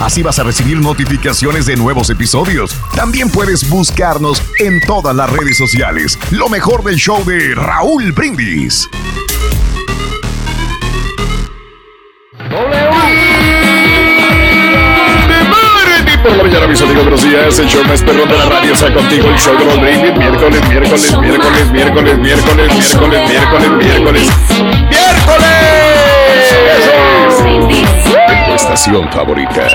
Así vas a recibir notificaciones de nuevos episodios. También puedes buscarnos en todas las redes sociales. Lo mejor del show de Raúl Brindis. Por la mañana, mis amigos, buenos días. El show más perrón de la radio está contigo. El show de los brindis. Miércoles, miércoles, miércoles, miércoles, miércoles, miércoles, miércoles, miércoles. ¡Miércoles! Tu estación favorita.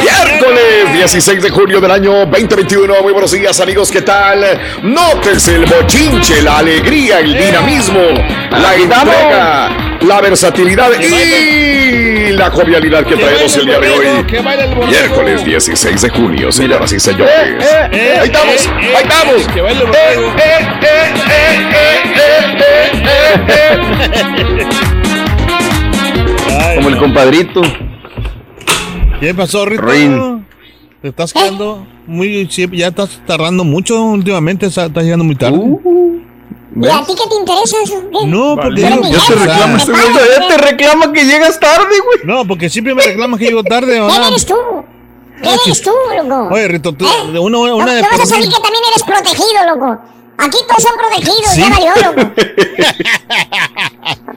Miércoles 16 de junio del año 2021. Muy buenos días, amigos. ¿Qué tal? Notes el bochinche, la alegría, el dinamismo, la entrega, la versatilidad y la jovialidad que traemos el día de hoy. Miércoles 16 de junio, señoras y señores. Ahí estamos, ahí estamos. Eh, eh, eh, eh. Como el compadrito. ¿Qué pasó, Rito? Rin. Te estás quedando muy. ya estás tardando mucho últimamente, estás estás llegando muy tarde. ¿Y a ti qué te interesa eso? ¿Qué? no, porque. Vale. digo, Ya te o sea, reclama este güey, ya te reclama que llegas tarde, güey. No, porque siempre me reclamas que llego tarde, ¿o ¿Quién no? eres tú? ¿Quién eres tú, loco? Oye, Rito, tú, ¿Eh? de una, No, una de no vas a salir que también eres protegido, loco. Aquí todos son protegidos, ¿Sí? ya valió, loco.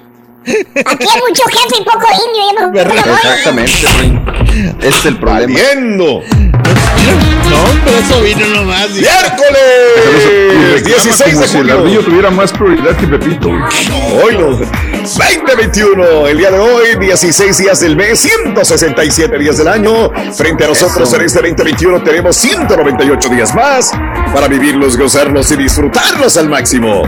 Aquí hay mucho jefe y poco indio, no. Exactamente. Ese es el problema. Viendo. No, pero eso vino nomás. y- Miércoles 16 como de si el ardillo tuviera más prioridad que Pepito. Hoy no. 2021, el día de hoy, 16 días del mes, 167 días del año. Frente a nosotros Eso. en este 2021 tenemos 198 días más para vivirlos, gozarlos y disfrutarlos al máximo.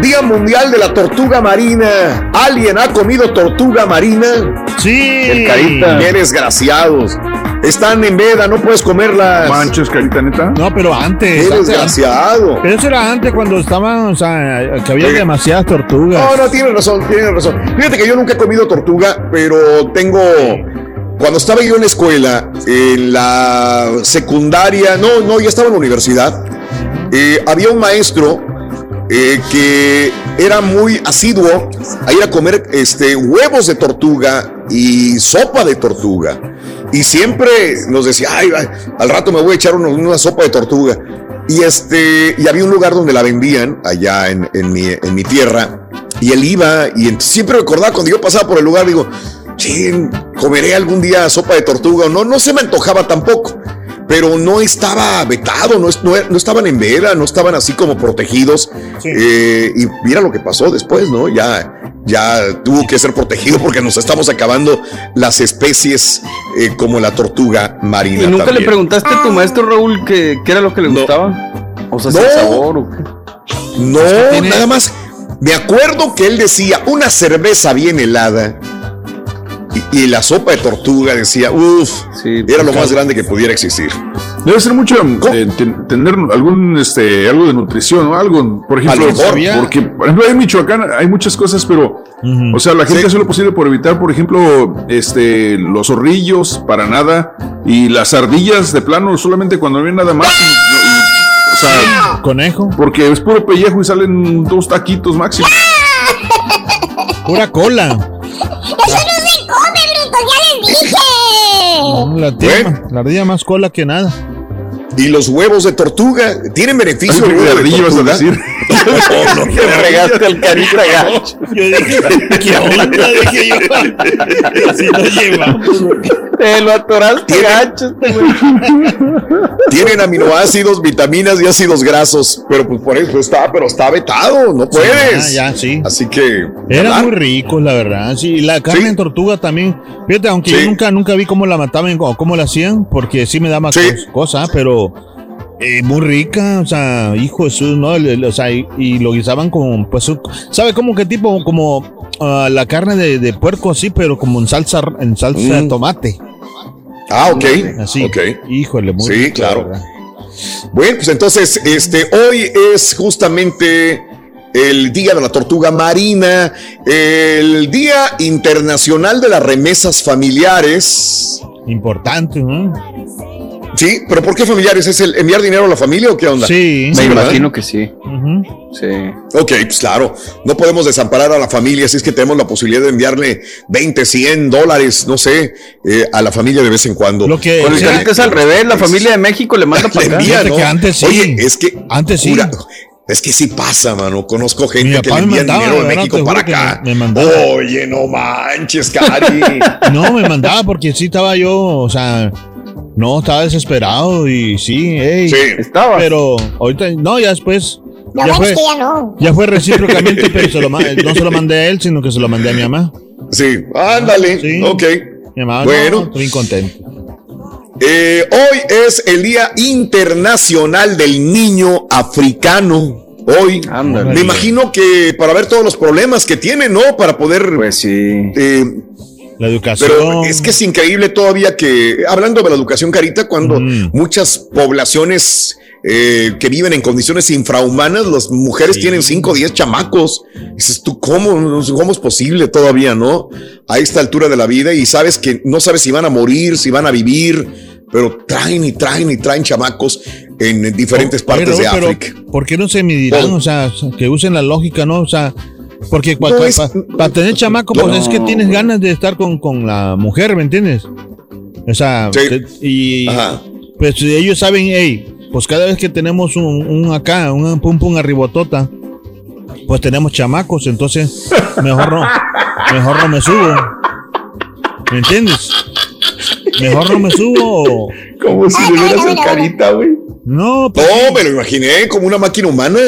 Día Mundial de la Tortuga Marina. ¿Alguien ha comido tortuga marina? Sí. El carita. Qué desgraciados. Están en veda, no puedes comerlas. Manches, carita neta. No, pero antes. Qué antes- desgraciado. Pero eso era antes cuando estaban, o sea, que había Sí. demasiadas tortugas. No, no, tienes razón, tienes razón. Fíjate que yo nunca he comido tortuga, pero tengo. Cuando estaba yo en la escuela, en la secundaria, no, no, ya estaba en la universidad, eh, había un maestro eh, que era muy asiduo a ir a comer este, huevos de tortuga y sopa de tortuga. Y siempre nos decía, ay, al rato me voy a echar una, sopa de tortuga. Y, este, y había un lugar donde la vendían, allá en, en mi, en mi tierra. Y él iba, y siempre recordaba cuando yo pasaba por el lugar, digo, "Chin, comeré algún día sopa de tortuga o no, no se me antojaba tampoco. Pero no estaba vetado, no, no, no estaban en veda, no estaban así como protegidos. Eh, y mira lo que pasó después, ¿no? Ya, ya tuvo que ser protegido porque nos estamos acabando las especies eh, como la tortuga marina. ¿Y nunca le preguntaste a tu maestro Raúl qué, qué era lo que le gustaba? O sea, si el No. sabor o qué. No, nada más. Me acuerdo que él decía una cerveza bien helada y, y la sopa de tortuga decía, uff, era lo más grande que pudiera existir. Debe ser mucho eh, ten- tener algún este algo de nutrición o algo, por ejemplo, porque por ejemplo en Michoacán hay muchas cosas, pero o sea, la gente hace lo posible por evitar, por ejemplo, este los zorrillos para nada y las ardillas de plano solamente cuando no hay nada más. y- y- o sea, Conejo. porque es puro pellejo y salen dos taquitos máximo. Pura cola. No, La ardilla, la ardilla más cola que nada. Y los huevos de tortuga tienen beneficio. Ay, de ardilla vas a decir. No, no, Te regaste al carita gacho. Yo dije, ¿qué onda? Dije yo. Si no llevamos. Te lo atoraste gacho. Tienen aminoácidos, vitaminas y ácidos grasos. Pero pues por eso está, pero está vetado, no puedes. Ya, ya, sí. Así que. Era ¿verdad? muy rico, la verdad. Sí, y la carne Sí. en tortuga también. Fíjate, aunque Sí. yo nunca, nunca vi cómo la mataban o cómo la hacían, porque sí me da más Sí. cos- cosa, pero eh, muy rica, o sea, hijo de Jesús, ¿no? El- el- o sea, y, y lo guisaban con, pues, ¿sabe cómo que tipo? Como ah, la carne de, de puerco así, pero como en salsa, en salsa de Mm. tomate. Ah, ok. Así. Ok. Híjole, muy Sí, claro. verdad. Bueno, pues entonces, este, hoy es justamente el Día de la Tortuga Marina, el Día Internacional de las Remesas Familiares. Importante, ¿no? Sí, pero ¿por qué familiares? ¿Es el enviar dinero a la familia o qué onda? Sí. Me imagino que sí. Sí. Ok, pues claro, no podemos desamparar a la familia, así es que tenemos la posibilidad de enviarle 20, 100 dólares, no sé, eh, a la familia de vez en cuando. Lo que Con el sí, carita es al revés. La familia de México le manda para envía, Fíjate ¿no? que antes sí. Oye, es que Antes sí. jura- es que sí pasa, mano. Conozco gente que le mandaba, dinero de. México para acá. me- me mandaba. Oye, no manches, Cari. No, me mandaba porque sí estaba yo, o sea, no, estaba desesperado y sí, ey, sí, Estaba. pero ahorita, no, ya después, ya fue, que ya no. ya fue recíprocamente, pero se lo, no se lo mandé a él, sino que se lo mandé a mi mamá. sí, ándale. Sí. Ok. Mi mamá, Bueno. no, estoy contento. Eh, hoy es el Día Internacional del Niño Africano. Hoy. Ándale. Me imagino que para ver todos los problemas que tiene, ¿no? Para poder. Pues sí. eh, La educación. Pero es que es increíble todavía que, hablando de la educación carita, cuando Mm. muchas poblaciones eh, que viven en condiciones infrahumanas, las mujeres Sí. tienen 5 o 10 chamacos. Dices tú, ¿cómo, ¿cómo es posible todavía, no? A esta altura de la vida y sabes que no sabes si van a morir, si van a vivir, pero traen y traen y traen chamacos en diferentes partes Pero- de pero, África. ¿Por qué no se medirán? O sea, que usen la lógica, ¿no? O sea, porque para tener chamaco, pues No. es que tienes ganas de estar con, con la mujer, ¿me entiendes? O sea, Sí. te- y Ajá. pues ellos saben, hey, pues cada vez que tenemos un, un acá, un pum pum arribotota, pues tenemos chamacos, entonces mejor no, mejor no me subo. ¿Me entiendes? Mejor no me subo. Como si le hubieras el carita, güey. No, pues, No, me lo imaginé como una máquina humana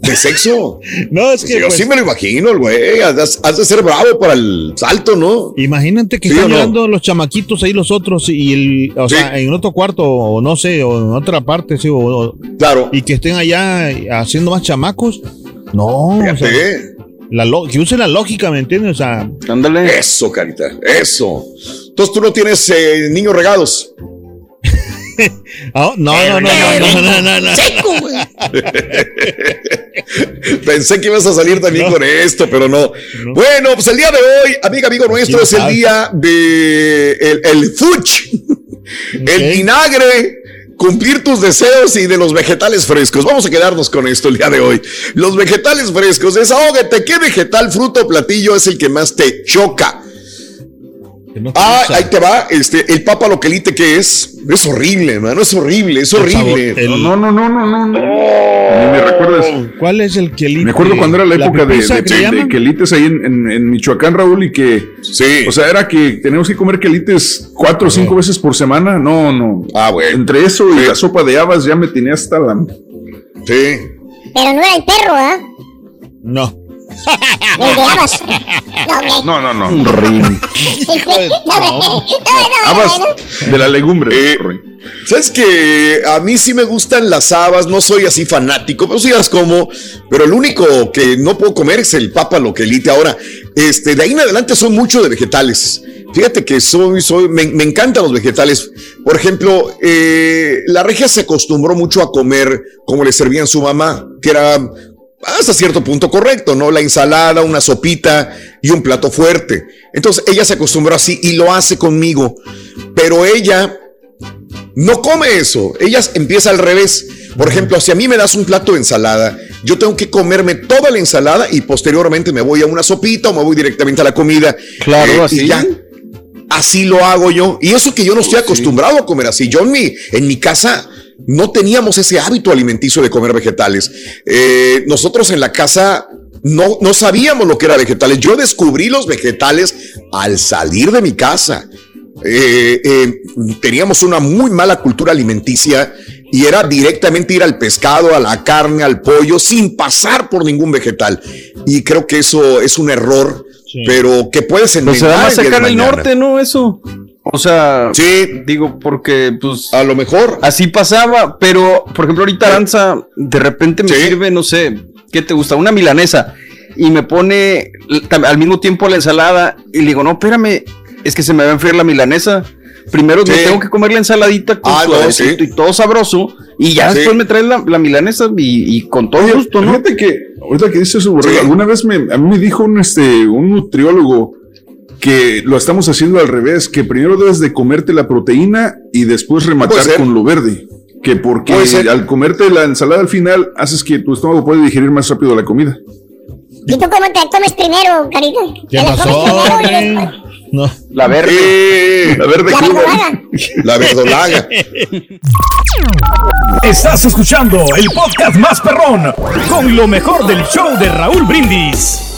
de sexo. no, es que Sí, yo pues, sí me lo imagino, el güey. Has, has de ser bravo para el salto, ¿no? Imagínate que ¿Sí están no? llorando los chamaquitos ahí los otros y el, o Sí. sea, en otro cuarto o no sé, o en otra parte, sí, o- o- Claro. y que estén allá haciendo más chamacos. No, o sea, Fíjate. la lo- que usen la lógica, ¿me entiendes? O sea, Ándale. Eso, carita, eso. Entonces tú no tienes eh, niños regados. Oh, no, no, no, no, no, no, no, Seco, güey. Pensé que ibas a salir también no. con esto, pero no. no. Bueno, pues el día de hoy, amiga, amigo nuestro, es el día de el, el fuch, okay. el vinagre cumplir tus deseos y de los vegetales frescos. Vamos a quedarnos con esto el día de hoy. Los vegetales frescos, desahógate. ¿Qué vegetal, fruto o platillo es el que más te choca? Que no Ah, usa. ahí te va, este, el papa loquelite, ¿qué es? Es horrible, mano, es horrible, es horrible. el- No, no, no, no, no. no. Ni me recuerdas. ¿Cuál es el que Me acuerdo cuando era la época de, que de quelites ahí en, en- en Michoacán, Raúl, y que, Sí. o sea, era que teníamos que comer quelites cuatro o cinco veces por semana. No, no. Ah, bueno. Entre eso y Sí. la sopa de habas ya me tenía hasta la. Sí. Pero no era el perro, ¿ah? Abas. No. No, no, no. No, Habas de la legumbre. Eh, Sabes que a mí sí me gustan las habas, no soy así fanático, pero sí las como, pero el único que no puedo comer es el papa loquelite. Ahora, este, de ahí en adelante son mucho de vegetales. Fíjate que soy, soy, me, me encantan los vegetales. Por ejemplo, eh, la regia se acostumbró mucho a comer como le servían su mamá, que era hasta cierto punto correcto, ¿no? La ensalada, una sopita y un plato fuerte. Entonces ella se acostumbró así y lo hace conmigo, pero ella no come eso. Ella empieza al revés. Por ejemplo, si a mí me das un plato de ensalada, yo tengo que comerme toda la ensalada y posteriormente me voy a una sopita o me voy directamente a la comida. Claro, Eh, así. Y ya, así lo hago yo. Y eso que yo no estoy acostumbrado a comer así. Yo en mi, en mi casa no teníamos ese hábito alimenticio de comer vegetales. Eh, nosotros en la casa no, no sabíamos lo que era vegetales. Yo descubrí los vegetales al salir de mi casa. Eh, eh, teníamos una muy mala cultura alimenticia y era directamente ir al pescado, a la carne, al pollo, sin pasar por ningún vegetal. Y creo que eso es un error, pero que puedes Pues enmendar. se el día acá en de el norte, ¿no? Eso. O sea, sí, digo, porque pues a lo mejor así pasaba, pero por ejemplo, ahorita Aranza de repente me sirve, no sé, ¿qué te gusta? Una milanesa y me pone al mismo tiempo la ensalada y le digo, no, espérame, es que se me va a enfriar la milanesa. Primero me tengo que comer la ensaladita con Ah, no, suavecito sí. y todo sabroso y ya Sí. después me traes la, la milanesa y, y con todo Oye, gusto, ¿no? Fíjate que, ahorita que dices eso, Borrego, alguna vez me, a mí me dijo un, este, un nutriólogo que lo estamos haciendo al revés, que primero debes de comerte la proteína y después rematar con lo verde. Que porque al comerte la ensalada al final haces que tu estómago puede digerir más rápido la comida. ¿Y tú cómo te comes primero, carita? ¿Qué ¿Te la pasó? No. La verde. Eh, La verde La verdolaga. la verdolaga. Estás escuchando el podcast más perrón con lo mejor del show de Raúl Brindis.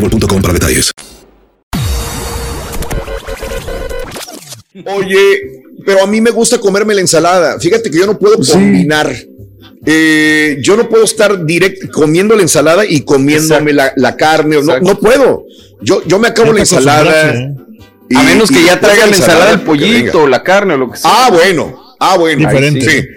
boostmobile.com para detalles. Oye, pero a mí me gusta comerme la ensalada. Fíjate que yo no puedo combinar. Eh, yo no puedo estar directo comiendo la ensalada y comiéndome la, la carne. No, no puedo. Yo, yo me acabo la ensalada. ¿eh? y- a menos que ya traigan la ensalada porque pollito, la carne o lo que sea. Ah, bueno. Ah, bueno. Diferente. Sí.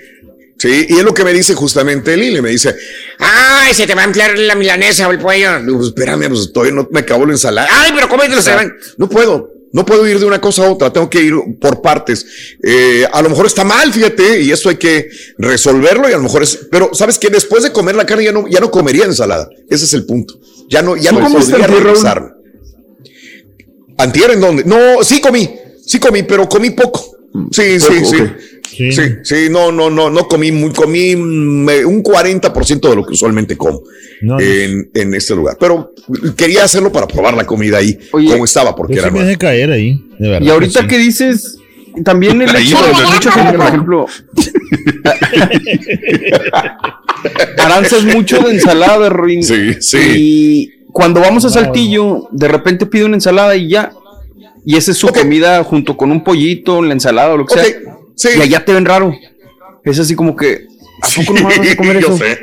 Sí, y es lo que me dice justamente Lili, me dice, ay, se te va a emplear la milanesa o el pollo. Digo, pues, espérame, pues todavía no me acabo la ensalada. Ay, pero cómetelo, se van. No puedo, no puedo ir de una cosa a otra, tengo que ir por partes. Eh, a lo mejor está mal, fíjate, y esto hay que resolverlo y a lo mejor es, pero sabes que después de comer la carne ya no, ya no comería ensalada. Ese es el punto. Ya no, ya ¿Tú no podría regresarme. ¿Antier en dónde? No, sí comí, sí comí, pero comí poco. Sí, sí, Poco, sí. ok. Sí. Sí, sí, no, no, no, no comí muy, comí un 40% de lo que usualmente como No, no. en, en este lugar. Pero quería hacerlo para probar la comida ahí, Oye, cómo estaba, porque era me caer ahí, de verdad. Y ahorita sí. que dices, también el Ahí hecho de mucha gente, por ejemplo, Aranza es mucho de ensalada, Ruin. Sí, sí. Y cuando vamos a Saltillo, de repente pide una ensalada y ya. Y esa es su comida junto con un pollito, la ensalada o lo que Ok, sea. Sí. Y allá te ven raro. Es así como que, ¿a poco no vas a comer yo sé.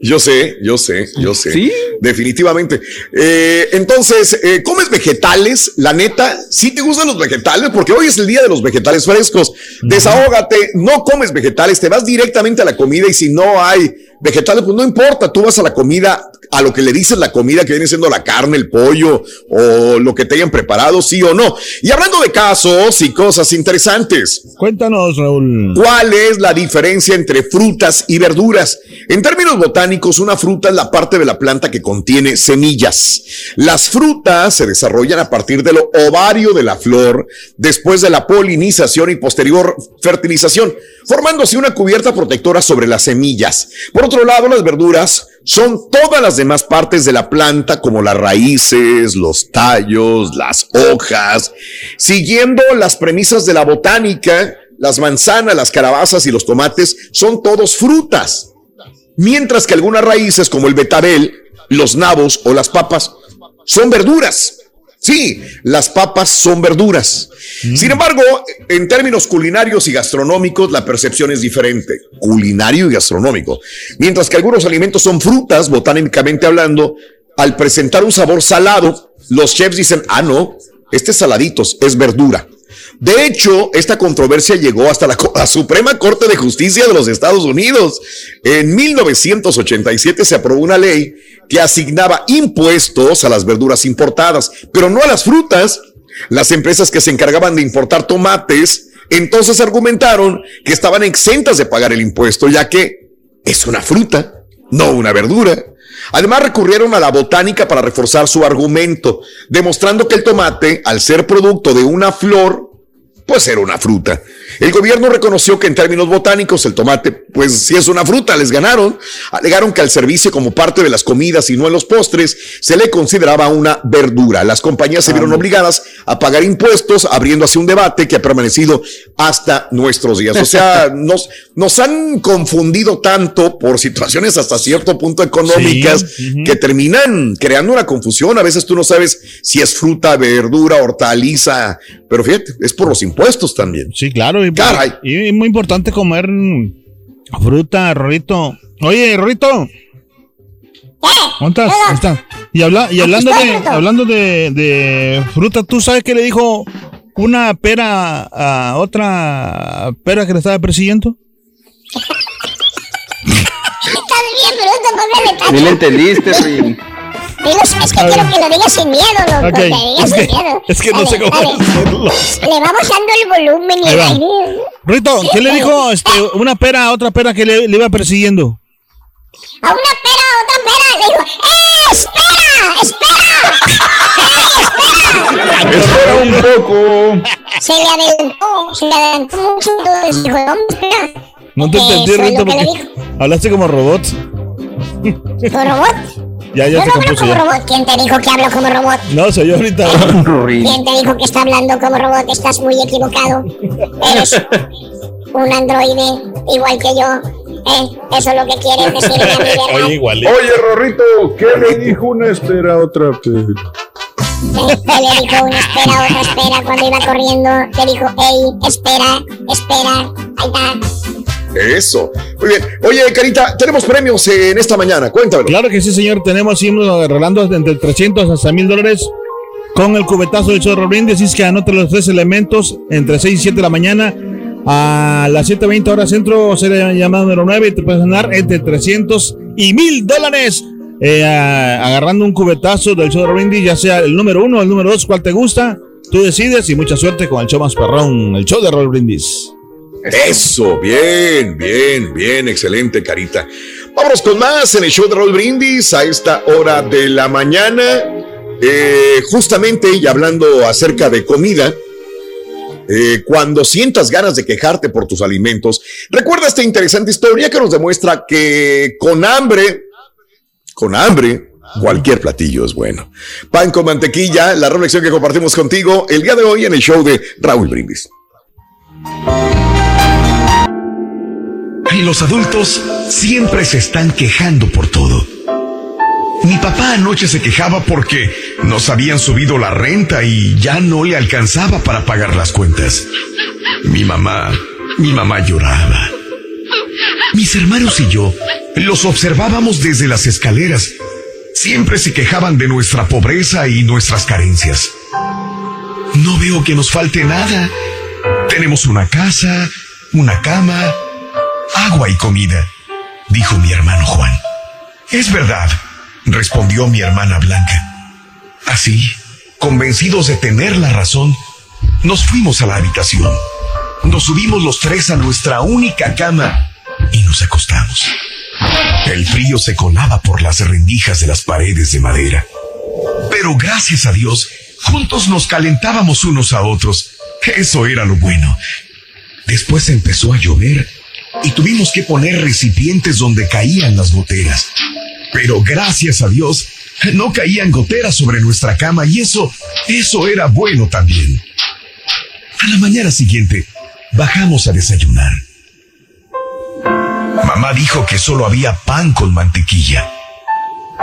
Yo sé, yo sé, yo sé. ¿Sí? Definitivamente. Eh, entonces, eh, ¿comes vegetales? La neta, ¿sí te gustan los vegetales? Porque hoy es el día de los vegetales frescos. Desahógate, no comes vegetales, te vas directamente a la comida y si no hay vegetales, pues no importa, tú vas a la comida, a lo que le dices la comida que viene siendo la carne, el pollo o lo que te hayan preparado, sí o no. Y hablando de casos y cosas interesantes, Cuéntanos, Raúl. ¿Cuál es la diferencia entre frutas y verduras? En términos botánicos, una fruta es la parte de la planta que contiene semillas. Las frutas se desarrollan a partir del ovario de la flor, después de la polinización y posterior fertilización, formándose una cubierta protectora sobre las semillas. Por otro lado, las verduras son todas las demás partes de la planta, como las raíces, los tallos, las hojas. Siguiendo las premisas de la botánica, las manzanas, las calabazas y los tomates son todos frutas. mientras que algunas raíces como el betabel, los nabos o las papas son verduras. Sí, las papas son verduras. Sin embargo, en términos culinarios y gastronómicos, la percepción es diferente. Culinario y gastronómico. Mientras que algunos alimentos son frutas, botánicamente hablando, al presentar un sabor salado, los chefs dicen, ah, no, este es saladitos, es verdura. De hecho, esta controversia llegó hasta la, Suprema Corte de Justicia de los Estados Unidos. En 1987 se aprobó una ley que asignaba impuestos a las verduras importadas, pero no a las frutas. Las empresas que se encargaban de importar tomates entonces argumentaron que estaban exentas de pagar el impuesto, ya que es una fruta, no una verdura. Además recurrieron a la botánica para reforzar su argumento, demostrando que el tomate, al ser producto de una flor, pues era una fruta. El gobierno reconoció que en términos botánicos el tomate, pues sí es una fruta, les ganaron. Alegaron que al servicio como parte de las comidas y no en los postres se le consideraba una verdura. Las compañías se vieron obligadas a pagar impuestos, abriendo así un debate que ha permanecido hasta nuestros días. O sea, nos, nos han confundido tanto por situaciones hasta cierto punto económicas Sí, que terminan creando una confusión. A veces tú no sabes si es fruta, verdura, hortaliza, pero fíjate, es por los impuestos también. Sí, claro. Y, y es muy importante comer fruta, Rorito. Oye, Rorito. ¿Dónde estás? Ahí está. Y, habla, y hablando, de, hablando de, de fruta, ¿tú sabes qué le dijo una pera a otra pera que le estaba persiguiendo? Estás bien bruto, tacho. Ni le entendiste. Dilo, es que quiero que lo digas sin miedo, loco. Ok, Que digas es sin que- miedo. es que no Dale, sé cómo decirlo. Le va bajando el volumen y el aire. Rorito, ¿qué le dijo este, una pera a otra pera que le, le iba persiguiendo? A una pera, a otra pera. Le dijo, ¡eh, espera! ¡Espera! ¡Eh, espera! Espera un poco. Se le adelantó, se le adelantó mucho. Entonces dijo, ¿dónde espera? No te entendí, le porque hablaste como robot. ¿Tu robot? Ya, ya Yo se no hablo compuso como ya. robot. ¿Quién te dijo que hablo como robot? No, soy yo ahorita. ¿Quién te dijo que está hablando como robot? Estás muy equivocado. Eres un androide igual que yo. ¿eh? Eso es lo que quieres a ¿verdad? Oye, igual. Oye, Rorrito, ¿qué le dijo una espera a otra? Que le dijo una espera, otra espera cuando iba corriendo. Le dijo, hey, espera, espera. Ahí está. Eso. Muy bien. Oye, Carita, tenemos premios en esta mañana. Cuéntamelo. Claro que sí, señor. Tenemos siempre regalando entre 300 hasta 1000 dólares con el cubetazo de Chorro Brindis. Es que anote los tres elementos entre 6 y 7 de la mañana. A las 7.20 horas centro, será llamada número 9 y te puedes ganar entre 300 y 1000 dólares. eh, agarrando un cubetazo del show de Brindis, ya sea el número 1 o el número 2, cuál te gusta. Tú decides y mucha suerte con el show más perrón, el show de Roll Brindis. Eso, bien, bien, bien, excelente, Carita. Vámonos con más en el show de Roll Brindis a esta hora de la mañana. Eh, justamente, y hablando acerca de comida, eh, cuando sientas ganas de quejarte por tus alimentos, recuerda esta interesante historia que nos demuestra que con hambre, con hambre, cualquier platillo es bueno. Pan con mantequilla, la reflexión que compartimos contigo el día de hoy en el show de Raúl Brindis. Y los adultos siempre se están quejando por todo. Mi papá anoche se quejaba porque nos habían subido la renta y ya no le alcanzaba para pagar las cuentas. Mi mamá, mi mamá lloraba. Mis hermanos y yo los observábamos desde las escaleras. Siempre se quejaban de nuestra pobreza y nuestras carencias. No veo que nos falte nada. Tenemos una casa, una cama, agua y comida, dijo mi hermano Juan. Es verdad, respondió mi hermana Blanca. Así, convencidos de tener la razón, nos fuimos a la habitación. Nos subimos los tres a nuestra única cama y nos acostamos. El frío se colaba por las rendijas de las paredes de madera. Pero gracias a Dios, juntos nos calentábamos unos a otros. Eso era lo bueno. Después empezó a llover y tuvimos que poner recipientes donde caían las goteras. Pero gracias a Dios, no caían goteras sobre nuestra cama y eso, eso era bueno también. A la mañana siguiente, bajamos a desayunar. Mamá dijo que solo había pan con mantequilla.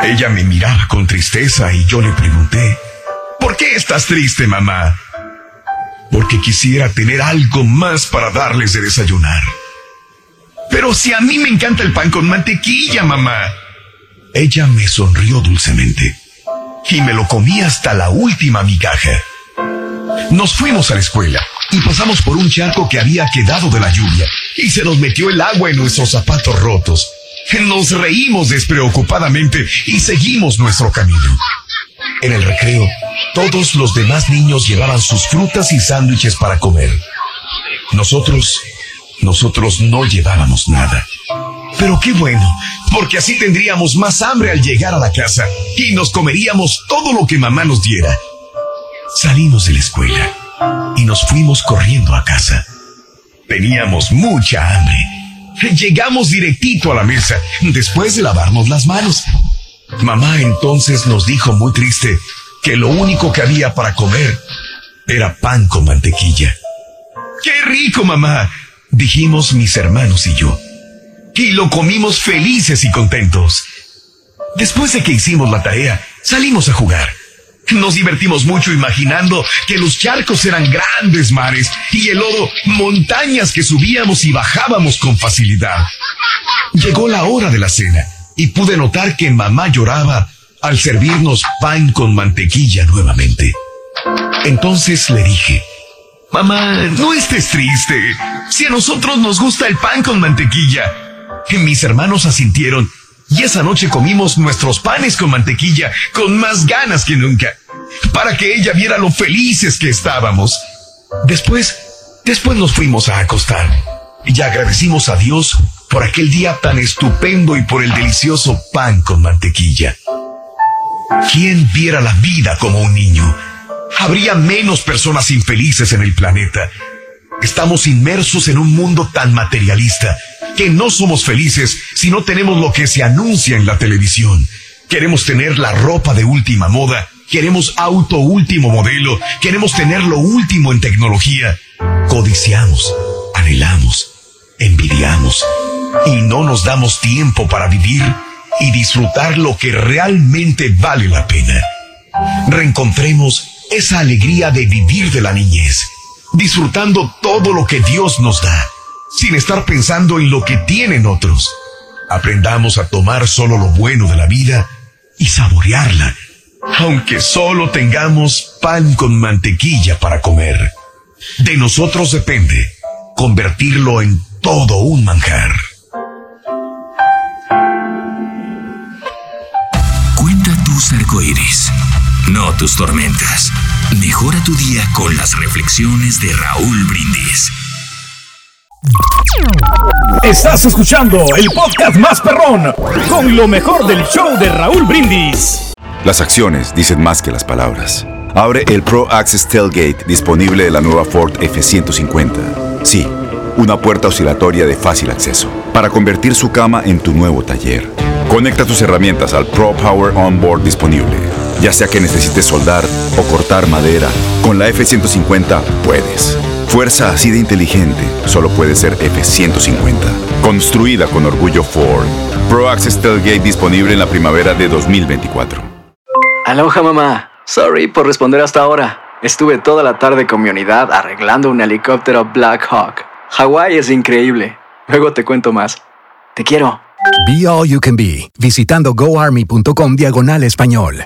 Ella me miraba con tristeza y yo le pregunté, ¿por qué estás triste, mamá? Porque quisiera tener algo más para darles de desayunar. Pero si a mí me encanta el pan con mantequilla, mamá. Ella me sonrió dulcemente y me lo comí hasta la última migaja. Nos fuimos a la escuela y pasamos por un charco que había quedado de la lluvia y se nos metió el agua en nuestros zapatos rotos. Nos reímos despreocupadamente y seguimos nuestro camino. En el recreo, todos los demás niños llevaban sus frutas y sándwiches para comer. Nosotros, nosotros no llevábamos nada. Pero qué bueno, porque así tendríamos más hambre al llegar a la casa y nos comeríamos todo lo que mamá nos diera. Salimos de la escuela y nos fuimos corriendo a casa. Teníamos mucha hambre. Llegamos directito a la mesa después de lavarnos las manos. Mamá entonces nos dijo muy triste que lo único que había para comer era pan con mantequilla. ¡Qué rico, mamá! Dijimos mis hermanos y yo. Y lo comimos felices y contentos. Después de que hicimos la tarea, salimos a jugar. Nos divertimos mucho imaginando que los charcos eran grandes mares y el lodo montañas que subíamos y bajábamos con facilidad. Llegó la hora de la cena y pude notar que mamá lloraba al servirnos pan con mantequilla nuevamente. Entonces le dije, Mamá, no estés triste. Si a nosotros nos gusta el pan con mantequilla. Mis hermanos asintieron y esa noche comimos nuestros panes con mantequilla con más ganas que nunca, para que ella viera lo felices que estábamos. Después, después nos fuimos a acostar y agradecimos a Dios por aquel día tan estupendo y por el delicioso pan con mantequilla. ¿Quién viera la vida como un niño? Habría menos personas infelices en el planeta. Estamos inmersos en un mundo tan materialista que no somos felices si no tenemos lo que se anuncia en la televisión. Queremos tener la ropa de última moda, queremos auto último modelo, queremos tener lo último en tecnología. Codiciamos, anhelamos, envidiamos y no nos damos tiempo para vivir y disfrutar lo que realmente vale la pena. Reencontremos esa alegría de vivir de la niñez, disfrutando todo lo que Dios nos da sin estar pensando en lo que tienen otros. Aprendamos a tomar solo lo bueno de la vida y saborearla, aunque solo tengamos pan con mantequilla para comer. De nosotros depende convertirlo en todo un manjar. Cuenta tus arcoíris, no tus tormentas. Mejora tu día con las reflexiones de Raúl Brindis. Estás escuchando el podcast más perrón con lo mejor del show de Raúl Brindis. Las acciones dicen más que las palabras. Abre el Pro Access Tailgate disponible de la nueva Ford F-150. Sí, una puerta oscilatoria de fácil acceso para convertir su cama en tu nuevo taller. Conecta tus herramientas al Pro Power Onboard disponible. Ya sea que necesites soldar o cortar madera, con la F-150 puedes. Fuerza así de inteligente solo puede ser F-150. Construida con orgullo Ford. Pro Access Tailgate disponible en la primavera de 2024. Aloha mamá. Sorry por responder hasta ahora. Estuve toda la tarde con mi unidad arreglando un helicóptero Black Hawk. Hawái es increíble. Luego te cuento más. Te quiero. Be All You Can Be, visitando goarmy.com diagonal español.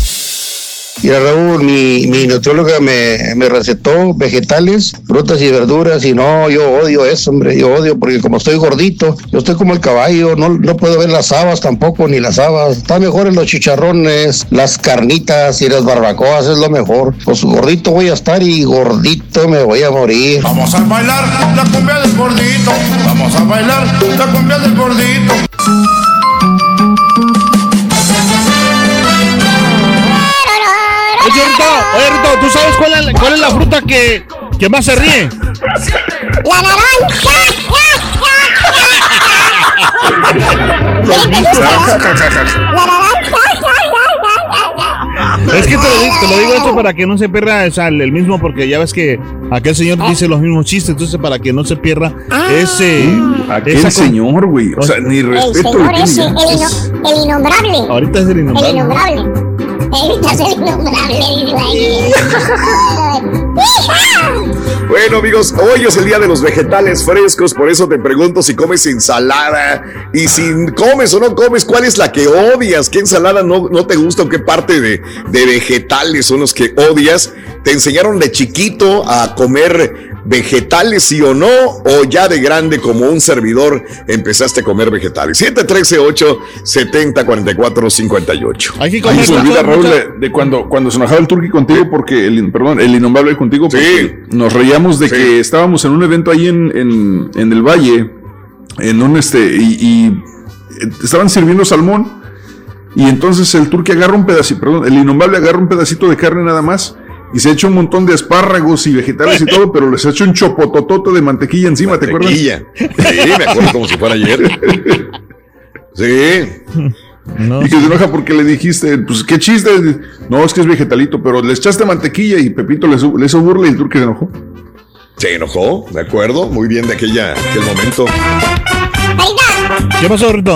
Mira, Raúl, mi, mi nutrióloga me, me recetó vegetales, frutas y verduras, y no, yo odio eso, hombre, yo odio, porque como estoy gordito, yo estoy como el caballo, no, no puedo ver las habas tampoco, ni las habas. Está mejor en los chicharrones, las carnitas y las barbacoas, es lo mejor. Pues gordito voy a estar y gordito me voy a morir. Vamos a bailar la cumbia del gordito. Vamos a bailar la cumbia del gordito. ¿Tú sabes cuál es, cuál es la fruta que, que más se ríe? La naranja. Es que te lo, digo, te lo digo esto para que no se pierda o sea, el el mismo, porque ya ves que aquel señor dice los mismos chistes, entonces para que no se pierda ese. Aquel esa señor, güey. O sea, ni El respeto señor le ese, tiene el, el innombrable. Ahorita es el El innombrable. Bueno, amigos, hoy es el día de los vegetales frescos, por eso te pregunto si comes ensalada y si comes o no comes, ¿cuál es la que odias? ¿Qué ensalada no, no te gusta o qué parte de, de vegetales son los que odias? ¿Te enseñaron de chiquito a comer vegetales, sí o no? ¿O ya de grande, como un servidor, empezaste a comer vegetales? 713 70 44 58 Hay que Ahí se olvida, Raúl, de, de cuando, cuando se enojaba el turqui contigo, porque el, perdón, el innombrable contigo, porque nos reíamos de que estábamos en un evento ahí en, en, en el valle, en un este, y, y, eh, estaban sirviendo salmón, y entonces el turqui agarra un pedacito, perdón, el innombrable agarra un pedacito de carne nada más, y se echa un montón de espárragos y vegetales y todo, pero les echa un chopotototo de mantequilla encima, ¿te acuerdas? Mantequilla. Sí, me acuerdo como si fuera ayer. Sí. Y que se enoja porque le dijiste, pues qué chiste. No, es que es vegetalito, pero le echaste mantequilla y Pepito le, le hizo burla y el turque se enojó. Se enojó, de acuerdo, muy bien de aquella, aquel momento. ¿Qué pasó, Rito?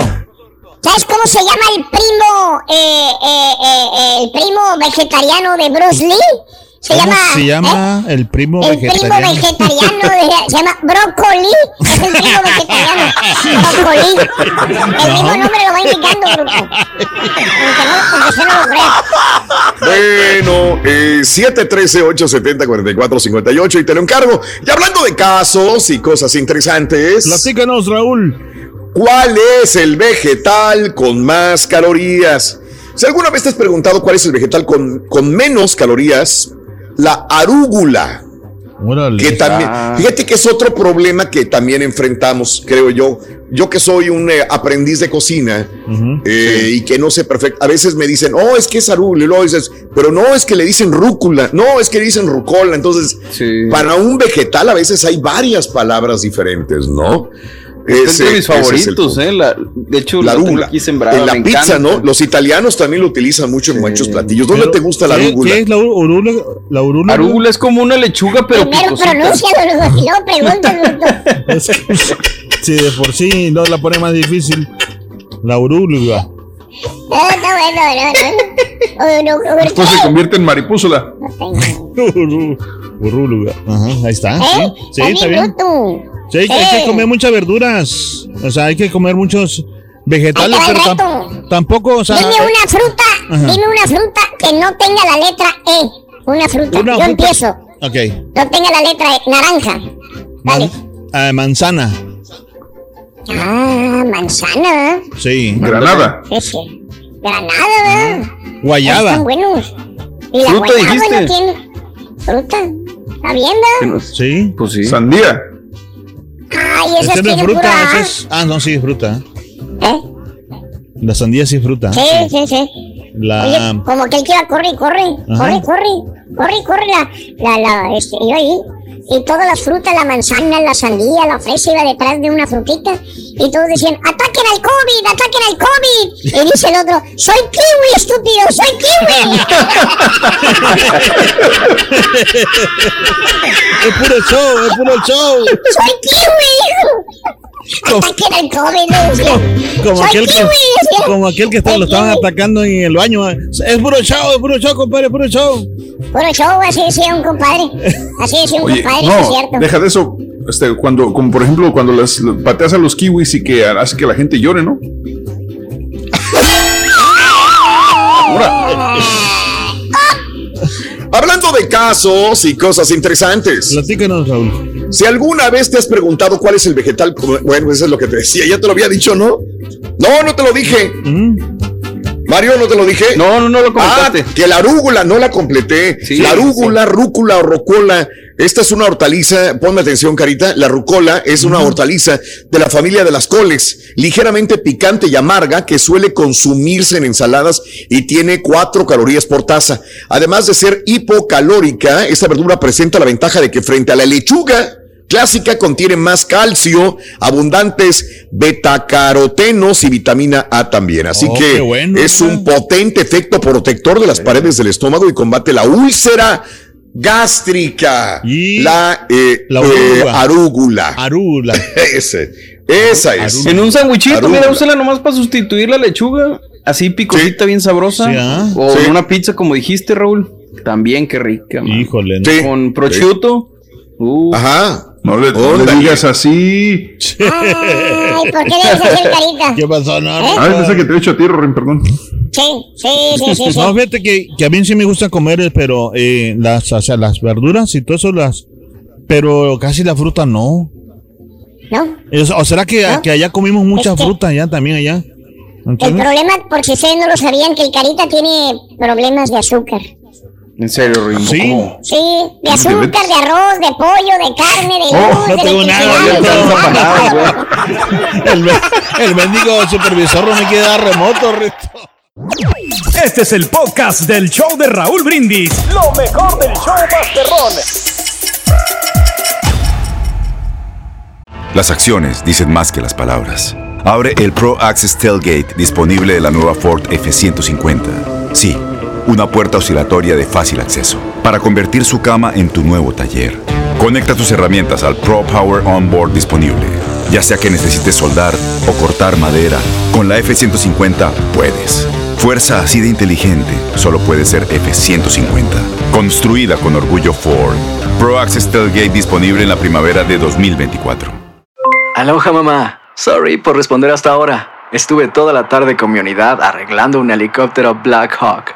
¿Sabes cómo se llama el primo, eh, eh, eh, el primo vegetariano de Bruce Lee? Se ¿Cómo llama, se llama el primo el primo vegetariano? vegetariano, de- se llama Brócoli, es el primo vegetariano, Brócoli. El mismo nombre lo va indicando, grupo. Aunque no, no lo. Bueno, eh, 713-870-4458 y te lo encargo. Y hablando de casos y cosas interesantes. Platícanos, Raúl. ¿Cuál es el vegetal con más calorías? Si alguna vez te has preguntado cuál es el vegetal con, con menos calorías, la arúgula. Que también, fíjate que es otro problema que también enfrentamos, creo yo. Yo que soy un eh, aprendiz de cocina eh, y que no sé perfecto, a veces me dicen, oh, es que es arúgula, y luego dices, pero no, es que le dicen rúcula, no, es que le dicen rucola. Entonces, para un vegetal a veces hay varias palabras diferentes, ¿no? Es de mis ese es el favoritos, ¿eh? La- de hecho, la la tengo arúgula. aquí sembrada, En la pizza, encanta. ¿no? Los italianos también lo utilizan mucho en muchos platillos. ¿Dónde Pero, te gusta la ¿qué- arúgula? ¿Qué es la urula? La? Arúgula es como una lechuga, pero Primero pronúncialo, luego, pregúntalo. Es que, sí, de por sí no la pone más difícil. La urula. Ah, Está bueno, no, no. Después se convierte en maripúsula. Urúlula. Ajá, ahí está. ¿Eh? Sí, sí está bien. Sí, hay, que- hay que comer muchas verduras. O sea, hay que comer muchos vegetales, pero tam- tampoco, o sea. Dime una fruta, Ajá. dime una fruta que no tenga la letra E. Una fruta. Una Yo fruta- empiezo. Ok. No tenga la letra E. Naranja. Man- ah, manzana. Ah, manzana. Sí. Granada. Sí, sí. Granada. Guayaba. Están buenos. Y la Fruta, guayaba dijiste. no tiene. Fruta. ¿Está viendo? Sí. Pues sí. Sandía. Esas Esa no es fruta, es- Ah, no, sí, es fruta. ¿Eh? La sandía sí es fruta. Sí, sí, sí. La... Oye, como aquel que iba, corre, corre, Ajá. corre, corre, corre, corre, la, la, la, este, iba ahí. Y todas las frutas, la manzana, la sandía, la fresa, iba detrás de una frutita. Y todos decían, ataquen al COVID, ataquen al COVID. Y dice el otro, soy kiwi, estúpido, soy kiwi. Es puro show, es puro show. soy kiwi. Ataquen al COVID. Como soy aquel, que, kiwi, como aquel que está- lo estaban atacando en el baño. eh. Es puro show, es puro show, compadre, puro show. Puro show, así decía un compadre. Así decía un Oye, compadre, no, es cierto. deja de eso. Este, cuando, como por ejemplo, cuando las pateas a los kiwis y que hace que la gente llore, ¿no? Hablando de casos y cosas interesantes. Platícanos, Raúl. Si alguna vez te has preguntado cuál es el vegetal, bueno, eso es lo que te decía, ya te lo había dicho, ¿no? No, no te lo dije. Mario, ¿no te lo dije? No, no, no lo. Ah, que la arúgula, no la completé. Sí, la sí, arúgula, rúcula o rocola. Esta es una hortaliza, ponme atención, Carita. La rucola es una hortaliza de la familia de las coles, ligeramente picante y amarga, que suele consumirse en ensaladas y tiene cuatro calorías por taza. Además de ser hipocalórica, esta verdura presenta la ventaja de que frente a la lechuga, clásica contiene más calcio, abundantes betacarotenos y vitamina A también. Así Oh, que bueno, es un potente efecto protector de las paredes del estómago y combate la úlcera gástrica. la, eh, La eh, arúgula. arúgula. Ese, esa es. En un sandwichito, mira, úsala nomás para sustituir la lechuga. Así picosita, bien sabrosa. Sí, ah. O Sí. en una pizza, como dijiste, Raúl. También, qué rica. man. Híjole. Sí. Con prosciutto. Uh. Ajá. No le, no le digas así. Ay, ¿por qué le dices así, carita? ¿Qué pasó? No, no. Ah, pensé que te he hecho a ti, Rorín, perdón. Sí, sí, sí, sí, sí. No, fíjate que, que a mí sí me gusta comer, eh, pero eh, las, o sea, las verduras y todo eso, las. Pero casi la fruta no. ¿No? Es- ¿O será que, que allá comimos mucha Es fruta allá también allá? El ¿Entiendes? problema, por si ustedes no lo sabían, que el carita tiene problemas de azúcar. En serio, Rin. Sí. ¿Cómo? Sí, de azúcar, de arroz, de pollo, de carne, de Oh, luz, no de tengo nada, electricidad. ya está El, el mendigo supervisor no me quiere dar remoto, Rito. Este es el podcast del show de Raúl Brindis. Lo mejor del show Masterrón. Las acciones dicen más que las palabras. Abre el Pro Access Tailgate disponible de la nueva Ford F-150. Sí, una puerta oscilatoria de fácil acceso para convertir su cama en tu nuevo taller. Conecta tus herramientas al Pro Power Onboard disponible. Ya sea que necesites soldar o cortar madera, con la F-150 puedes. Fuerza así de inteligente solo puede ser F-150. Construida con orgullo Ford. Pro Access Tailgate disponible en la primavera de 2024. Aloha mamá. Sorry por responder hasta ahora. Estuve toda la tarde con mi unidad arreglando un helicóptero Black Hawk.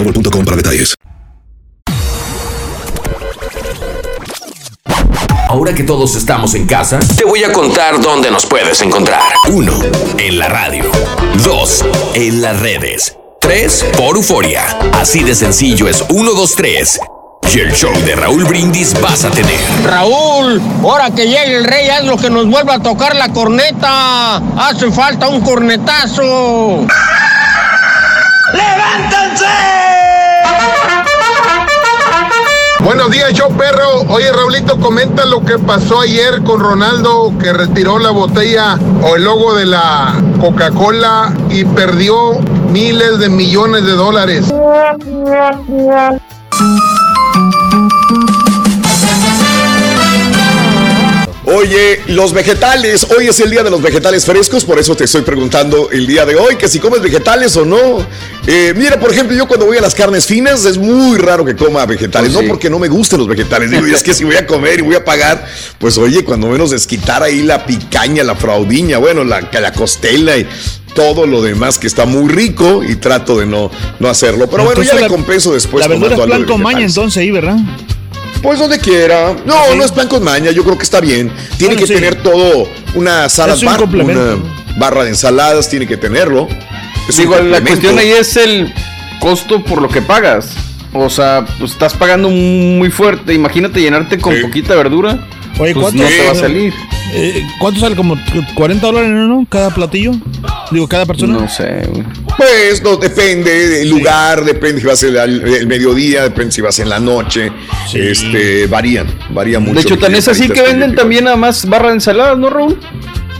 boostmobile.com para detalles. Ahora que todos estamos en casa, te voy a contar dónde nos puedes encontrar. 1. En la radio. 2. En las redes. 3. Por Euforia. Así de sencillo es 1, 2, 3. Y el show de Raúl Brindis vas a tener. Raúl, ahora que llegue el rey, haz lo que nos vuelva a tocar la corneta. Hace falta un cornetazo. Buenos días, yo perro. Oye, Raulito, comenta lo que pasó ayer con Ronaldo, que retiró la botella o el logo de la Coca-Cola y perdió miles de millones de dólares. Oye, los vegetales, hoy es el día de los vegetales frescos, por eso te estoy preguntando el día de hoy que si comes vegetales o no. Eh, mira, por ejemplo, yo cuando voy a las carnes finas es muy raro que coma vegetales, no porque no me gusten los vegetales, digo, y es que si voy a comer y voy a pagar, pues oye, cuando menos desquitar ahí la picaña, la fraudiña, bueno, la, la costela y todo lo demás que está muy rico y trato de no, no hacerlo. Pero bueno, ya Entonces le la- compenso después La verdura es plan con maña entonces ahí, ¿verdad? Pues donde quiera. No, no es plan con maña, yo creo que está bien. Tiene Bueno, que sí. tener todo una un bar, una barra de ensaladas, tiene que tenerlo. Es Digo, la cuestión ahí es el costo por lo que pagas. O sea, pues estás pagando muy fuerte. Imagínate llenarte con poquita verdura. Oye, pues ¿cuánto no te va a salir. Eh, ¿Cuánto sale? ¿Como 40 dólares, no? Cada platillo. Digo, cada persona. No sé, Pues no, depende del lugar, depende si vas el, el mediodía, depende si vas en la noche. Este, varían, varía mucho. De hecho, tan es así que venden también nada más barra de ensaladas, ¿no, Raúl?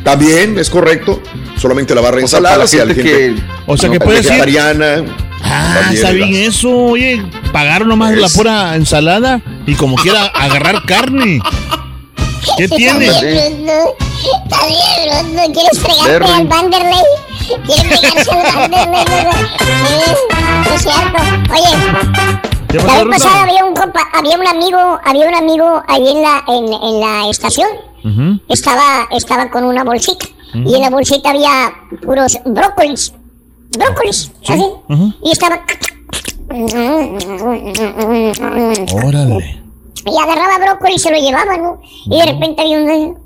También, es correcto. Solamente la barra de O sea, la la gente gente O sea, que no, puedes ir- vegetariana. Ah, también está bien eso. Oye, pagaron nomás la Es- pura ensalada y como quiera agarrar carne. ¿Qué tiene? Está bien, Bruno. Está bien, Bruno. ¿Quieres fregarte Berry. al Vanderlei? ¿Quieres pegarse al Vanderlei? Bruno? Sí, es cierto. Oye, ¿Qué la vez pasada había un compa, había un amigo, había un amigo ahí en la, en, en la estación. Estaba, estaba con una bolsita. Y en la bolsita había puros brócolis. Brócolis, así. Y estaba. Órale. Y agarraba brócoli y se lo llevaba, ¿no? Y de repente había un...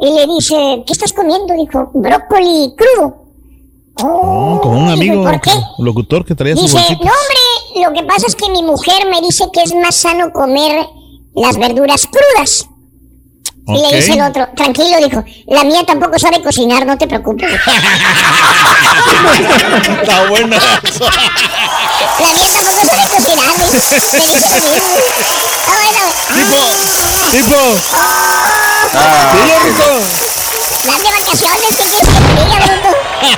Y le dice, ¿qué estás comiendo? Dijo, brócoli crudo. Oh, como un amigo ¿por qué? locutor que traía Dice, no bolsita. hombre, lo que pasa es que mi mujer me dice que es más sano comer las verduras crudas. Y Ok. le dice el otro, tranquilo, dijo, la mía tampoco sabe cocinar, no te preocupes. Está buena. La mía tampoco sabe cocinar, ¿eh? me dice. Está bueno. Tipo, tipo. Ah, Dile, Ruto. Las de vacaciones, ¿qué quieres que te diga, bruto? ¡Ey!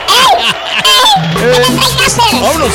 ¡Ey! ¿Qué me traigaste? ¡Vámonos!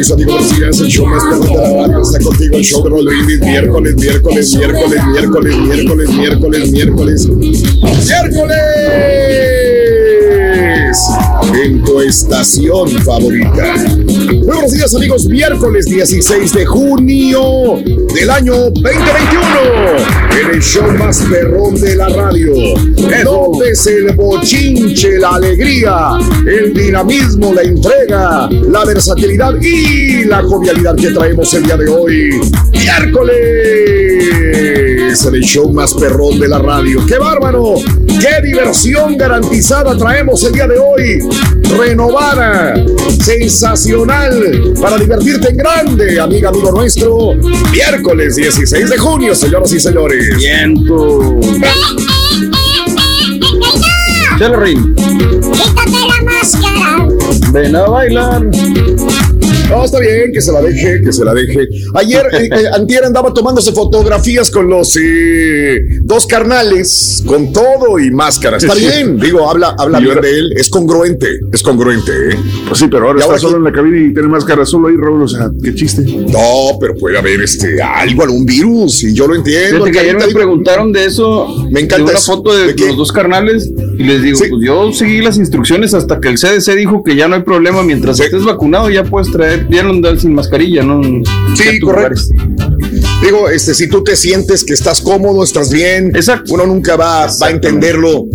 Mis amigos, días. El show más perro la radio está contigo. El show de Brindis. Miércoles, miércoles, miércoles, miércoles, miércoles, miércoles, miércoles. ¡Miércoles! En tu estación favorita. Muy buenos días, amigos. Miércoles 16 de junio del año 2021. En el show más perrón de la radio. Donde es el bochinche, la alegría, el dinamismo, la entrega, la versatilidad y la jovialidad que traemos el día de hoy. Miércoles. En el show más perrón de la radio. ¡Qué bárbaro! ¡Qué diversión garantizada traemos el día de hoy! Renovada, sensacional, para divertirte en grande, amiga, amigo nuestro. Miércoles 16 de junio, señoras y señores. Viento. Chelo Rin. ¡Quítate la máscara! Ven a bailar. No, está bien, que se la deje, que se la deje. Ayer, eh, eh, Antier andaba tomándose fotografías con los eh, dos carnales, con todo y máscara. Está bien, digo, habla, habla Y bien ahora- de él. Es congruente, es congruente, ¿eh? Pues sí, pero ahora Y está ahora solo en la cabina y tiene máscara solo ahí, Raúl. O sea, qué chiste. No, pero puede haber este algo, algún virus, y yo lo entiendo. Que ayer me preguntaron de eso. Me encanta de una eso. foto de, los dos carnales. Y les digo, pues yo seguí las instrucciones hasta que el CDC dijo que ya no hay problema. Mientras estés vacunado, ya puedes traer, andar sin mascarilla, ¿no? Sí, correcto. Digo, este, si tú te sientes que estás cómodo, estás bien, uno nunca va, va a entenderlo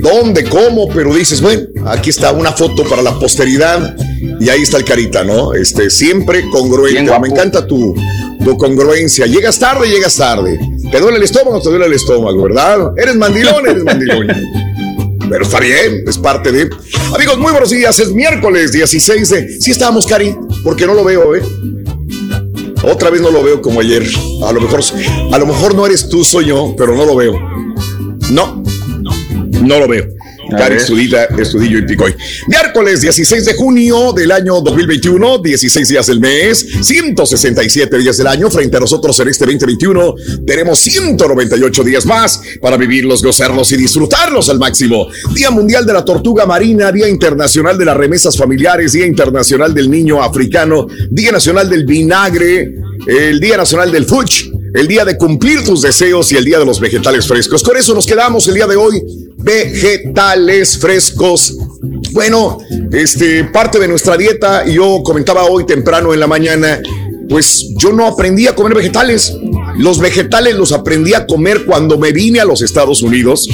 dónde, cómo, pero dices, bueno, aquí está una foto para la posteridad y ahí está el carita, ¿no? Este, siempre congruente. Me encanta tu, tu congruencia. Llegas tarde, llegas tarde. Te duele el estómago, te duele el estómago, ¿verdad? Eres mandilón, eres mandilón. Pero está bien, es parte de. Amigos, muy buenos días. Es miércoles 16 de. Sí estábamos, Cari, porque no lo veo, ¿eh? Otra vez no lo veo como ayer. A lo mejor, a lo mejor no eres tú, soy yo, pero no lo veo. No, no lo veo. Estudillo y Picoy. Miércoles 16 de junio del año 2021, 16 días del mes, 167 días del año. Frente a nosotros en este 2021 tenemos 198 días más para vivirlos, gozarlos y disfrutarlos al máximo. Día Mundial de la Tortuga Marina, Día Internacional de las Remesas Familiares, Día Internacional del Niño Africano, Día Nacional del Vinagre, el Día Nacional del Fuch, el día de cumplir tus deseos y el día de los vegetales frescos. Con eso nos quedamos el día de hoy. Vegetales frescos. Bueno, este parte de nuestra dieta, yo comentaba hoy temprano en la mañana, pues yo no aprendí a comer vegetales. Los vegetales los aprendí a comer cuando me vine a los Estados Unidos.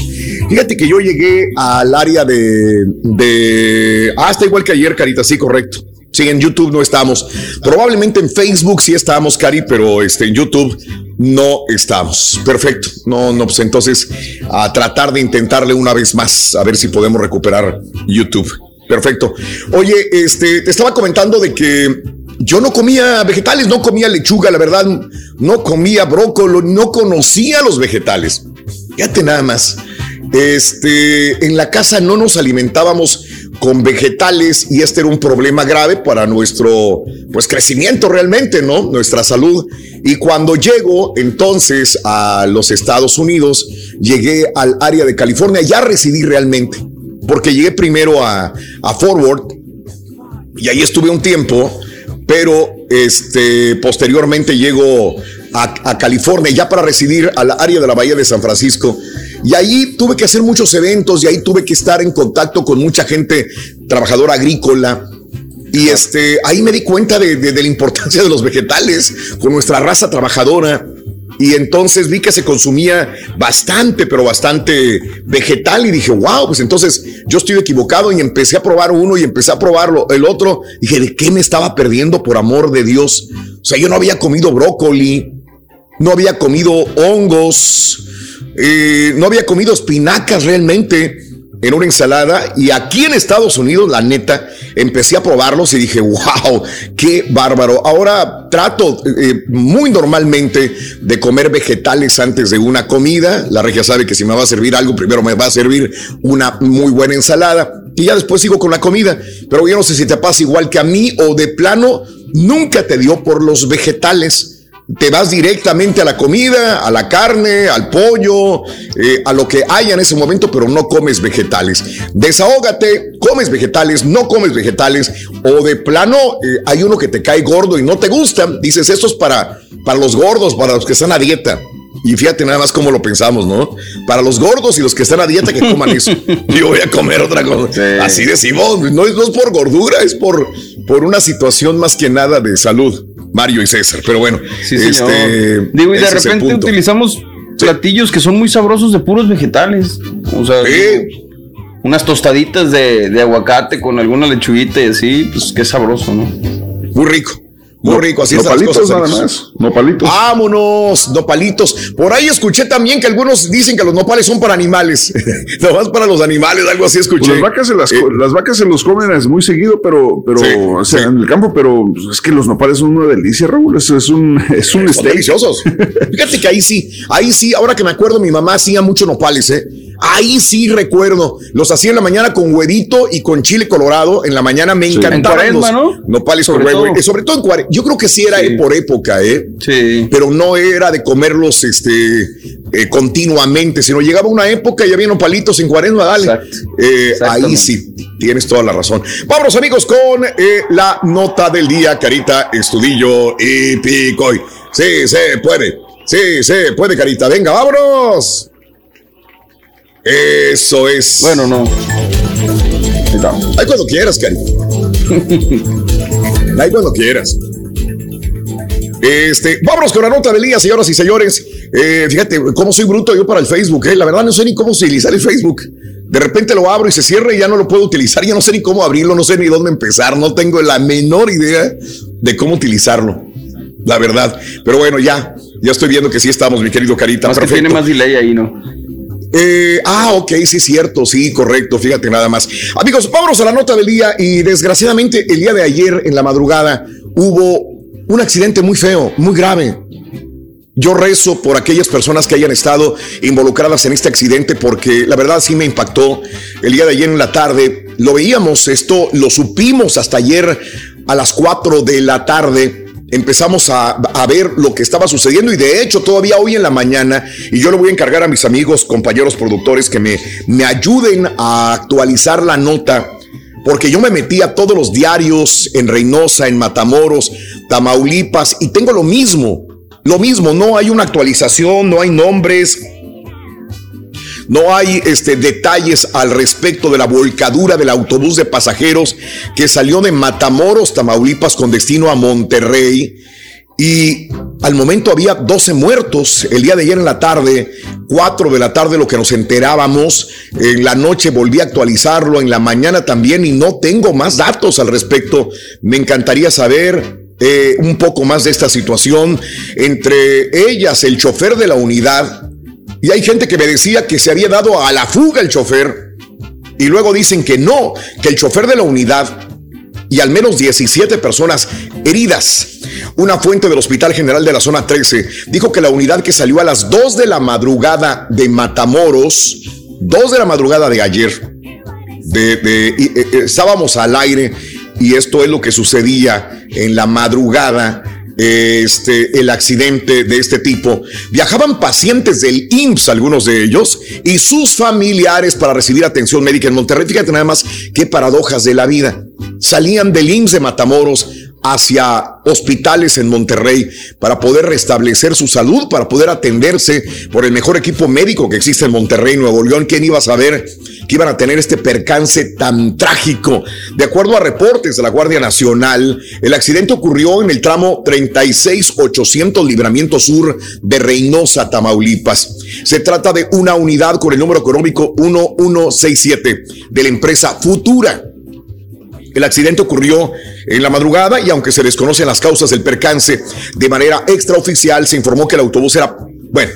Fíjate que yo llegué al área de, de ah, está igual que ayer, Carita, sí, correcto. Sí, en YouTube no estamos. Probablemente en Facebook sí estamos, Cari, pero este, en YouTube no estamos. Perfecto. No, no, pues entonces a tratar de intentarle una vez más, a ver si podemos recuperar YouTube. Perfecto. Oye, este, te estaba comentando de que yo no comía vegetales, no comía lechuga, la verdad, no comía brócoli, no conocía los vegetales. Fíjate nada más. Este, en la casa no nos alimentábamos con vegetales y este era un problema grave para nuestro pues crecimiento realmente, ¿no? Nuestra salud. Y cuando llego entonces a los Estados Unidos, llegué al área de California, ya residí realmente, porque llegué primero a, a Fort Worth y ahí estuve un tiempo, pero este posteriormente llego a, a California ya para residir al área de la Bahía de San Francisco. Y ahí tuve que hacer muchos eventos y ahí tuve que estar en contacto con mucha gente trabajadora agrícola. Y este, ahí me di cuenta de, de- de la importancia de los vegetales con nuestra raza trabajadora. Y entonces vi que se consumía bastante, pero bastante vegetal. Y dije, wow, pues entonces yo estoy equivocado. Y empecé a probar uno y empecé a probarlo el otro. Dije, ¿de qué me estaba perdiendo por amor de Dios? O sea, yo no había comido brócoli, no había comido hongos, no había comido espinacas realmente en una ensalada y aquí en Estados Unidos, la neta, empecé a probarlos y dije, wow, qué bárbaro. Ahora trato eh, muy normalmente de comer vegetales antes de una comida. La regia sabe que si me va a servir algo, primero me va a servir una muy buena ensalada y ya después sigo con la comida. Pero yo no sé si te pasa igual que a mí o de plano nunca te dio por los vegetales te vas directamente a la comida, a la carne, al pollo, eh, a lo que haya en ese momento, pero no comes vegetales. Desahógate, comes vegetales, no comes vegetales, o de plano eh, hay uno que te cae gordo y no te gusta. Dices, esto es para, para los gordos, para los que están a dieta. Y fíjate nada más cómo lo pensamos, ¿no? Para los gordos y los que están a dieta que coman eso. Yo voy a comer otra cosa. Así decimos, no es, no es por gordura, es por, por una situación más que nada de salud. Mario y César, pero bueno. Sí, señor. este, Digo, y de repente utilizamos platillos que son muy sabrosos de puros vegetales. O sea, unas tostaditas de, de aguacate con alguna lechuguita y así, pues qué sabroso, ¿no? Muy rico. Muy rico, así están las cosas. nada más. Nopalitos. Vámonos, nopalitos. Por ahí escuché también que algunos dicen que los nopales son para animales. Nomás para los animales, algo así escuché. Pues las vacas se las, co- las vacas se los comen es muy seguido, pero, pero Sí, o sea, sí. en el campo, pero es que los nopales son una delicia, Raúl. Es, es un, es un Son deliciosos. Fíjate que ahí sí, ahí sí, ahora que me acuerdo, mi mamá hacía mucho nopales, ¿eh? Ahí sí recuerdo. Los hacía en la mañana con huevito y con chile colorado. En la mañana me encantaban En los cuaresma, ¿no? nopales Sobre con huevo. todo. Eh, Sobre todo en cuaresma. Yo creo que sí era por época, ¿eh? Sí. Pero no era de comerlos este, eh, continuamente, sino llegaba una época y había nopalitos en cuaresma, dale. Eh, ahí sí, tienes toda la razón. Vámonos amigos con eh, la nota del día, Carita, Estudillo y Picoy. Sí, se puede. Sí, se puede, Carita. Venga, vámonos. Eso es. Bueno, no. Ahí cuando quieras, Carita. Ahí cuando quieras. Este, vámonos con la nota del día, señoras y señores. Eh, fíjate cómo soy bruto yo para el Facebook. eh. La verdad no sé ni cómo utilizar el Facebook. De repente lo abro y se cierra y ya no lo puedo utilizar. Ya no sé ni cómo abrirlo, no sé ni dónde empezar. No tengo la menor idea de cómo utilizarlo. La verdad. Pero bueno, ya, ya estoy viendo que sí estamos, mi querido Carita. Más que tiene más delay ahí, ¿no? Eh, ah, ok, sí, cierto, sí, correcto, fíjate nada más. Amigos, vámonos a la nota del día y desgraciadamente el día de ayer en la madrugada hubo un accidente muy feo, muy grave. Yo rezo por aquellas personas que hayan estado involucradas en este accidente porque la verdad sí me impactó el día de ayer en la tarde. Lo veíamos, esto lo supimos hasta ayer a las 4 de la tarde empezamos a, a, ver lo que estaba sucediendo y de hecho todavía hoy en la mañana, y yo le voy a encargar a mis amigos, compañeros productores que me, me ayuden a actualizar la nota, porque yo me metí a todos los diarios en Reynosa, en Matamoros, Tamaulipas, y tengo lo mismo, lo mismo, no hay una actualización, no hay nombres, no hay este, detalles al respecto de la volcadura del autobús de pasajeros que salió de Matamoros, Tamaulipas, con destino a Monterrey. Y al momento había 12 muertos. El día de ayer en la tarde, 4 de la tarde, lo que nos enterábamos. En la noche volví a actualizarlo, en la mañana también, y no tengo más datos al respecto. Me encantaría saber eh, un poco más de esta situación. Entre ellas, el chofer de la unidad y hay gente que me decía que se había dado a la fuga el chofer. Y luego dicen que no, que el chofer de la unidad y al menos 17 personas heridas. Una fuente del Hospital General de la Zona 13 dijo que la unidad que salió a las 2 de la madrugada de Matamoros, 2 de la madrugada de ayer, de, y, eh, estábamos al aire y esto es lo que sucedía en la madrugada este, el accidente de este tipo. Viajaban pacientes del IMSS, algunos de ellos, y sus familiares para recibir atención médica en Monterrey. Fíjate nada más qué paradojas de la vida. Salían del IMSS de Matamoros hacia hospitales en Monterrey para poder restablecer su salud, para poder atenderse por el mejor equipo médico que existe en Monterrey, Nuevo León. ¿Quién iba a saber que iban a tener este percance tan trágico? De acuerdo a reportes de la Guardia Nacional, el accidente ocurrió en el tramo 36800 Libramiento Sur de Reynosa, Tamaulipas. Se trata de una unidad con el número económico 1167 de la empresa Futura. El accidente ocurrió en la madrugada y aunque se desconocen las causas del percance, de manera extraoficial se informó que el autobús era... Bueno,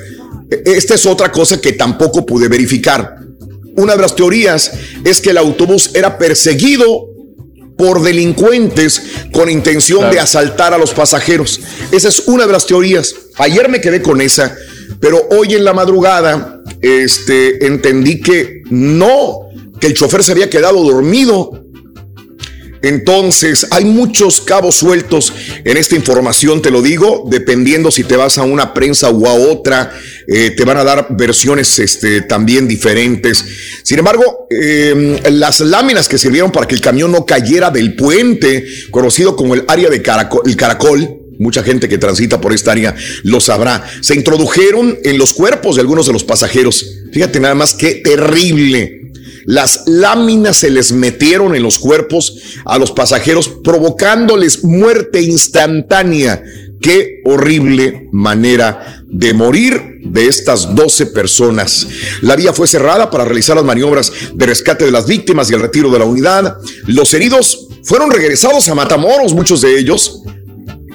esta es otra cosa que tampoco pude verificar. Una de las teorías es que el autobús era perseguido por delincuentes con intención claro. de asaltar a los pasajeros. Esa es una de las teorías. Ayer me quedé con esa, pero hoy en la madrugada este, entendí que no, que el chofer se había quedado dormido entonces, hay muchos cabos sueltos en esta información, te lo digo, dependiendo si te vas a una prensa o a otra, eh, te van a dar versiones este, también diferentes. Sin embargo, eh, las láminas que sirvieron para que el camión no cayera del puente, conocido como el área de Caracol, el Caracol, mucha gente que transita por esta área lo sabrá, se introdujeron en los cuerpos de algunos de los pasajeros. Fíjate nada más qué terrible. Las láminas se les metieron en los cuerpos a los pasajeros, provocándoles muerte instantánea. Qué horrible manera de morir de estas 12 personas. La vía fue cerrada para realizar las maniobras de rescate de las víctimas y el retiro de la unidad. Los heridos fueron regresados a Matamoros, muchos de ellos,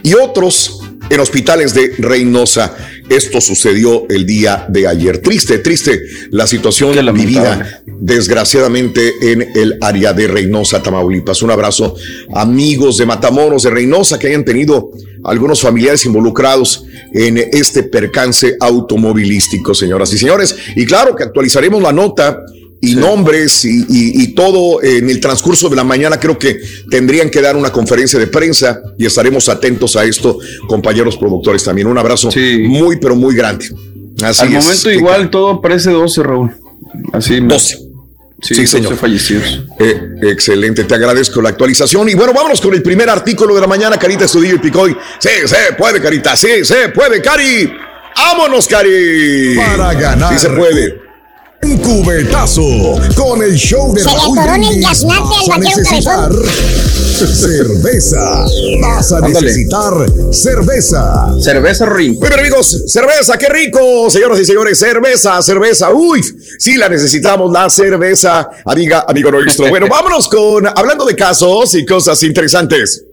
y otros en hospitales de Reynosa. Esto sucedió el día de ayer. Triste, triste la situación vivida desgraciadamente en el área de Reynosa, Tamaulipas. Un abrazo amigos de Matamoros, de Reynosa, que hayan tenido algunos familiares involucrados en este percance automovilístico, señoras y señores. Y claro que actualizaremos la nota y nombres y, y- y todo en el transcurso de la mañana. Creo que tendrían que dar una conferencia de prensa y estaremos atentos a esto, compañeros productores también. Un abrazo muy, pero muy grande. Así Al es. momento igual todo parece 12, Raúl. Así. 12. Sí, Sí, 12 señor. fallecidos. Eh, excelente, te agradezco la actualización. Y bueno, vámonos con el primer artículo de la mañana, Carita Estudillo y Picoy. Sí, se puede, Carita, sí, se puede, Cari. ¡Vámonos, Cari! Para ganar. Sí se puede. Un cubetazo con el show de Se le Raúl atoró en el Brindis. gaznate al Vas a vaquero necesitar cerveza. Vas a Ándale. necesitar cerveza. Cerveza Ring. Muy bien, amigos, cerveza, qué rico, señoras y señores, cerveza, cerveza, uy, sí la necesitamos, la cerveza, amiga, amigo nuestro. Bueno, vámonos con, hablando de casos y cosas interesantes.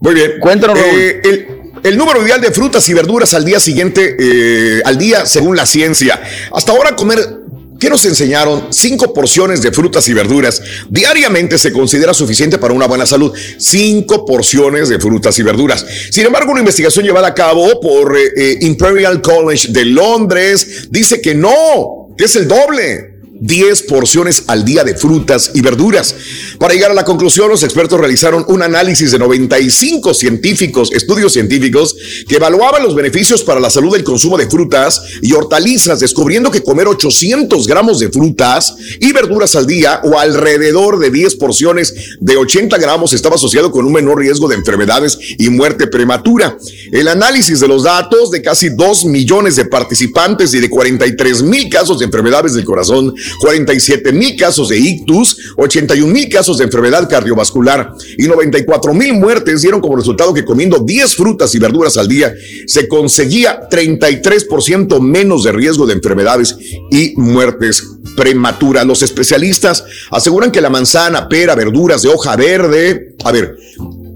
Muy bien. Cuéntanos, Raúl. Eh, el, el número ideal de frutas y verduras al día siguiente, eh, al día según la ciencia. Hasta ahora comer ¿Qué nos enseñaron? Cinco porciones de frutas y verduras diariamente se considera suficiente para una buena salud. Cinco porciones de frutas y verduras. Sin embargo, una investigación llevada a cabo por eh, eh, Imperial College de Londres dice que no, que es el doble. 10 porciones al día de frutas y verduras. Para llegar a la conclusión, los expertos realizaron un análisis de 95 científicos, estudios científicos, que evaluaban los beneficios para la salud del consumo de frutas y hortalizas, descubriendo que comer 800 gramos de frutas y verduras al día o alrededor de 10 porciones de 80 gramos estaba asociado con un menor riesgo de enfermedades y muerte prematura. El análisis de los datos de casi 2 millones de participantes y de 43 mil casos de enfermedades del corazón, 47 mil casos de ictus, 81 mil casos de enfermedad cardiovascular y 94 mil muertes dieron como resultado que comiendo 10 frutas y verduras al día se conseguía 33% menos de riesgo de enfermedades y muertes prematuras. Los especialistas aseguran que la manzana, pera, verduras de hoja verde, a ver,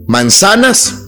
manzanas,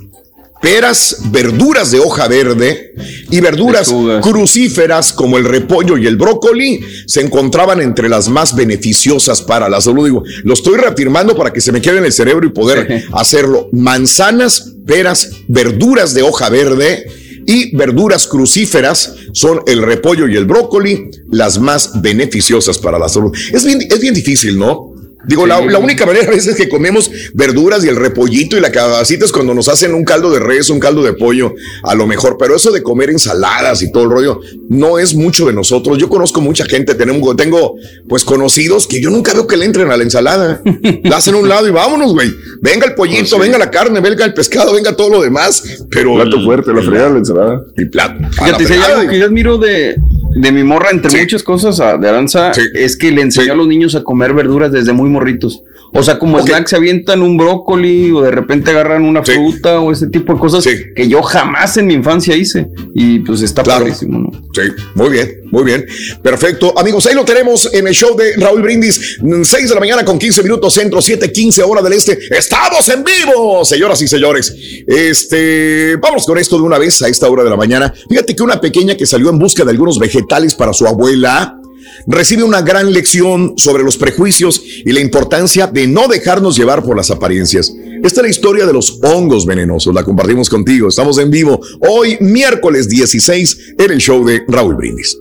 peras, verduras de hoja verde y verduras crucíferas como el repollo y el brócoli se encontraban entre las más beneficiosas para la salud. Digo, lo estoy reafirmando para que se me quede en el cerebro y poder hacerlo. Manzanas, peras, verduras de hoja verde y verduras crucíferas son el repollo y el brócoli las más beneficiosas para la salud. Es bien, es bien difícil, ¿no? Digo, la, la única manera a veces que comemos verduras y el repollito y la cabacita es cuando nos hacen un caldo de res, un caldo de pollo, a lo mejor, pero eso de comer ensaladas y todo el rollo no es mucho de nosotros. Yo conozco mucha gente, tenemos, tengo pues conocidos que yo nunca veo que le entren a la ensalada. La hacen a un lado y vámonos, güey. Venga el pollito, venga la carne, venga el pescado, venga todo lo demás. Pero Plato fuerte, la fregada, la ensalada. Y plato. a la Fíjate, si hay fregada, algo que yo admiro de, de mi morra, entre muchas cosas, a- de Aranza, es que le enseñó a los niños a comer verduras desde muy morritos. O sea, como snack se avientan un brócoli o de repente agarran una fruta o ese tipo de cosas que yo jamás en mi infancia hice. Y pues está padrísimo, ¿no? Sí, muy bien, muy bien. Perfecto. Amigos, ahí lo tenemos en el show de Raúl Brindis. 6 de la mañana con 15 minutos centro, 7, 15 hora del este. Estamos en vivo, señoras y señores. Este, vamos con esto de una vez a esta hora de la mañana. Fíjate que una pequeña que salió en busca de algunos vegetales para su abuela recibe una gran lección sobre los prejuicios y la importancia de no dejarnos llevar por las apariencias. Esta es la historia de los hongos venenosos. La compartimos contigo. Estamos en vivo hoy, miércoles 16, en el show de Raúl Brindis.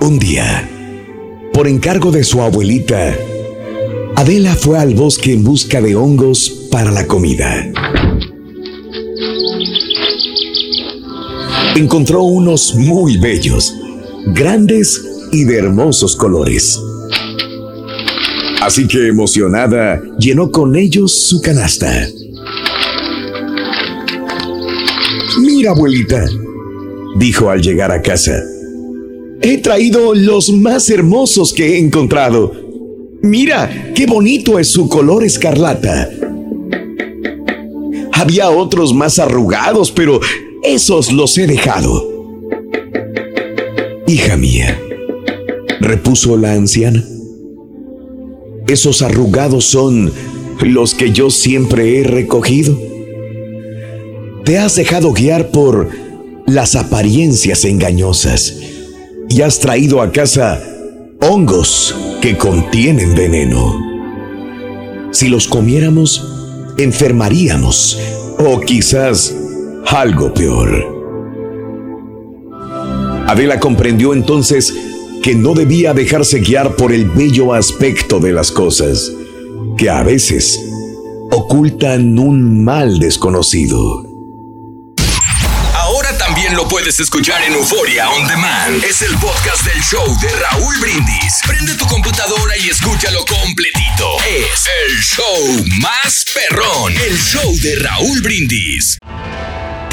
Un día, por encargo de su abuelita, Adela fue al bosque en busca de hongos para la comida. Encontró unos muy bellos, grandes y de hermosos colores. Así que emocionada, llenó con ellos su canasta. Mira, abuelita, dijo al llegar a casa. He traído los más hermosos que he encontrado. Mira, qué bonito es su color escarlata. Había otros más arrugados, pero esos los he dejado. Hija mía, repuso la anciana, esos arrugados son los que yo siempre he recogido. Te has dejado guiar por las apariencias engañosas y has traído a casa hongos que contienen veneno. Si los comiéramos, enfermaríamos o quizás algo peor. Adela comprendió entonces que no debía dejarse guiar por el bello aspecto de las cosas, que a veces ocultan un mal desconocido. Ahora también lo puedes escuchar en Euforia On Demand. Es el podcast del show de Raúl Brindis. Prende tu computadora y escúchalo completito. Es el show más perrón. El show de Raúl Brindis.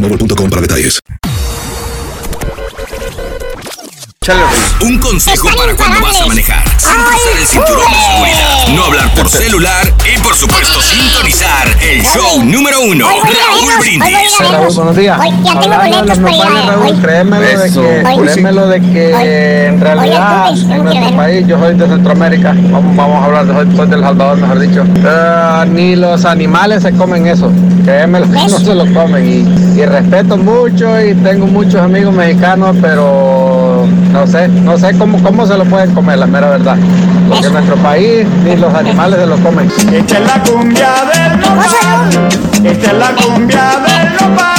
boostmobile.com para detalles. Un consejo para cuando vas a manejar. Siempre usar el cinturón de seguridad. No hablar por celular y, por supuesto, sintonizar el show número uno. Raúl Brindis. Raúl, buenos días. Hablando de los nopales, Raúl, créemelo de que, Hoy en realidad en nuestro país, yo soy de Centroamérica, vamos, a hablar, de- soy, soy del Salvador, mejor dicho, eh, ni los animales se comen eso, créemelo que no se lo comen y, y respeto mucho y tengo muchos amigos mexicanos, pero no sé, no sé cómo, cómo se lo pueden comer, la mera verdad, porque en nuestro país ni los animales se lo comen. Esta es la cumbia del nopal. Esta es la cumbia del nopal.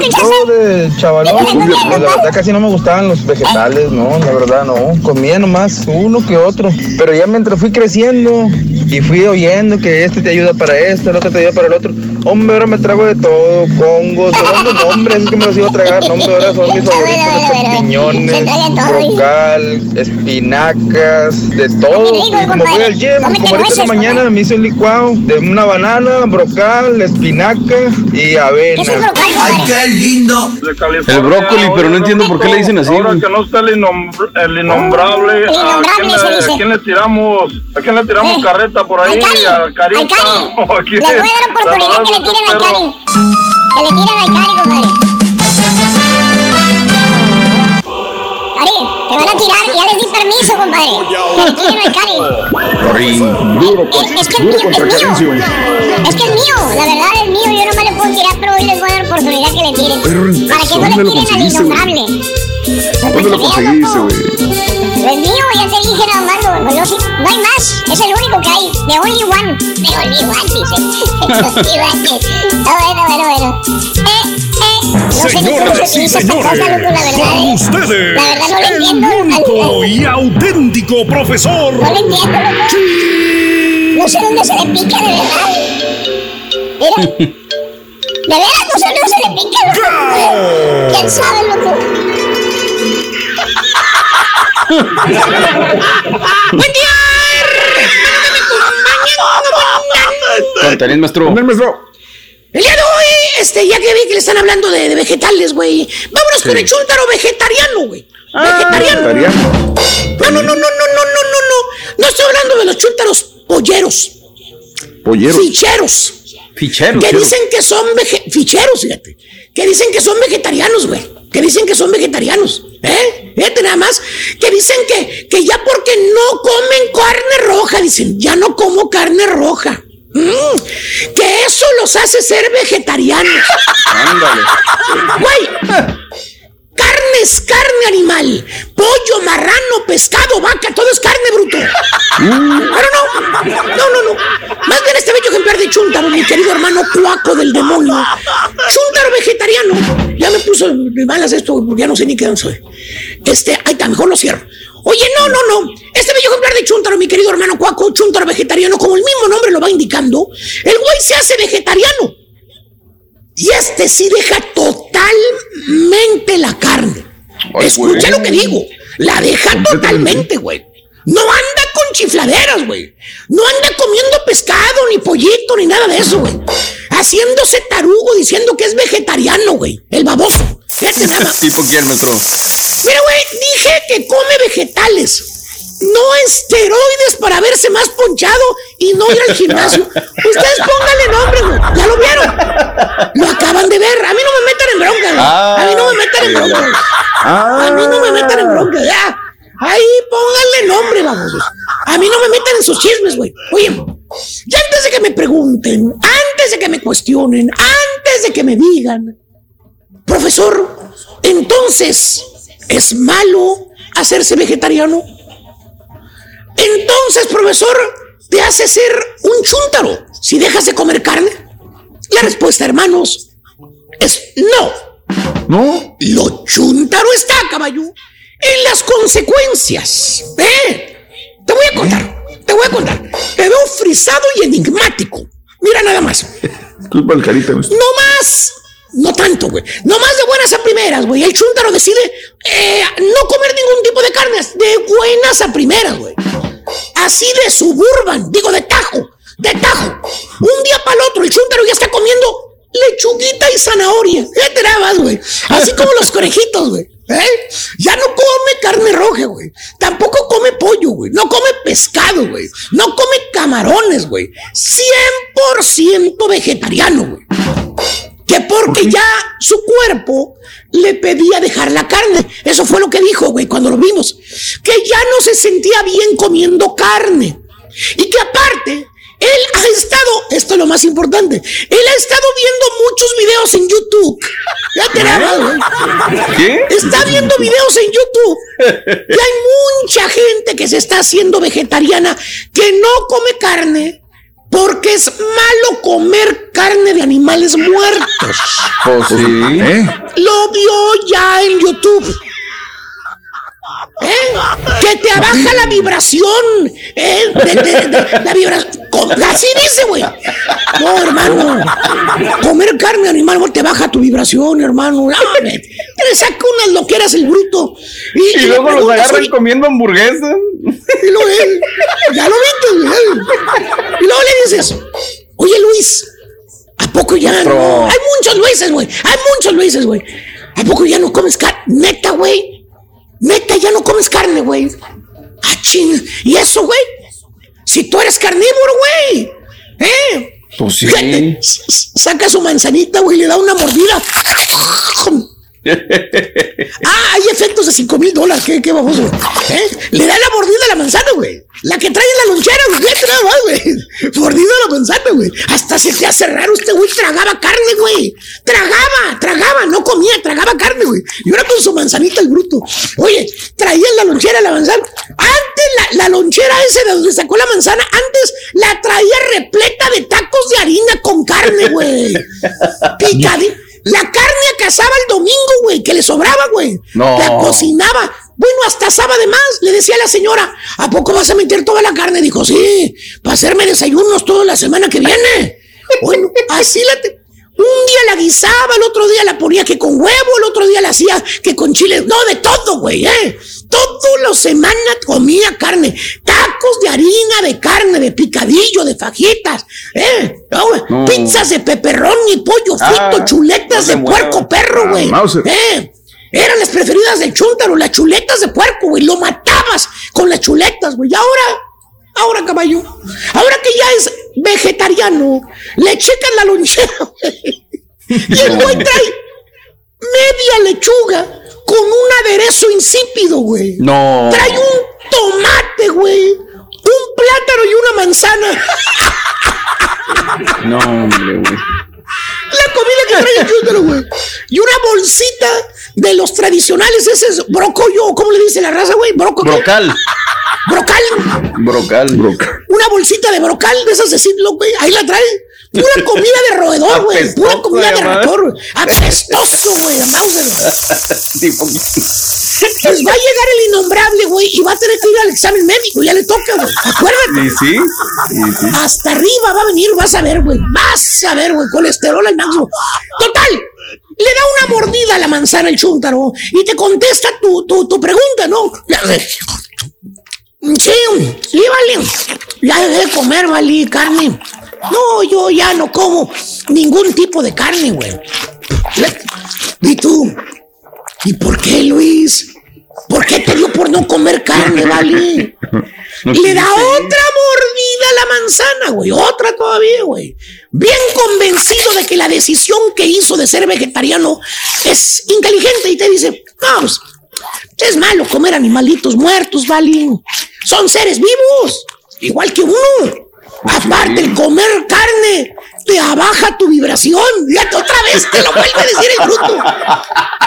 Yo de chavalón, pues, la verdad casi no me gustaban los vegetales, no, la verdad no. Comía nomás uno que otro. Pero ya mientras fui creciendo y fui oyendo que este te ayuda para esto, el otro te ayuda para el otro. Hombre, ahora me trago de todo, congos, de nombres, es que me los iba a tragar. No, hombre, ahora son mis favoritos, los champiñones, brocal, espinacas, de todo. Como voy al gym, como ahorita en la mañana me hice un licuado de una banana, brocal, espinaca y avena. ¡Ay, qué lindo! El brócoli, pero no entiendo por qué le dicen así. Ahora que no está el, innom- el innombrable, ¿a quién, innombrable se le, dice. a quién le tiramos, a quién le tiramos Eh, carreta por ahí? ¿A Carita? al Cari. ¿O a quién? Les voy a dar oportunidad que le tiren al Cari. Que le tiren al Cari, compadre. Cari, te van a tirar, ya les di permiso, compadre. Que le tiren al Cari. Duro, Es, es que es mío, es mío. Es que es mío, la verdad es mío, yo no me le puedo tirar, pero hoy les voy a dar oportunidad que le tiren. Pero, Para que no ¿dónde le tiren al innombrable. ¿Dónde lo conseguiste, güey? Es mío, ya te dije nada más, no, pues yo sí- no hay más, es el único que hay, the only one, the only one, dice. Sí, bueno, bueno, bueno. Eh, eh, no sé Señoras y dice esta señores, cosa, loco, la verdad, con eh. ustedes, La verdad no el único y auténtico profesor. No le entiendo, loco. No sé dónde se le pica, de verdad. Mira. De veras, no se, no se le pica. loco. ¿Quién sabe, loco? ¡Buen día! Contenés, maestro. El día de hoy, este, ya que vi que le están hablando de, de vegetales, güey. Vámonos con el chúntaro vegetariano, güey. vegetariano. No, no, no, no, no, no, no, no, no. No estoy hablando de los chúntaros polleros. Polleros. Ficheros. Ficheros. Que dicen que son vege- ficheros, fíjate. Que dicen que son vegetarianos, güey. Que dicen que son vegetarianos. ¿Eh? Fíjate nada más. Que dicen que, que ya porque no comen carne roja, dicen, ya no como carne roja. Mm, que eso los hace ser vegetarianos. Ándale. Güey. Carne es carne animal. Pollo, marrano, pescado, vaca, todo es carne, bruto. Pero no, no, no, no. Más bien este bello ejemplar de chúntaro, mi querido hermano cuaco del demonio. Chúntaro vegetariano. Ya me puso de malas esto, porque ya no sé ni qué soy. Este, ahí está, mejor lo cierro. Oye, no, no, no. Este bello ejemplar de chúntaro, mi querido hermano cuaco, chúntaro vegetariano, como el mismo nombre lo va indicando, el güey se hace vegetariano. Y este sí deja totalmente la carne. Ay, Escucha güey. lo que digo. La deja totalmente, güey. No anda con chifladeras, güey. No anda comiendo pescado, ni pollito, ni nada de eso, güey. Haciéndose tarugo diciendo que es vegetariano, güey. El baboso. Fíjate nada más. ¿Tipo quién, maestro? Mira, güey, dije que come vegetales. No esteroides para verse más ponchado y no ir al gimnasio. Ustedes pónganle nombre, güey. Ya lo vieron. Lo acaban de ver. A mí no me metan en bronca, güey. A mí no me metan en bronca. güey. A mí no me metan en bronca, ya. Ahí pónganle nombre, vamos. A mí no me metan en sus chismes, güey. Oye, ya antes de que me pregunten, antes de que me cuestionen, antes de que me digan, profesor, entonces, ¿es malo hacerse vegetariano? Entonces, profesor, te hace ser un chúntaro si dejas de comer carne. La respuesta, hermanos, es no. No. Lo chúntaro está, caballo, en las consecuencias. ¿Eh? Te voy a contar, te voy a contar. Te veo frisado y enigmático. Mira nada más. Carita. No más. No tanto, güey. No más de buenas a primeras, güey. El chúntaro decide eh, no comer ningún tipo de carnes. De buenas a primeras, güey. Así de suburban, digo de tajo, de tajo. Un día para el otro, el chúntaro ya está comiendo lechuguita y zanahoria. Fíjate nada más, güey. Así como los conejitos, güey. ¿Eh? Ya no come carne roja, güey. Tampoco come pollo, güey. No come pescado, güey. No come camarones, güey. 100% vegetariano, güey. Que porque ya su cuerpo le pedía dejar la carne. Eso fue lo que dijo, güey, cuando lo vimos. Que ya no se sentía bien comiendo carne. Y que aparte, él ha estado, esto es lo más importante, él ha estado viendo muchos videos en YouTube. Ya te la. ¿Qué? Está viendo videos en YouTube. Y hay mucha gente que se está haciendo vegetariana que no come carne porque es malo comer carne de animales muertos. Pues sí. Lo vio ya en YouTube. ¿Eh? Que te baja la vibración. ¿eh? De- de- de- la vibración. Así dice, güey. No, hermano. Comer carne animal te baja tu vibración, hermano. No, hombre, te saca unas loqueras el bruto. Y, luego los agarran comiendo hamburguesas. y luego ya lo viste. Y luego le dices, oye Luis, ¿a poco ya no? Hay muchos Luises, güey. Hay muchos Luises, güey. ¿A poco ya no comes carne? Neta, güey. Neta, ya no comes carne, güey. Ah, ching. ¿Y eso, güey? Si tú eres carnívoro, güey. ¿Eh? Pues sí. Fíjate, s- s- saca su manzanita, güey, le da una mordida. Ah, hay efectos de 5 mil dólares. ¿Qué, qué baboso? ¿Eh? Le da la mordida a la manzana, güey. La que trae en la lonchera, güey. Nada más, güey. Mordida a la manzana, güey. Hasta se te hace raro este güey. Tragaba carne, güey. Tragaba, tragaba. No comía, tragaba carne, güey. Y ahora con su manzanita el bruto. Oye, traía en la lonchera la manzana. Antes la, la lonchera esa de donde sacó la manzana, antes la traía repleta de tacos de harina con carne, güey. Picadita. La carne cazaba el domingo, güey, que le sobraba, güey. No. La cocinaba. Bueno, hasta asaba de más. Le decía a la señora, ¿a poco vas a meter toda la carne? Dijo, sí, para hacerme desayunos toda la semana que viene. Bueno, así la... te- Un día la guisaba, el otro día la ponía que con huevo, el otro día la hacía que con chile. No, de todo, güey, ¿eh? Todas las semanas comía carne. Tacos de harina, de carne, de picadillo, de fajitas, ¿eh? No, güey. No. Pizzas de peperrón y pollo frito, Ah, chuletas no de puerco perro, Ah, güey. ¿Eh? Eran las preferidas del chúntaro, las chuletas de puerco, güey. Lo matabas con las chuletas, güey. Y ahora, ahora, caballo, ahora que ya es vegetariano, le checan la lonchera, güey. Y el güey trae media lechuga con un aderezo insípido, güey. No. Trae un tomate, güey. Un plátano y una manzana. No, hombre, güey. La comida que trae el chúntaro, güey. Y una bolsita de los tradicionales, ese es brocollo, ¿cómo le dice la raza, güey? Broco, ¿qué? Brocal. Brocal. Brocal. Una bolsita de brocal de esas de Ziploc, güey. Ahí la trae. Pura comida de roedor, güey. Pura comida de roedor, güey. Apestoso, güey. a Mauser. Pues va a llegar el innombrable, güey, y va a tener que ir al examen médico. Ya le toca, güey. Acuérdate. ¿Y sí? ¿Y sí? Hasta arriba va a venir, vas a ver, güey. Vas a ver, güey. Colesterol al máximo. Total. Le da una mordida a la manzana el chúntaro y te contesta tu, tu, tu pregunta, ¿no? Sí, sí, vale. Ya dejé de comer, vale, carne. No, yo ya no como ningún tipo de carne, güey. ¿Y tú? ¿Y por qué, Luis? ¿Por qué te dio por no comer carne, vale? No Le da otra mordida a la manzana, güey. Otra todavía, güey. Bien convencido de que la decisión que hizo de ser vegetariano es inteligente y te dice, no, pues, es malo comer animalitos muertos, ¿vale? Son seres vivos, igual que uno. Aparte, el comer carne te abaja tu vibración. Fíjate, otra vez te lo vuelve a decir el bruto.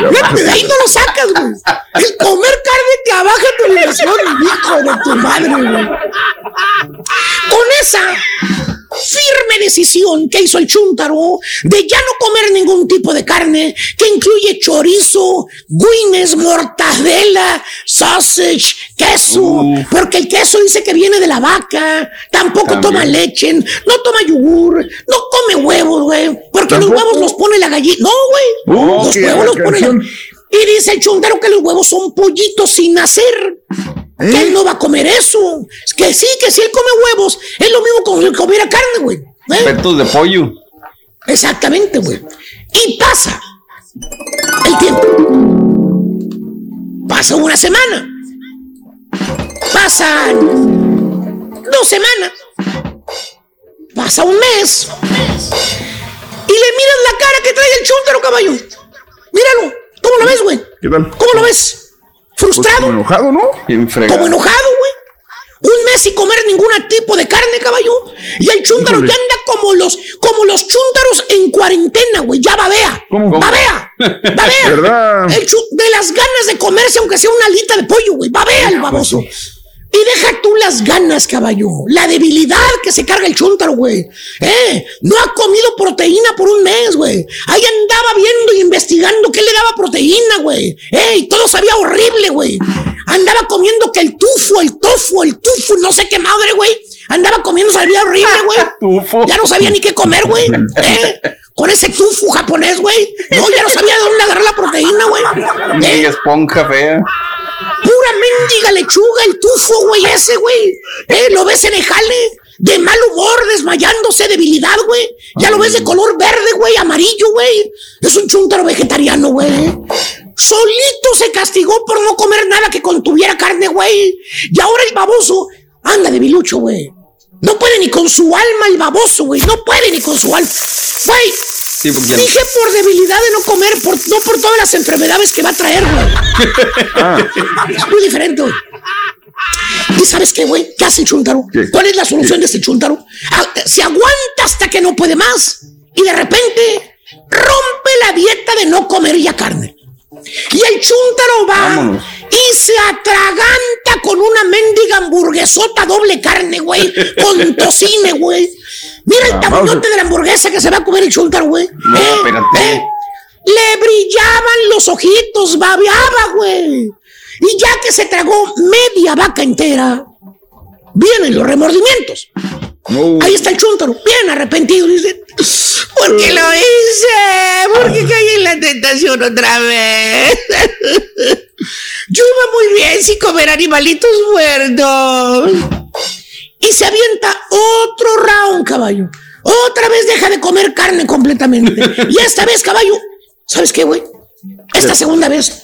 Fíjate, de ahí no lo sacas, güey. El comer carne te abaja tu vibración, hijo de tu madre, güey. Con esa firme decisión que hizo el chúntaro de ya no comer ningún tipo de carne que incluye chorizo, guines, mortadela, sausage, queso, porque el queso dice que viene de la vaca, tampoco También. toma leche, no toma yogur, no come huevos, güey, porque los huevos los pone la gallina. No, güey, Oh, los huevos los pone la... Y dice el chúntaro que los huevos son pollitos sin nacer. ¿Eh? Que él no va a comer eso. Es que sí, que si él come huevos, es lo mismo como si comiera carne, güey. ¿Eh? Petos de pollo. Exactamente, güey. Y pasa el tiempo. Pasa una semana. Pasan dos semanas. Pasa un mes. Y le miras la cara que trae el chúntaro, caballo. Míralo. ¿Cómo lo ves, güey? ¿Cómo lo ves? Pues ¿Frustrado? como enojado, ¿no? Como enojado, güey. Un mes sin comer ningún tipo de carne, caballo. Y el chúntaro Híjole. ya anda como los, como los chúntaros en cuarentena, güey. Ya babea. ¿Cómo? Babea. Babea. ¿Verdad? El chu- de las ganas de comerse, aunque sea una alita de pollo, güey. Babea el baboso. Y deja tú las ganas, caballo. La debilidad que se carga el chúntaro, güey. Eh, no ha comido proteína por un mes, güey. Ahí andaba viendo y investigando qué le daba proteína, güey. Eh, y todo sabía horrible, güey. Andaba comiendo que el tufo, el tofu, el tufo, no sé qué madre, güey. Andaba comiendo, sabía horrible, güey. Ya no sabía ni qué comer, güey. Eh, con ese tufo japonés, güey. No, ya no sabía de dónde agarrar la proteína, güey. Eh, esponja fea. Pura mendiga lechuga, el tufo, güey, ese, güey. Eh, lo ves en el jale, de mal humor, desmayándose, debilidad, güey. Ya lo ves de color verde, güey, amarillo, güey. Es un chúntaro vegetariano, güey. Solito se castigó por no comer nada que contuviera carne, güey. Y ahora el baboso anda de bilucho, güey. No puede ni con su alma el baboso, güey. No puede ni con su alma. Güey, Sí, porque ya- dije por debilidad de no comer, por, no por todas las enfermedades que va a traer, güey. Es muy diferente, güey. ¿Y sabes qué, güey? ¿Qué hace el chúntaro? ¿Qué? ¿Cuál es la solución de este chúntaro? Ah, Se aguanta hasta que no puede más y de repente rompe la dieta de no comer ya carne. Y el chúntaro va Vámonos. Y se atraganta con una mendiga hamburguesota doble carne, güey, con tocine, güey. Mira el Ah, tamañote de la hamburguesa que se va a comer el chúntaro, güey. No, ¿Eh? espérate. ¿Eh? Le brillaban los ojitos, babeaba, güey. Y ya que se tragó media vaca entera, vienen los remordimientos. Ahí está el chuntaro, bien arrepentido. Dice, ¿por qué lo hice? ¿Por qué caí en la tentación otra vez? Yo iba muy bien sin comer animalitos muertos. Y se avienta otro round, caballo. Otra vez deja de comer carne completamente. Y esta vez, caballo, ¿sabes qué, güey? Esta segunda vez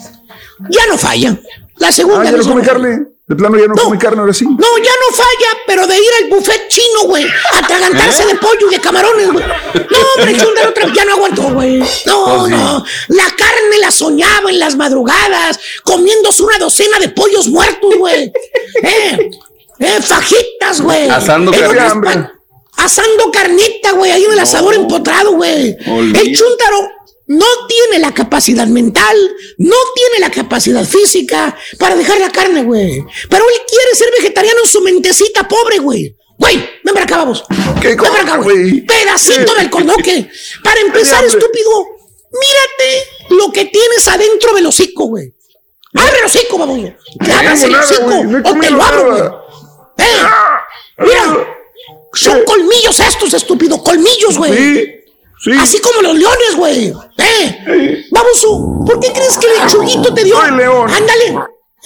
ya no falla. La segunda Ah, ya vez. no come no falla. carne. De plano ya no, come carne, ahora sí. No, ya no falla, pero de ir al buffet chino, güey, a atragantarse ¿Eh? de pollo y de camarones, güey. No, hombre, Chuntaro, otra vez, ya no aguantó, güey. No, Oh, sí. no. La carne la soñaba en las madrugadas, comiéndose una docena de pollos muertos, güey. Eh, eh, fajitas, güey. Asando carne. asando- Asando carnita, güey, ahí en el asador empotrado, güey. El Chuntaro no tiene la capacidad mental, no tiene la capacidad física para dejar la carne, güey. Pero él quiere ser vegetariano en su mentecita pobre, güey. Güey, ven para acá, vamos. ven para acá, güey. Pedacito del cordoque. Para empezar, estúpido, mírate lo que tienes adentro del hocico, güey. Abre el hocico, vamos. Abras el hocico no o te lo abro, güey. ¡Eh! Mira, son colmillos estos, estúpido, colmillos, güey. Así como los leones, güey. ¿Eh? Baboso, ¿por qué crees que el chuguito te dio? Ándale.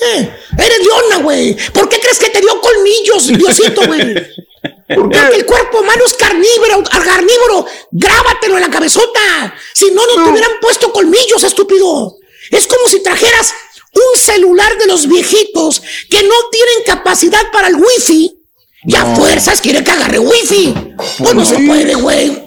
Eh, eres leona, güey. ¿Por qué crees que te dio colmillos, Diosito, güey? Porque el cuerpo humano es carnívoro, carnívoro. Grábatelo en la cabezota. Si no, no te hubieran puesto colmillos, estúpido. Es como si trajeras un celular de los viejitos que no tienen capacidad para el wifi y a fuerzas quiere que agarre wifi. Pues no se puede, güey.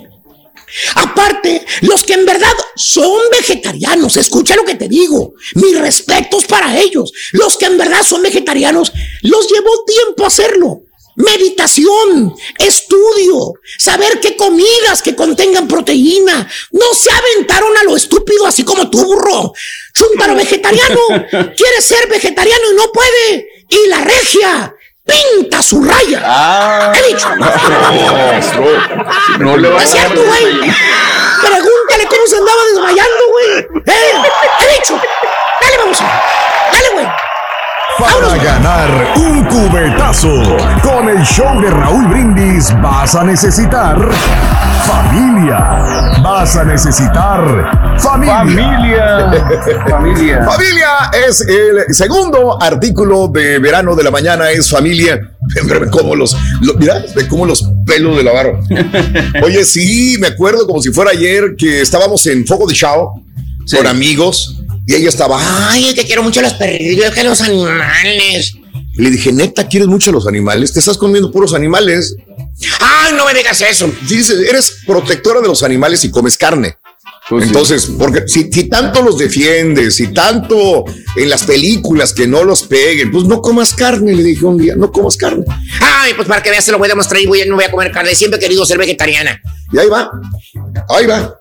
Aparte, los que en verdad son vegetarianos, escucha lo que te digo, mis respetos para ellos. Los que en verdad son vegetarianos, los llevó tiempo hacerlo. Meditación, estudio, saber qué comidas que contengan proteína. No se aventaron a lo estúpido así como tú, burro. Chúntaro vegetariano, quiere ser vegetariano y no puede. Y la regia pinta su raya. Ah. He dicho. No le va a Es cierto, güey. Pregúntale cómo se andaba desmayando, güey. ¿Eh? He dicho. Dale, vamos. Dale, güey. Para ganar un cubetazo con el show de Raúl Brindis vas a necesitar familia. Vas a necesitar familia. Familia. Familia es el segundo artículo de verano de la mañana, es familia. Ve cómo los, lo- mira, ve cómo los pelos de la barba. Oye, sí, me acuerdo como si fuera ayer que estábamos en Fogo de Chao con amigos y ella estaba, ay, es que quiero mucho los perrillos, que los animales. Y le dije, neta, ¿quieres mucho los animales? Te estás comiendo puros animales. Ay, no me digas eso. Dices, eres protectora de los animales y comes carne. Entonces, porque si, si tanto los defiendes, si tanto en las películas que no los peguen, pues no comas carne, le dije un día, no comas carne. Ay, pues para que veas, se lo voy a demostrar y voy, no voy a comer carne. Siempre he querido ser vegetariana. Y ahí va, ahí va.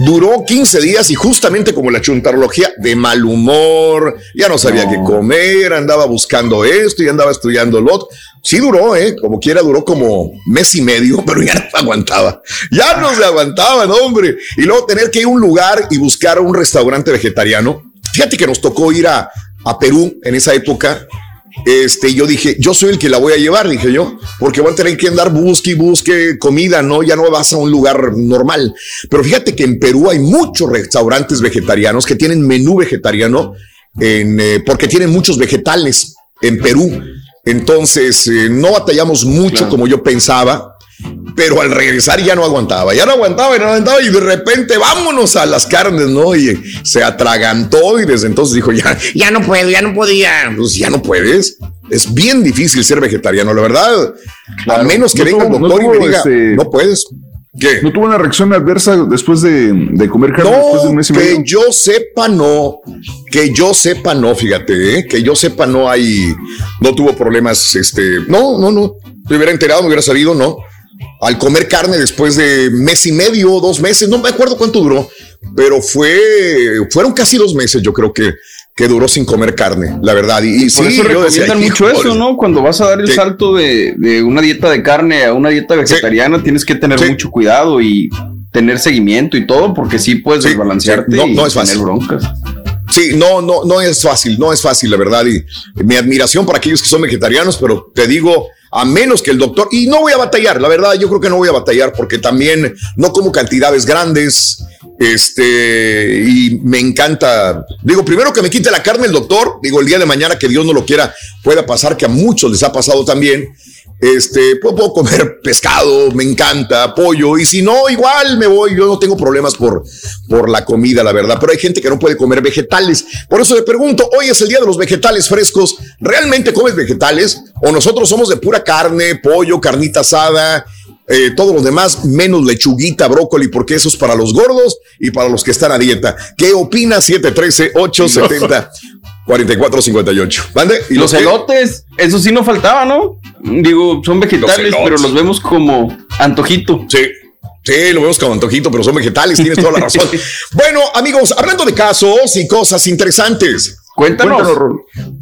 Duró 15 días y justamente como la chuntarología de mal humor, ya no sabía qué comer, andaba buscando esto y andaba estudiando lo otro. Sí duró, ¿eh? Como quiera, duró como mes y medio, pero ya no aguantaba. Ya no se aguantaba, no, hombre. Y luego tener que ir a un lugar y buscar un restaurante vegetariano. Fíjate que nos tocó ir a, a Perú en esa época este, yo dije, yo soy el que la voy a llevar, dije yo, porque voy a tener que andar busque y busque comida, ¿no? Ya no vas a un lugar normal. Pero fíjate que en Perú hay muchos restaurantes vegetarianos que tienen menú vegetariano, en, eh, porque tienen muchos vegetales en Perú. Entonces, eh, no batallamos mucho como yo pensaba. Pero al regresar ya no aguantaba, ya no aguantaba, ya no aguantaba y de repente vámonos a las carnes, ¿no? Y se atragantó y desde entonces dijo, ya, Ya no puedo, ya no podía. pues ya no puedes. Es bien difícil ser vegetariano, la verdad. A menos que No venga el no doctor y me diga, este, no puedes. ¿Qué? ¿No tuvo una reacción adversa después de, de comer carne después de un No, mes y que medio? yo sepa no, que yo sepa no, fíjate, ¿eh? que yo sepa no hay, no tuvo problemas, este, no, no, no, me hubiera enterado, me hubiera sabido, no. Al comer carne después de mes y medio, dos meses, no me acuerdo cuánto duró, pero fue, fueron casi dos meses, yo creo que, que duró sin comer carne, la verdad. Y, y Por sí, eso decía, mucho eso, ¿no? Cuando vas a dar el salto de, de una dieta de carne a una dieta vegetariana, tienes que tener mucho cuidado y tener seguimiento y todo, porque sí puedes desbalancearte. No, y no es tener fácil. broncas. Sí, no, no, no es fácil, no es fácil, la verdad. Y mi admiración para aquellos que son vegetarianos, pero te digo, a menos que el doctor, y no voy a batallar, la verdad, yo creo que no voy a batallar porque también no como cantidades grandes, este, y me encanta, digo, primero que me quite la carne el doctor, digo, el día de mañana que Dios no lo quiera, pueda pasar, que a muchos les ha pasado también, este, puedo, comer pescado, me encanta, pollo, y si no, igual me voy, yo no tengo problemas por, por la comida, la verdad, pero hay gente que no puede comer vegetales. Por eso le pregunto, hoy es el día de los vegetales frescos, ¿realmente comes vegetales? ¿O nosotros somos de pura carne, pollo, carnita asada? Eh, todos los demás, menos lechuguita, brócoli, porque eso es para los gordos y para los que están a dieta. ¿Qué opina 713-870? 4458. ¿Mande? Y los, elotes, eso sí no faltaba, ¿no? Digo, son vegetales, pero los vemos como antojito. Sí. Sí, lo vemos como antojito, pero son vegetales, tienes toda la razón. bueno, amigos, hablando de casos y cosas interesantes. Cuéntanos.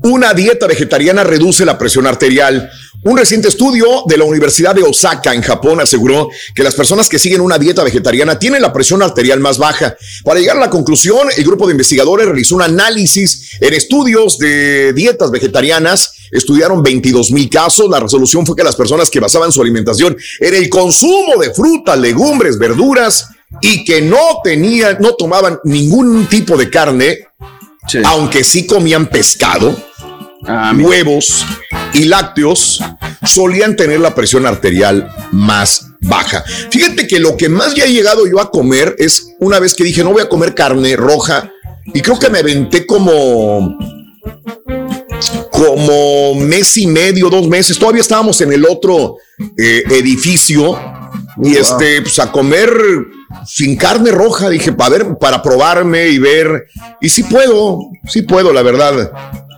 Una dieta vegetariana reduce la presión arterial. Un reciente estudio de la Universidad de Osaka en Japón aseguró que las personas que siguen una dieta vegetariana tienen la presión arterial más baja. Para llegar a la conclusión, el grupo de investigadores realizó un análisis en estudios de dietas vegetarianas. Estudiaron 22 mil casos. La resolución fue que las personas que basaban su alimentación en el consumo de frutas, legumbres, verduras y que no tenían, no tomaban ningún tipo de carne, aunque sí comían pescado, huevos y lácteos, solían tener la presión arterial más baja. Fíjate que lo que más ya he llegado yo a comer es una vez que dije no voy a comer carne roja y creo que me aventé como como mes y medio, dos meses. Todavía estábamos en el otro eh, edificio. Y este, pues a comer sin carne roja. Dije, para ver, para probarme y ver. Y sí puedo, sí puedo, la verdad.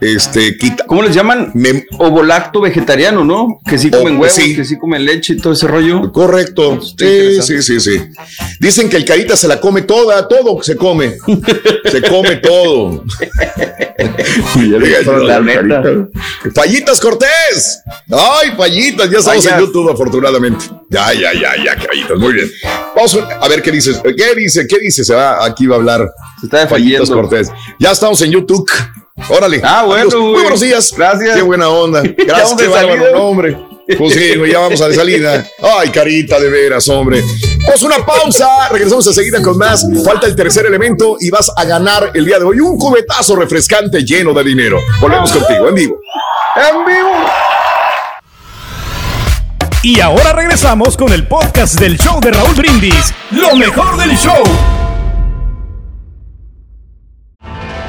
Este, quita. ¿Cómo les llaman? Ovolacto vegetariano, ¿no? Que sí comen huevos, sí. que sí comen leche y todo ese rollo. Correcto. Sí, sí, sí, sí. Dicen que el carita se la come toda, todo se come. se come todo. Fallitas Cortés. Ay, fallitas, ya estamos en YouTube, afortunadamente. Ya, ya, ya, ya, fallitas, muy bien. Vamos a ver qué dices. ¿Qué dice? ¿Qué dice? Se va, aquí va a hablar. Se está Fallitas Cortés. Ya estamos en YouTube. Órale. Ah, bueno. Amigos, muy buenos días. Gracias. Qué buena onda. Gracias, vamos qué bárbaro, hombre. Pues sí, ya vamos a de salida. Ay, carita, de veras, hombre. A una pausa. Regresamos enseguida con más. Falta el tercer elemento y vas a ganar el día de hoy un cubetazo refrescante lleno de dinero. Volvemos contigo en vivo. En vivo. Y ahora regresamos con el podcast del show de Raúl Brindis. Lo mejor del show.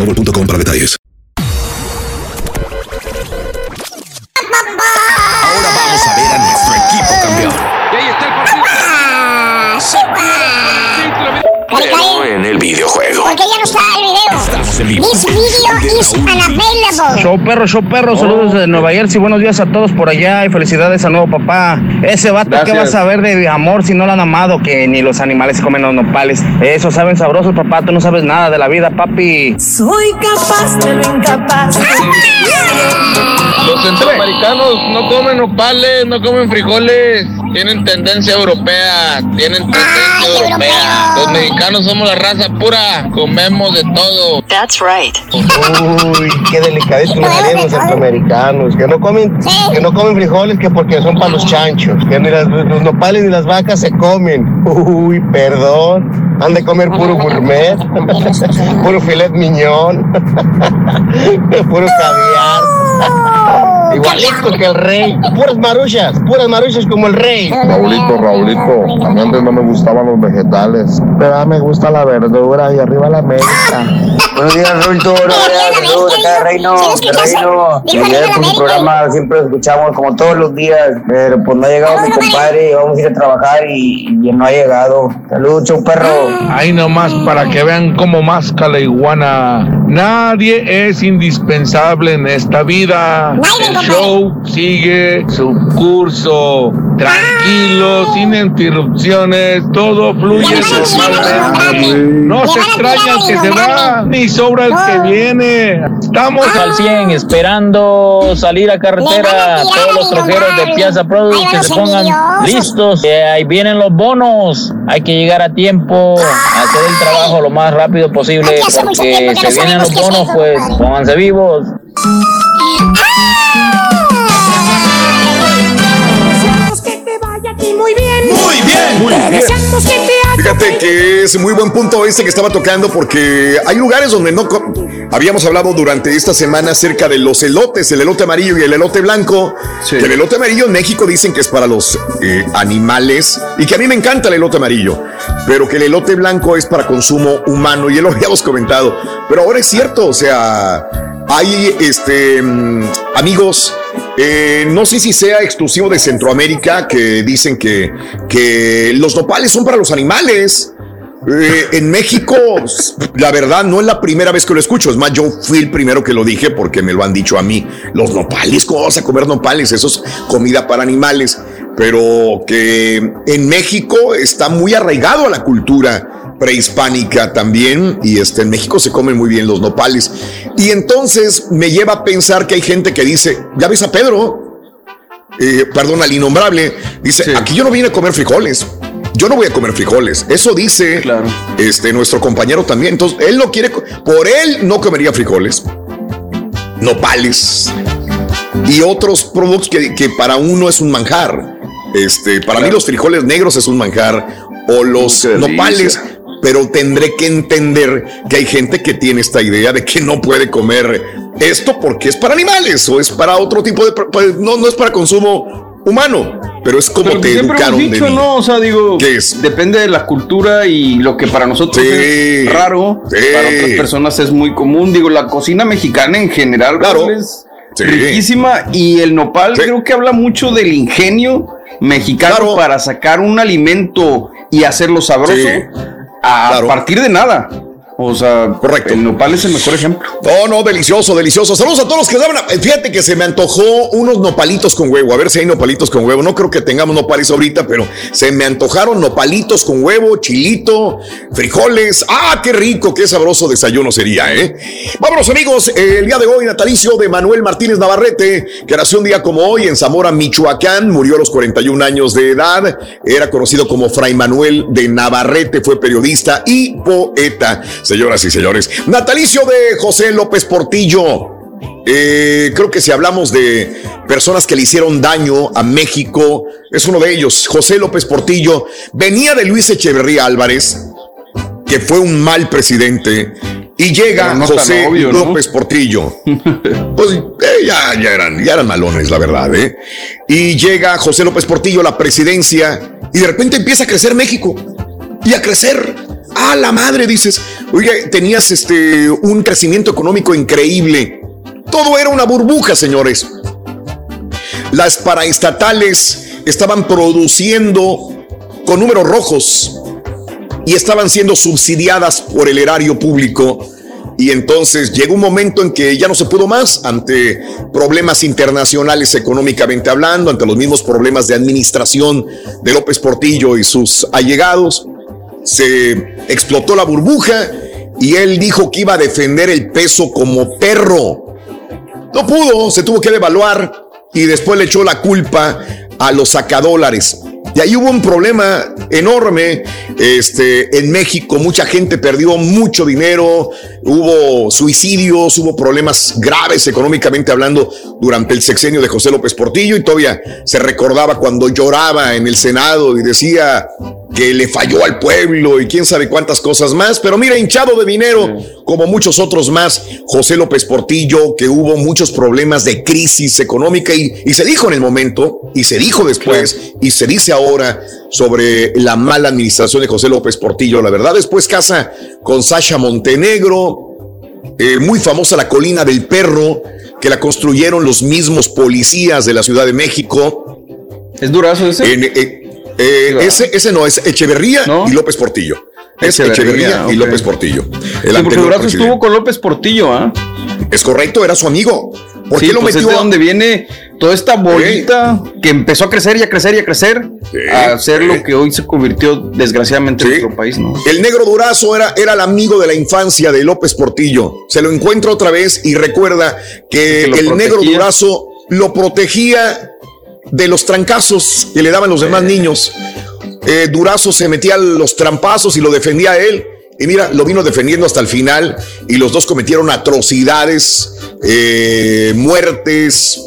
Boostmobile.com para detalles. Ahora vamos a ver a nuestro equipo campeón. Y ahí está el partido. ¡Ah! En el videojuego. Porque ya no está el video. This video is unavailable. Show perro, show perro, saludos de Nueva Jersey, buenos días a todos por allá y felicidades a nuevo papá. Ese vato Gracias. que va a saber de amor si no lo han amado, que ni los animales comen los nopales. Eso saben sabrosos, papá, tú no sabes nada de la vida, papi. Soy capaz de lo incapaz. Los centroamericanos no comen nopales, no comen frijoles, tienen tendencia europea, tienen tendencia ah, europea. Los mexicanos somos la raza pura, comemos de todo. That's right. Uy, qué delicadito los centroamericanos, que no comen, que no comen frijoles que porque son para los chanchos, que ni las- los nopales ni las vacas se comen. Uy, perdón, han de comer puro gourmet, puro filet miñón, puro caviar. Igualito que el rey, puras maruchas, puras maruchas como el rey. Raulito, Raulito, a mí antes no me gustaban los vegetales, pero ahora me gusta la verdura y arriba la América. Buenos días, Raulito. Buenos días, saludos acá de Reino, de Reino. Y ayer por su programa siempre lo escuchamos como todos los días, pero pues no ha llegado mi compadre, vamos a ir a trabajar y, y no ha llegado. Saludos, chau perro. Ahí nomás para que vean cómo masca la iguana. Nadie es indispensable en esta vida. El show sigue su curso. Tranquilo, sin interrupciones, todo fluye normalmente. No se extraña el que se va, ni sobra el que viene. Estamos al 100 esperando salir a carretera. Todos los troqueros de Piazza Produce que se pongan listos. que ahí vienen los bonos. Hay que llegar a tiempo, a hacer el trabajo lo más rápido posible porque se vienen los bonos, pues pónganse vivos. Muy bien, Fíjate que es muy buen punto este que estaba tocando porque hay lugares donde no... Habíamos hablado durante esta semana acerca de los elotes, el elote amarillo y el elote blanco. Que el elote amarillo en México dicen que es para los eh, animales y que a mí me encanta el elote amarillo, pero que el elote blanco es para consumo humano y ya lo habíamos comentado. Pero ahora es cierto, o sea, hay este mm, amigos, eh, no sé si sea exclusivo de Centroamérica, que dicen que, que los nopales son para los animales. Eh, en México, la verdad, no es la primera vez que lo escucho. Es más, yo fui el primero que lo dije porque me lo han dicho a mí. Los nopales, ¿cómo vas a comer nopales? Eso es comida para animales. Pero que en México está muy arraigado a la cultura prehispánica también. Y este, en México se comen muy bien los nopales. Y entonces me lleva a pensar que hay gente que dice, ya ves a Pedro, eh, perdón, al innombrable, dice, aquí yo no vine a comer frijoles. Yo no voy a comer frijoles. Eso dice este, nuestro compañero también. Entonces, él no quiere, por él no comería frijoles, nopales y otros productos que, que para uno es un manjar. Este, para mí los frijoles negros es un manjar o los nopales, pero tendré que entender que hay gente que tiene esta idea de que no puede comer esto porque es para animales o es para otro tipo de, pues, no, no es para consumo humano, pero es como Pero te hemos educaron de dicho, niño. ¿no? O sea, digo, depende de la cultura y lo que para nosotros Sí, es raro, sí. para otras personas es muy común. Digo, la cocina mexicana en general Claro. es Sí. riquísima y el nopal creo que habla mucho del ingenio mexicano para sacar un alimento y hacerlo sabroso A partir de nada. O sea, correcto. El nopal es el mejor ejemplo. No, no, delicioso, delicioso. Saludos a todos los que daban. Fíjate que se me antojó unos nopalitos con huevo. A ver si hay nopalitos con huevo. No creo que tengamos nopales ahorita, pero se me antojaron nopalitos con huevo, chilito, frijoles. ¡Ah, qué rico, qué sabroso desayuno sería, eh! Vámonos, amigos. El día de hoy, natalicio de Manuel Martínez Navarrete, que nació un día como hoy en Zamora, Michoacán. Murió a los 41 años de edad. Era conocido como Fray Manuel de Navarrete. Fue periodista y poeta. Señoras y señores, natalicio de José López Portillo. Eh, creo que si hablamos de personas que le hicieron daño a México, es uno de ellos, José López Portillo. Venía de Luis Echeverría Álvarez, que fue un mal presidente, y llega no José obvio, ¿no? López Portillo. Pues eh, ya, ya eran, ya eran malones, la verdad, ¿eh? Y llega José López Portillo a la presidencia y de repente empieza a crecer México. Y a crecer. A la madre, dices. Oye, tenías este un crecimiento económico increíble. Todo era una burbuja, señores. Las paraestatales estaban produciendo con números rojos y estaban siendo subsidiadas por el erario público y entonces llegó un momento en que ya no se pudo más ante problemas internacionales económicamente hablando, ante los mismos problemas de administración de López Portillo y sus allegados. Se explotó la burbuja y él dijo que iba a defender el peso como perro. No pudo, se tuvo que devaluar y después le echó la culpa a los sacadólares. Y ahí hubo un problema enorme este, en México. Mucha gente perdió mucho dinero, hubo suicidios, hubo problemas graves económicamente hablando durante el sexenio de José López Portillo y todavía se recordaba cuando lloraba en el Senado y decía que le falló al pueblo y quién sabe cuántas cosas más. Pero mira, hinchado de dinero, como muchos otros más, José López Portillo, que hubo muchos problemas de crisis económica y, y se dijo en el momento, y se dijo después, y se dice ahora sobre la mala administración de José López Portillo. La verdad, después casa con Sasha Montenegro, eh, muy famosa la colina del perro, que la construyeron los mismos policías de la Ciudad de México. ¿Es durazo ese? En, eh, eh, ese, ese no, es Echeverría y López Portillo. Es Echeverría, y. López Portillo. El Sí, porque Durazo estuvo con López Portillo, ¿ah? Es correcto, era su amigo. ¿Por sí, qué lo pues metió? es de donde viene toda esta bolita que empezó a crecer y a crecer y a crecer a ser lo que hoy se convirtió desgraciadamente en nuestro país, ¿no? El negro Durazo era, era el amigo de la infancia de López Portillo. Se lo encuentra otra vez y recuerda que, el negro. Durazo lo protegía de los trancazos que le daban los demás niños. Eh, Durazo se metía a los trampazos y lo defendía a él. Y mira, lo vino defendiendo hasta el final y los dos cometieron atrocidades, eh, muertes,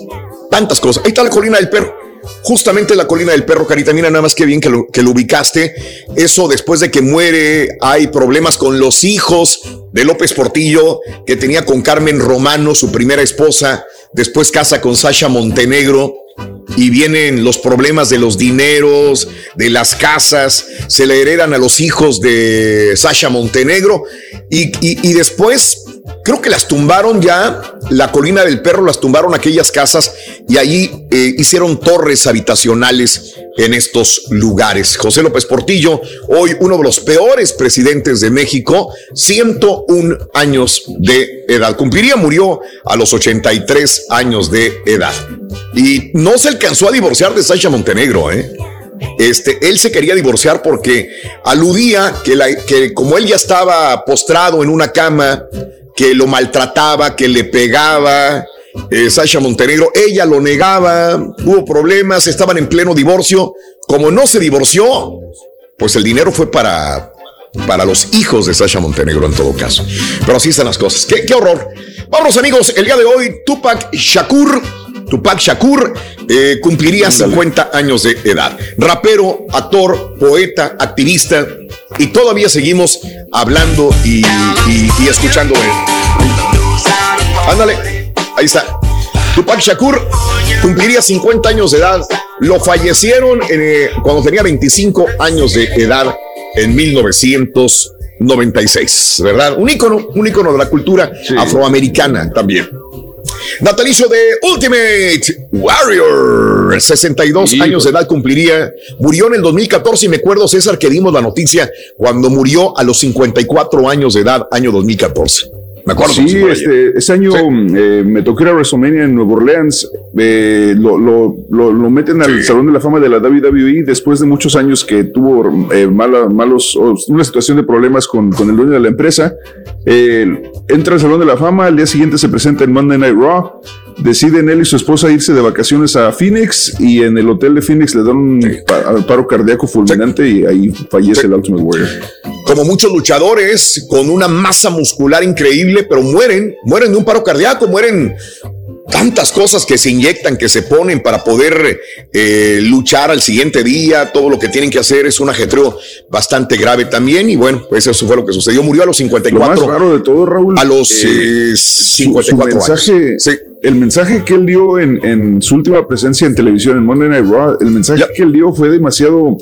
tantas cosas. Ahí está la colina del perro. Justamente la colina del perro, Carita, mira nada más que bien que lo, que lo ubicaste. Eso después de que muere, hay problemas con los hijos de López Portillo, que tenía con Carmen Romano, su primera esposa. Después casa con Sasha Montenegro y vienen los problemas de los dineros, de las casas, se le heredan a los hijos de Sasha Montenegro y, y- y después creo que las tumbaron ya, la colina del perro las tumbaron aquellas casas y allí eh, hicieron torres habitacionales en estos lugares. José López Portillo, hoy uno de los peores presidentes de México, 101 años de edad. Cumpliría, murió a los 83 años de edad. Y no se alcanzó a divorciar de Sasha Montenegro, ¿eh? Este, él se quería divorciar porque aludía que, la- que como él ya estaba postrado en una cama, que lo maltrataba, que le pegaba, eh, Sasha Montenegro, ella lo negaba, hubo problemas, estaban en pleno divorcio. Como no se divorció, pues el dinero fue para, para los hijos de Sasha Montenegro en todo caso. Pero así están las cosas. ¡Qué, qué horror! Vámonos amigos, el día de hoy Tupac Shakur, Tupac Shakur eh, cumpliría 50 años de edad. Rapero, actor, poeta, activista y todavía seguimos hablando y, y- y escuchando él. Ándale, ahí está. Tupac Shakur cumpliría 50 años de edad. Lo fallecieron eh, cuando tenía 25 años de edad en 1996, ¿verdad? Un ícono, un ícono de la cultura afroamericana también. Natalicio de Ultimate Warrior, 62 años de edad cumpliría. Murió en el 2014 y me acuerdo, César, que dimos la noticia cuando murió a los 54 años de edad, año 2014. Me acuerdo. Sí, este, ese año eh, me tocó ir a WrestleMania en Nueva Orleans. eh, lo, lo, lo, lo meten al Salón de la Fama de la WWE después de muchos años que tuvo eh, mala- malos, una situación de problemas con, con el dueño de la empresa. Eh, entra al Salón de la Fama, al día siguiente se presenta en Monday Night Raw. Deciden él y su esposa irse de vacaciones a Phoenix y en el hotel de Phoenix le dan un pa- paro cardíaco fulminante y ahí fallece el Ultimate Warrior. como muchos luchadores con una masa muscular increíble, pero mueren, mueren de un paro cardíaco, mueren tantas cosas que se inyectan, que se ponen para poder eh, luchar al siguiente día, todo lo que tienen que hacer es un ajetreo bastante grave también y bueno, pues eso fue lo que sucedió, murió a los Lo 54 más raro de todo, Raúl. a los eh, eh, su- 54 su años. mensaje, El mensaje que él dio en, en su última presencia en televisión, en Monday Night Raw, el mensaje que él dio fue demasiado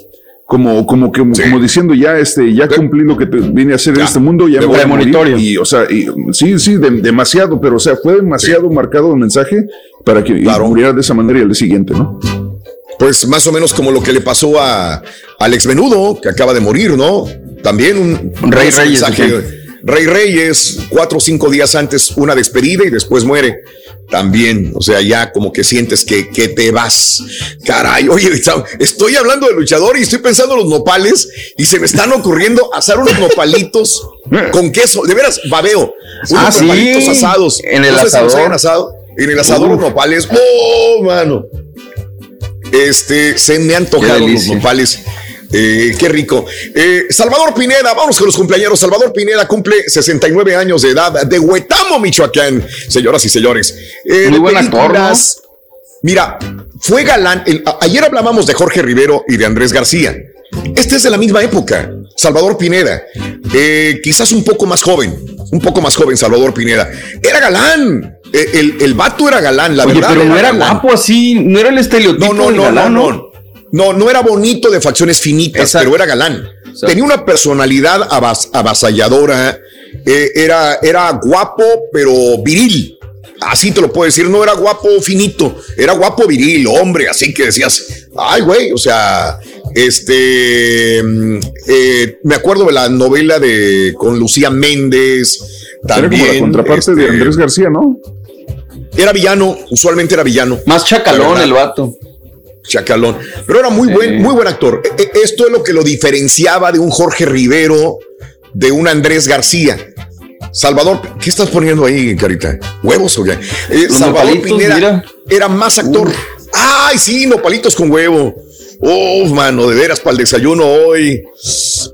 como, como, que, como diciendo ya, este, ya cumplí lo que te vine a hacer en este mundo, ya me voy a morir. Premonitorio. Y, o sea, y, sí, sí, de- demasiado, pero o sea, fue demasiado marcado el mensaje para que muriera de esa manera y al día siguiente, ¿no? Pues más o menos como lo que le pasó a Alex Menudo, que acaba de morir, ¿no? También un, Rey un Reyes, mensaje. Rey Reyes, cuatro o cinco días antes, una despedida y después muere. También, o sea, ya como que sientes que, que te vas. Caray, oye, estoy hablando de luchador y estoy pensando en los nopales y se me están ocurriendo asar unos nopalitos con queso. De veras, babeo. Unos Ah, sí. nopalitos asados. En el No si asador. asado. En el asador, Uf. los nopales. ¡Oh, mano! Este, se me han antojado los nopales. Eh, qué rico. Eh, Salvador Pineda, vamos con los cumpleaños. Salvador Pineda cumple 69 años de edad de Huetamo, Michoacán. Señoras y señores. Eh, Muy buen actor, Mira, fue galán. el- a- ayer hablábamos de Jorge Rivero y de Andrés García. Este es de la misma época. Salvador Pineda. Eh, quizás un poco más joven. Un poco más joven, Salvador Pineda. Era galán. Eh, El, el vato era galán, la Oye, verdad. pero no era guapo así, no era el estereotipo No, no, del no, galán, no, no. No, no era bonito de facciones finitas, pero era galán. Tenía una personalidad avas- avasalladora. eh, era, era guapo, pero viril. Así te lo puedo decir. No era guapo finito, era guapo viril, hombre. Así que decías, ay, güey, o sea, este. mm, eh, me acuerdo de la novela de con Lucía Méndez. Era También. como la contraparte de este, Andrés García, ¿no? Era villano, usualmente era villano. Más chacalón el vato. Chacalón. Pero era muy buen, muy buen actor. E- e- Esto es lo que lo diferenciaba de un Jorge Rivero, de un Andrés García. Salvador, ¿qué estás poniendo ahí, Carita? ¿Huevos o qué? Eh, Salvador nopalitos, Pineda mira. era más actor. Ay, sí, nopalitos con huevo. Oh, mano, de veras para el desayuno hoy.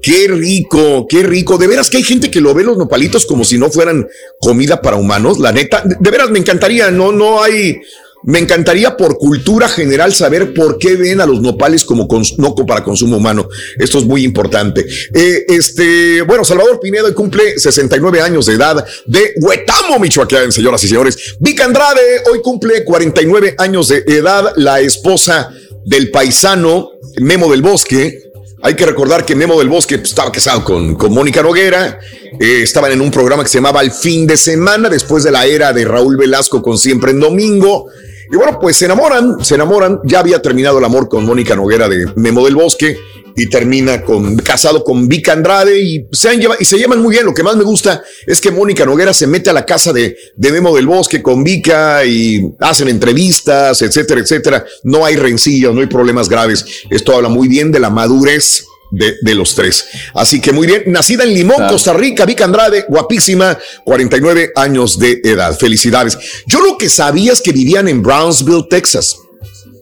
Qué rico, qué rico. De veras que hay gente que lo ve los nopalitos como si no fueran comida para humanos. La neta, de veras me encantaría. No, no hay. Me encantaría por cultura general saber por qué ven a los nopales como no para consumo humano. Esto es muy importante. Eh, este, bueno, Salvador Pinedo cumple 69 años de edad de Huetamo, Michoacán, señoras y señores. Vic Andrade hoy cumple 49 años de edad, la esposa del paisano Memo del Bosque. Hay que recordar que Memo del Bosque pues, estaba casado con, con Mónica Noguera. eh, estaban en un programa que se llamaba El Fin de Semana, después de la era de Raúl Velasco con Siempre en Domingo. Y bueno, pues se enamoran, se enamoran. Ya había terminado el amor con Mónica Noguera de Memo del Bosque y termina con casado con Vic Andrade y se, han lleva- y se llevan muy bien. Lo que más me gusta es que Mónica Noguera se mete a la casa de, de Memo del Bosque con Vica y hacen entrevistas, etcétera, etcétera. No hay rencillas, no hay problemas graves. Esto habla muy bien de la madurez de, de los tres. Así que muy bien. Nacida en Limón, Costa Rica, Vic Andrade, guapísima, 49 años de edad. Felicidades. Yo lo que sabía es que vivían en Brownsville, Texas.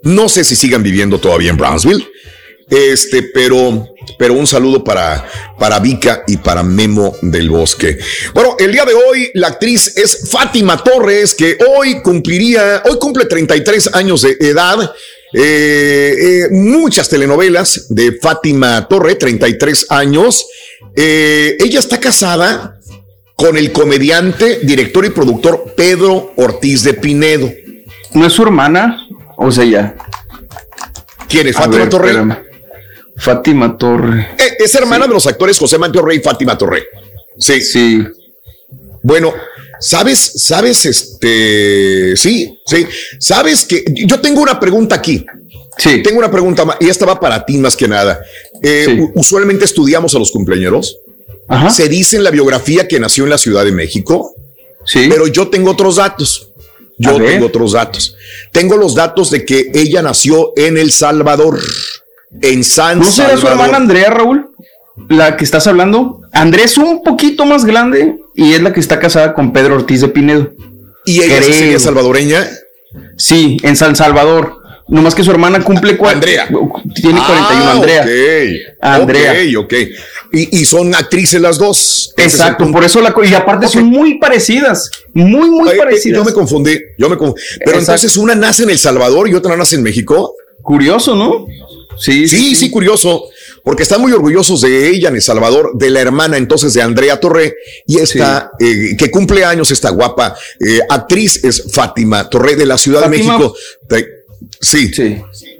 No sé si sigan viviendo todavía en Brownsville. Este, pero, pero un saludo para, para Vika y para Memo del Bosque. Bueno, el día de hoy la actriz es Fátima Torres, que hoy cumpliría, hoy cumple 33 años de edad. Eh, eh, muchas telenovelas de Fátima Torre, 33 años. Eh, ella está casada con el comediante, director y productor Pedro Ortiz de Pinedo. ¿No es su hermana? O sea, ya. ¿Quién es? A Fátima ver, Torre. espérame. Fátima Torre. Es hermana de los actores José Mateo Rey y Fátima Torre. Sí. Sí. Bueno, ¿sabes? ¿Sabes? Este. Sí, sí. ¿Sabes que Yo tengo una pregunta aquí. Sí. Tengo una pregunta y esta va para ti más que nada. Eh, u- Usualmente estudiamos a los cumpleañeros. Se dice en la biografía que nació en la Ciudad de México. Sí. Pero yo tengo otros datos. Yo tengo otros datos. Tengo los datos de que ella nació en El Salvador. En San ¿No será su hermana Andrea, Raúl? La que estás hablando. Andrea es un poquito más grande y es la que está casada con Pedro Ortiz de Pinedo. ¿Y ella sí sería salvadoreña? Sí, en San Salvador. Nomás que su hermana cumple cua- Andrea. Tiene 41, Ah, Andrea. ok. Andrea. Ok, ok. Y, y son actrices las dos. Es Exacto, por eso la y aparte son muy parecidas, muy muy Eh, eh, parecidas. Yo me confundí, yo me confundí. Pero Exacto. entonces una nace en El Salvador y otra nace en México. Curioso, ¿no? Sí, sí, sí, curioso. Porque están muy orgullosos de ella en El Salvador, de la hermana entonces de Andrea Torre y esta eh, que cumple años, esta guapa eh, actriz es Fátima Torre de la Ciudad de México. Sí. Sí.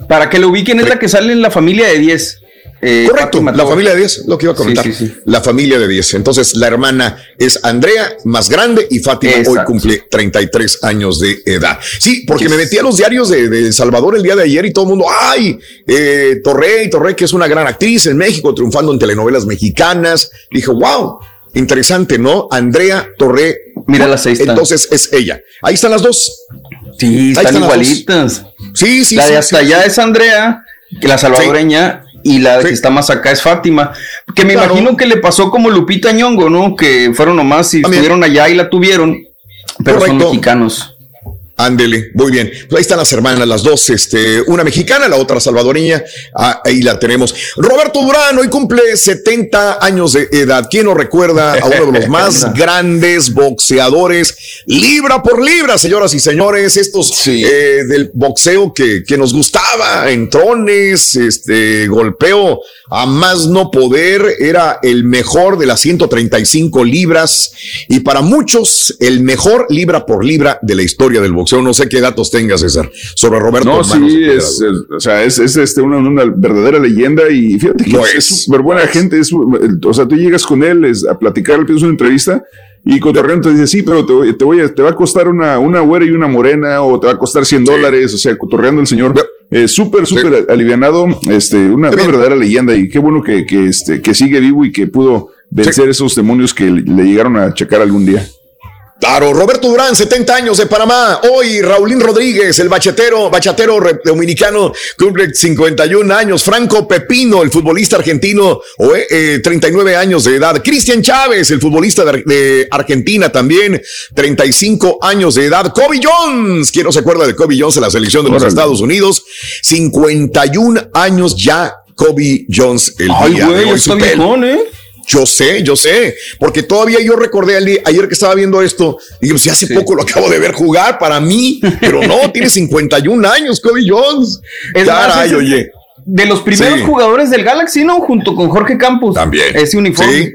Para que lo ubiquen es la que sale en la familia de 10. Eh, Correcto, la familia de 10, lo que iba a comentar. Sí, sí, sí. La familia de 10. Entonces, la hermana es Andrea, más grande, y Fátima hoy cumple 33 años de edad. Sí, porque me metí a los diarios de, de El Salvador el día de ayer y todo el mundo, ay, eh, Torrey, Torrey, que es una gran actriz en México, triunfando en telenovelas mexicanas. Dije, wow. Interesante, ¿no? Andrea Torre. Mira las seis. Entonces es ella. Ahí están las dos. Sí, están, igualitas. Sí, sí, La de hasta allá es Andrea, que la salvadoreña, y la que está más acá es Fátima. Que me Claro. imagino que le pasó como Lupita Ñongo, ¿no? Que fueron nomás y También. estuvieron allá y la tuvieron, pero son mexicanos. Ándele, muy bien. Pues ahí están las hermanas, las dos, este, una mexicana, la otra salvadoreña. Ah, ahí la tenemos. Roberto Durán hoy cumple 70 años de edad. ¿Quién nos recuerda a uno de los más grandes boxeadores, libra por libra, señoras y señores? Estos eh, del boxeo que, que nos gustaba, entrones, este, golpeo a más no poder, era el mejor de las 135 libras y para muchos el mejor libra por libra de la historia del boxeo. No sé qué datos tengas, César, sobre Roberto No, Manos sí, es, es- o sea, es, es, este, una, una verdadera leyenda y fíjate que es súper buena gente. Es, o sea, tú llegas con él es, a platicar, le pides una entrevista y cotorreando te dice, sí, pero te, voy- te, voy a, te va a costar una, una güera y una morena o te va a costar 100 dólares. O sea, cotorreando el señor. eh, súper, súper alivianado. Este, una, una verdadera leyenda y qué bueno que, que, este, que sigue vivo y que pudo vencer esos demonios que le, le llegaron a checar algún día. Claro, Roberto Durán, 70 años de Panamá. Hoy Raulín Rodríguez, el bachatero, bachatero dominicano, cumple 51 años. Franco Pepino, el futbolista argentino, eh, eh, 39 años de edad. Cristian Chávez, el futbolista de, Ar- de Argentina también, 35 años de edad. Kobe Jones, ¿quién no se acuerda de Kobe Jones en la selección de los Órale. Estados Unidos? 51 años ya Kobe Jones el Ay, día güey, de hoy. está viejón, ¿eh? Yo sé, yo sé, porque todavía yo recordé ayer que estaba viendo esto, y digo, si hace poco lo acabo de ver jugar para mí, pero no, tiene 51 años, Kobe Jones. Es Caray, oye. De los primeros Sí. jugadores del Galaxy, ¿no? Junto con Jorge Campos. También. Ese uniforme. Sí,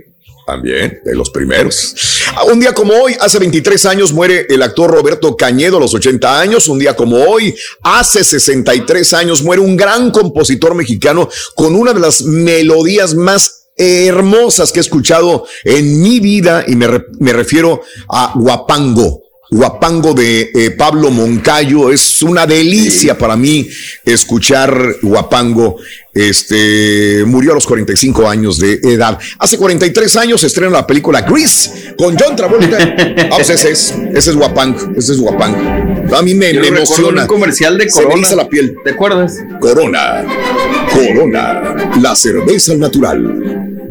también, de los primeros. Ah, Un día como hoy, hace 23 años, muere el actor Roberto Cañedo a los 80 años. Un día como hoy, hace 63 años, muere un gran compositor mexicano con una de las melodías más hermosas que he escuchado en mi vida y me, re- me refiero a Guapango. Guapango de eh, Pablo Moncayo. Es una delicia para mí escuchar Guapango. Este murió a los 45 años de edad. Hace 43 años se estrena la película Grease con John Travolta. Ah, ese es, ese es Guapango. Ese es Guapango. A mí me, Yo emociona. un comercial de Se me Corona. la piel. ¿Te acuerdas? Corona. Corona. La cerveza natural.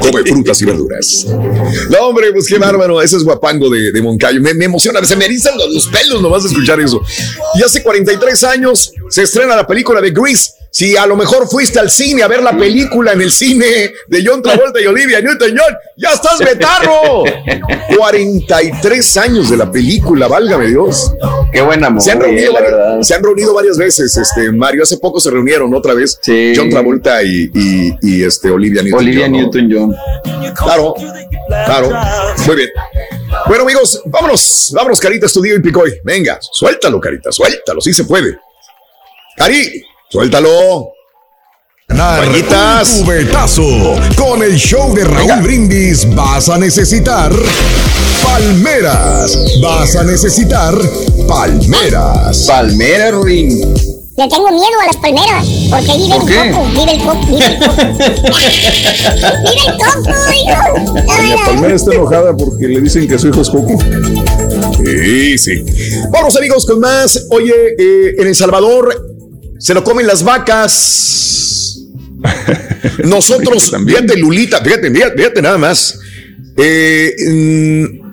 Come frutas y verduras. No, hombre, pues qué bárbaro. Ese es guapango de, de Moncayo. Me, me emociona, se me erizan los, los pelos nomás de escuchar eso. Y hace 43 años se estrena la película de Grease. Si a lo mejor fuiste al cine a ver la película en el cine de John Travolta y Olivia Newton-John, ya estás betarro. 43 años de la película, válgame Dios. Qué buena Se han, movie, reunido varias, se han reunido varias veces, este, Mario. Hace poco se reunieron otra vez. John Travolta y, y, y, este, Olivia Newton. Olivia Newton-John. Claro, claro. Muy bien. Bueno, amigos, vámonos, vámonos, Carita, estudio y Picoy. Venga, suéltalo, Carita, suéltalo, sí se puede. Cari, suéltalo. Rayitas. cubetazo. Con el show de Raúl Brindis vas a necesitar palmeras. Vas a necesitar palmeras. Palmeras, Ring. Le tengo miedo a las palmeras, porque vive ¿Por el coco, vive el coco, vive el coco. vive el coco, hijo. La palmera está enojada porque le dicen que su hijo es Coco. Sí, sí. Vamos, amigos, con más. Oye, eh, en El Salvador se lo comen las vacas. Nosotros, fíjate, Lulita, fíjate, fíjate, fíjate nada más. Eh, mm,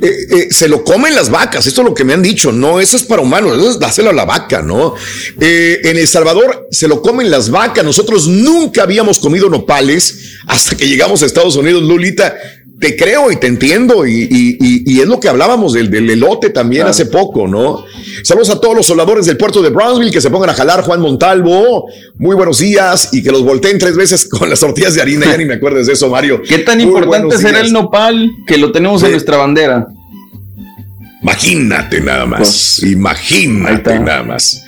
eh, eh, se lo comen las vacas, esto es lo que me han dicho, no, eso es para humanos, eso es dáselo a la vaca, ¿no? Eh, en El Salvador se lo comen las vacas, nosotros nunca habíamos comido nopales hasta que llegamos a Estados Unidos, Lulita. Te creo y te entiendo, y, y- y- y es lo que hablábamos del, del elote también hace poco, ¿no? Saludos a todos los soldadores del puerto de Brownsville que se pongan a jalar, Juan Montalvo. Muy buenos días y que los volteen tres veces con las tortillas de harina. Ya ni me acuerdes de eso, Mario. ¿Qué tan Muy importante será días. el nopal que lo tenemos en nuestra bandera? Imagínate nada Pues, más. imagínate nada más.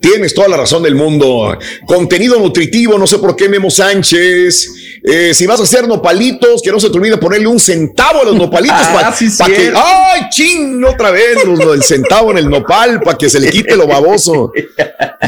Tienes toda la razón del mundo. Contenido nutritivo, no sé por qué Memo Sánchez. Eh, si vas a hacer nopalitos, que no se te olvide ponerle un centavo a los nopalitos Ah, para sí, que. cierto. ¡Ay, ching! Otra vez los- el centavo en el nopal para que se le quite lo baboso.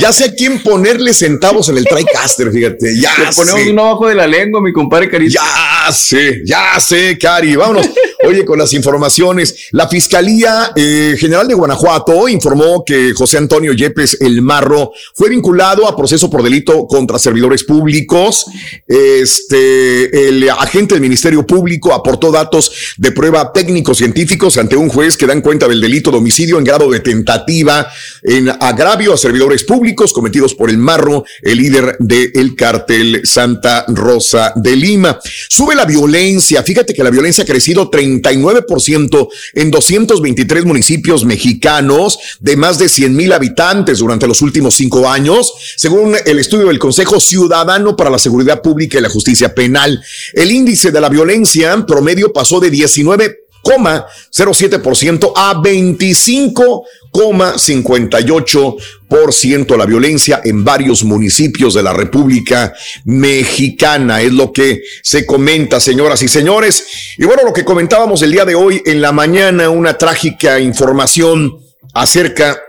Ya sé a quién ponerle centavos en el TriCaster, fíjate. Ya Le ponemos sé. uno abajo de la lengua, mi compadre Carita. Ya sé, ya sé, Cari. Vámonos. Oye, con las informaciones. La Fiscalía eh, General de Guanajuato informó que José Antonio Yepes El Marro fue vinculado a proceso por delito contra servidores públicos. Este, el agente del Ministerio Público aportó datos de prueba técnico-científicos ante un juez que dan cuenta del delito de homicidio en grado de tentativa en agravio a servidores públicos cometidos por El Marro, el líder del cártel Santa Rosa de Lima. Sube la violencia. Fíjate que la violencia ha crecido 39% en 223 municipios mexicanos de más de 100 mil habitantes durante los últimos cinco años, según el estudio del Consejo Ciudadano para la Seguridad Pública y la Justicia Penal. El índice de la violencia en promedio pasó de 19,07% a 25,58% la violencia en varios municipios de la República Mexicana. Es lo que se comenta, señoras y señores. Y bueno, lo que comentábamos el día de hoy en la mañana, una trágica información acerca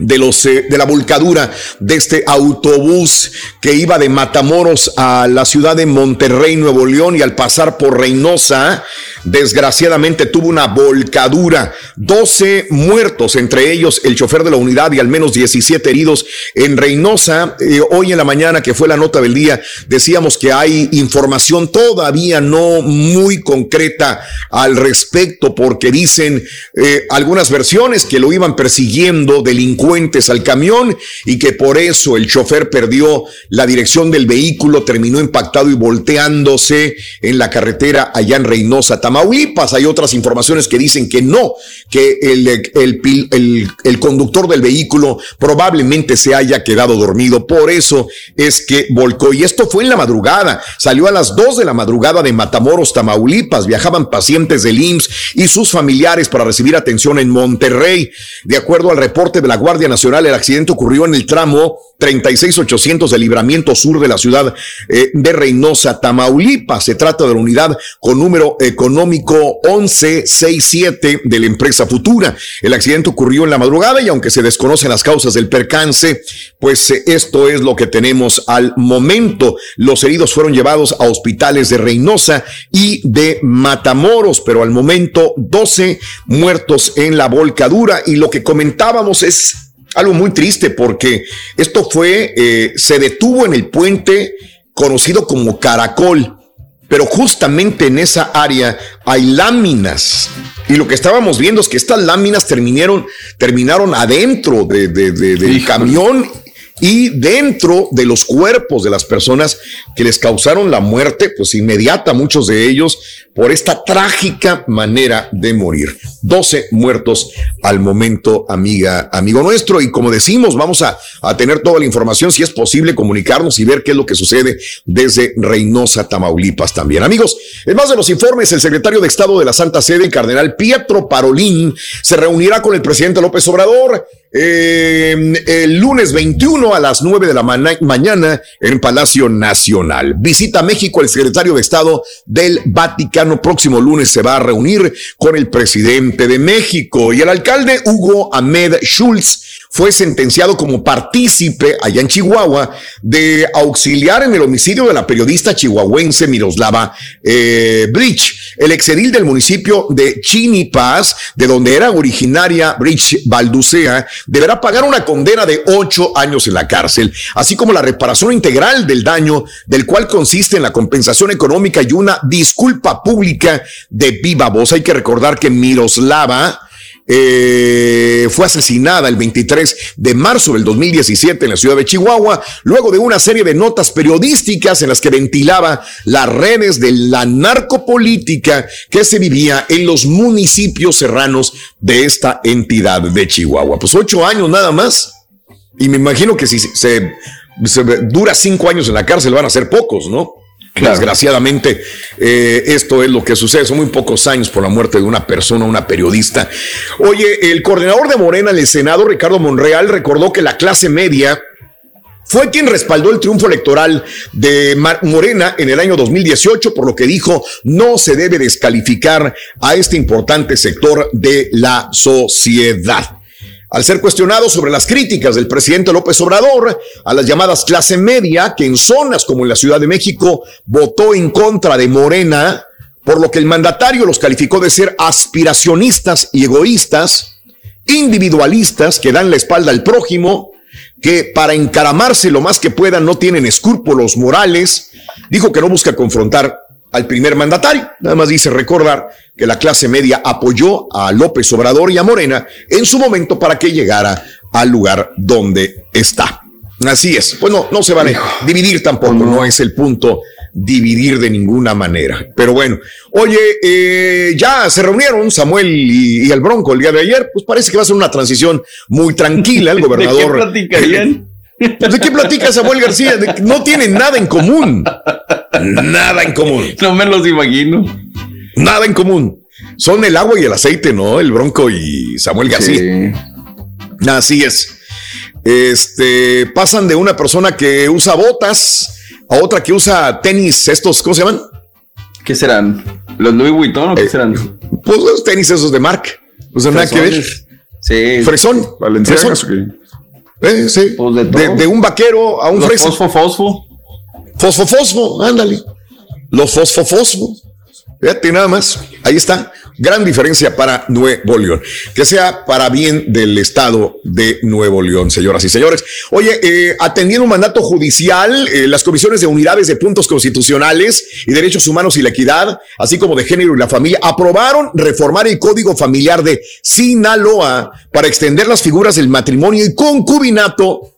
de los eh, de la volcadura de este autobús que iba de Matamoros a la ciudad de Monterrey, Nuevo León y al pasar por Reynosa, desgraciadamente tuvo una volcadura, 12 muertos, entre ellos el chofer de la unidad y al menos 17 heridos en Reynosa. Eh, hoy en la mañana que fue la nota del día, decíamos que hay información todavía no muy concreta al respecto porque dicen eh, algunas versiones que lo iban persiguiendo delincuentes al camión y que por eso el chofer perdió la dirección del vehículo, terminó impactado y volteándose en la carretera allá en Reynosa, Tamaulipas. Hay otras informaciones que dicen que no, que el, el, conductor del vehículo probablemente se haya quedado dormido. Por eso es que volcó. Y esto fue en la madrugada. Salió a las 2 de la madrugada de Matamoros, Tamaulipas. Viajaban pacientes del IMSS y sus familiares para recibir atención en Monterrey. De acuerdo al reporte de la Guardia Nacional, el accidente ocurrió en el tramo 36800 del libramiento sur de la ciudad eh, de Reynosa, Tamaulipas. Se trata de la unidad con número económico 1167 de la empresa Futura. El accidente ocurrió en la madrugada y aunque se desconocen las causas del percance, pues eh, esto es lo que tenemos al momento. Los heridos fueron llevados a hospitales de Reynosa y de Matamoros, pero al momento 12 muertos en la volcadura y lo que comentábamos es algo muy triste porque esto fue, eh, se detuvo en el puente conocido como Caracol, pero justamente en esa área hay láminas. Y lo que estábamos viendo es que estas láminas terminaron, terminaron adentro de, de- de- del camión y dentro de los cuerpos de las personas que les causaron la muerte, pues inmediata, muchos de ellos, por esta trágica manera de morir. 12 muertos al momento, amiga, amigo nuestro. Y como decimos, vamos a, a tener toda la información, si es posible, comunicarnos y ver qué es lo que sucede desde Reynosa, Tamaulipas también. Amigos, en más de los informes, el secretario de Estado de la Santa Sede, el cardenal Pietro Parolín, se reunirá con el presidente López Obrador eh, el lunes 21 a las 9 de la mañana en Palacio Nacional. Visita México el secretario de Estado del Vaticano. Próximo lunes se va a reunir con el presidente de México y el alcalde Hugo Ahmed Schultz fue sentenciado como partícipe allá en Chihuahua de auxiliar en el homicidio de la periodista chihuahuense Miroslava eh, Bridge. El exedil del municipio de Chinipaz, de donde era originaria Bridge Balducea, deberá pagar una condena de ocho años en la cárcel, así como la reparación integral del daño, del cual consiste en la compensación económica y una disculpa pública de viva voz. Hay que recordar que Miroslava eh, fue asesinada el 23 de marzo del 2017 en la ciudad de Chihuahua, luego de una serie de notas periodísticas en las que ventilaba las redes de la narcopolítica que se vivía en los municipios serranos de esta entidad de Chihuahua. Pues ocho años nada más. Y me imagino que si se, se dura cinco años en la cárcel van a ser pocos, ¿no? Desgraciadamente, eh, esto es lo que sucede. Son muy pocos años por la muerte de una persona, una periodista. Oye, el coordinador de Morena en el Senado, Ricardo Monreal, recordó que la clase media fue quien respaldó el triunfo electoral de Morena en el año 2018, por lo que dijo no se debe descalificar a este importante sector de la sociedad. Al ser cuestionado sobre las críticas del presidente López Obrador a las llamadas clase media, que en zonas como en la Ciudad de México votó en contra de Morena, por lo que el mandatario los calificó de ser aspiracionistas y egoístas, individualistas que dan la espalda al prójimo, que para encaramarse lo más que puedan no tienen escrúpulos morales, dijo que no busca confrontar al primer mandatario. Nada más dice recordar que la clase media apoyó a López Obrador y a Morena en su momento para que llegara al lugar donde está. Así es. Pues no, no se vale dividir tampoco, no es el punto dividir de ninguna manera. Pero bueno, oye, eh, ya se reunieron Samuel y, y el Bronco el día de ayer, pues parece que va a ser una transición muy tranquila. El gobernador. ¿De qué platicarían? ¿De qué platica Samuel García? De no tienen nada en común. Nada en común. No me los imagino. Nada en común. Son el agua y el aceite, ¿no? El Bronco y Samuel García. Así es. Este pasan de una persona que usa botas a otra que usa tenis, estos, ¿cómo se llaman? ¿Qué serán? ¿Los Louis Vuitton o qué serán? Pues los tenis esos de Mark. O sea, nada que ver. Sí. Fresón. Valenciagas, Fresón. Eh, sí. Pues de, de, todo. de un vaquero a un fresco. fosfo, fosfo. Fosfo, fosfo, ándale. Los fosfo, fosfo. Fíjate nada más. Ahí está. Gran diferencia para Nuevo León. Que sea para bien del Estado de Nuevo León, señoras y señores. Oye, eh, atendiendo un mandato judicial, eh, las comisiones de unidades de puntos constitucionales y derechos humanos y la equidad, así como de género y la familia, aprobaron reformar el Código Familiar de Sinaloa para extender las figuras del matrimonio y concubinato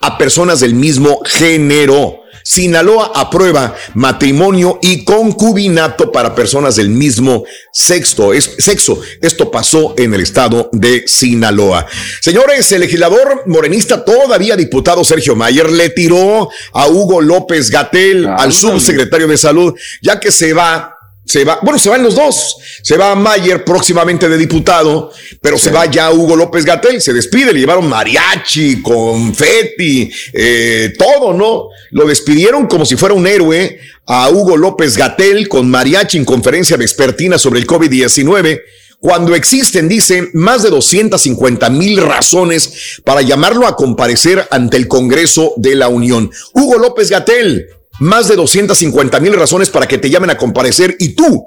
a personas del mismo género. Sinaloa aprueba matrimonio y concubinato para personas del mismo sexo. Es, sexo. Esto pasó en el estado de Sinaloa. Señores, el legislador morenista, todavía diputado Sergio Mayer, le tiró a Hugo López Gatel, al subsecretario de salud, ya que se va se va, bueno, se van los dos. Se va Mayer próximamente de diputado, pero se va ya Hugo López Gatel, se despide, le llevaron mariachi, confeti, eh, todo, ¿no? Lo despidieron como si fuera un héroe a Hugo López Gatel con mariachi en conferencia vespertina sobre el COVID-19 cuando existen, dicen, más de 250 mil razones para llamarlo a comparecer ante el Congreso de la Unión. Hugo López Gatel, más de 250 mil razones para que te llamen a comparecer y tú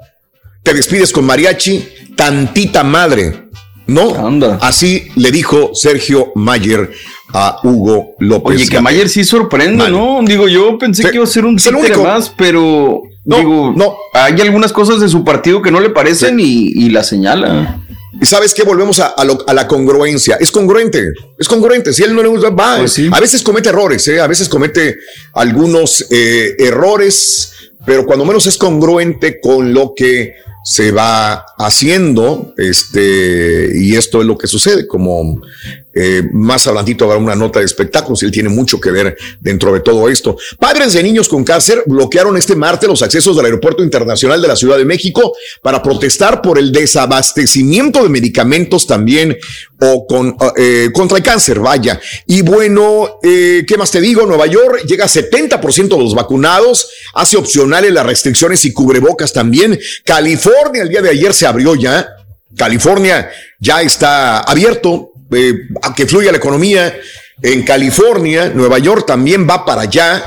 te despides con mariachi, tantita madre. ¿No? Así le dijo Sergio Mayer a Hugo López. Oye, que Mayer sí sorprende, ¿no? Digo, yo pensé que iba a ser un títere más, pero digo, no. hay algunas cosas de su partido que no le parecen y, y la señala. ¿Y sabes qué? Volvemos a, a lo- a la congruencia. Es congruente, es congruente. Si él no le gusta, va. Pues A veces comete errores, ¿eh? a veces comete algunos eh, errores, pero cuando menos es congruente con lo que se va haciendo, este, y esto es lo que sucede, como eh, más adelantito habrá una nota de espectáculos, y él tiene mucho que ver dentro de todo esto. Padres de niños con cáncer bloquearon este martes los accesos del Aeropuerto Internacional de la Ciudad de México para protestar por el desabastecimiento de medicamentos también o con, eh, contra el cáncer, vaya. Y bueno, eh, ¿qué más te digo? Nueva York llega a 70% de los vacunados, hace opcionales las restricciones y cubrebocas también. California el día de ayer se abrió ya. California ya está abierto eh, a que fluya la economía. En California, Nueva York también va para allá.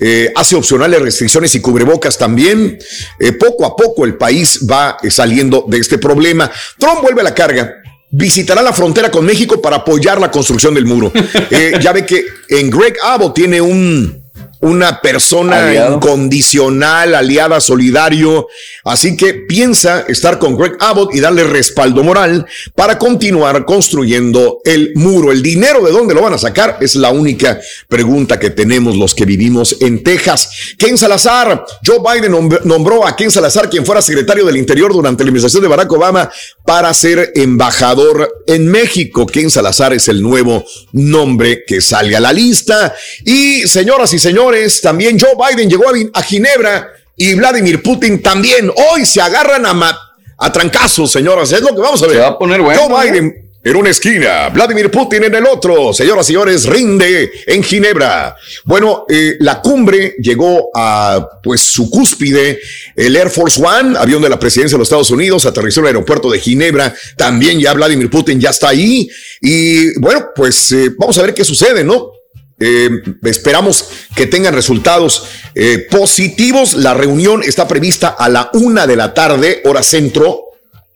eh, hace opcionales restricciones y cubrebocas también. Eh, poco a poco el país va saliendo de este problema. Trump vuelve a la carga. Visitará la frontera con México para apoyar la construcción del muro. Ya ve que en Greg Abbott tiene un, una persona Aliado. incondicional, aliada, solidario. Así que piensa estar con Greg Abbott y darle respaldo moral para continuar construyendo el muro. El dinero de dónde lo van a sacar es la única pregunta que tenemos los que vivimos en Texas. Ken Salazar, Joe Biden nombr- nombró a Ken Salazar, quien fuera secretario del Interior durante la administración de Barack Obama, para ser embajador en México. Ken Salazar es el nuevo nombre que sale a la lista. Y señoras y señores, también Joe Biden llegó a, Ginebra y Vladimir Putin también. Hoy se agarran a, a trancazos, señoras. Es lo que vamos a ver. Se va a poner bueno, Joe Biden. en una esquina, Vladimir Putin en el otro. Señoras y señores, rinde en Ginebra. Bueno, eh, la cumbre llegó a pues su cúspide. El Air Force One, avión de la presidencia de los Estados Unidos, aterrizó en el aeropuerto de Ginebra. También ya Vladimir Putin ya está ahí. Y bueno, pues eh, vamos a ver qué sucede, ¿no? Eh, esperamos que tengan resultados eh, positivos. La reunión está prevista a la una de la tarde, hora centro.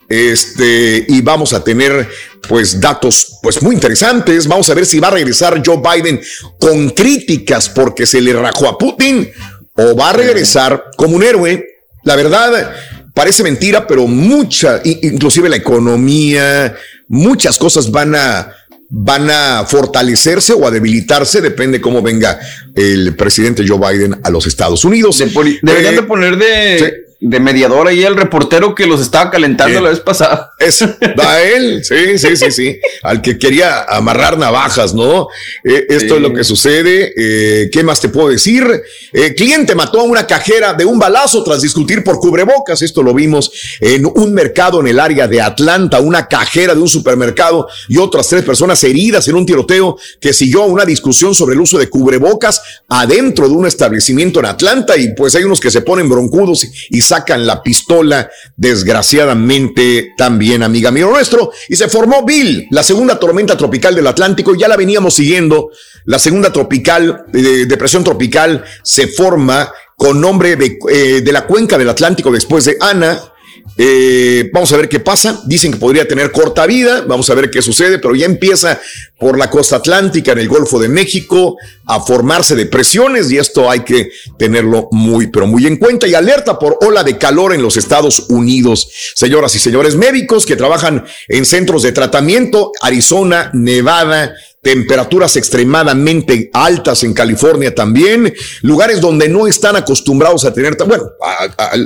Este, y vamos a tener pues datos pues muy interesantes. Vamos a ver si va a regresar Joe Biden con críticas porque se le rajó a Putin o va a regresar como un héroe. La verdad, parece mentira, pero mucha, inclusive la economía, muchas cosas van a, van a fortalecerse o a debilitarse, depende cómo venga el presidente Joe Biden a los Estados Unidos. Deberían Eh, de poner de, de mediador ahí el reportero que los estaba calentando la vez pasada. Es a él, sí, sí, sí, sí. Al que quería amarrar navajas, ¿no? Eh, esto Sí. es lo que sucede. Eh, ¿Qué más te puedo decir? Eh, cliente mató a una cajera de un balazo tras discutir por cubrebocas. Esto lo vimos en un mercado en el área de Atlanta. Una cajera de un supermercado y otras tres personas heridas en un tiroteo que siguió una discusión sobre el uso de cubrebocas adentro de un establecimiento en Atlanta. Y pues hay unos que se ponen broncudos y, y sacan la pistola, desgraciadamente también, amiga mío nuestro. Y se formó Bill, la segunda tormenta tropical del Atlántico. Ya la veníamos siguiendo. La segunda tropical, eh, depresión tropical, se forma con nombre de, eh, de la cuenca del Atlántico después de Ana. Eh, vamos a ver qué pasa. Dicen que podría tener corta vida. Vamos a ver qué sucede, pero ya empieza por la costa atlántica en el Golfo de México a formarse depresiones y esto hay que tenerlo muy, pero muy en cuenta. Y alerta por ola de calor en los Estados Unidos. Señoras y señores médicos que trabajan en centros de tratamiento, Arizona, Nevada, temperaturas extremadamente altas en California también, lugares donde no están acostumbrados a tener, bueno,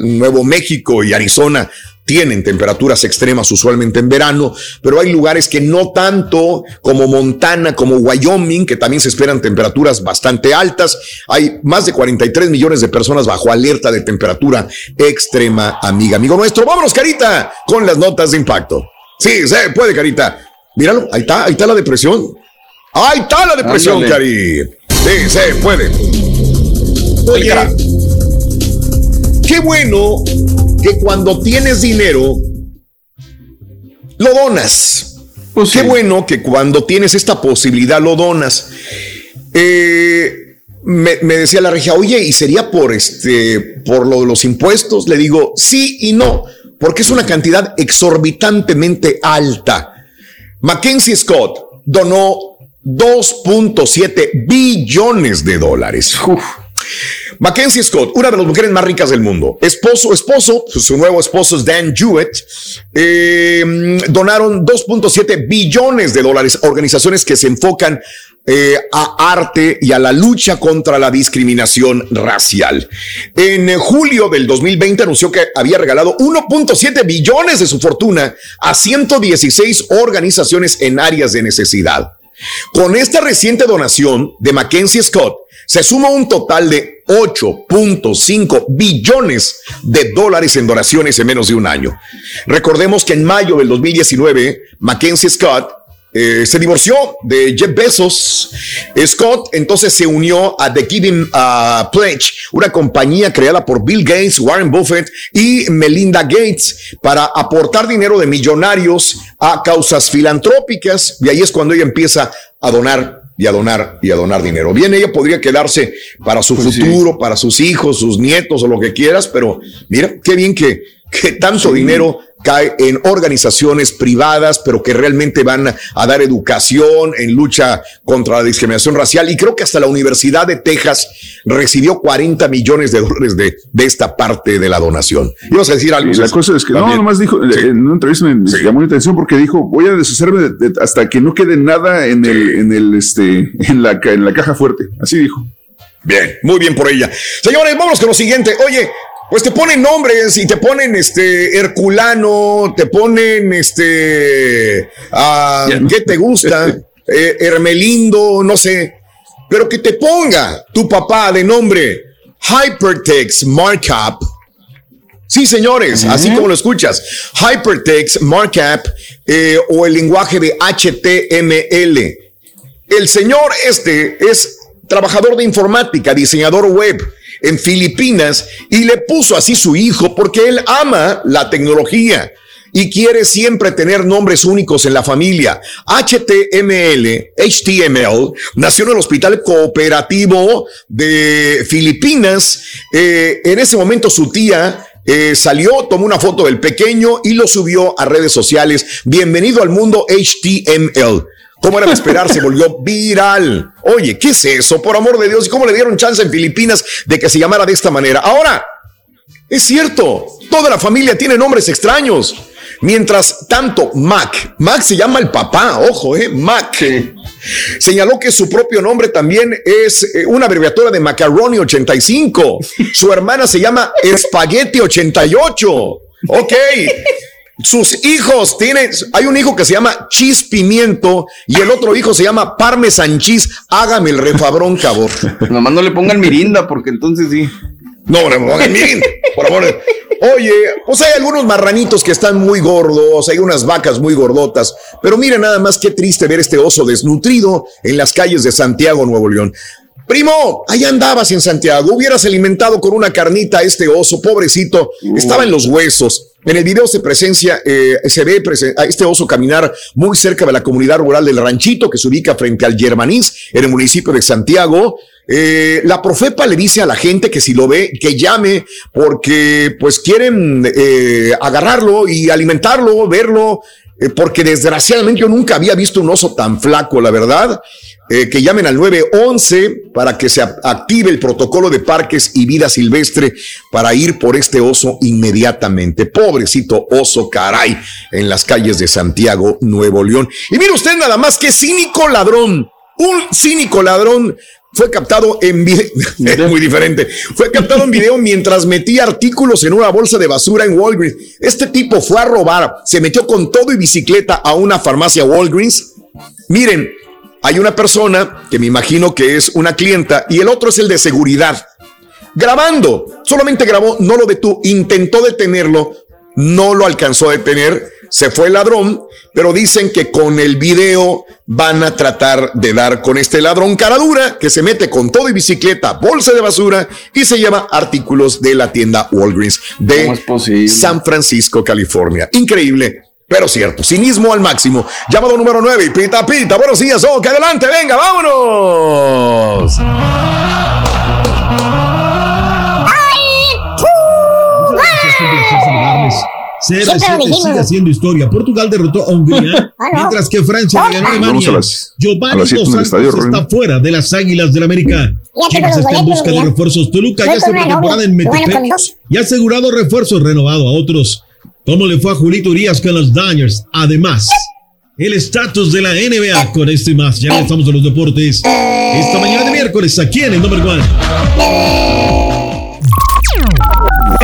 Nuevo México y Arizona tienen temperaturas extremas usualmente en verano, pero hay lugares que no tanto, como Montana, como Wyoming, que también se esperan temperaturas bastante altas. Hay más de 43 millones de personas bajo alerta de temperatura extrema, amiga, amigo nuestro. Vámonos, Carita, con las notas de impacto. Sí, se puede, Carita. Míralo, ahí está, ahí está la depresión. Ahí está la depresión. Cari. Sí, se puede. Oye, qué bueno que cuando tienes dinero, lo donas. qué bueno que cuando tienes esta posibilidad, lo donas. Eh, me, me decía la regia, oye, ¿y sería por este, por lo de los impuestos? Le digo, sí y no, porque es una cantidad exorbitantemente alta. Mackenzie Scott donó 2.7 billones de dólares. Mackenzie Scott, una de las mujeres más ricas del mundo, esposo, esposo, su nuevo esposo es Dan Jewett, eh, donaron 2.7 billones de dólares a organizaciones que se enfocan eh, a arte y a la lucha contra la discriminación racial. En julio del 2020 anunció que había regalado 1.7 billones de su fortuna a 116 organizaciones en áreas de necesidad. Con esta reciente donación de Mackenzie Scott, se suma un total de 8.5 billones de dólares en donaciones en menos de un año. Recordemos que en mayo del 2019, Mackenzie Scott eh, se divorció de Jeff Bezos. Scott entonces se unió a The Giving uh, Pledge, una compañía creada por Bill Gates, Warren Buffett y Melinda Gates para aportar dinero de millonarios a causas filantrópicas. Y ahí es cuando ella empieza a donar y a donar y a donar dinero. Bien, ella podría quedarse para su futuro, para sus hijos, sus nietos o lo que quieras, pero mira, qué bien que, que tanto dinero cae en organizaciones privadas, pero que realmente van a dar educación en lucha contra la discriminación racial. Y creo que hasta la Universidad de Texas recibió 40 millones de dólares de, de esta parte de la donación. Ibas a decir algo. Y la cosa es que no, nomás dijo, en una entrevista me, llamó la atención porque dijo, voy a deshacerme de- de- hasta que no quede nada en el, en el, este, en la, en la caja fuerte. Así dijo. Bien, muy bien por ella. Señores, vámonos con lo siguiente. Oye, pues te ponen nombres y te ponen este Herculano, te ponen este. ah, ¿Qué te gusta? Eh, Hermelindo, no sé. Pero que te ponga tu papá de nombre Hypertext Markup. Sí, señores, así como lo escuchas. Hypertext, Markup eh, o el lenguaje de HTML. El señor este es trabajador de informática, diseñador web en Filipinas y le puso así su hijo porque él ama la tecnología y quiere siempre tener nombres únicos en la familia. HTML, HTML, nació en el Hospital Cooperativo de Filipinas. Eh, en ese momento su tía eh, salió, tomó una foto del pequeño y lo subió a redes sociales. Bienvenido al mundo HTML. ¿Cómo era de esperar? Se volvió viral. Oye, ¿qué es eso? Por amor de Dios. ¿Y cómo le dieron chance en Filipinas de que se llamara de esta manera? Ahora, es cierto, toda la familia tiene nombres extraños. Mientras tanto, Mac, Mac se llama el papá, ojo, eh, Mac. Señaló que su propio nombre también es eh, una abreviatura de Macaroni 85. Su hermana se llama Spaghetti 88. Ok. Sus hijos tienen, hay un hijo que se llama Chis Pimiento y el otro hijo se llama Parmesan Cheese. Hágame el refabrón, cabrón. Nomás no le pongan mirinda porque entonces sí. No, no, no, miren, por favor. Oye, pues hay algunos marranitos que están muy gordos, hay unas vacas muy gordotas, pero miren nada más qué triste ver este oso desnutrido en las calles de Santiago, Nuevo León. Primo, ahí andabas en Santiago, hubieras alimentado con una carnita a este oso, pobrecito, estaba en los huesos. En el video se presencia, eh, se ve a este oso caminar muy cerca de la comunidad rural del Ranchito, que se ubica frente al Germanís, en el municipio de Santiago. Eh, la profepa le dice a la gente que si lo ve, que llame, porque pues quieren eh, agarrarlo y alimentarlo, verlo, porque desgraciadamente yo nunca había visto un oso tan flaco, la verdad. Eh, que llamen al 911 para que se active el protocolo de parques y vida silvestre para ir por este oso inmediatamente. Pobrecito oso, caray, en las calles de Santiago, Nuevo León. Y mire usted nada más que cínico ladrón, un cínico ladrón fue captado en video, es muy diferente, fue captado en video mientras metía artículos en una bolsa de basura en Walgreens. Este tipo fue a robar, se metió con todo y bicicleta a una farmacia Walgreens. Miren, hay una persona que me imagino que es una clienta y el otro es el de seguridad. Grabando, solamente grabó, no lo detuvo, intentó detenerlo, no lo alcanzó a detener, se fue el ladrón, pero dicen que con el video van a tratar de dar con este ladrón cara dura que se mete con todo y bicicleta, bolsa de basura y se lleva artículos de la tienda Walgreens de San Francisco, California. Increíble. Pero cierto, cinismo al máximo. Llamado número 9, pita pita. Buenos días, oh, que adelante, venga, vámonos. CR7 sigue haciendo historia. Portugal derrotó a Hungría, mientras que Francia le ganó a Alemania. Giovanni Dos Santos está fuera de las Águilas del América. Chivas está en busca de refuerzos. Toluca ya se pretemporada en Metepec y ha asegurado refuerzos renovado a otros. ¿Cómo le fue a Julito Urias con los Dodgers? Además, el estatus de la NBA con este más. Ya estamos a los deportes. Esta mañana de miércoles aquí en el Number One.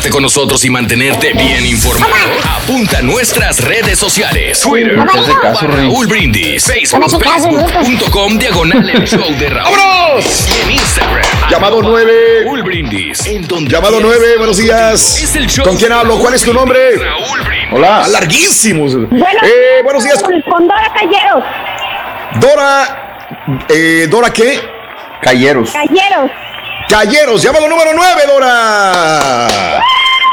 Comunicarte con nosotros y mantenerte bien informado? Apunta a nuestras redes sociales. Twitter, Raúl Brindis. Facebook, facebook.com diagonal el show de Raúl. ¡Vámonos! Y en Instagram. Llamado 9. Raúl Brindis. En donde Llamado quieras. 9, buenos días. Es el show ¿Con quién hablo? ¿Cuál es tu nombre? Hola. Larguísimos. Eh, buenos días. Con Dora Calleros. Dora. Eh, ¿Dora qué? Calleros. Calleros. Calleros, llamado número 9, Dora.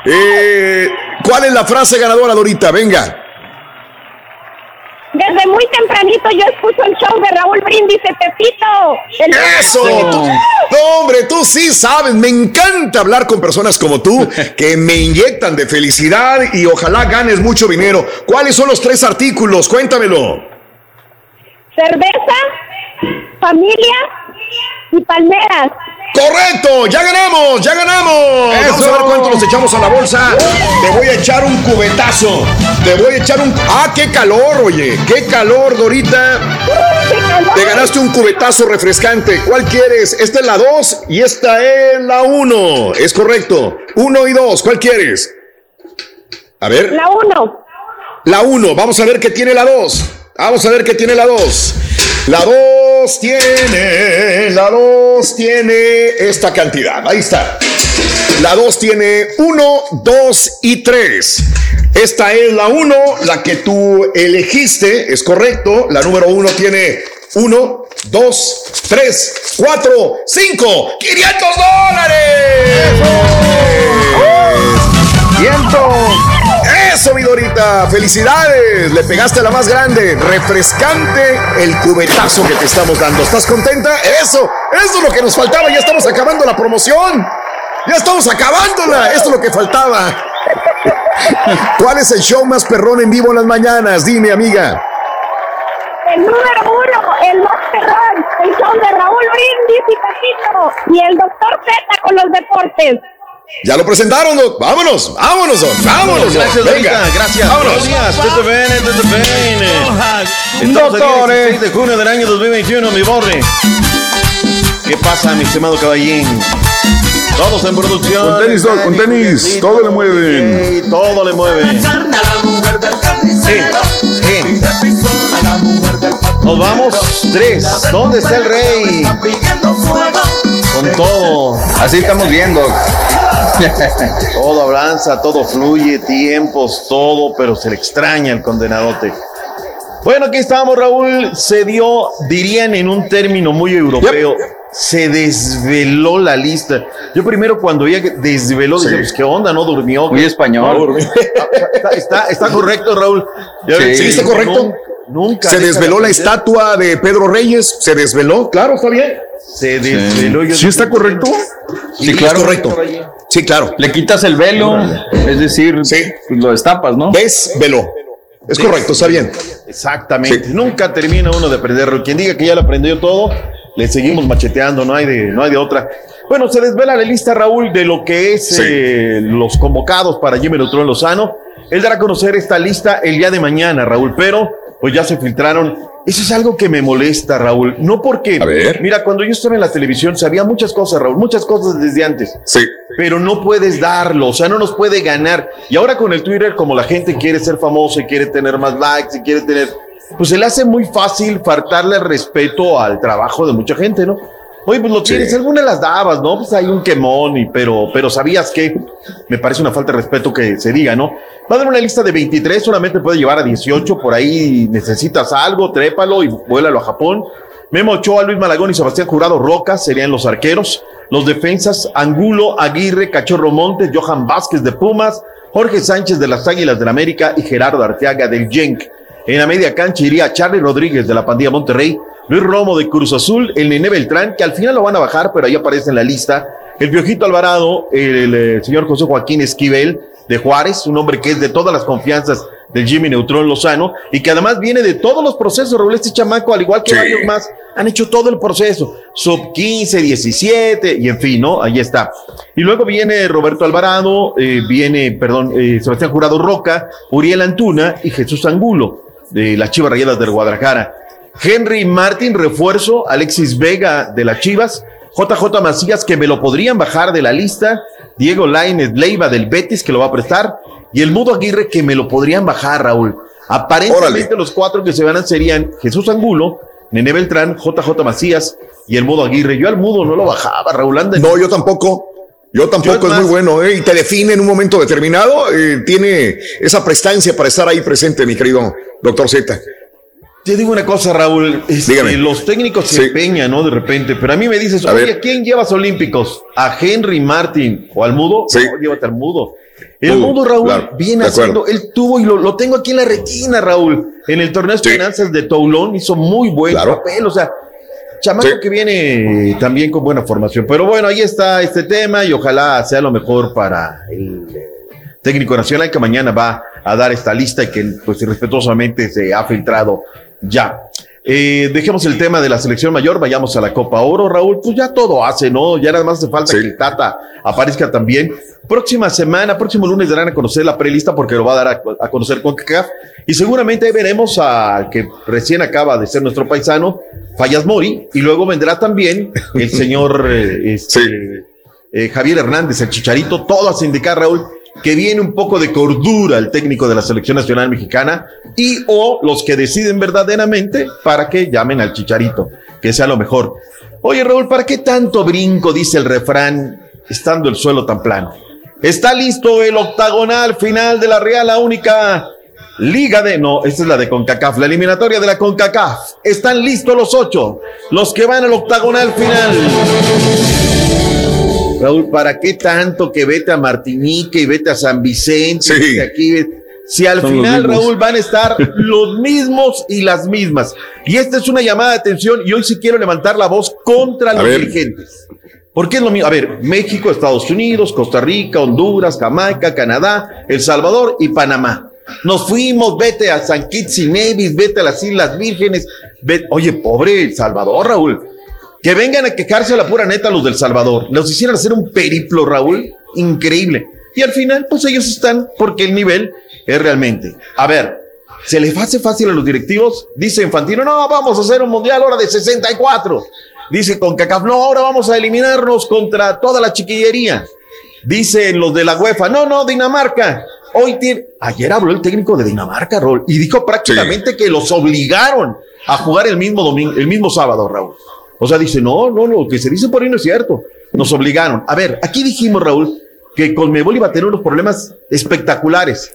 Eh, ¿Cuál es la frase ganadora, Dorita? Venga. Desde muy tempranito yo escucho el show de Raúl Brindis de Pepito. El- Eso. tú- no, hombre, tú sí sabes. Me encanta hablar con personas como tú que me inyectan de felicidad y ojalá ganes mucho dinero. ¿Cuáles son los tres artículos? Cuéntamelo. Cerveza, familia y palmeras. Correcto, ya ganamos, ya ganamos. Vamos a ver cuánto nos echamos a la bolsa. Te voy a echar un cubetazo. Te voy a echar un. ¡Ah, qué calor, oye! ¡Qué calor, Dorita! Te ganaste un cubetazo refrescante. ¿Cuál quieres? Esta es la 2 y esta es la 1. Es correcto. 1 y 2. ¿Cuál quieres? A ver. La 1. La 1. Vamos a ver qué tiene la 2. Vamos a ver qué tiene la 2. La 2 tiene, la 2 tiene esta cantidad. Ahí está. La 2 tiene 1, 2 y 3. Esta es la 1, la que tú elegiste, es correcto. La número 1 tiene 1, 2, 3, 4, 5, 500 dólares. ¡Viento! Eso, mi Dorita. Felicidades. Le pegaste a la más grande. Refrescante el cubetazo que te estamos dando. ¿Estás contenta? Eso, eso es lo que nos faltaba. Ya estamos acabando la promoción. Ya estamos acabándola. Esto es lo que faltaba. ¿Cuál es el show más perrón en vivo en las mañanas? Dime, amiga. El número uno, el más perrón, el show de Raúl Brindis y Pepito y el doctor Z con los deportes. Ya lo presentaron, Doc. Vámonos, vámonos, Doc. Vámonos, Doc. Gracias, Venga. Gracias. Vámonos. Aquí el 16 de junio del año 2021, mi borre. ¿Qué pasa, mi estimado caballín? Todos en producción. Con tenis, Doc, con tenis. Todo le mueven. Sí, todo le mueve. Sí, sí. Nos vamos. Tres. ¿Dónde está el rey? Con todo. Así estamos viendo. Todo avanza, todo fluye, tiempos, todo, pero se le extraña el condenadote. Bueno, aquí estamos, Raúl. Se dio, dirían en un término muy europeo, se desveló la lista. Yo primero cuando vi que desveló, dije, Sí. pues qué onda, no durmió. Muy español. No durmió. está, está- está correcto, Raúl. Sí, está correcto. nun- Nunca. Se desveló de la estatua de Pedro Reyes. Se desveló. Claro, está bien. Se desveló. ¿Sí está correcto? Sí, claro. Es correcto. Sí, claro. Le quitas el velo, es decir, pues lo destapas, ¿no? Desveló. Es correcto, está bien. Exactamente. Nunca termina uno de aprenderlo. Quien diga que ya lo aprendió todo, le seguimos macheteando, no hay de, no hay de otra. Bueno, se desvela la lista, Raúl, de lo que es Sí. eh, los convocados para Jimmy Neutrón Lozano. Él dará a conocer esta lista el día de mañana, Raúl, pero pues ya se filtraron. Eso es algo que me molesta, Raúl. No porque, mira, cuando yo estaba en la televisión sabía muchas cosas, Raúl, muchas cosas desde antes. Sí. Pero no puedes darlo, o sea, no nos puede ganar. Y ahora con el Twitter, como la gente quiere ser famosa y quiere tener más likes y quiere tener, pues se le hace muy fácil faltarle respeto al trabajo de mucha gente, ¿no? Oye, pues lo tienes, algunas las dabas, ¿no? Pues hay un quemón, y, pero, pero sabías que me parece una falta de respeto que se diga, ¿no? Va a haber una lista de 23, solamente puede llevar a 18, por ahí necesitas algo, trépalo y vuélalo a Japón. Memo Ochoa, Luis Malagón y Sebastián Jurado Roca serían los arqueros. Los defensas, Angulo, Aguirre, Cachorro Montes, Johan Vázquez de Pumas, Jorge Sánchez de las Águilas del América y Gerardo Arteaga del Genk. En la media cancha iría Charlie Rodríguez de la Pandilla Monterrey, Luis Romo de Cruz Azul, el Nene Beltrán, que al final lo van a bajar, pero ahí aparece en la lista. El Piojito Alvarado, el, eh, señor José Joaquín Esquivel de Juárez, un hombre que es de todas las confianzas del Jimmy Neutrón Lozano y que además viene de todos los procesos, Raúl, este chamaco, al igual que Sí. varios más, han hecho todo el proceso, sub 15, 17, y en fin, ¿no? Ahí está. Y luego viene Roberto Alvarado, eh, viene, perdón, eh, Sebastián Jurado Roca, Uriel Antuna y Jesús Angulo, de las Chivas Rayadas del Guadalajara. Henry Martin, refuerzo, Alexis Vega de las Chivas, JJ Macías, que me lo podrían bajar de la lista, Diego Lainez Leiva del Betis, que lo va a prestar, y el Mudo Aguirre, que me lo podrían bajar, Raúl. Aparentemente los cuatro que se van serían Jesús Angulo, Nene Beltrán, JJ Macías y el Mudo Aguirre. Yo al Mudo no lo bajaba, Raúl. Anda No, yo tampoco. Yo tampoco Yo es muy bueno, ¿eh? Y te define en un momento determinado. eh, tiene esa prestancia para estar ahí presente, mi querido doctor Z. Te digo una cosa, Raúl. Dígame. los técnicos se Sí. empeñan, ¿no? De repente. Pero a mí me dices, A oye, ver. ¿quién llevas olímpicos? ¿A Henry Martin o al Mudo? Sí. No, llévate al Mudo. El Mudo, Mudo, Raúl, claro, viene acuerdo. haciendo, él tuvo y lo, lo tengo aquí en la retina, Raúl. En el torneo de Esperanzas de Toulon hizo muy buen Claro. papel, o sea, chamaco Sí. que viene también con buena formación. Pero bueno, ahí está este tema y ojalá sea lo mejor para el eh, técnico nacional que mañana va a dar esta lista y que pues respetuosamente se ha filtrado ya. Eh, dejemos el tema de la selección mayor, vayamos a la Copa Oro, Raúl, pues ya todo hace, ¿no? Ya nada más hace falta que el Tata aparezca también. Próxima semana, próximo lunes darán a conocer la prelista porque lo va a dar a, a conocer con CACAF y seguramente ahí veremos al que recién acaba de ser nuestro paisano, Fallas Mori, y luego vendrá también el señor eh, este, eh, Javier Hernández, el Chicharito, todo a indicar, Raúl, que viene un poco de cordura el técnico de la selección nacional mexicana y o los que deciden verdaderamente para que llamen al chicharito, que sea lo mejor. Oye Raúl, ¿para qué tanto brinco? Dice el refrán, estando el suelo tan plano. Está listo el octagonal final de la Real, la única liga de... No, esta es la de CONCACAF, la eliminatoria de la CONCACAF. Están listos los ocho, los que van al octagonal final. Raúl, ¿para qué tanto que vete a Martinique y vete a San Vicente? y aquí, si al final, Raúl, van a estar los mismos y las mismas. Y esta es una llamada de atención y hoy sí quiero levantar la voz contra los dirigentes. Porque es lo mismo. A ver, México, Estados Unidos, Costa Rica, Honduras, Jamaica, Canadá, El Salvador y Panamá. Nos fuimos, vete a San Kitts y Nevis, vete a las Islas Vírgenes. Oye, pobre El Salvador, Raúl. Que vengan a quejarse a la pura neta los del Salvador. Nos hicieron hacer un periplo, Raúl, increíble. Y al final, pues ellos están porque el nivel es realmente. A ver, se les hace fácil a los directivos. Dice Infantino, no, vamos a hacer un mundial ahora de 64. Dice con CACAF, no, ahora vamos a eliminarnos contra toda la chiquillería. Dicen los de la UEFA, no, no, Dinamarca. Hoy tiene, ayer habló el técnico de Dinamarca, Raúl, y dijo prácticamente que los obligaron a jugar el mismo domingo, el mismo sábado, Raúl. O sea, dice, no, no, lo que se dice por ahí no es cierto. Nos obligaron. A ver, aquí dijimos, Raúl, que Conmebol iba a tener unos problemas espectaculares.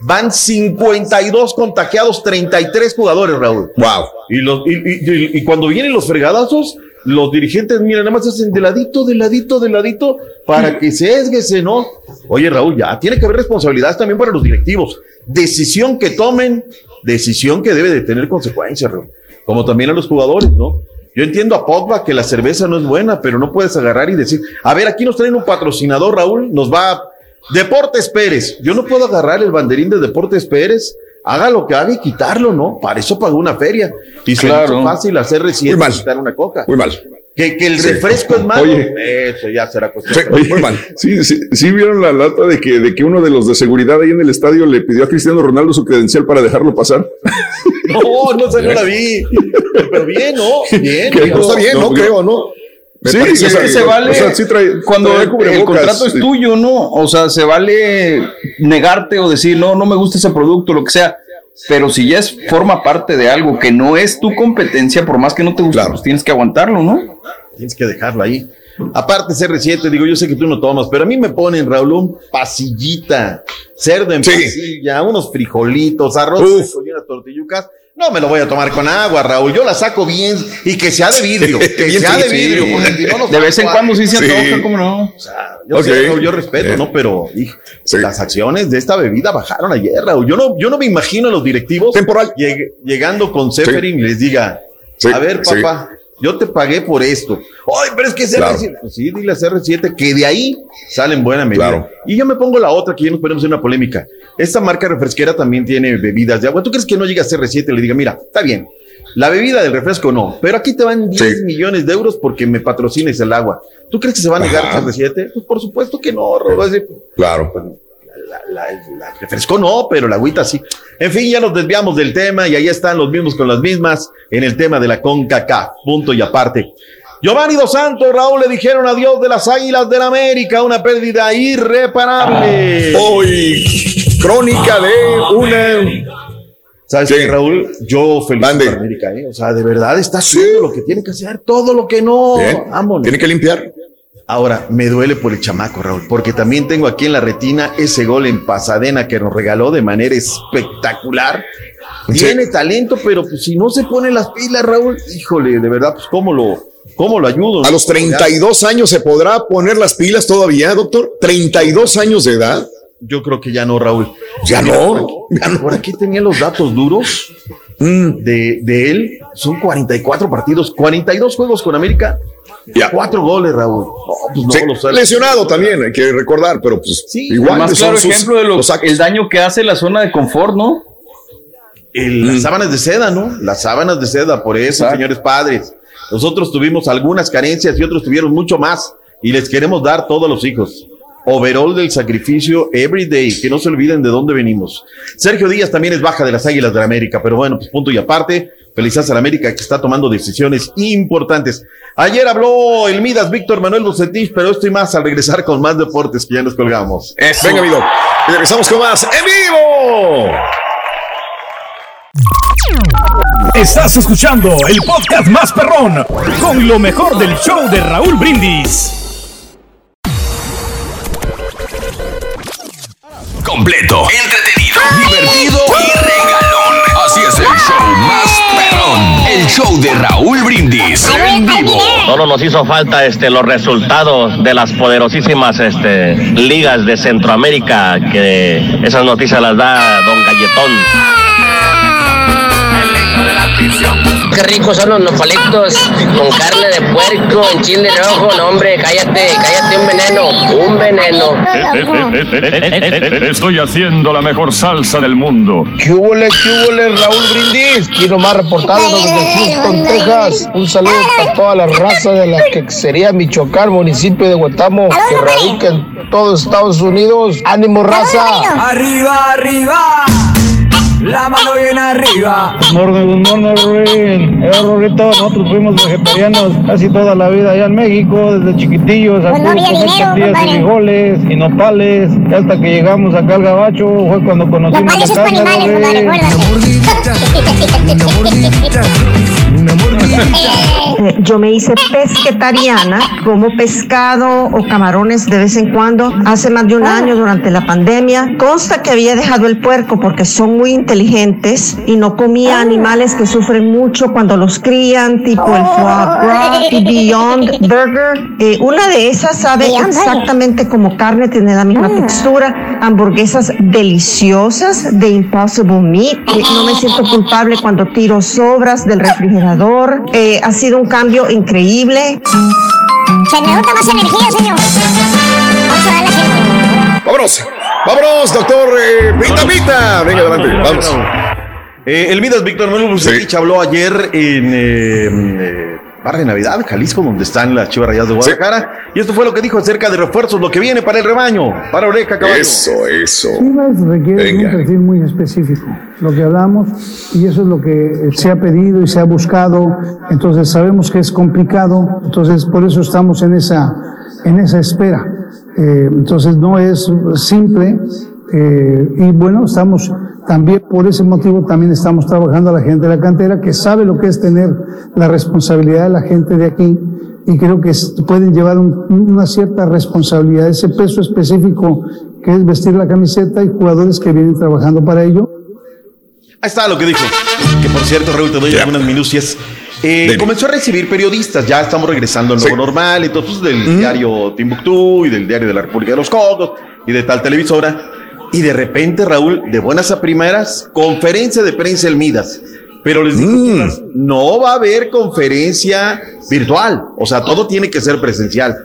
Van 52 contagiados, 33 jugadores, Raúl. Wow. Y, los, y, y, cuando vienen los fregadazos, los dirigentes, mira, nada más hacen de ladito, de ladito, de ladito, para que se esguese, ¿no? Oye, Raúl, ya tiene que haber responsabilidades también para los directivos. Decisión que tomen, decisión que debe de tener consecuencias, Raúl. Como también a los jugadores, ¿no? Yo entiendo a Pogba que la cerveza no es buena, pero no puedes agarrar y decir, a ver, aquí nos traen un patrocinador, Raúl, nos va Deportes Pérez. Yo no puedo agarrar el banderín de Deportes Pérez. Haga lo que haga y quitarlo, ¿no? Para eso pagó una feria. Y claro. es fácil hacer recién quitar una coca. Muy mal. Que, que el refresco es malo. Oye, eso ya será cuestión. mal. Sí, sí, sí, vieron la lata de que, de que uno de los de seguridad ahí en el estadio le pidió a Cristiano Ronaldo su credencial para dejarlo pasar. No, no sé, no la vi. Pero bien, ¿no? Bien. No, está bien, no, creo, ¿no? sí, es que se vale cuando el, contrato es tuyo, ¿no? O sea, se vale negarte o decir, no, no me gusta ese producto, lo que sea. Pero si ya es, forma parte de algo que no es tu competencia, por más que no te guste, pues tienes que aguantarlo, ¿no? Tienes que dejarlo ahí. Aparte, CR7, digo, yo sé que tú no tomas, pero a mí me ponen, Raúl, un pasillita, cerdo en pasilla, unos frijolitos, arroz, tortillucas no me lo voy a tomar con agua, Raúl. Yo la saco bien y que sea de vidrio. Que sea de vidrio. de vez en cuando sí se antoja, ¿cómo no? O sea, yo, respeto, ¿no? Pero las acciones de esta bebida bajaron ayer, Raúl. Yo no, yo no me imagino a los directivos temporal llegando con Seferin y les diga, a ver, papá, yo te pagué por esto. Ay, pero es que es CR7. Pues sí, dile a CR7 que de ahí salen buena medida. Y yo me pongo la otra, que ya nos ponemos en una polémica. Esta marca refresquera también tiene bebidas de agua. ¿Tú crees que no llega a CR7 y le diga, mira, está bien, la bebida del refresco no, pero aquí te van 10 millones de euros porque me patrocines el agua. ¿Tú crees que se va a negar CR7? Pues por supuesto que no, Claro. Pues, la, refresco no, pero la agüita sí. En fin, ya nos desviamos del tema y ahí están los mismos con las mismas en el tema de la CONCACAF. Punto y aparte. Giovanni Dos Santos Raúl le dijeron adiós de las Águilas del América, una pérdida irreparable. Hoy, crónica de una ¿Sabes qué, Raúl? Yo feliz América, ¿eh? O sea, de verdad está haciendo lo que tiene que hacer, todo lo que no. Tiene que limpiar. Ahora, me duele por el chamaco, Raúl, porque también tengo aquí en la retina ese gol en Pasadena que nos regaló de manera espectacular. Tiene talento, pero pues si no se pone las pilas, Raúl, híjole, de verdad, pues cómo lo, cómo lo ayudo. A los 32 años se podrá poner las pilas todavía, doctor. 32 años de edad. Yo creo que ya no, Raúl. Ya no. Por aquí tenía los datos duros. De, de él. Son 44 partidos, 42 juegos con América, ya. Cuatro goles, Raúl. Pues lesionado también, hay que recordar, pero pues igual. El más claro ejemplo de los, el daño que hace la zona de confort, ¿no? las mm. sábanas de seda, ¿no? Las sábanas de seda, por eso, señores padres. Nosotros tuvimos algunas carencias y otros tuvieron mucho más y les queremos dar todos los hijos. Overall del sacrificio every day, que no se olviden de dónde venimos. Sergio Díaz también es baja de las Águilas de la América, pero bueno, pues punto y aparte. Felicidades a la América que está tomando decisiones importantes. Ayer habló el Midas Víctor Manuel Bucetich, pero estoy más al regresar con más deportes que ya nos colgamos. Venga, amigo. regresamos con más en vivo. Estás escuchando el podcast más perrón con lo mejor del show de Raúl Brindis. Completo, entretenido, divertido y regalón. Así es el show más perrón. El show de Raúl Brindis en vivo. Solo nos hizo falta este los resultados de las poderosísimas este, ligas de Centroamérica que esas noticias las da Don Galletón. Qué ricos son los nopalitos con carne de puerco en chile rojo. No, hombre, cállate, cállate, un veneno, un veneno. Estoy haciendo la mejor salsa del mundo. ¿Qué hubo, qué Raúl Brindis? Quiero más reportado desde Houston, Texas. Un saludo para toda la raza de la que sería Michoacán, municipio de Guatamo, que radica en todos Estados Unidos. ¡Ánimo, raza! ¡Arriba, arriba! La mano bien arriba. Good morning, good morning, Eh, Rorrito, nosotros fuimos vegetarianos casi toda la vida allá en México, desde chiquitillos, pues no había dinero, y frijoles y nopales. Y hasta que llegamos acá al gabacho fue cuando conocimos nopales la carne, animales, Una eh, yo me hice pesquetariana, como pescado o camarones de vez en cuando, hace más de un Ah. año durante la pandemia. Consta que había dejado el puerco porque son muy inteligentes y no comía animales que sufren mucho cuando los crían, tipo el foie gras y Beyond Burger. Eh, una de esas sabe exactamente como carne, tiene la misma textura. Hamburguesas deliciosas de Impossible Meat. Eh, no me siento culpable cuando tiro sobras del refrigerador. Eh, ha sido un cambio increíble. Se me nota más energía, señor. Vamos a darle así. Vámonos, vámonos, doctor eh, Pita Pita. Venga, adelante, vamos. Eh, el Midas Víctor Manuel Bucetich habló ayer en eh, eh, Barra de Navidad, Jalisco, donde están las Chivas Rayadas de Guadalajara. Y esto fue lo que dijo acerca de refuerzos, lo que viene para el rebaño. Para oreja, caballo. Eso, eso. Chivas requiere Venga. un perfil muy específico, lo que hablamos, y eso es lo que se ha pedido y se ha buscado, entonces sabemos que es complicado, entonces por eso estamos en esa, en esa espera. Eh, entonces no es simple, eh, y bueno, estamos también por ese motivo también estamos trabajando a la gente de la cantera que sabe lo que es tener la responsabilidad de la gente de aquí y creo que pueden llevar un- una cierta responsabilidad, ese peso específico que es vestir la camiseta y jugadores que vienen trabajando para ello. Ahí está lo que dijo. Que por cierto, Raúl, te doy algunas minucias. Eh, comenzó a recibir periodistas, ya estamos regresando al nuevo normal, entonces del diario Timbuktu y del diario de la República de los Cocos y de tal televisora. Y de repente, Raúl, de buenas a primeras, conferencia de prensa el Midas. Pero les digo, chicas, no va a haber conferencia virtual. O sea, todo tiene que ser presencial.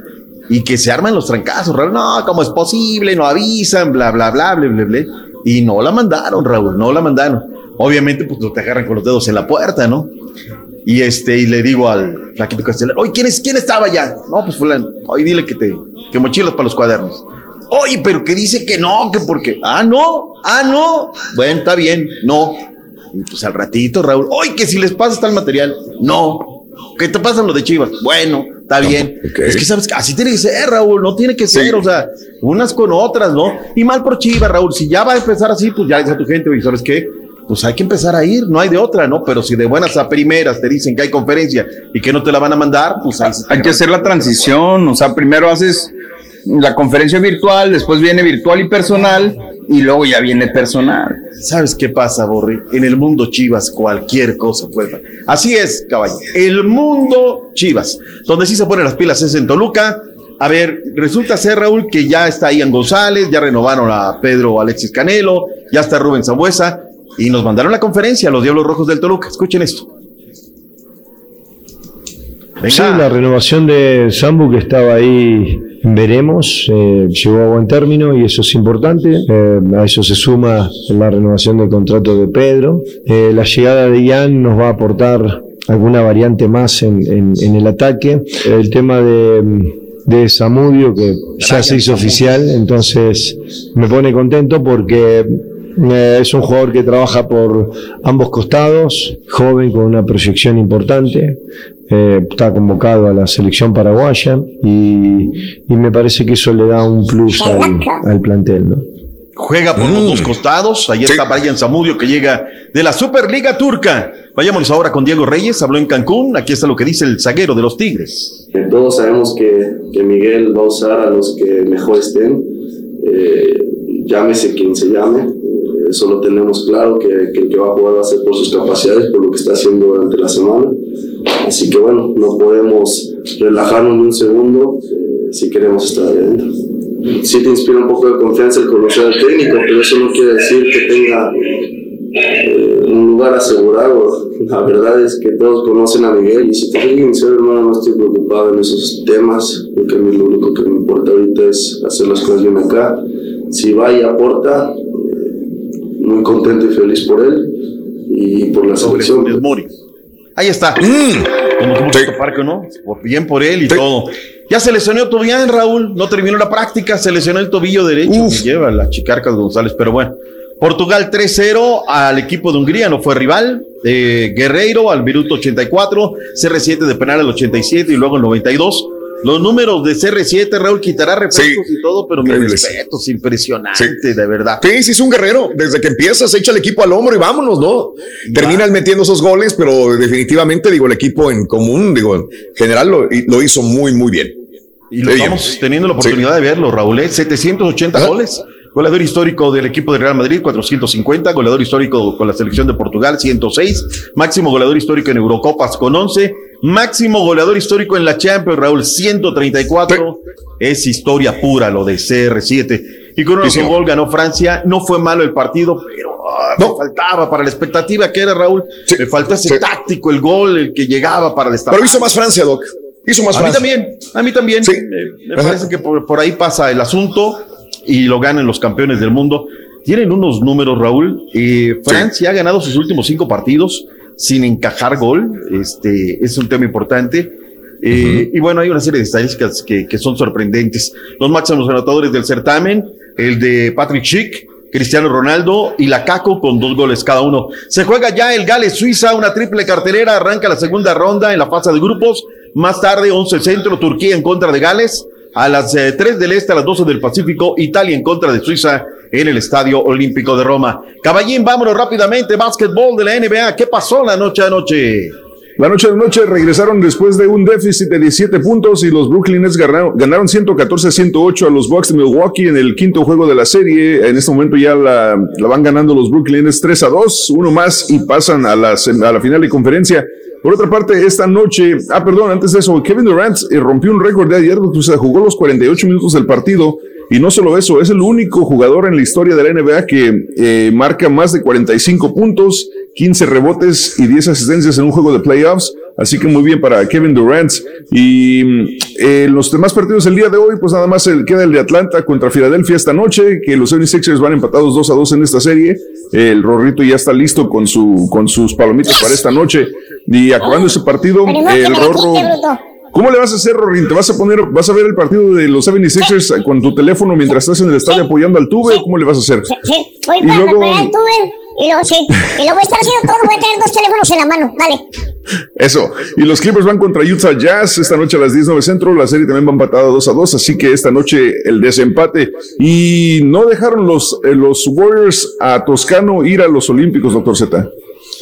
Y que se arman los trancazos, Raúl. No, ¿cómo es posible? No avisan, bla, bla, bla, bla, bla, bla. Y no la mandaron, Raúl, no la mandaron. Obviamente, pues no te agarran con los dedos en la puerta, ¿no? Y este, y le digo al flaquito castellano, oye, ¿quién, es, ¿quién estaba allá? No, pues fulano, oye, dile que te, que mochilas para los cuadernos. Oye, pero que dice que no, que porque, ah, no, ah, no. Bueno, está bien, no. Y pues al ratito, Raúl, oye, que si les pasa tal material, no. ¿Qué te pasa lo de Chivas? Bueno, está bien. Es que sabes que así tiene que ser, Raúl, no tiene que ser, o sea, unas con otras, ¿no? Y mal por Chivas, Raúl, si ya va a empezar así, pues ya dice a tu gente, oye, ¿sabes qué? Pues hay que empezar a ir, no hay de otra, ¿no? Pero si de buenas a primeras te dicen que hay conferencia y que no te la van a mandar, pues ahí Hay que hacer la transición, o sea, primero haces la conferencia virtual, después viene virtual y personal, y luego ya viene personal. ¿Sabes qué pasa, Borri? En el mundo Chivas cualquier cosa puede pasar. Así es, caballo. El mundo Chivas. Donde sí se ponen las pilas es en Toluca. A ver, resulta ser, Raúl, que ya está Ian González, ya renovaron a Pedro Alexis Canelo, ya está Rubén Zambuesa, y nos mandaron la conferencia a los Diablos Rojos del Toluca. Escuchen esto. Sí, la renovación de Sambu que estaba ahí, veremos, eh, llegó a buen término y eso es importante. Eh, a eso se suma la renovación del contrato de Pedro. Eh, la llegada de Ian nos va a aportar alguna variante más en, en- en el ataque. El tema de, de Samudio que ya se hizo oficial, entonces me pone contento porque Eh, es un jugador que trabaja por ambos costados, joven con una proyección importante. Eh, está convocado a la selección paraguaya y, me parece que eso le da un plus al, plantel. ¿no? Juega por los dos mm. costados. Ahí está Brian Zamudio que llega de la Superliga Turca. Vayámonos ahora con Diego Reyes. Habló en Cancún. Aquí está lo que dice el zaguero de los Tigres. Todos sabemos que, que Miguel va a usar a los que mejor estén. Eh, llámese quien se llame. Eso lo tenemos claro que, que, el que va a jugar va a ser por sus capacidades, por lo que está haciendo durante la semana. Así que bueno, no podemos relajarnos ni un segundo eh, si queremos estar adentro sí te inspira un poco de confianza el conocer al técnico, pero eso no quiere decir que tenga eh, un lugar asegurado. La verdad es que todos conocen a Miguel y si te soy sincero, hermano, no estoy preocupado en esos temas, porque a mí lo único que me importa ahorita es hacer las cosas bien acá. Si va y aporta, muy contento y feliz por él y por la selección. Ahí está. Mm. Como que mucho parque, ¿no? Por bien por él y todo. Ya se lesionó en Raúl. No terminó la práctica. Se lesionó el tobillo derecho que lleva la Chicarcas González. Pero bueno. Portugal 3-0 al equipo de Hungría, no fue rival. Eh, Guerreiro al minuto 84, CR7 de penal al 87 y luego el 92. Los números de CR7, Raúl quitará refrescos y todo, pero mi respeto es impresionante, de verdad. Sí, sí, es un guerrero. Desde que empiezas, echa el equipo al hombro y vámonos, ¿no? Terminan metiendo esos goles, pero definitivamente, digo, el equipo en común, digo, en general lo, hizo muy, muy bien. Y lo estamos teniendo la oportunidad de verlo, Raúl, 780 ¿eh? goles. Goleador histórico del equipo de Real Madrid, 450. Goleador histórico con la selección de Portugal, 106. Máximo goleador histórico en Eurocopas con 11. Máximo goleador histórico en la Champions, Raúl, 134. Es historia pura lo de CR7. Y con un gol ganó Francia. No fue malo el partido, pero ah, no. faltaba para la expectativa que era, Raúl. Me faltó ese táctico, el gol, el que llegaba para destacar. Pero hizo más Francia, Doc. Hizo más a mí también, a mí también. Me, parece que por, ahí pasa el asunto y lo ganan los campeones del mundo. Tienen unos números, Raúl. Eh, Francia ha ganado sus últimos cinco partidos sin encajar gol. Este es un tema importante. Eh, y bueno, hay una serie de estadísticas que, que, son sorprendentes. Los máximos anotadores del certamen, el de Patrick Schick, Cristiano Ronaldo y la Caco con dos goles cada uno. Se juega ya el Gales Suiza, una triple cartelera, arranca la segunda ronda en la fase de grupos. Más tarde, 11 centro, Turquía en contra de Gales. A las 3 eh, del Este, a las 12 del Pacífico, Italia en contra de Suiza en el Estadio Olímpico de Roma. Caballín, vámonos rápidamente. Básquetbol de la NBA. ¿Qué pasó la noche anoche? La noche de noche regresaron después de un déficit de 17 puntos y los Brooklyn Nets ganaron, ganaron 114-108 a los Bucks de Milwaukee en el quinto juego de la serie. En este momento ya la, van ganando los Brooklyn Nets 3 a 2, uno más y pasan a, la a la final de conferencia. Por otra parte, esta noche, ah, perdón, antes de eso, Kevin Durant eh, rompió un récord de ayer, sea, jugó los 48 minutos del partido y no solo eso, es el único jugador en la historia de la NBA que eh, marca más de 45 puntos, 15 rebotes y 10 asistencias en un juego de playoffs. Así que muy bien para Kevin Durant. Y eh, los demás partidos del día de hoy, pues nada más queda el de Atlanta contra Filadelfia esta noche, que los 76ers van empatados 2 a 2 en esta serie. El Rorrito ya está listo con, su, con sus palomitas para esta noche. Y acabando ese partido, el Rorro. ¿Cómo le vas a hacer, Rorín? ¿Te vas a poner, vas a ver el partido de los 76ers con tu teléfono mientras estás en el estadio apoyando al tube? ¿Cómo le vas a hacer? Sí, sí. voy para luego... apoyar al tube y luego sí. Y luego voy a estar haciendo todo, voy a tener dos teléfonos en la mano. Dale. Eso. Y los Clippers van contra Utah Jazz esta noche a las 19 centro. La serie también va empatada 2 a 2. Así que esta noche el desempate. Y no dejaron los, eh, los Warriors a Toscano ir a los Olímpicos, doctor Z.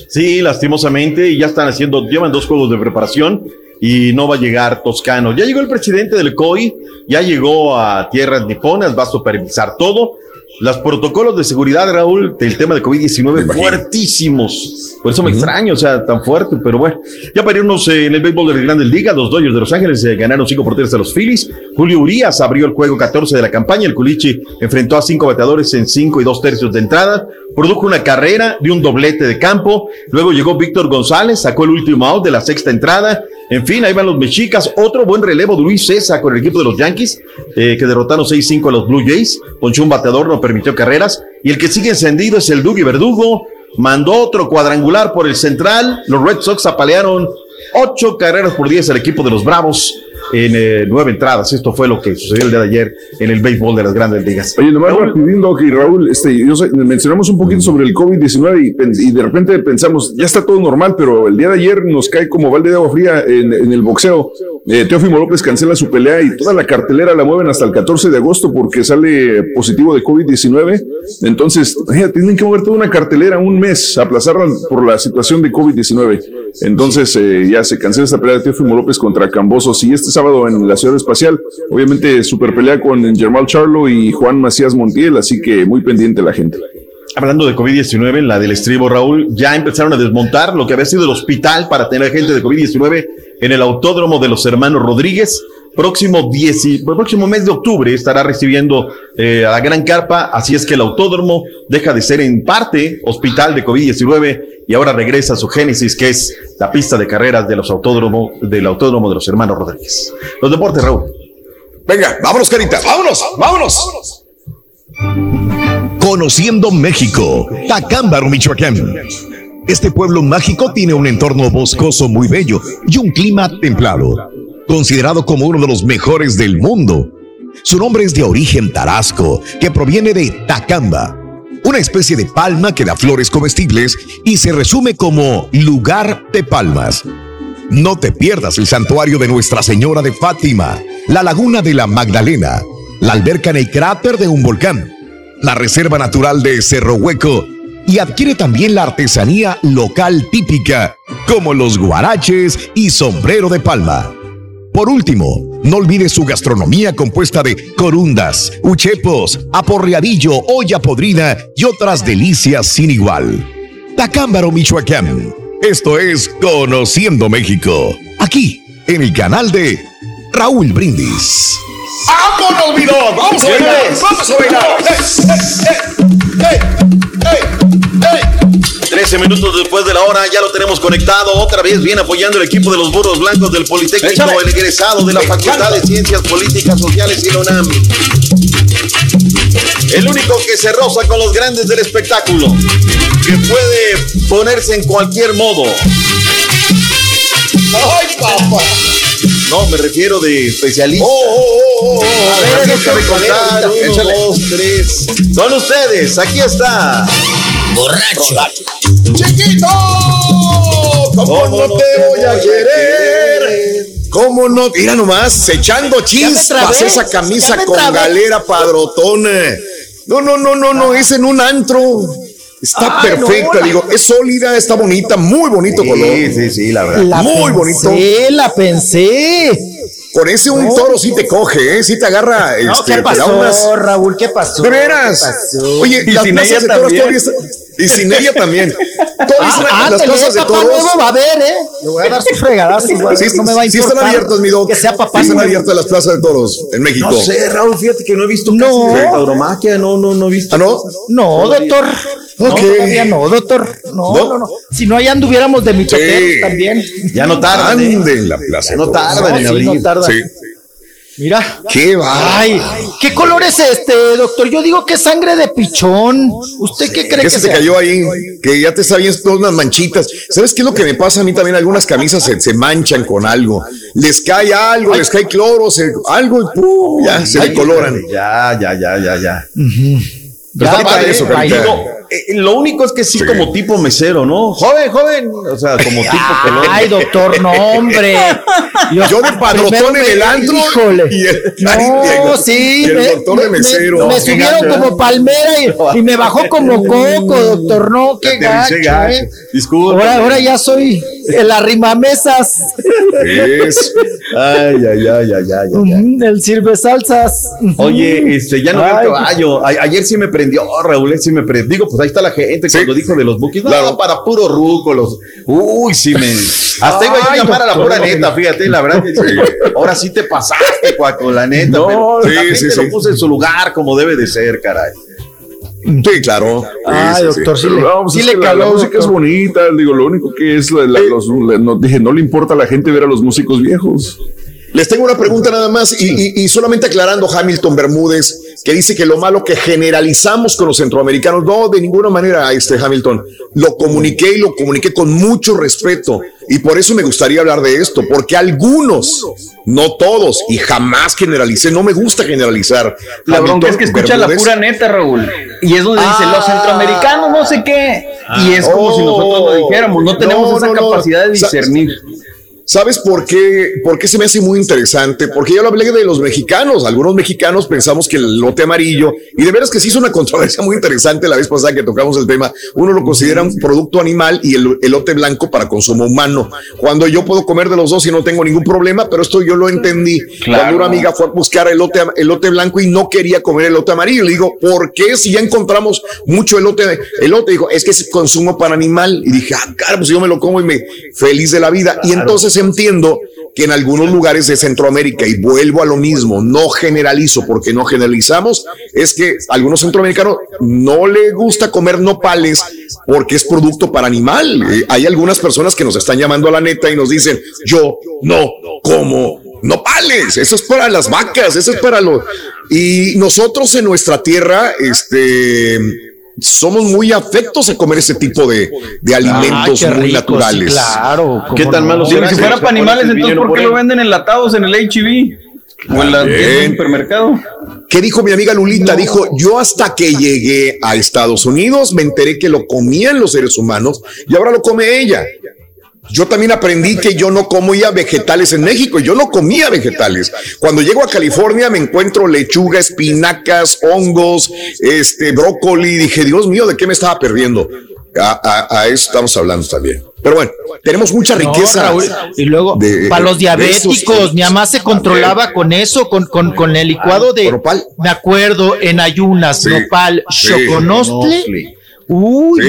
Sí, lastimosamente. Y ya están haciendo, llevan dos juegos de preparación y no va a llegar Toscano. Ya llegó el presidente del COI, ya llegó a tierras niponas, va a supervisar todo. Los protocolos de seguridad, Raúl, del tema de COVID-19 fuertísimos. Por eso me extraño, o sea, tan fuerte, pero bueno. Ya para irnos eh, en el béisbol de las grandes ligas, los Dodgers de Los Ángeles eh, ganaron cinco porteros a los Phillies. Julio Urias abrió el juego 14 de la campaña. El Culichi enfrentó a cinco bateadores en cinco y dos tercios de entrada. Produjo una carrera de un doblete de campo. Luego llegó Víctor González, sacó el último out de la sexta entrada. En fin, ahí van los mexicas. Otro buen relevo de Luis César con el equipo de los Yankees, eh, que derrotaron 6-5 a los Blue Jays. Ponchó un bateador, no permitió carreras. Y el que sigue encendido es el Dougie Verdugo. Mandó otro cuadrangular por el central. Los Red Sox apalearon ocho carreras por diez al equipo de los Bravos. en eh, nueve entradas. Esto fue lo que sucedió el día de ayer en el béisbol de las grandes ligas. Oye, nomás rapidito, que Raúl, este, yo sé, mencionamos un poquito sobre el COVID-19 y, y, de repente pensamos, ya está todo normal, pero el día de ayer nos cae como balde de agua fría en, en el boxeo. Eh, Teófimo López cancela su pelea y toda la cartelera la mueven hasta el 14 de agosto porque sale positivo de COVID-19. Entonces, tienen que mover toda una cartelera un mes, aplazarla por la situación de COVID-19. Entonces, eh, ya se cancela esta pelea de Teófimo López contra Cambosos y este sábado en la Ciudad Espacial, obviamente super pelea con Germán Charlo y Juan Macías Montiel, así que muy pendiente la gente. Hablando de COVID-19, la del estribo, Raúl, ya empezaron a desmontar lo que había sido el hospital para tener gente de COVID-19 en el autódromo de los hermanos Rodríguez. Próximo, próximo mes de octubre estará recibiendo eh, a la gran carpa, así es que el autódromo deja de ser en parte hospital de COVID-19 y ahora regresa a su génesis, que es la pista de carreras de los autódromos, del autódromo de los hermanos Rodríguez. Los deportes, Raúl. Venga, vámonos, Carita, vámonos, vámonos. Conociendo México, Tacámbaro, Michoacán. Este pueblo mágico tiene un entorno boscoso muy bello y un clima templado, considerado como uno de los mejores del mundo. Su nombre es de origen tarasco, que proviene de Tacamba, una especie de palma que da flores comestibles y se resume como lugar de palmas. No te pierdas el santuario de Nuestra Señora de Fátima, la laguna de la Magdalena, la alberca en el cráter de un volcán, la reserva natural de Cerro Hueco y adquiere también la artesanía local típica, como los guaraches y sombrero de palma. Por último, no olvides su gastronomía compuesta de corundas, uchepos, aporreadillo, olla podrida y otras delicias sin igual. Tacámbaro, Michoacán. Esto es Conociendo México. Aquí, en el canal de Raúl Brindis. ¡Vámonos, mi ¡Vamos a bailar! ¡Vamos a bailar! ¡Hey, hey, 13 minutos después de la hora ya lo tenemos conectado. Otra vez viene apoyando el equipo de los burros blancos del Politécnico, el egresado de la Facultad de Ciencias Políticas Sociales y la UNAM. El único que se roza con los grandes del espectáculo, que puede ponerse en cualquier modo. ¡Ay, papá! No, me refiero de especialista. Oh, oh, oh, oh. A ver, déjame contar. Uno, dos, tres. Son ustedes. Aquí está. Borracho. ¡Chiquito! ¿Cómo, no, te voy a querer? ¿Cómo no? Mira nomás, echando chispas esa camisa con galera padrotona. No, no, no, no, no, es en un antro. Está perfecta, digo, es sólida, está bonita, muy bonito color. Sí, sí, sí, la verdad. muy bonito. Sí, la pensé. Con ese un toro sí te coge, ¿eh? Sí te agarra. No, este, ¿Qué pasó, Raúl? ¿Qué pasó? ¿De veras? Oye, y las sin plazas ella de toros todavía están- Y sin ella también. Ah, las plazas de papá toros. nuevo va a ver, ¿eh? Le voy a dar sus fregadazos. güey, Sí, no me va a sí importar. están abiertas, mi doc. Que sea papá Sí están abiertas las plazas de toros en México. No sé, Raúl, fíjate que no he visto No. casi de tauromaquia, no, no, no he visto. ¿Ah, no? No, doctor. No, Ok. todavía no, doctor. No, ¿No? no, no. Si no, allá anduviéramos de mitoteros Sí. también. Ya no tardan, ¿eh? Ande en la plaza. Ya no No, en sí, abrir. no tardan. Sí. Mira. Qué va. Ay, ¿qué color es este, doctor? Yo digo que es sangre de pichón. ¿Usted qué cree ¿Qué que se te cayó ahí? Que ya te está viendo todas unas manchitas. ¿Sabes qué es lo que me pasa a mí también? Algunas camisas se, se manchan con algo. Les cae algo, les cae cloro, se- algo y ¡pum! ya se Ay, decoloran. Ya, ya, ya, ya, ya. Pero está Ya, padre eso, eh, lo único es que sí, como tipo mesero, ¿no? Joven, joven. O sea, como tipo color. Ay, doctor, no, hombre. Yo de padrotón en el me- antro Híjole. y el- No, sí. y el me- doctor de me- mesero. Me, me subieron como palmera y, y me bajó como coco, doctor. No, qué gacho, gacho. eh. Disculpa. Ahora, ahora ya soy el arrimamesas. Es- Ay, ay, ay, ay, ay, ay. Ujú, El sirve salsas. Oye, este, ya no veo el Ay, caballo. A- ayer sí me prendió, Raúl, eh, sí me prendió. Digo, pues ahí está la gente cuando dijo de los bookies. No, Claro. para puro ruco. Los... Uy, sí me. Hasta iba yo a llamar a la pura neta, fíjate, la verdad que sí. ahora sí te pasaste, Cuaco, la neta. No, pero sí, la gente sí, lo sí. puso en su lugar como debe de ser, caray. Sí, claro. Ay, Sí, sí, sí. doctor, sí sí le la, música es bonita, digo, lo único que es, la- la- los- la- no, dije, no le importa a la gente ver a los músicos viejos. Les tengo una pregunta nada más y, y- y solamente aclarando, Hamilton Bermúdez, que dice que lo malo que generalizamos con los centroamericanos, no, de ninguna manera, este Hamilton, lo comuniqué y lo comuniqué con mucho respeto. Y por eso me gustaría hablar de esto, porque algunos, no todos, y jamás generalicé, no me gusta generalizar. La bronca es que escucha la pura neta, Raúl. Y es donde dice, los centroamericanos no sé qué. y es como si nosotros lo dijéramos, no tenemos esa capacidad de discernir. ¿Sabes por qué? ¿Por qué se me hace muy interesante? Porque yo lo hablé de los mexicanos. Algunos mexicanos pensamos que el lote amarillo, y de veras que sí es una controversia muy interesante la vez pasada que tocamos el tema, uno lo considera un producto animal y el elote blanco para consumo humano. Cuando yo puedo comer de los dos y no tengo ningún problema, pero esto yo lo entendí. Cuando una amiga fue a buscar elote, elote blanco y no quería comer elote amarillo, le digo, ¿por qué si ya encontramos mucho elote? Elote, dijo, es que es consumo para animal. Y dije, ah, cara, pues yo me lo como y me feliz de la vida. Y entonces entiendo que en algunos lugares de Centroamérica, y vuelvo a lo mismo, no generalizo porque no generalizamos, es que a algunos centroamericanos no le gusta comer nopales porque es producto para animal. Eh, hay algunas personas que nos están llamando a la neta y nos dicen, yo no como nopales, eso es para las vacas, eso es para los... Y nosotros en nuestra tierra, este somos muy afectos a comer ese tipo de, de alimentos muy naturales. claro. ¿Qué tan malo Si fuera para animales, entonces ¿por qué lo venden enlatados en el HB? O en, el supermercado. ¿Qué dijo mi amiga Lulita? Dijo, yo hasta que llegué a Estados Unidos me enteré que lo comían los seres humanos y ahora lo come ella. Yo también aprendí que yo no comía vegetales en México, yo no comía vegetales. Cuando llego a California me encuentro lechuga, espinacas, hongos, este, brócoli. Dije, Dios mío, ¿de qué me estaba perdiendo? A, eso estamos hablando también. Pero bueno, tenemos mucha riqueza. y luego, para los diabéticos, mi mamá se controlaba con eso, con, con, con el licuado de. Me acuerdo, en ayunas, nopal, choconostle Uy,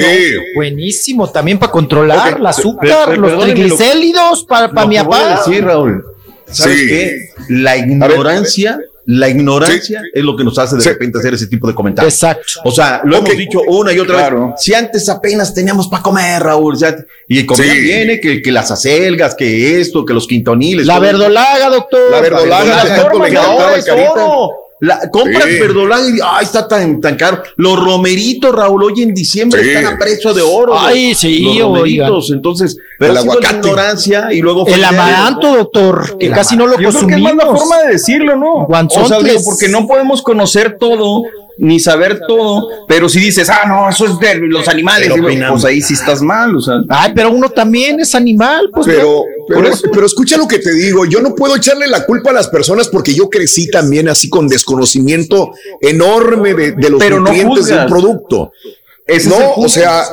buenísimo. También para controlar el azúcar, los triglicéridos para, para mi papá. Sí, Raúl. ¿Sabes qué? La ignorancia la ignorancia es lo que nos hace de repente hacer ese tipo de comentarios. Exacto. O sea, lo hemos dicho una y otra vez. Si antes apenas teníamos para comer, Raúl, y comida viene, que, que, las acelgas, que esto, que los quintoniles. La verdolaga, doctor. La verdolaga, la verdolaga, la, compras sí. y ay, está tan, tan caro. Los romeritos, Raúl, hoy en diciembre están a precio de oro. Ay, sí, los romeritos. Entonces, pero el aguacate. ignorancia y luego el amaranto, doctor, que casi no lo consumimos. Creo que es más la forma de decirlo, ¿no? O sea, digo, porque no podemos conocer todo ni saber todo, pero si dices, ah, no, eso es de los animales, pues ahí sí estás mal, o sea. Ay, pero uno también es animal, pues. Pero, pero, escucha lo que te digo, yo no puedo echarle la culpa a las personas porque yo crecí también así con desconocimiento enorme de, los nutrientes del producto. no, o sea,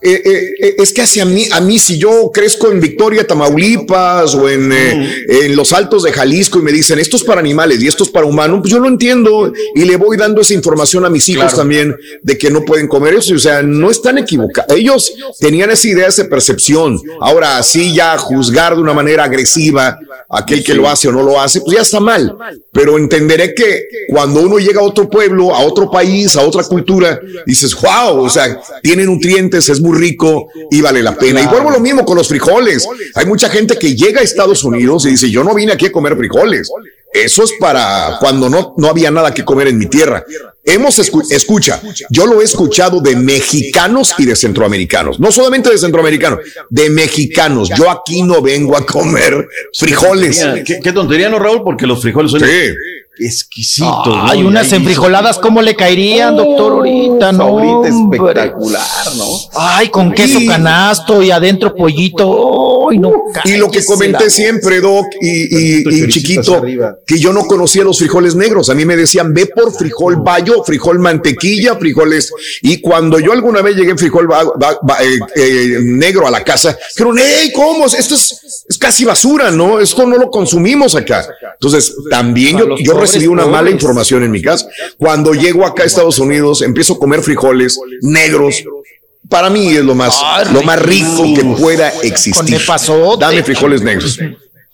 eh, eh, eh, es que hacia mí, a mí, si yo crezco en Victoria, Tamaulipas o en, en, los altos de Jalisco y me dicen esto es para animales y esto es para humanos, pues yo lo entiendo y le voy dando esa información a mis hijos también de que no pueden comer eso. O sea, no están equivocados. Ellos tenían esa idea, esa percepción. Ahora, sí, ya juzgar de una manera agresiva a aquel que lo hace o no lo hace, pues ya está mal. Pero entenderé que cuando uno llega a otro pueblo, a otro país, a otra cultura, dices, wow, o sea, tiene nutrientes, es muy rico y vale la pena. Y vuelvo lo mismo con los frijoles. Hay mucha gente que llega a Estados Unidos y dice, yo no vine aquí a comer frijoles. Eso es para cuando no, no había nada que comer en mi tierra. Hemos escucha, yo lo he escuchado de mexicanos y de centroamericanos, no solamente de centroamericanos, de mexicanos. Yo aquí no vengo a comer frijoles. Qué, tontería, ¿no, Raúl? Porque los frijoles son exquisitos. Hay unas enfrijoladas, ¿cómo le caerían, doctor? Ahorita, no. Ahorita espectacular, ¿no? Ay, con queso canasto y adentro pollito. No, y lo que comenté siempre, Doc, y, y chiquito, que yo no conocía los frijoles negros. A mí me decían, ve por frijol bayo, frijol mantequilla, frijoles. Y cuando yo alguna vez llegué en frijol eh, eh, negro a la casa, dijeron, hey, ¿cómo? Esto es, es, casi basura, ¿no? Esto no lo consumimos acá. Entonces, también yo, yo recibí una mala información en mi casa. Cuando llego acá a Estados Unidos, empiezo a comer frijoles negros para mí es lo más, lo más rico que pueda existir. Dame frijoles negros.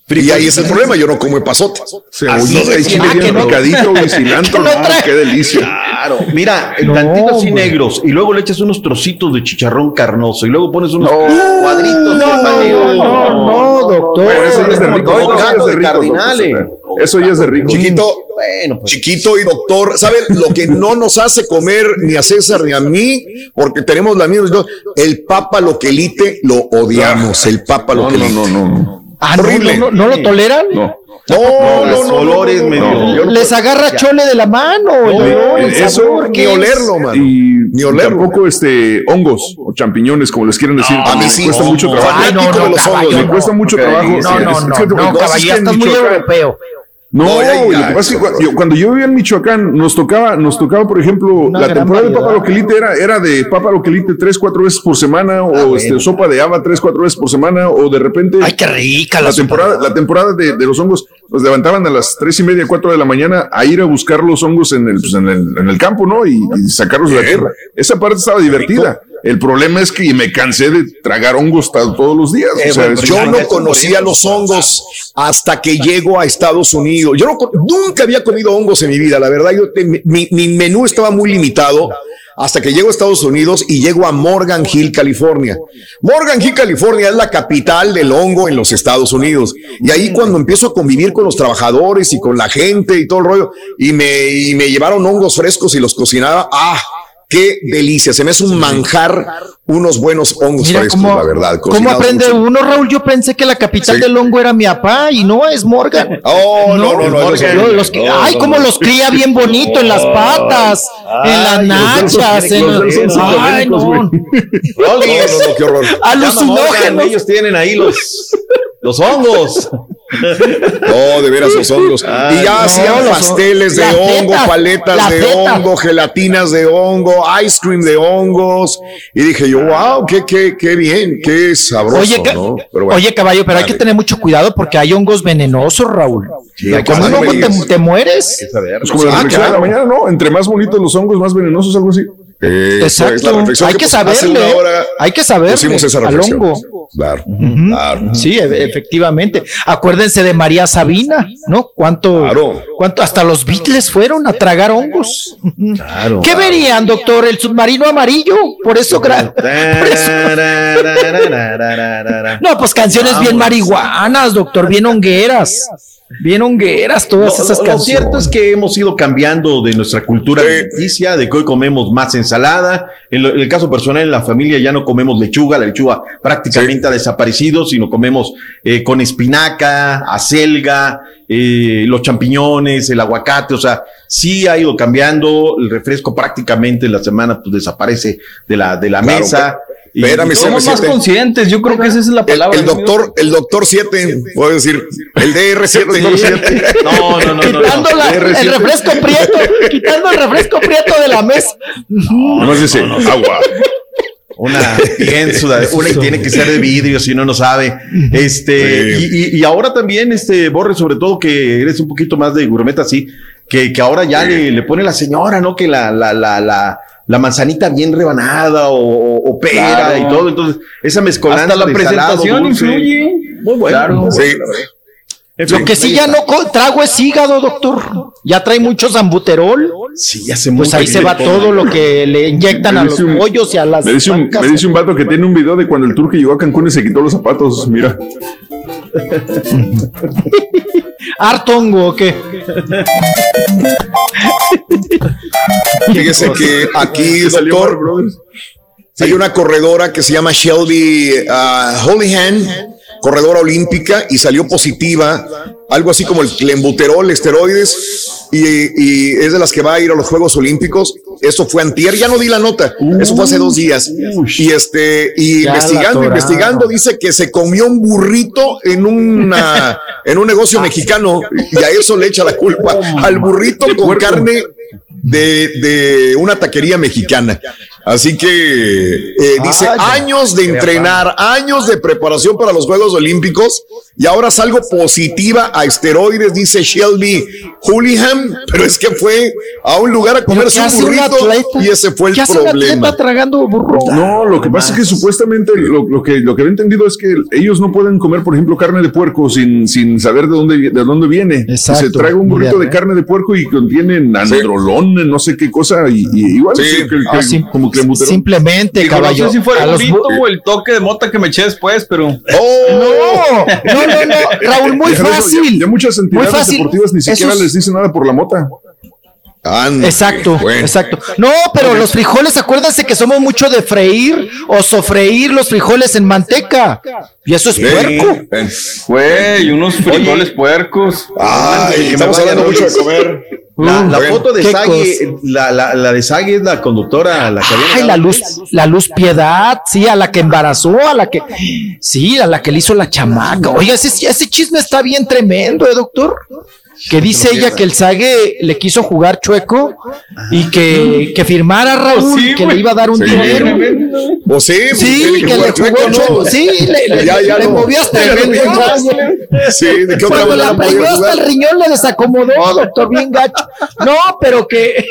Y ahí es el problema, yo no como epazote. Así es, chile bien picadito, cilantro, no, qué delicia. Claro, mira, tantitos así negros y luego le echas unos trocitos de chicharrón carnoso y luego pones unos cuadritos no, de No, no, doctor. Pero eso es de rico, de cardinales. Eso ya es de rico. Chiquito, bueno, pues. chiquito y doctor, ¿sabe lo que no nos hace comer ni a César ni a mí? Porque tenemos la misma. El papa loquelite lo odiamos. El papa loquelite. No, no, no, no. Ah, Horrible. No, no, lo toleran? No. No, no, no, olores medio. Les agarra chole de la mano. el eso, sabor, ni olerlo, man. Y ni olerlo. tampoco este hongos o champiñones, como les quieren decir. a mí sí. cuesta mucho trabajo. No, no. Me cuesta mucho trabajo. No, no, no, no, caballero, que estás muy europeo. No, ya, ya, yo, cuando yo vivía en Michoacán, nos tocaba, nos tocaba, por ejemplo, Una la temporada de papa loquelite era, era de papa loquelite tres, cuatro veces por semana, o este, sopa de haba tres, cuatro veces por semana, o de repente. Ay, qué rica la, la temporada, la temporada de, de los hongos, nos levantaban a las tres y media, cuatro de la mañana a ir a buscar los hongos en el, pues, en el, en el campo, ¿no? Y, y sacarlos de la tierra. Esa parte estaba divertida. El problema es que me cansé de tragar hongos todos los días. Eh, o sea, bueno, es- yo no conocía los hongos hasta que llego a Estados Unidos. Yo no nunca había comido hongos en mi vida. La verdad, yo mi, mi menú estaba muy limitado hasta que llego a Estados Unidos y llego a Morgan Hill, California. Morgan Hill, California es la capital del hongo en los Estados Unidos. Y ahí cuando empiezo a convivir con los trabajadores y con la gente y todo el rollo, y me, y me llevaron hongos frescos y los cocinaba, ¡ah! Qué delicia, se me hace un manjar unos buenos hongos Mira frescos, cómo, la verdad. ¿Cómo aprende uno, Raúl? Yo pensé que la capital Sí. del hongo era mi papá y no es Morgan. Oh, no, no, no. Los ay, cómo los cría bien bonito en las patas, en las nachas, en los los- son Ay, no. No, no, no, qué horror. Alucinógenos. Ellos tienen ahí los, los hongos. No, de veras los hongos. Ay, y ya no, hacían pasteles de la hongo, paletas la de feta. hongo, gelatinas de hongo, ice cream de hongos. Y dije yo, wow, qué, qué, qué bien, qué sabroso, Oye, ¿no? Pero bueno. Oye, caballo, pero hay que tener mucho cuidado porque hay hongos venenosos, Raúl. que Con un hongo te, mueres. Pues como la Ah, reflexión de la claro. mañana, ¿no? Entre más bonitos los hongos, más venenosos, algo así. Es la Exacto. reflexión Hay que pues, hace saberle. Hay que esa al hongo. Claro. Sí, e- efectivamente. Acuérdense de María Sabina, ¿no? ¿Cuánto, Claro. cuánto hasta los Beatles fueron a tragar hongos? Claro. ¿Qué verían, doctor? El submarino amarillo, por eso, por eso- No, pues canciones bien marihuanas, doctor, bien hongueras. Bien hongueras todas Lo- esas lo, lo canciones. cierto es que hemos ido cambiando de nuestra cultura alimenticia, de que hoy comemos más ensalada. En, lo- en el caso personal, en la familia ya no comemos lechuga, la lechuga prácticamente ha desaparecido, sino comemos eh, con espinaca, acelga, eh, los champiñones, el aguacate, o sea, sí ha ido cambiando. El refresco prácticamente en la semana pues desaparece de la, de la Claro, mesa. Espérame, Somos más CR7. conscientes, yo creo que esa es la palabra. el doctor, el doctor 7, puedo decir, el DR7. No, no, no, no, no. Quitando la- el refresco prieto, quitando el refresco prieto de la mesa. Nomás dice agua. Una bien sudade- una y tiene que ser de vidrio, si no, no sabe. Este, Sí. y, y- y ahora también, este, Borre, sobre todo que eres un poquito más de gourmet así, que, que ahora ya le, le pone la señora, ¿no? Que la, la, la, la, la manzanita bien rebanada o, o- o pera Claro. y todo. Entonces, esa mezcolanza Hasta la de salado, presentación dulce. influye. Muy bueno. Claro. muy bueno. Lo que sí ya está. no trago es hígado, doctor. Ya trae mucho zambuterol. Sí, hace Pues mucho ahí se va todo lo que le inyectan a los un- pollos y a las Me dice, un, me dice un vato que tiene un video de cuando el turco llegó a Cancún y se quitó los zapatos. Mira. ¿Hartongo o qué? Fíjese que aquí, Salió doctor. Hay una corredora que se llama Shelby ah, Holyhan, corredora olímpica, y salió positiva, algo así como el clenbuterol, esteroides, y, y es de las que va a ir a los Juegos Olímpicos. Eso fue antier, ya no di la nota, eso fue hace dos días. Y este, y investigando, investigando, dice que se comió un burrito en una, en un negocio mexicano, y a eso le echa la culpa, al burrito con carne de, de una taquería mexicana. Así que eh, dice Ah, años de entrenar, años de preparación para los Juegos Olímpicos y ahora salgo positiva a esteroides, dice Shelby Hoolihan, pero es que fue a un lugar a ¿Pero comerse un burrito y ese fue el ¿Qué hace un problema. atleta tragando burro? No, lo que pasa es que supuestamente lo, lo que lo que había entendido es que ellos no pueden comer, por ejemplo, carne de puerco sin, sin saber de dónde de dónde viene. Exacto. Se trae un burrito de Bien. carne de puerco y contiene nandrolón, no sé qué cosa, y, y igual Sí. sí, que- que Ah, sí. como Simplemente, caballo. No sé si fue el o el toque de mota que me eché después, pero. ¡Oh! No, no, no, no. Raúl, muy fácil. Ya, muchas entidades deportivas ni siquiera les dicen nada por la mota exacto, exacto. No, pero los frijoles, acuérdense que somos mucho de freír o sofreír los frijoles en manteca. Y eso es puerco. Güey, unos frijoles puercos. Ay, estamos hablando mucho de comer. La, foto de Sagui, la, la, la, de Sagui es la conductora, la que Ay, la luz, la luz piedad, sí, a la que embarazó, a la que, sí, a la que le hizo la chamaca. Oiga, ese, ese chisme está bien tremendo, ¿eh, doctor? Que dice ella que el Sague le quiso jugar chueco y que, que firmara Raúl que le iba a dar un dinero. O sí, sí, que le jugó chueco, sí, le, ya, ya le movió hasta el riñón. Sí, ¿de qué otra Cuando la prendió hasta el riñón le desacomodó, doctor, bien gacho. No, pero que,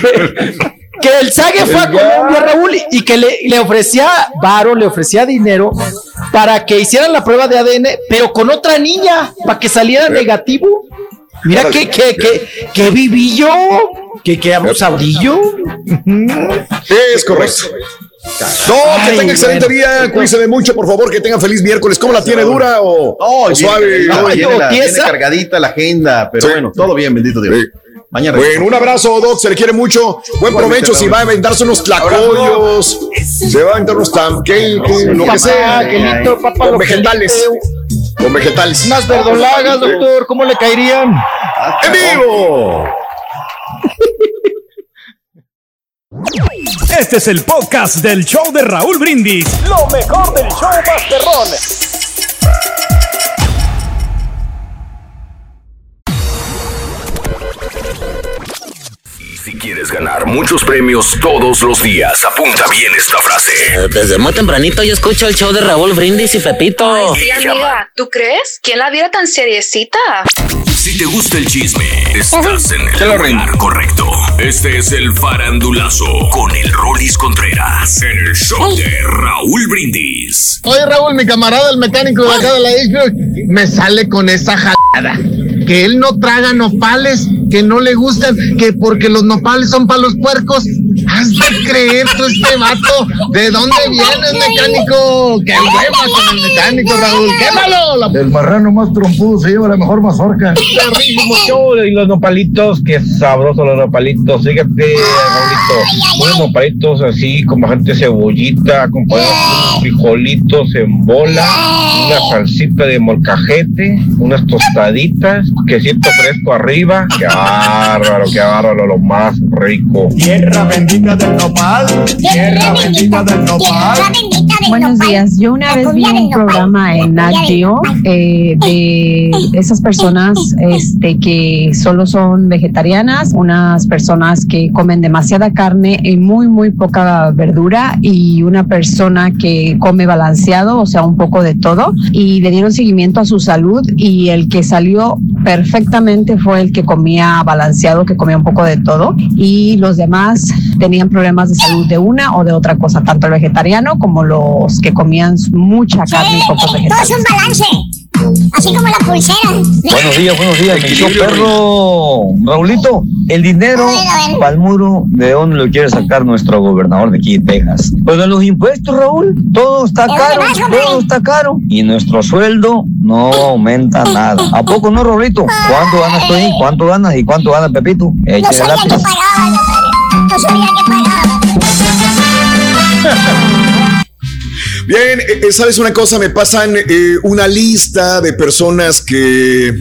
que que el Sague fue a Colombia, Raúl, y que le, le, ofrecía varo, le ofrecía dinero para que hicieran la prueba de ADN, pero con otra niña, para que saliera negativo. Mira qué, qué, qué, qué vivillo, qué, qué abusadillo. Es correcto. No, que tenga excelente día, cuídense mucho, por favor, que tenga feliz miércoles. ¿Cómo la tiene dura o, suave? No, tiene, la, tiene cargadita la agenda, pero bueno, todo bien, bendito Dios. Mañana. Bueno, un abrazo, Doc. Se le quiere mucho. Buen provecho. Si va a aventarse unos tlacoyos, se va a aventar unos pancakes, lo que sea. Con vegetales. Con vegetales. Más verdolagas, doctor. ¿Cómo le caerían? ¡En vivo! Este es el podcast del show de Raúl Brindis. Lo mejor del show Masterrón. Quieres ganar muchos premios todos los días, apunta bien esta frase. Eh, desde muy tempranito yo escucho el show de Raúl Brindis y Pepito. sí, amiga. ¿Tú crees? ¿Quién la viera tan seriecita? Si te gusta el chisme, estás en el lugar correcto. Este es el farandulazo con el Rolis Contreras en el show de Raúl Brindis. Oye, Raúl, mi camarada, el mecánico de acá de la isla, me sale con esa jalada que él no traga nopales, que no le gustan, que porque los nopales son para los puercos. Has de creer tú este vato. ¿De dónde vienes, mecánico? ¡Qué hueva con el mecánico, Raúl! ¡Quémalo! El marrano más trompudo se lleva la mejor mazorca. Y los nopalitos, qué sabrosos los nopalitos. Fíjate, Raúlito, unos nopalitos así, como gente cebollita, acompañados unos frijolitos en bola, una salsita de molcajete, unas tostaditas quesito fresco arriba. Qué bárbaro, qué bárbaro, lo más rico. Tierra bendita del nopal. Tierra bendita del nopal. Buenos días. Yo una vez vi un programa en Nat eh, de esas personas este, que solo son vegetarianas, unas personas que comen demasiada carne y muy, muy poca verdura y una persona que come balanceado, o sea, un poco de todo. Y le dieron seguimiento a su salud y el que salió perfectamente fue el que comía balanceado, que comía un poco de todo, y los demás tenían problemas de salud de una o de otra cosa, tanto el vegetariano como los que comían mucha carne y pocos vegetales. Todo es un balance. Así como la pulsera. Buenos días, buenos días. Mi perro, Raulito, el dinero para el muro, ¿de dónde lo quiere sacar nuestro gobernador de aquí de Texas? Pues de los impuestos, Raúl. Todo está caro, todo está caro. Y nuestro sueldo no aumenta nada. ¿A poco no, Raulito? ¿Cuánto ganas tú ahí? ¿Cuánto ganas y cuánto gana Pepito? No sabía que pagaba, no sabía que pagaba. Bien, eh, eh, ¿sabes una cosa? Me pasan eh, una lista de personas que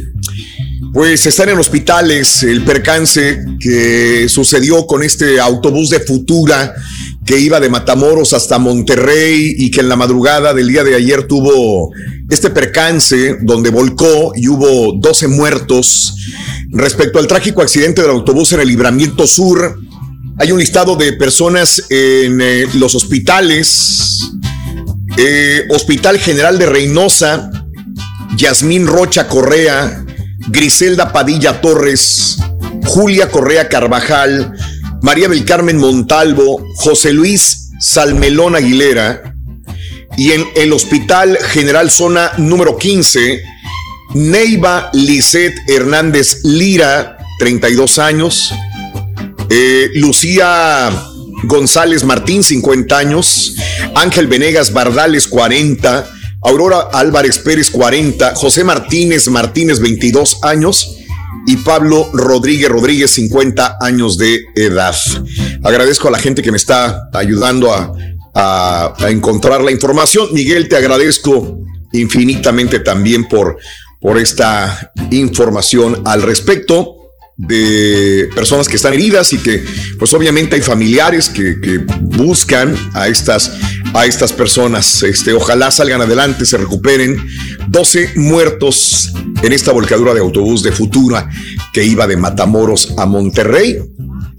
pues están en hospitales, el percance que sucedió con este autobús de Futura que iba de Matamoros hasta Monterrey y que en la madrugada del día de ayer tuvo este percance donde volcó y hubo 12 muertos. Respecto al trágico accidente del autobús en el Libramiento Sur, hay un listado de personas en los hospitales eh, Hospital General de Reynosa, Yasmín Rocha Correa, Griselda Padilla Torres, Julia Correa Carvajal, María del Carmen Montalvo, José Luis Salmelón Aguilera, y en el Hospital General Zona número 15, Neiva Lisset Hernández Lira, 32 años, eh, Lucía González Martín, 50 años. Ángel Venegas Bardales, 40. Aurora Álvarez Pérez, 40. José Martínez Martínez, 22 años. Y Pablo Rodríguez Rodríguez, 50 años de edad. Agradezco a la gente que me está ayudando a, a, a encontrar la información. Miguel, te agradezco infinitamente también por, por esta información al respecto de personas que están heridas y que pues obviamente hay familiares que, buscan a estas, a estas personas. Este, ojalá salgan adelante, se recuperen. 12 muertos en esta volcadura de autobús de Futura que iba de Matamoros a Monterrey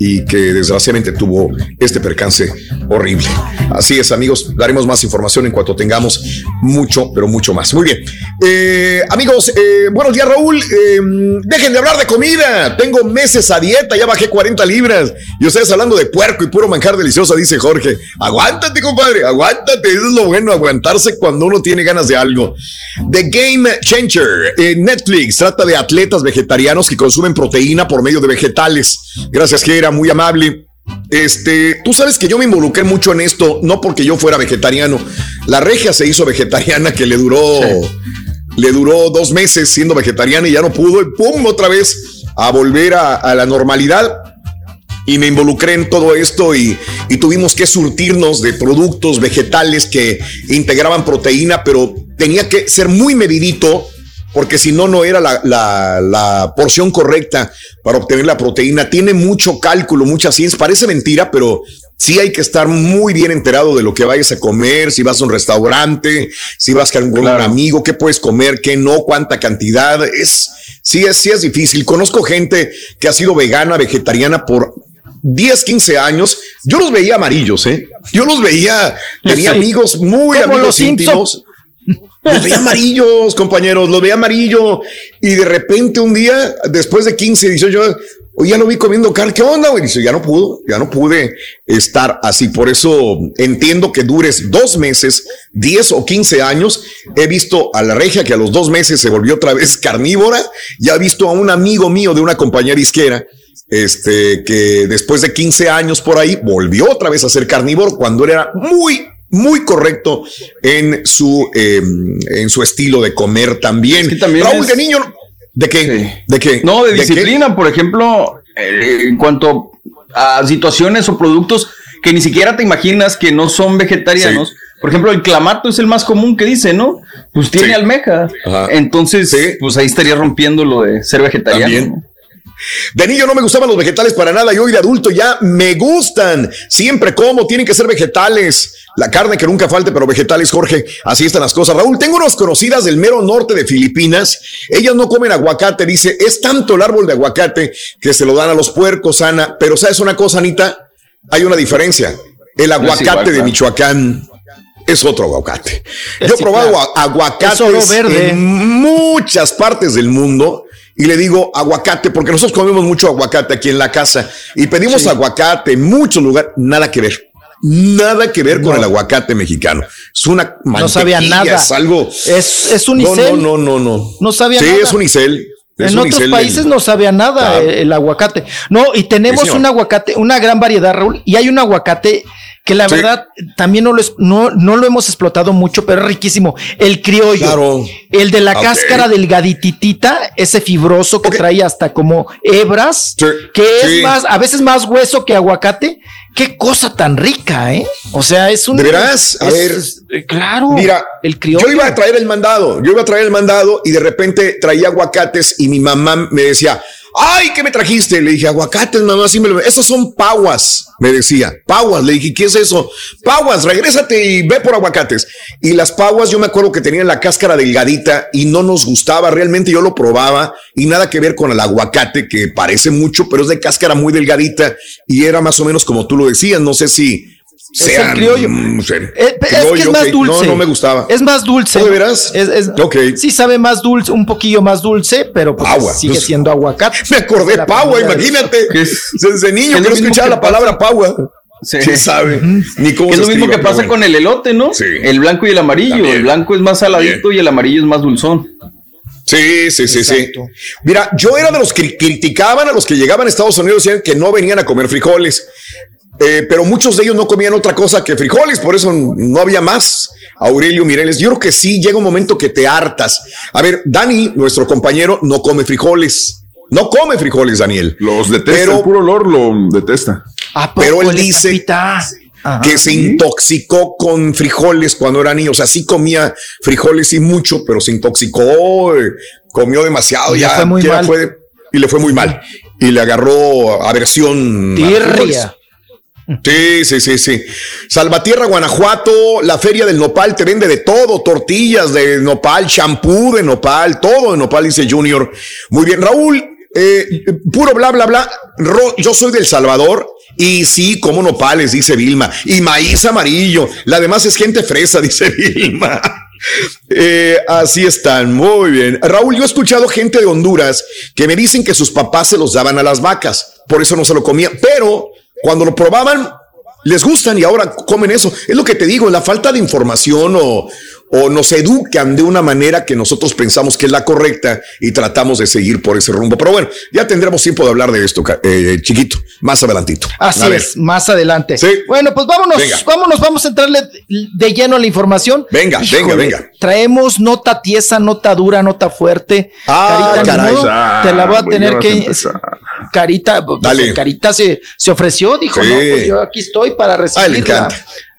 y que desgraciadamente tuvo este percance horrible. Así es, amigos, daremos más información en cuanto tengamos mucho, pero mucho más. Muy bien. Eh, amigos, eh, buenos días, Raúl. Eh, dejen de hablar de comida. Tengo meses a dieta, ya bajé 40 libras. Y ustedes hablando de puerco y puro manjar delicioso, dice Jorge. Aguántate, compadre, aguántate. Eso es lo bueno, aguantarse cuando uno tiene ganas de algo. The Game Changer. Netflix trata de atletas vegetarianos que consumen proteína por medio de vegetales. Gracias, que muy amable. Este, tú sabes que yo me involucré mucho en esto, no porque yo fuera vegetariano. La regia se hizo vegetariana que le duró, le duró dos meses siendo vegetariana y ya no pudo, y pum, otra vez a volver a, la normalidad. Y me involucré en todo esto y, y tuvimos que surtirnos de productos vegetales que integraban proteína, pero tenía que ser muy medidito porque si no, no era la, porción correcta para obtener la proteína. Tiene mucho cálculo, mucha ciencia. Parece mentira, pero sí hay que estar muy bien enterado de lo que vayas a comer, si vas a un restaurante, si vas con un amigo, qué puedes comer, qué no, cuánta cantidad. Es, sí, es, sí es difícil. Conozco gente que ha sido vegana, vegetariana por 10, 15 años, yo los veía amarillos, ¿eh? Yo los veía, tenía amigos muy amigos íntimos. Los veía amarillos, compañeros, los veía amarillo. Y de repente un día, después de 15, 18 hoy ya lo vi comiendo carne. ¿Qué onda, güey? Dice, ya no pudo, ya no pude estar así. Por eso entiendo que dures dos meses, 10 o 15 años. He visto a la regia que a los dos meses se volvió otra vez carnívora. Ya he visto a un amigo mío de una compañera isquera este, que después de 15 años por ahí volvió otra vez a ser carnívoro cuando era muy, muy correcto en su, em, en su estilo de comer también. Raúl, de niño, ¿de qué? ¿De qué? No, de, disciplina, por ejemplo, eh, en cuanto a situaciones o productos que ni siquiera te imaginas que no son vegetarianos. Por ejemplo, el clamato es el más común que dice, ¿no? Pues tiene almeja. Entonces, pues ahí estaría rompiendo lo de ser vegetariano. De niño no me gustaban los vegetales para nada y hoy de adulto ya me gustan. Siempre como, tienen que ser vegetales. La carne que nunca falte, pero vegetales, Jorge. Así están las cosas. Raúl, tengo unas conocidas del mero norte de Filipinas. Ellas no comen aguacate. Dice, es tanto el árbol de aguacate que se lo dan a los puercos, Ana. Pero ¿sabes una cosa, Anita? Hay una diferencia. El aguacate de Michoacán es otro aguacate. Yo he probado aguacates en muchas partes del mundo y le digo aguacate, porque nosotros comemos mucho aguacate aquí en la casa y pedimos aguacate en muchos lugares, nada que ver. Nada que ver con el aguacate mexicano. Es una No sabía nada. Es algo. Es, es unicel. No, no, no, no. No sabía nada. Sí, es unicel. en otros países no sabía nada el, aguacate. No, y tenemos un aguacate, una gran variedad, Raúl, y hay un aguacate que la verdad también no lo, no, no lo hemos explotado mucho, pero es riquísimo. El criollo, el de la cáscara delgadititita, ese fibroso que trae hasta como hebras, que es más, a veces más hueso que aguacate. Qué cosa tan rica, ¿eh? O sea, es un. ¿De veras? A ver. Eh, claro. Mira, el criollo. Yo iba a traer el mandado, yo iba a traer el mandado y de repente traía aguacates y mi mamá me decía, Ay, ¿qué me trajiste? Le dije, aguacates, mamá, sí me lo... Esos son paguas, me decía. Paguas, le dije, ¿qué es eso? Paguas, regrésate y ve por aguacates. Y las paguas, yo me acuerdo que tenían la cáscara delgadita y no nos gustaba. Realmente yo lo probaba y nada que ver con el aguacate, que parece mucho, pero es de cáscara muy delgadita y era más o menos como tú lo decías. No sé si es el criollo. Eh, es, que es más dulce. No, no me gustaba. Es más dulce. ¿De veras? Es, Sí sabe más dulce, un poquillo más dulce, pero pues sigue pues, siendo aguacate. Me acordé Pagua, imagínate. Desde niño quiero escuchar la palabra Pagua. Sí. sabe? Ni cómo es lo mismo que pasa con el elote, ¿no? Sí. El blanco y el amarillo. El blanco es más saladito y el amarillo es más dulzón. Sí, sí, sí, sí. Mira, yo era de los que criticaban a los que llegaban a Estados Unidos y decían que no venían a comer frijoles Eh, pero muchos de ellos no comían otra cosa que frijoles, por eso no había más. Aurelio Mireles, yo creo que sí, llega un momento que te hartas. A ver, Dani, nuestro compañero, no come frijoles. No come frijoles, Daniel. Los detesta, pero, el puro olor lo detesta. Pero él dice que se intoxicó con frijoles cuando era niño. O sea, sí comía frijoles y mucho, pero se intoxicó, eh, comió demasiado, y ya, fue muy mal. y le fue muy mal. Y le agarró aversión. Tirria. Sí, sí, sí, sí. Salvatierra, Guanajuato, la feria del nopal te vende de todo, tortillas de nopal, champú de nopal, todo de nopal, dice Junior. Muy bien, Raúl, eh, puro bla, bla, bla. yo soy del Salvador y sí, como nopales, dice Vilma. Y maíz amarillo. La demás es gente fresa, dice Vilma. Eh, así están, muy bien. Raúl, yo he escuchado gente de Honduras que me dicen que sus papás se los daban a las vacas, por eso no se lo comían, pero cuando lo probaban, les gustan y ahora comen eso. Es lo que te digo, la falta de información o, o nos educan de una manera que nosotros pensamos que es la correcta y tratamos de seguir por ese rumbo. Pero bueno, ya tendremos tiempo de hablar de esto, eh, chiquito, más adelantito. Así es, más adelante. Bueno, pues vámonos, vámonos, vamos a entrarle de lleno a la información. Venga, venga, venga. Traemos nota tiesa, nota dura, nota fuerte. Ah, caray. te la voy a tener que... Carita, pues, Carita se, se ofreció, dijo, no, pues yo aquí estoy para recibirla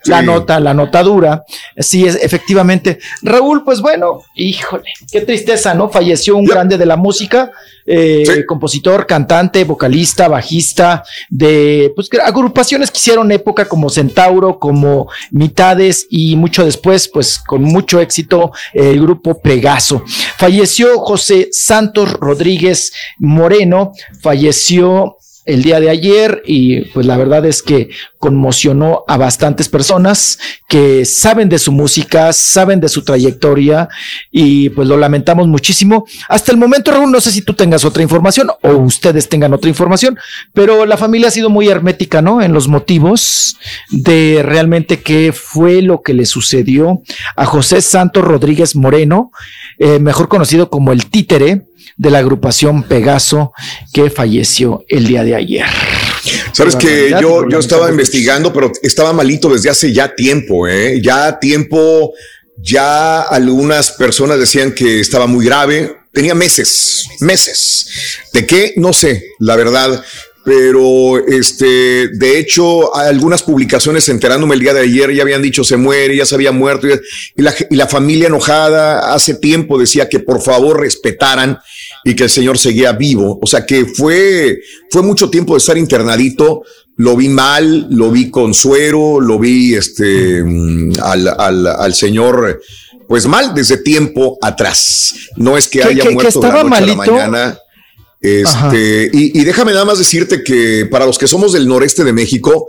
la nota, la nota dura. Sí, es, efectivamente. Raúl, pues bueno, híjole, qué tristeza, ¿no? Falleció un grande de la música, eh, compositor, cantante, vocalista, bajista, de pues, agrupaciones que hicieron época como Centauro, como Mitades y mucho después, pues con mucho éxito, el grupo Pegaso. Falleció José Santos Rodríguez Moreno, falleció el día de ayer y pues la verdad es que conmocionó a bastantes personas que saben de su música, saben de su trayectoria y pues lo lamentamos muchísimo. Hasta el momento, Raúl, no sé si tú tengas otra información o ustedes tengan otra información, pero la familia ha sido muy hermética, ¿no? En los motivos de realmente qué fue lo que le sucedió a José Santos Rodríguez Moreno, eh, mejor conocido como el títere de la agrupación Pegaso que falleció el día de ayer. Sabes que yo, yo estaba investigando, pero estaba malito desde hace ya tiempo, ¿eh? Ya tiempo, ya algunas personas decían que estaba muy grave. Tenía meses, meses. ¿De qué? No sé, la verdad pero este, de hecho, algunas publicaciones enterándome el día de ayer ya habían dicho se muere, ya se había muerto, y la, y la familia enojada hace tiempo decía que por favor respetaran y que el señor seguía vivo. O sea que fue, fue mucho tiempo de estar internadito. Lo vi mal, lo vi con suero, lo vi este, mm, al, al, al señor, pues mal desde tiempo atrás. No es que haya muerto de la noche a la mañana. Este, y, y, déjame nada más decirte que para los que somos del noreste de México,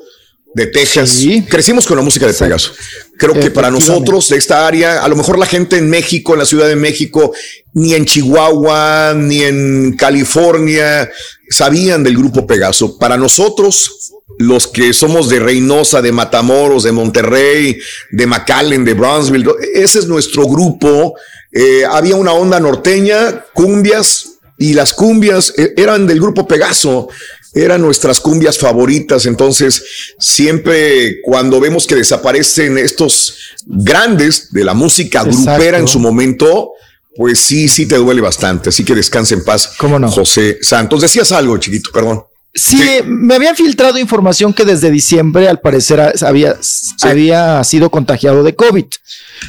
de Texas, crecimos con la música de Pegaso. Creo que para nosotros de esta área, a lo mejor la gente en México, en la Ciudad de México, ni en Chihuahua, ni en California, sabían del grupo Pegaso. Para nosotros, los que somos de Reynosa, de Matamoros, de Monterrey, de McAllen, de Brownsville, ese es nuestro grupo. Eh, había una onda norteña, cumbias, y las cumbias eh, eran del grupo Pegaso, eran nuestras cumbias favoritas, entonces siempre cuando vemos que desaparecen estos grandes de la música grupera en su momento, pues sí, sí te duele bastante, así que descanse en paz. ¿Cómo no? José Santos, decías algo, chiquito, perdón. Sí, me habían filtrado información que desde diciembre al parecer había, había sido contagiado de COVID,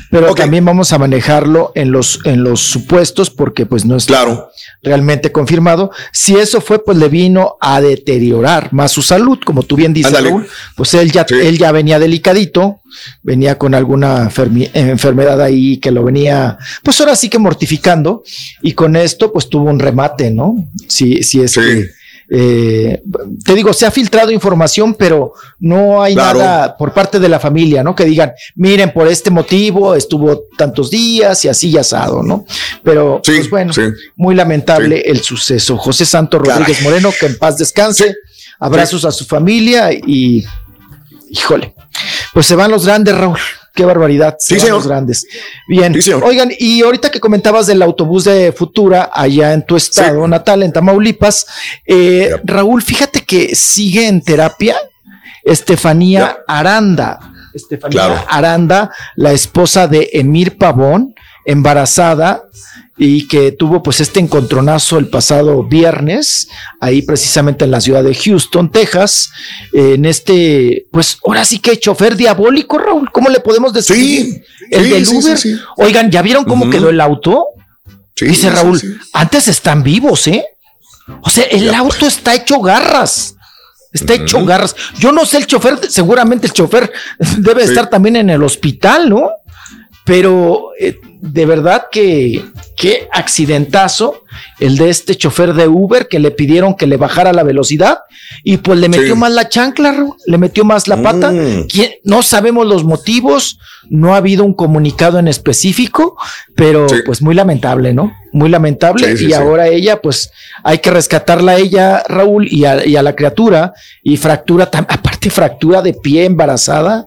pero también vamos a manejarlo en los, en los supuestos porque pues no es claro. realmente confirmado. Si eso fue, pues le vino a deteriorar más su salud, como tú bien dices, Raúl, pues él ya, él ya venía delicadito, venía con alguna enfermedad ahí que lo venía, pues ahora sí que mortificando, y con esto pues tuvo un remate, ¿no? Si, si es que eh, te digo, se ha filtrado información, pero no hay nada por parte de la familia, ¿no? Que digan, miren, por este motivo estuvo tantos días y así y asado, ¿no? Pero, pues bueno, muy lamentable el suceso. José Santo Rodríguez Moreno, que en paz descanse, abrazos a su familia y, híjole, pues se van los grandes, Raúl. Qué barbaridad. Sí, Los grandes. Bien. Oigan, y ahorita que comentabas del autobús de Futura allá en tu estado natal, en Tamaulipas, eh, Raúl, fíjate que sigue en terapia Estefanía Aranda. Estefanía Aranda, la esposa de Emir Pavón, embarazada y que tuvo pues este encontronazo el pasado viernes, ahí precisamente en la ciudad de Houston, Texas, en este, pues ahora sí que chofer diabólico, Raúl, ¿cómo le podemos decir? Sí, el del Uber. Oigan, ¿ya vieron cómo quedó el auto? Dice Raúl, antes están vivos, ¿eh? O sea, el auto está hecho garras. Está hecho garras. Yo no sé el chofer, seguramente el chofer debe estar también en el hospital, ¿no? Pero eh, de verdad que qué accidentazo el de este chofer de Uber que le pidieron que le bajara la velocidad y pues le metió más la chancla, le metió más la pata. Mm. No sabemos los motivos, no ha habido un comunicado en específico, pero pues muy lamentable, ¿no? Muy lamentable y ahora ella pues hay que rescatarla a ella, Raúl, y a, y a la criatura y fractura, aparte fractura de pie embarazada.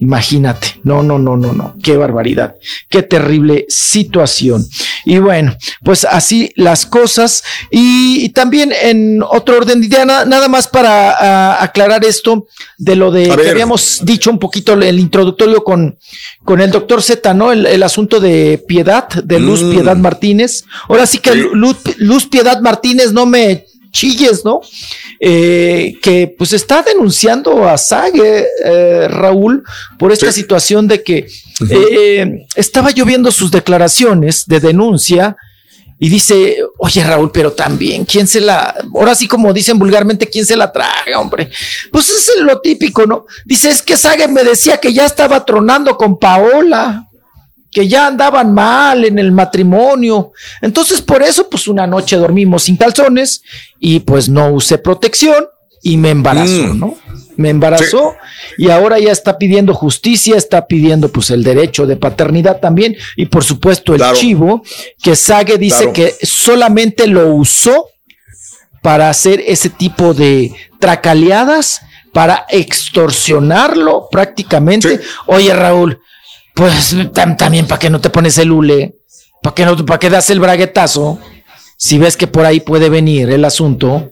Imagínate, no, no, no, no, no, qué barbaridad, qué terrible situación. Y bueno, pues así las cosas. Y, también en otro orden, ya nada, más para aclarar esto de lo de que habíamos dicho un poquito el introductorio con, con el doctor Z, ¿no? El, asunto de Piedad, de Luz mm. Piedad Martínez. Ahora sí que Luz, Luz Piedad Martínez no me chilles, ¿no? Eh, que pues está denunciando a Sague, eh, Raúl, por esta situación de que eh, estaba lloviendo sus declaraciones de denuncia y dice, oye Raúl, pero también, ¿quién se la, ahora sí como dicen vulgarmente, ¿quién se la traga, hombre? Pues es lo típico, ¿no? Dice, es que Sague me decía que ya estaba tronando con Paola que ya andaban mal en el matrimonio. Entonces, por eso, pues una noche dormimos sin calzones y pues no usé protección y me embarazó, mm. ¿no? Me embarazó y ahora ya está pidiendo justicia, está pidiendo pues el derecho de paternidad también y por supuesto el chivo que Sage dice que solamente lo usó para hacer ese tipo de tracaleadas, para extorsionarlo prácticamente. Oye Raúl, pues también para que no te pones el hule, para que no, para que das el braguetazo, si ves que por ahí puede venir el asunto,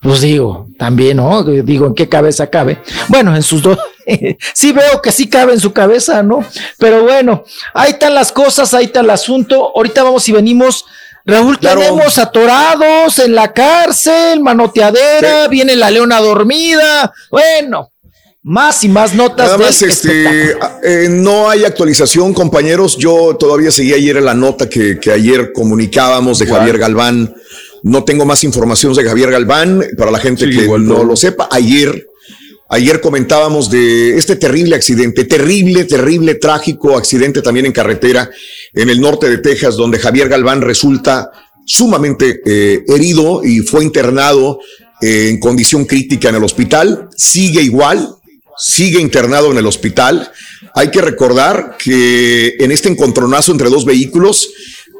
pues digo, también, ¿no? Digo, ¿en qué cabeza cabe? Bueno, en sus dos, sí veo que sí cabe en su cabeza, ¿no? Pero bueno, ahí están las cosas, ahí está el asunto. Ahorita vamos y venimos. Raúl, tenemos atorados en la cárcel, manoteadera, viene la leona dormida. Bueno, más y más notas. Nada más, este, eh, no hay actualización, compañeros. Yo todavía seguía ayer en la nota que, ayer comunicábamos de Javier Galván. No tengo más información de Javier Galván para la gente que no lo sepa. Ayer, ayer comentábamos de este terrible accidente, terrible, terrible, trágico accidente también en carretera en el norte de Texas, donde Javier Galván resulta sumamente eh, herido y fue internado eh, en condición crítica en el hospital. Sigue igual, sigue internado en el hospital. Hay que recordar que en este encontronazo entre dos vehículos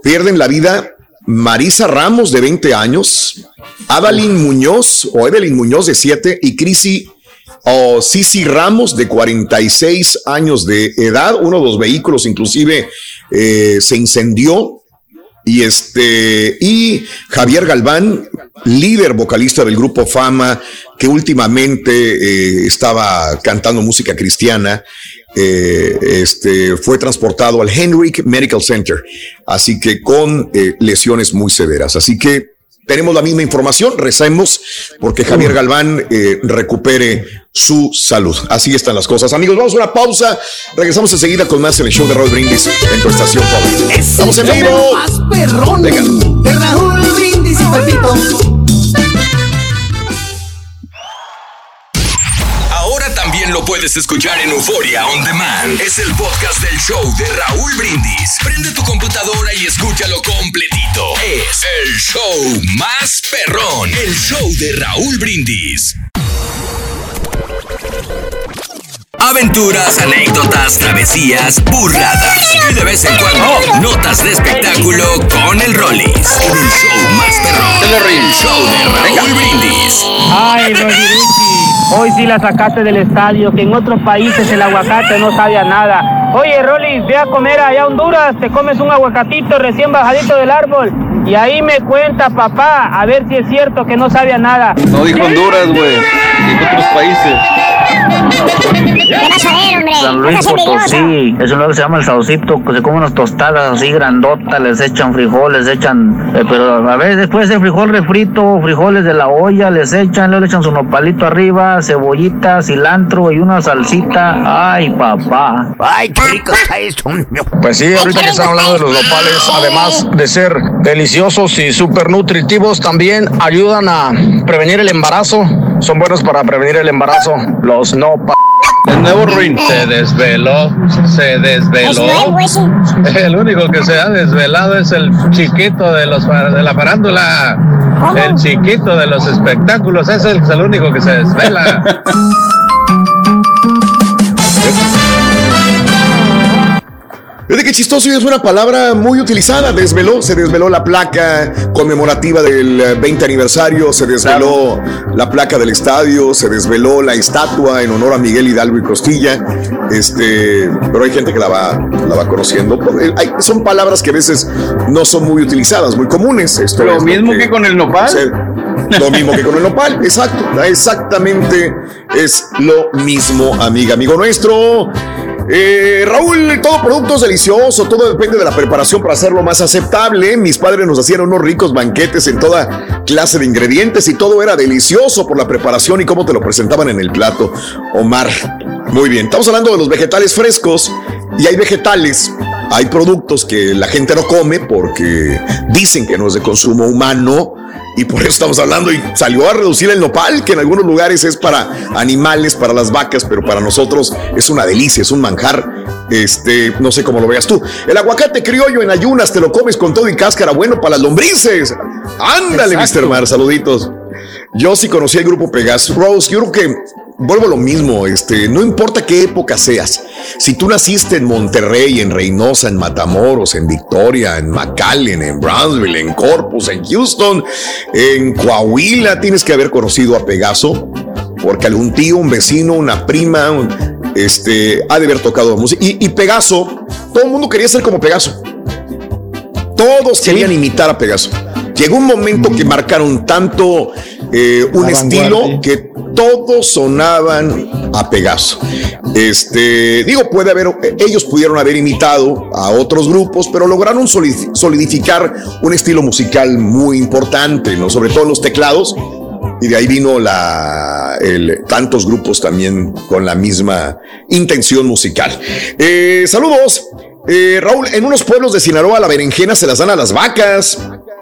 pierden la vida Marisa Ramos de 20 años, Adalyn Muñoz o Evelyn Muñoz de 7 y Crisi o Sisi Ramos de 46 años de edad. Uno de los vehículos inclusive eh, se incendió y este, y Javier Galván, líder vocalista del grupo Fama, que últimamente eh, estaba cantando música cristiana, eh, este, fue transportado al Henrik Medical Center, así que con eh, lesiones muy severas. Así que tenemos la misma información, recemos porque Javier Galván recupere su salud. Así están las cosas. Amigos, vamos a una pausa. Regresamos enseguida con más en el show de Raúl Brindis en tu estación favorita. Estamos en vivo. Más perrón de Raúl Brindis y Pepito. También lo puedes escuchar en Euforia On Demand. Es el podcast del show de Raúl Brindis. Prende tu computadora y escúchalo completito. Es el show más perrón. El show de Raúl Brindis. Aventuras, anécdotas, travesías, burradas y de vez en cuando notas de espectáculo con el Rollis. En el show más perrón. El show de Raúl Brindis. Ay, Hoy sí la sacaste del estadio, que en otros países el aguacate no sabía nada. Oye, Rollis, ve a comer allá a Honduras, te comes un aguacatito recién bajadito del árbol. Y ahí me cuenta papá, a ver si es cierto que no sabía nada. No dijo Honduras, güey, en otros países. ¿Qué vas a ver, hombre? San Luis Potosí, es un lugar que se llama el Saucito, que se come unas tostadas así grandotas, les echan frijoles, echan, eh, pero a veces después de frijol refrito, frijoles de la olla, les echan, luego le echan su nopalito arriba, cebollita, cilantro y una salsita. Ay, papá. Ay, qué rico está esto. Pues sí, ahorita que están hablando de los nopales, además de ser deliciosos y súper nutritivos, también ayudan a prevenir el embarazo. Son buenos para prevenir el embarazo. Los nopales. El nuevo Ruin se desveló, se desveló. El único que se ha desvelado es el chiquito de los de la farándula. El chiquito de los espectáculos, ese es el único que se desvela. de qué chistoso y es una palabra muy utilizada. Desveló, se desveló la placa conmemorativa del 20 aniversario, se desveló la placa del estadio, se desveló la estatua en honor a Miguel Hidalgo y Costilla. Este, pero hay gente que la va, la va conociendo. son palabras que a veces no son muy utilizadas, muy comunes. Esto lo mismo que, con el nopal. lo mismo que con el nopal, exacto. Exactamente es lo mismo, amiga, amigo nuestro. Eh, Raúl, todo producto es delicioso, todo depende de la preparación para hacerlo más aceptable. Mis padres nos hacían unos ricos banquetes en toda clase de ingredientes y todo era delicioso por la preparación y cómo te lo presentaban en el plato. Omar, muy bien, estamos hablando de los vegetales frescos y hay vegetales, hay productos que la gente no come porque dicen que no es de consumo humano y por eso estamos hablando y salió a reducir el nopal, que en algunos lugares es para animales, para las vacas, pero para nosotros es una delicia, es un manjar. Este, no sé cómo lo veas tú. El aguacate criollo en ayunas, te lo comes con todo y cáscara, bueno para las lombrices. Ándale, Mr. Mar, saluditos. Yo sí conocí el grupo Pegasus Rose. Yo creo que vuelvo a lo mismo, este, no importa qué época seas. Si tú naciste en Monterrey, en Reynosa, en Matamoros, en Victoria, en McAllen, en Brownsville, en Corpus, en Houston, en Coahuila, tienes que haber conocido a Pegaso, porque algún tío, un vecino, una prima, este, ha de haber tocado música. Y, y Pegaso, todo el mundo quería ser como Pegaso. Todos querían imitar a Pegaso. Llegó un momento que marcaron tanto eh, un estilo que todos sonaban a Pegaso. Este, digo, puede haber, ellos pudieron haber imitado a otros grupos, pero lograron solidificar un estilo musical muy importante, ¿no? Sobre todo los teclados. Y de ahí vino la, el, tantos grupos también con la misma intención musical. Eh, saludos. Eh, Raúl, en unos pueblos de Sinaloa la berenjena se las dan a las vacas.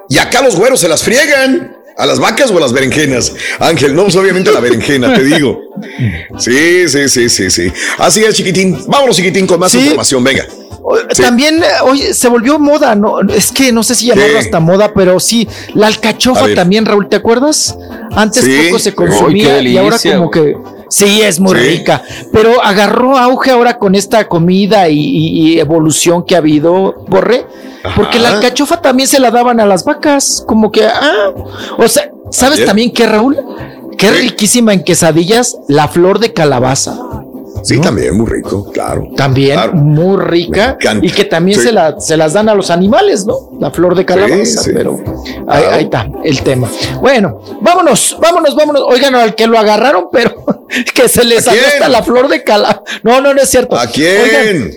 Y acá los güeros se las friegan. ¿A las vacas o a las berenjenas? Ángel, no, pues obviamente a la berenjena, te digo. Sí, sí, sí, sí, sí. Así es, chiquitín. Vámonos, chiquitín, con más información. Venga. También, oye, se volvió moda, ¿no? Es que no sé si llamarlo hasta moda, pero sí, la alcachofa también, Raúl, ¿te acuerdas? Antes poco se consumía y ahora como que Sí, es muy rica, pero agarró auge ahora con esta comida y, evolución que ha habido, Borre, porque la alcachofa también se la daban a las vacas, como que, ah, o sea, ¿sabes también qué, Raúl? Qué riquísima en quesadillas la flor de calabaza. Sí, también, muy rico, claro. También muy rica y que también se, la, se las dan a los animales, ¿no? La flor de calabaza, pero ahí, está el tema. Bueno, vámonos, vámonos, vámonos. Oigan, al que lo agarraron, pero que se les hasta la flor de calabaza. No, no, no es cierto. ¿A quién?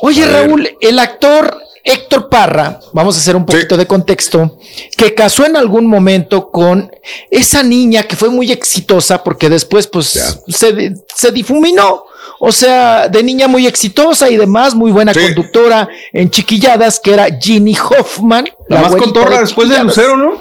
oye, Raúl, el actor Héctor Parra, vamos a hacer un poquito de contexto, que casó en algún momento con esa niña que fue muy exitosa porque después pues se, se, difuminó. O sea, de niña muy exitosa y demás, muy buena conductora en chiquilladas, que era Ginny Hoffman. La, más contorra después de Lucero, ¿no?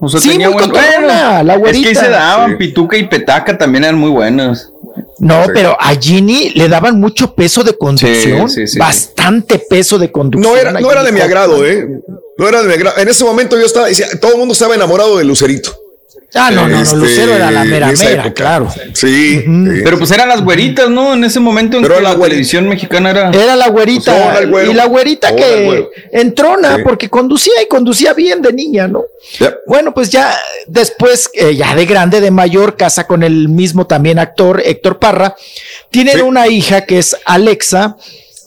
O sea, sí, tenía muy la güerita. Es que se daban, Pituca y Petaca también eran muy buenas. No, pero a Ginny le daban mucho peso de conducción, bastante peso de conducción. No era, no era de mi agrado, ¿eh? No era de mi agrado. En ese momento yo estaba, todo el mundo estaba enamorado de Lucerito. Ah, no, no, no, este, Lucero era la mera mera, claro. Sí, Pero pues eran las güeritas, ¿no? En ese momento en que la, televisión mexicana era. Era la güerita. Pues, y la güerita que entrona porque conducía y conducía bien de niña, ¿no? Bueno, pues ya después, eh, ya de grande, de mayor, casa con el mismo también actor, Héctor Parra. Tienen una hija que es Alexa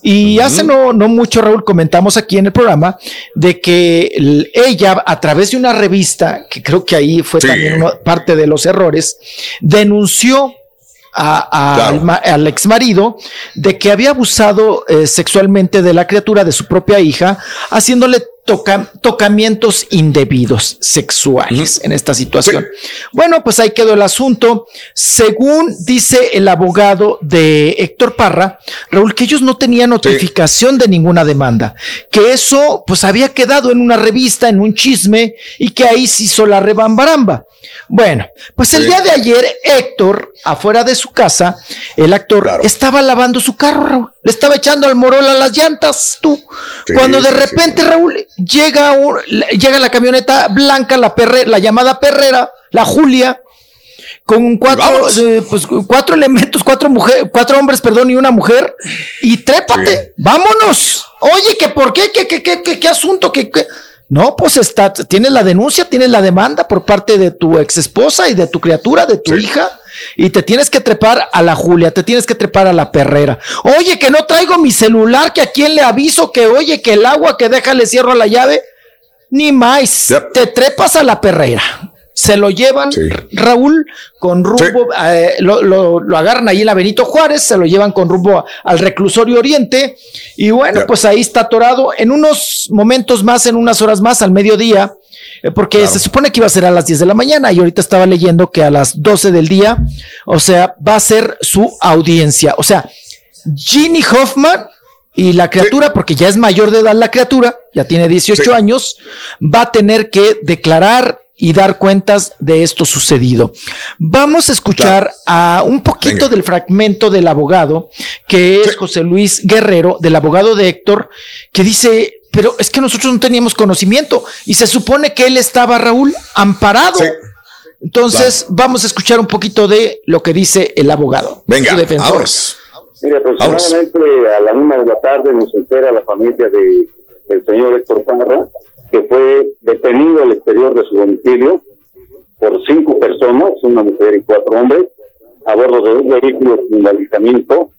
y hace no, no mucho, Raúl, comentamos aquí en el programa de que ella, a través de una revista, que creo que ahí fue también parte de los errores, denunció al, ex marido de que había abusado eh, sexualmente de la criatura de su propia hija, haciéndole tocamientos indebidos sexuales en esta situación. Bueno, pues ahí quedó el asunto. Según dice el abogado de Héctor Parra, Raúl, que ellos no tenían notificación de ninguna demanda, que eso pues había quedado en una revista, en un chisme, y que ahí se hizo la rebambaramba. Bueno, pues el día de ayer, Héctor, afuera de su casa, el actor estaba lavando su carro, Raúl. Le estaba echando al morol a las llantas, tú. Cuando de repente, Raúl, llega, llega la camioneta blanca, la, perre, la llamada perrera, la Julia, con cuatro, eh, pues, cuatro elementos, cuatro mujeres, cuatro hombres, perdón, y una mujer, y trépate, vámonos. Oye, que por qué, qué, qué, qué, qué, qué asunto, qué, qué. No, pues está, tienes la denuncia, tienes la demanda por parte de tu ex esposa y de tu criatura, de tu hija, y te tienes que trepar a la Julia, te tienes que trepar a la perrera. Oye, que no traigo mi celular, que a quién le aviso, que oye, que el agua que deja le cierro la llave. Ni más, te trepas a la perrera se lo llevan, Raúl, con rumbo, eh, lo, agarran ahí en la Benito Juárez, se lo llevan con rumbo al reclusorio oriente, y bueno, pues ahí está atorado en unos momentos más, en unas horas más, al mediodía, eh, porque se supone que iba a ser a las 10 de la mañana, y ahorita estaba leyendo que a las 12 del día, o sea, va a ser su audiencia, o sea, Ginny Hoffman y la criatura, porque ya es mayor de edad la criatura, ya tiene 18 años, va a tener que declarar y dar cuentas de esto sucedido. Vamos a escuchar a un poquito del fragmento del abogado, que es José Luis Guerrero, del abogado de Héctor, que dice, pero es que nosotros no teníamos conocimiento y se supone que él estaba, Raúl, amparado. Entonces, vamos a escuchar un poquito de lo que dice el abogado. Venga, ahora. Mire, aproximadamente a la una de la tarde nos entera la familia de, del señor Héctor Parra que fue detenido al exterior de su domicilio por cinco personas, una mujer y cuatro hombres, a bordo de un vehículo sin balizamiento,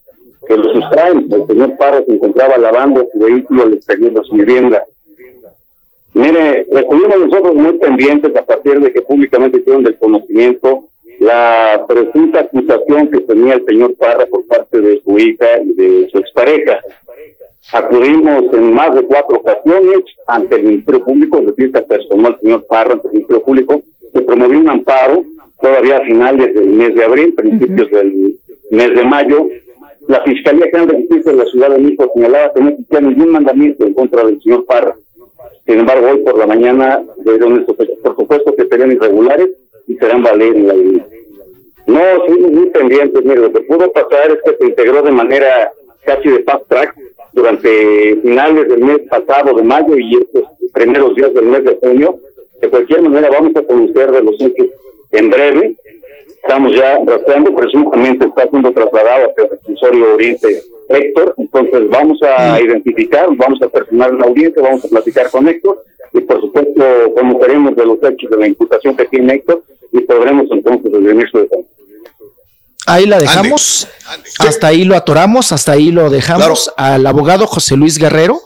que lo sustraen. El señor Parra se encontraba lavando su vehículo al exterior de su vivienda. Mire, estuvimos nosotros muy pendientes a partir de que públicamente hicieron del conocimiento la presunta acusación que tenía el señor Parra por parte de su hija y de su expareja. Acudimos en más de cuatro ocasiones ante el Ministerio Público, de fiesta personal el señor Parra ante el Ministerio Público, se promovió un amparo todavía a finales del mes de abril, principios del mes de mayo. La Fiscalía General de Justicia de la Ciudad de México señalaba que no existía ningún mandamiento en contra del señor Parra. Sin embargo, hoy por la mañana dieron por supuesto que serían irregulares y serán valer en la No, sí, muy pendientes. Mire, lo que pudo pasar es que se integró de manera casi de fast track durante finales del mes pasado de mayo y estos primeros días del mes de junio. De cualquier manera vamos a conocer de los hechos en breve. Estamos ya rastreando, presuntamente está siendo trasladado hacia el reclusorio Oriente Héctor, entonces vamos a identificar, vamos a personar la audiencia, vamos a platicar con Héctor y por supuesto conoceremos de los hechos de la imputación que tiene Héctor y podremos entonces definir su defensa. Ahí la dejamos, hasta ahí lo atoramos, hasta ahí lo dejamos al abogado José Luis Guerrero,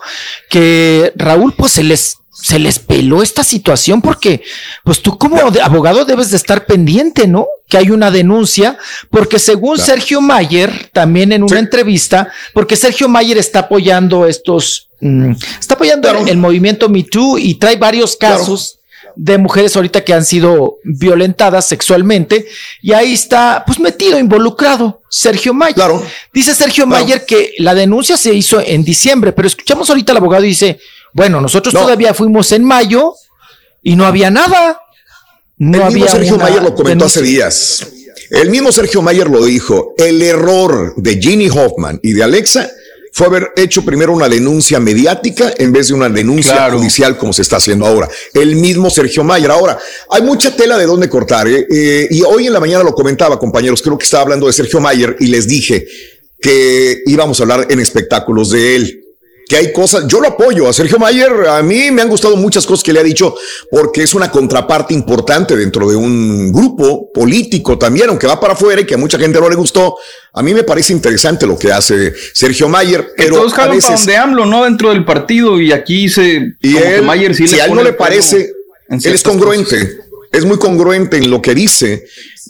que Raúl pues se les se les peló esta situación porque pues tú como abogado debes de estar pendiente, ¿no? Que hay una denuncia, porque según Sergio Mayer, también en una entrevista, porque Sergio Mayer está apoyando estos, mm, está apoyando el, movimiento Me Too y trae varios casos de mujeres ahorita que han sido violentadas sexualmente y ahí está pues metido, involucrado Sergio Mayer. Claro. Dice Sergio Mayer que la denuncia se hizo en diciembre, pero escuchamos ahorita al abogado y dice, bueno, nosotros todavía fuimos en mayo y no había nada. No el había mismo Sergio Mayer lo comentó hace días. El mismo Sergio Mayer lo dijo. El error de Ginny Hoffman y de Alexa fue haber hecho primero una denuncia mediática en vez de una denuncia judicial como se está haciendo ahora. El mismo Sergio Mayer. Ahora, hay mucha tela de dónde cortar. ¿eh? Eh, y hoy en la mañana lo comentaba, compañeros, creo que estaba hablando de Sergio Mayer y les dije que íbamos a hablar en espectáculos de él que hay cosas, yo lo apoyo a Sergio Mayer, a mí me han gustado muchas cosas que le ha dicho porque es una contraparte importante dentro de un grupo político también, aunque va para afuera y que a mucha gente no le gustó. A mí me parece interesante lo que hace Sergio Mayer, pero todos a veces, para donde AMLO, ¿no? Dentro del partido y aquí se y él, Mayer sí si a él no le parece, él es congruente. es muy congruente en lo que dice,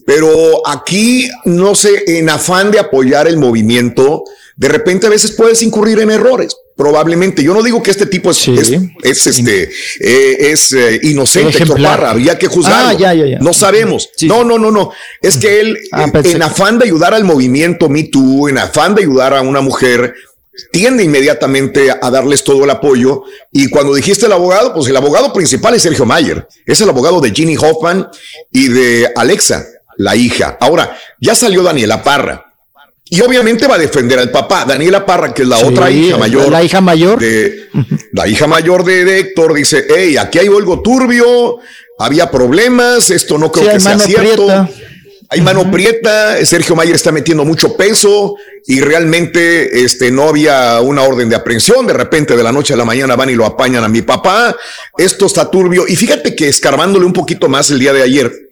pero aquí, no sé, en afán de apoyar el movimiento, de repente a veces puedes incurrir en errores. Probablemente, yo no digo que este tipo es, es, este, eh, es eh, inocente, Héctor Parra, había que juzgarlo. Ah, no sabemos. No, no, no, no. Es que él, ah, en afán de ayudar al movimiento Me Too, en afán de ayudar a una mujer, tiende inmediatamente a darles todo el apoyo. Y cuando dijiste el abogado, pues el abogado principal es Sergio Mayer. Es el abogado de Ginny Hoffman y de Alexa, la hija. Ahora, ya salió Daniela Parra. Y obviamente va a defender al papá. Daniela Parra, que es la otra hija mayor. La hija mayor. De, la hija mayor de, Héctor dice, hey, aquí hay algo turbio, había problemas, esto no creo que sea cierto. Hay mano prieta, Sergio Mayer está metiendo mucho peso y realmente este, no había una orden de aprehensión. De repente, de la noche a la mañana van y lo apañan a mi papá. Esto está turbio. Y fíjate que escarbándole un poquito más el día de ayer,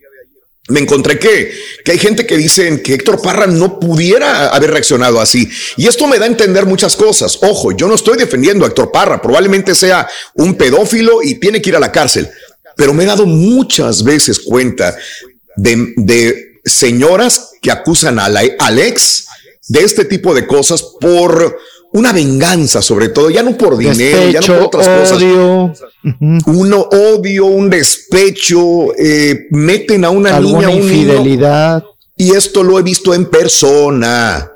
me encontré que, que hay gente que dice que Héctor Parra no pudiera haber reaccionado así. Y esto me da a entender muchas cosas. Ojo, yo no estoy defendiendo a Héctor Parra. Probablemente sea un pedófilo y tiene que ir a la cárcel. Pero me he dado muchas veces cuenta de, de señoras que acusan a la, de este tipo de cosas por una venganza, sobre todo, ya no por dinero, ya no por otras odio. cosas. Uno odio, un despecho, eh, meten a una niña, infidelidad. y esto lo he visto en persona.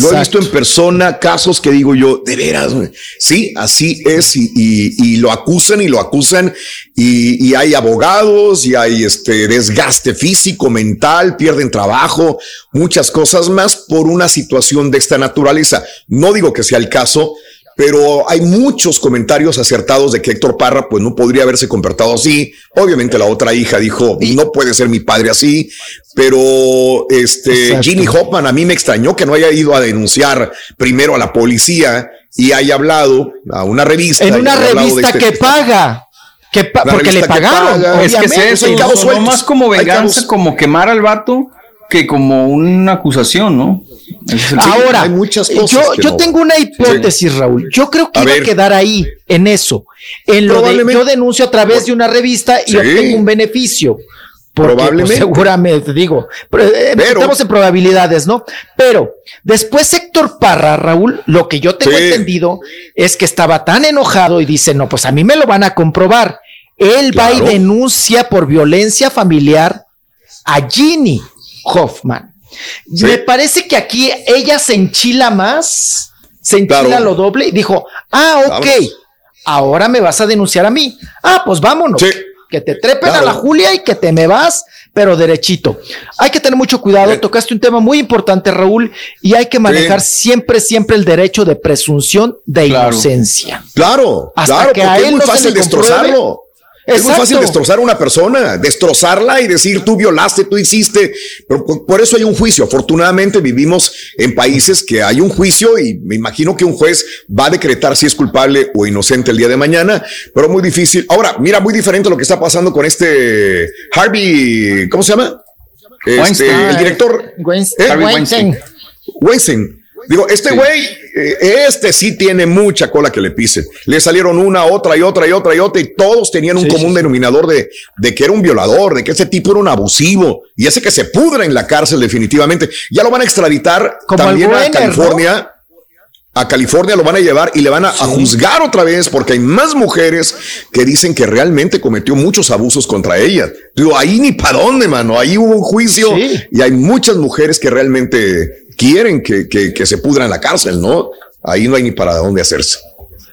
Lo he visto en persona, casos que digo yo, de veras, sí, así es, y, lo acusan y lo acusan, y, hay abogados, y hay este desgaste físico, mental, pierden trabajo, muchas cosas más por una situación de esta naturaleza. No digo que sea el caso, pero hay muchos comentarios acertados de que Héctor Parra pues no podría haberse comportado así. Obviamente la otra hija dijo, no puede ser mi padre así, pero este Ginny Hoffman a mí me extrañó que no haya ido a denunciar primero a la policía y haya hablado a una revista. En una revista este que paga. Que porque le pagaron. Es que se es no más como venganza, como quemar al vato que como una acusación, ¿no? Ahora, hay muchas cosas yo, tengo una hipótesis, Raúl. Yo creo que iba a quedar ahí, en eso. En lo de yo denuncio a través de una revista y obtengo un beneficio. Porque, pues, Probablemente. seguramente, digo, eh, pero, estamos en probabilidades, ¿no? Pero después Héctor Parra, Raúl, lo que yo tengo entendido es que estaba tan enojado y dice, no, pues a mí me lo van a comprobar. Él va y denuncia por violencia familiar a Ginny Hoffman. Me parece que aquí ella se enchila más, se enchila lo doble y dijo, ah, ok, ahora me vas a denunciar a mí. Ah, pues vámonos. Que te trepen a la Julia y que te me vas, pero derechito. Hay que tener mucho cuidado. Tocaste un tema muy importante, Raúl, y hay que manejar siempre, siempre el derecho de presunción de inocencia. Claro, Hasta que a él es muy fácil destrozarlo. Es muy fácil destrozar a una persona, destrozarla y decir tú violaste, tú hiciste. Pero por eso hay un juicio. Afortunadamente vivimos en países que hay un juicio y me imagino que un juez va a decretar si es culpable o inocente el día de mañana, pero muy difícil. Ahora, mira, muy diferente lo que está pasando con este Harvey, ¿cómo se llama? Este, el director. Harvey Weinstein. Weinstein. Digo, este güey, eh, este sí tiene mucha cola que le pisen. Le salieron una, otra y otra y otra y otra y todos tenían un común denominador de, de que era un violador, de que ese tipo era un abusivo y ese que se pudra en la cárcel definitivamente. Ya lo van a extraditar también a California. A California lo van a llevar y le van a, juzgar otra vez porque hay más mujeres que dicen que realmente cometió muchos abusos contra ella. Digo, ahí ni para dónde, mano. Ahí hubo un juicio y hay muchas mujeres que realmente quieren que, que, se pudra en la cárcel, ¿no? Ahí no hay ni para dónde hacerse.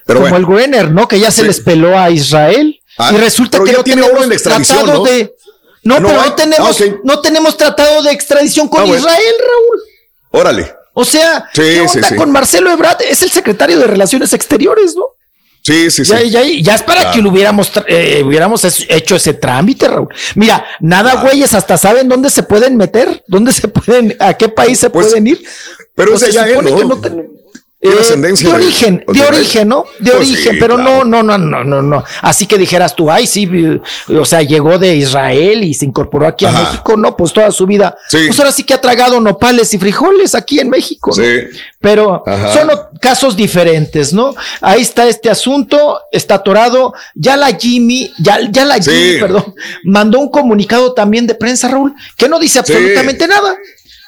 Pero Como el Gwener, ¿no? Que ya se les peló a Israel ah, y resulta que no tiene tenemos de extradición, tratado ¿no? de... No, pero no tenemos, ah, no tenemos tratado de extradición con ah, Israel, Raúl. Órale. O sea, ¿qué onda con Marcelo Ebrard? Es el secretario de Relaciones Exteriores, ¿no? Sí, sí, sí. Ya, ya, es para que lo hubiéramos, eh, hubiéramos hecho ese trámite, Raúl. Mira, nada, güeyes, hasta saben dónde se pueden meter, dónde se pueden, a qué país se pues, pueden ir. Pero ese ya él, ¿no? Eh, de origen, de, origen, ¿no? De pues origen, pero no, no, no, no, no, no. Así que dijeras tú, ay, sí, o sea, llegó de Israel y se incorporó aquí a México, no, pues toda su vida. Pues ahora sí que ha tragado nopales y frijoles aquí en México. Sí. Pero son casos diferentes, ¿no? Ahí está este asunto, está atorado. Ya la Jimmy, ya, ya la Jimmy, perdón, mandó un comunicado también de prensa, Raúl, que no dice absolutamente nada,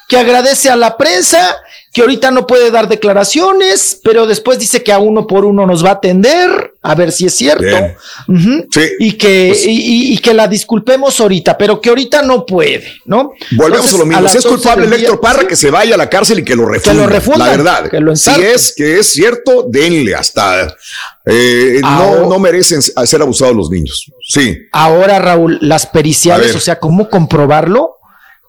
que agradece a la prensa que ahorita no puede dar declaraciones, pero después dice que a uno por uno nos va a atender, a ver si es cierto. sí. Y que, pues y, que la disculpemos ahorita, pero que ahorita no puede, ¿no? Volvemos a lo mismo. si es culpable Héctor Parra, que se vaya a la cárcel y que lo refunda. Que lo La verdad. Que lo si es que es cierto, denle hasta. Eh, no, no merecen ser abusados los niños. Sí. Ahora, Raúl, las periciales, o sea, ¿cómo comprobarlo?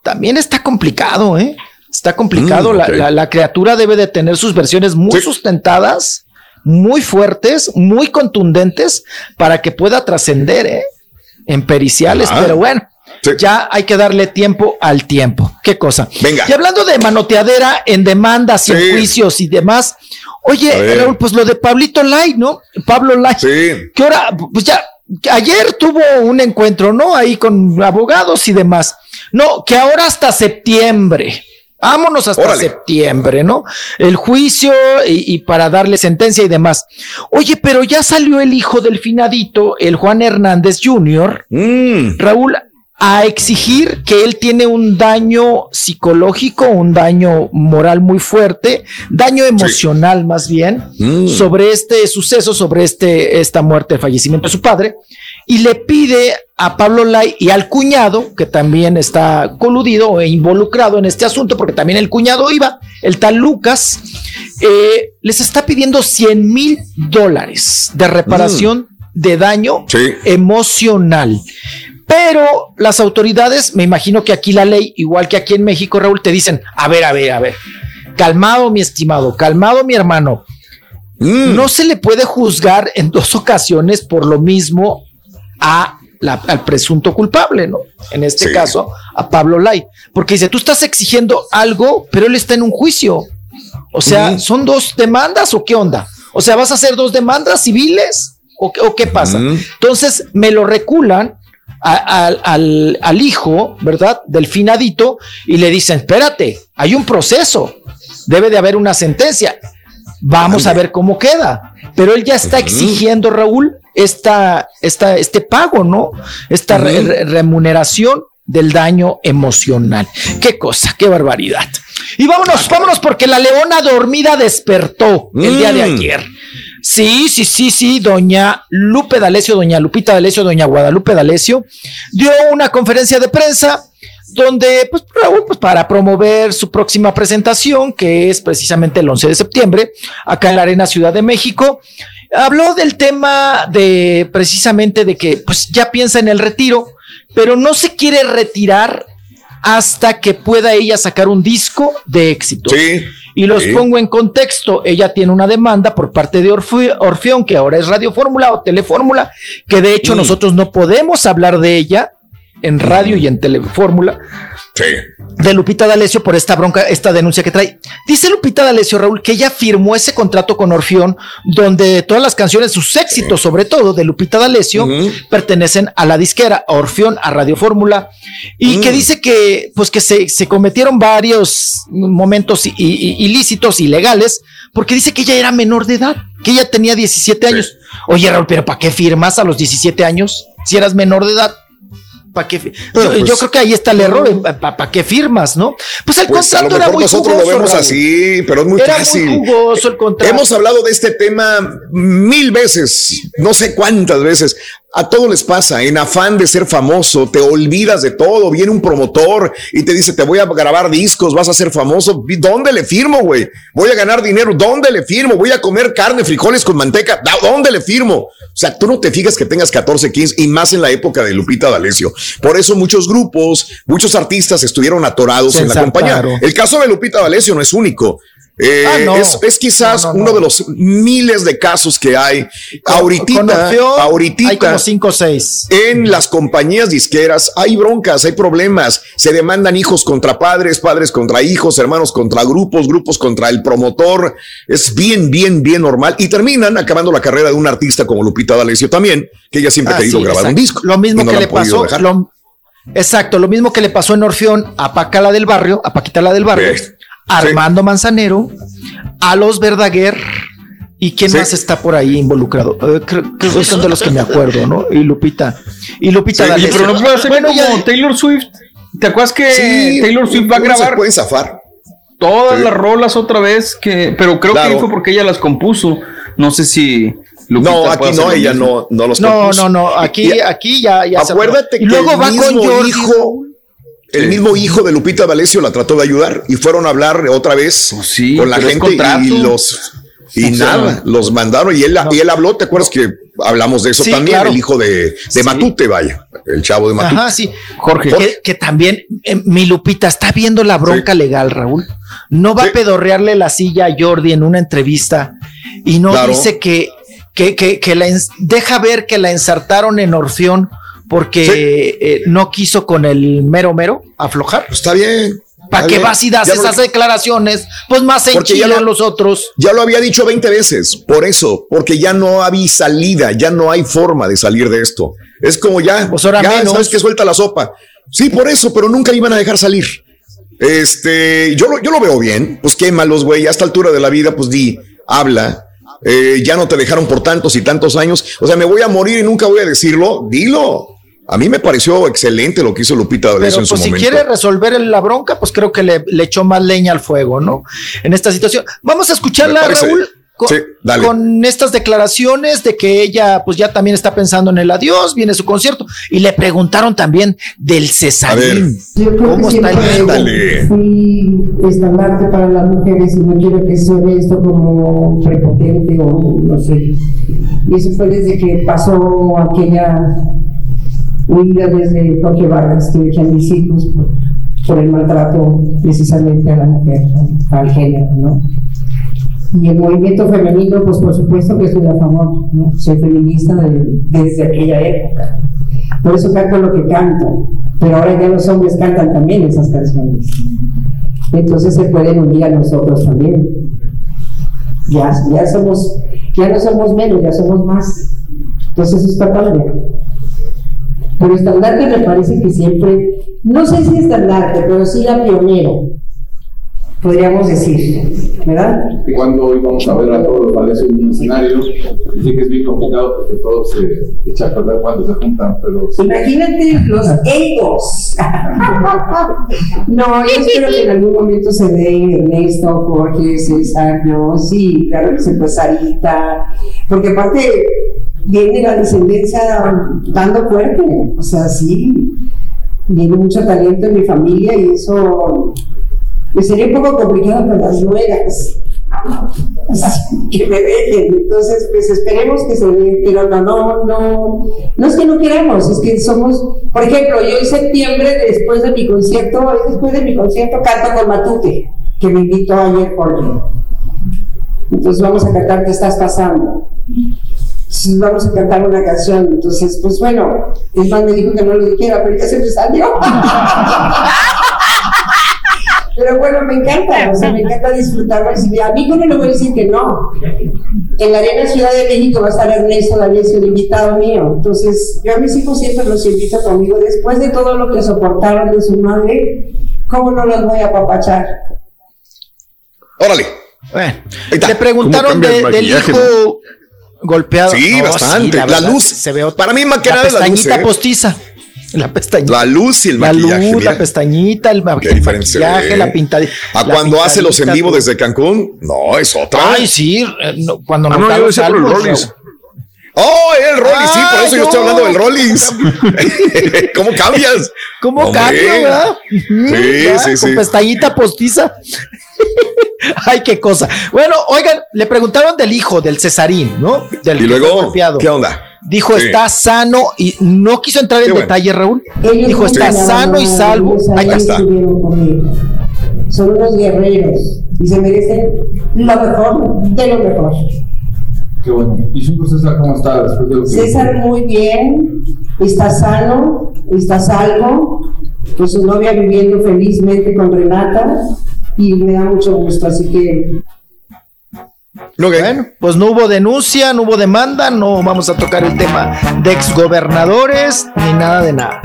También está complicado, ¿eh? Está complicado. Mm, la, criatura debe de tener sus versiones muy sustentadas, muy fuertes, muy contundentes para que pueda trascender ¿eh? en periciales. Ah. Pero bueno, ya hay que darle tiempo al tiempo. ¿Qué cosa? Venga. Y hablando de manoteadera en demandas y en juicios y demás, oye, Raúl, pues lo de Pablito Light, ¿no? Pablo Light. Sí. Que ahora, pues ya, ayer tuvo un encuentro, ¿no? Ahí con abogados y demás. No, que ahora hasta septiembre. Vámonos hasta septiembre, ¿no? El juicio y, para darle sentencia y demás. Oye, pero ya salió el hijo del finadito, el Juan Hernández Jr., mm. Raúl, a exigir que él tiene un daño psicológico, un daño moral muy fuerte, daño emocional más bien, mm. sobre este suceso, sobre este, esta muerte, el fallecimiento de su padre y le pide a Pablo Lai y al cuñado, que también está coludido e involucrado en este asunto, porque también el cuñado iba, el tal Lucas, eh, les está pidiendo 100 mil dólares de reparación mm. de daño emocional. Pero las autoridades, me imagino que aquí la ley, igual que aquí en México, Raúl, te dicen, a ver, a ver, a ver, calmado mi estimado, calmado mi hermano. Mm. No se le puede juzgar en dos ocasiones por lo mismo a al presunto culpable, ¿no? En este caso, a Pablo Lai, porque dice, tú estás exigiendo algo, pero él está en un juicio. O sea, ¿son dos demandas o qué onda? O sea, ¿vas a hacer dos demandas civiles o, qué pasa? Entonces, me lo reculan al, al, hijo, ¿verdad? Del finadito y le dicen, espérate, hay un proceso, debe de haber una sentencia. Vamos a ver cómo queda. Pero él ya está exigiendo, Raúl, esta, esta, este pago, ¿no? Esta remuneración del daño emocional. Qué cosa, qué barbaridad. Y vámonos, vámonos, porque la leona dormida despertó el día de mm. ayer. Sí, sí, sí, sí, doña Lupe D'Alessio, doña Lupita D'Alessio, doña Guadalupe D'Alessio dio una conferencia de prensa donde, pues, pues, para promover su próxima presentación, que es precisamente el 11 de septiembre, acá en la Arena Ciudad de México, habló del tema de precisamente de que pues ya piensa en el retiro, pero no se quiere retirar hasta que pueda ella sacar un disco de éxito. Sí. Y los pongo en contexto. Ella tiene una demanda por parte de Orfeón, que ahora es Radio Fórmula o Telefórmula, que de hecho mm. nosotros no podemos hablar de ella en radio y en Telefórmula. De Lupita D'Alessio por esta bronca, esta denuncia que trae. Dice Lupita D'Alessio, Raúl, que ella firmó ese contrato con Orfeón, donde todas las canciones, sus éxitos, sobre todo de Lupita D'Alessio, pertenecen a la disquera, a Orfeón, a Radio Fórmula, y que dice que, pues que se, cometieron varios momentos ilícitos, ilegales, porque dice que ella era menor de edad, que ella tenía 17 años. Oye, Raúl, pero ¿para qué firmas a los 17 años si eras menor de edad? ¿Para qué? Yo, pues, creo que ahí está el error. ¿Para qué firmas, no? Pues el pues contrato era muy nosotros lo vemos así, pero es muy fácil. el contrato. Hemos hablado de este tema mil veces, no sé cuántas veces. A todos les pasa, en afán de ser famoso, te olvidas de todo, viene un promotor y te dice, te voy a grabar discos, vas a ser famoso, ¿dónde le firmo, güey? Voy a ganar dinero, ¿dónde le firmo? Voy a comer carne, frijoles con manteca, ¿dónde le firmo? O sea, tú no te fijas que tengas 14, 15 y más en la época de Lupita D'Alessio. Por eso muchos grupos, muchos artistas estuvieron atorados en la compañía. El caso de Lupita D'Alessio no es único. Eh, ah, es, quizás uno de los miles de casos que hay. ahorita, ahorita, hay como cinco o seis. En las compañías disqueras hay broncas, hay problemas. Se demandan hijos contra padres, padres contra hijos, hermanos contra grupos, grupos contra el promotor. Es bien, bien, bien normal. Y terminan acabando la carrera de un artista como Lupita D'Alessio también, que ella siempre ha querido grabar un disco. Lo mismo que le pasó. exacto, lo mismo que le pasó en Orfeón a Pacala del Barrio, a Paquita la del Barrio. Armando Manzanero, a los Verdaguer. ¿Y quién más está por ahí involucrado? Eh, creo, que son de los que me acuerdo, ¿no? Y Lupita. Y Lupita Pero no puede ser bueno, como Taylor Swift. ¿Te acuerdas que Taylor Swift va a grabar? Se puede zafar. Todas las rolas otra vez, que, pero creo que fue porque ella las compuso. No sé si. Lupita no, aquí no, ella no, no los compuso. No, no, no. Aquí, aquí ya, ya Acuérdate que luego va con hijo el mismo hijo de Lupita D'Alessio la trató de ayudar y fueron a hablar otra vez pues con la gente y los y nada, los mandaron y él, y él habló, ¿te acuerdas que hablamos de eso también? El hijo de, de Matute, vaya, el chavo de Matute. Ajá, sí. Jorge, Que, también eh, mi Lupita está viendo la bronca legal, Raúl. No va a pedorrearle la silla a Jordi en una entrevista y no dice que, que, que, que la deja ver que la ensartaron en Orfeón porque eh, no quiso con el mero mero aflojar. Está bien. ¿Para qué vas y das esas declaraciones? Pues más en Chile ya los otros. Ya lo había dicho 20 veces, por eso, porque ya no había salida, ya no hay forma de salir de esto. Es como ya, pues ahora ya sabes que suelta la sopa. Sí, por eso, pero nunca iban a dejar salir. Este, yo lo, yo lo veo bien, pues quémalos, güey, a esta altura de la vida, pues di, habla, eh, ya no te dejaron por tantos y tantos años. O sea, me voy a morir y nunca voy a decirlo. Dilo. A mí me pareció excelente lo que hizo Lupita D'Alessio en su pues, si quiere resolver la bronca, pues creo que le, echó más leña al fuego, ¿no? En esta situación. Vamos a escucharla, Raúl. Con, estas declaraciones de que ella pues ya también está pensando en el adiós, viene su concierto y le preguntaron también del Cesarín. ¿Cómo está el Dale. Fui estandarte para las mujeres y no quiero que suene esto como prepotente o no sé. Y eso fue desde que pasó aquella huida desde Jorge Vargas que dejé a mis hijos por, el maltrato precisamente a la mujer, al género, ¿no? Y el movimiento femenino, pues por supuesto que estoy a favor, ¿no? Soy feminista desde aquella época. Por eso canto lo que canto. Pero ahora ya los hombres cantan también esas canciones. Entonces se pueden unir a nosotros también. Ya, ya somos, ya no somos menos, ya somos más. Entonces eso está padre. Pero estandarte me parece que siempre, no sé si estandarte, pero sí la pionero, podríamos decir, ¿verdad? Y cuando íbamos a ver a todos los valles en un escenario, sí que es bien complicado porque todos se echan a perder cuando se juntan, pero... Imagínate los egos. no, yo espero que en algún momento se dé Ernesto, Jorge, César, yo, sí, claro que se pues Sarita, porque aparte viene la descendencia dando fuerte, o sea, sí, viene mucho talento en mi familia y eso me sería un poco complicado para las nueras que me dejen. Entonces, pues esperemos que se dé, pero no, no, no, no es que no queramos, es que somos, por ejemplo, yo en septiembre, después de mi concierto, después de mi concierto, canto con Matute, que me invitó ayer por Entonces vamos a cantar ¿Qué estás pasando? Vamos a cantar una canción. Entonces, pues bueno, el man me dijo que no lo dijera, pero ya se me salió. Pero bueno, me encanta, o sea, me encanta disfrutarlo. A mí no le voy a decir que no. En la Arena Ciudad de México va a estar Ernesto D'Alessio, el invitado mío. Entonces, yo a mis hijos siempre los invito conmigo. Después de todo lo que soportaron de su madre, ¿cómo no los voy a apapachar? Órale. Bueno, le preguntaron del hijo golpeado. Sí, bastante. la, luz. Se ve Para mí, más que la pestañita ¿eh? postiza. La pestañita. La luz y el la maquillaje. La luz, la pestañita, el, maquillaje, la pintada. A cuando hace los en vivo desde Cancún, no, es otra. Ay, sí, eh, cuando ah, no, yo decía por el Rollis. Oh, el Rollis, sí, por eso yo estoy hablando del Rollis. ¿Cómo cambias? ¿Cómo cambia, verdad? Sí, sí, sí. Con pestañita postiza. Ay, qué cosa. Bueno, oigan, le preguntaron del hijo, del Cesarín, ¿no? Del y luego, ¿qué onda? Dijo, está sano y no quiso entrar en detalle, Raúl. Dijo, está sano y salvo. Ahí está. son unos guerreros y se merecen lo mejor de lo mejor. Qué bueno. ¿Y su César cómo está después de lo que César muy bien, está sano, está salvo, con su novia viviendo felizmente con Renata y me da mucho gusto, así que bueno, pues no hubo denuncia, no hubo demanda, no vamos a tocar el tema de exgobernadores ni nada de nada.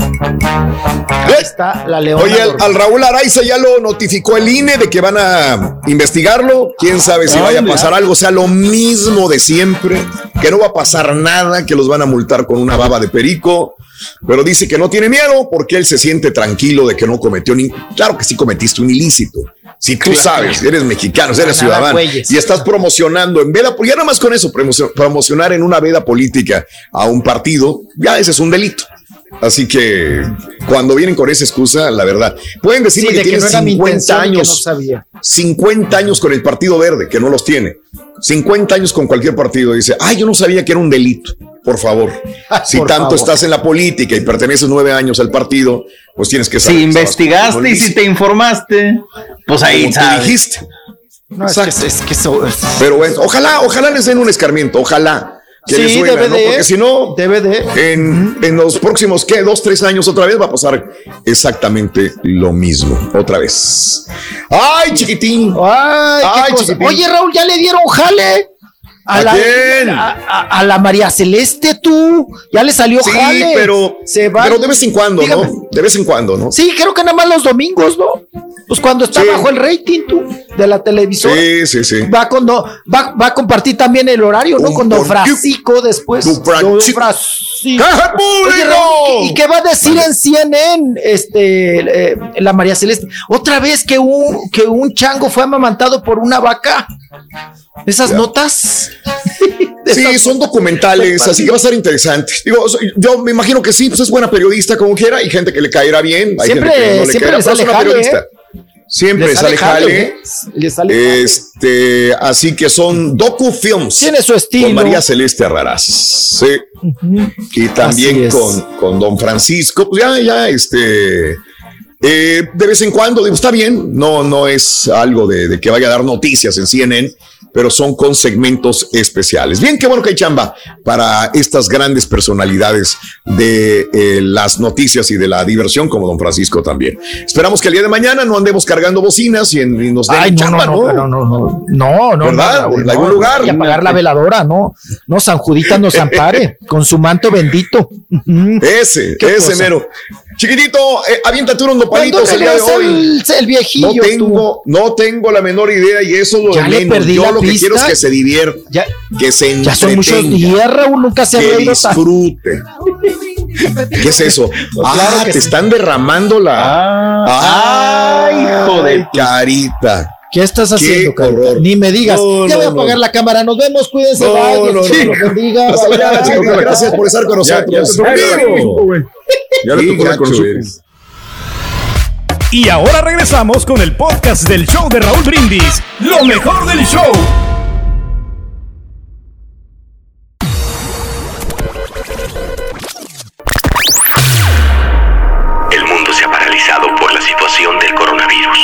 Ahí está la leona. Oye, al, Raúl Araiza ya lo notificó el INE de que van a investigarlo. Quién sabe si vaya a pasar algo, sea lo mismo de siempre, que no va a pasar nada, que los van a multar con una baba de perico. Pero dice que no tiene miedo porque él se siente tranquilo de que no cometió ni. Claro que sí cometiste un ilícito si tú sabes, eres mexicano, eres ciudadano y estás promocionando en veda, ya nada más con eso, promocionar en una veda política a un partido, ya ese es un delito. Así que cuando vienen con esa excusa, la verdad, pueden decirme que, tienen 50 años, 50 años con el Partido Verde, que no los tiene, 50 años con cualquier partido, dice, ay, yo no sabía que era un delito. Por favor, si tanto estás en la política y perteneces nueve años al partido, pues tienes que saber. Si investigaste y si te informaste, pues ahí sabes. dijiste. es que, Pero bueno, ojalá, ojalá les den un escarmiento, ojalá que sí, ¿no? Porque si no, En, en, los próximos, ¿qué? Dos, tres años otra vez va a pasar exactamente lo mismo. Otra vez. ¡Ay, chiquitín! ¡Ay, Ay chiquitín! Oye, Raúl, ¿ya le dieron jale? A, la, A, la María Celeste, tú, ya le salió sí, pero, se va. pero de vez en cuando, ¿no? De vez en cuando, ¿no? Sí, creo que nada más los domingos, ¿no? Pues cuando está bajo el rating, tú, de la televisión. Sí, sí, sí. Va, con, va, va a compartir también el horario, ¿no? con Don Francisco después. Don Francisco. ¿y qué va a decir en CNN este, eh, la María Celeste? Otra vez que un, que un chango fue amamantado por una vaca. Esas notas. Sí, son documentales, así que va a ser interesante. Digo, yo me imagino que sí, pues es buena periodista como quiera, hay gente que le caerá bien, hay siempre, gente que no le siempre caerá, es una periodista. ¿eh? Siempre sale, jale. ¿eh? este, así que son docufilms. Tiene su estilo. Con María Celeste Arraraz. Sí. Y también con, con Don Francisco. Pues ya, ya, este. Eh, de vez en cuando, digo, está bien, no, no es algo de, de, que vaya a dar noticias en CNN, pero son con segmentos especiales. Bien, qué bueno que hay chamba para estas grandes personalidades de eh, las noticias y de la diversión, como don Francisco también. Esperamos que el día de mañana no andemos cargando bocinas y, nos den chamba, no, no, no, no, no, no, ¿verdad? en algún lugar. Y apagar la veladora, no, no, San Judita nos ampare con su manto bendito. ese, ese mero. Chiquitito, eh, aviéntate unos nopalitos el día de hoy. El, viejillo. No tengo, no tengo la menor idea y eso lo ya menos. Yo lo que quiero es que se divierta, ya, que se entretenga. Ya son muchos días, Raúl, nunca se Que disfrute. ¿Qué es eso? Pues ah, te están derramando la. Ah, ay, hijo de carita. ¿Qué estás haciendo, Carita? Ni me digas. ya voy a apagar la cámara. Nos vemos. Cuídense. No, no, sí. bendiga. Gracias por estar con nosotros. Ya, ya, y ahora regresamos con el podcast del show de Raúl Brindis. Lo mejor del show. El mundo se ha paralizado por la situación del coronavirus.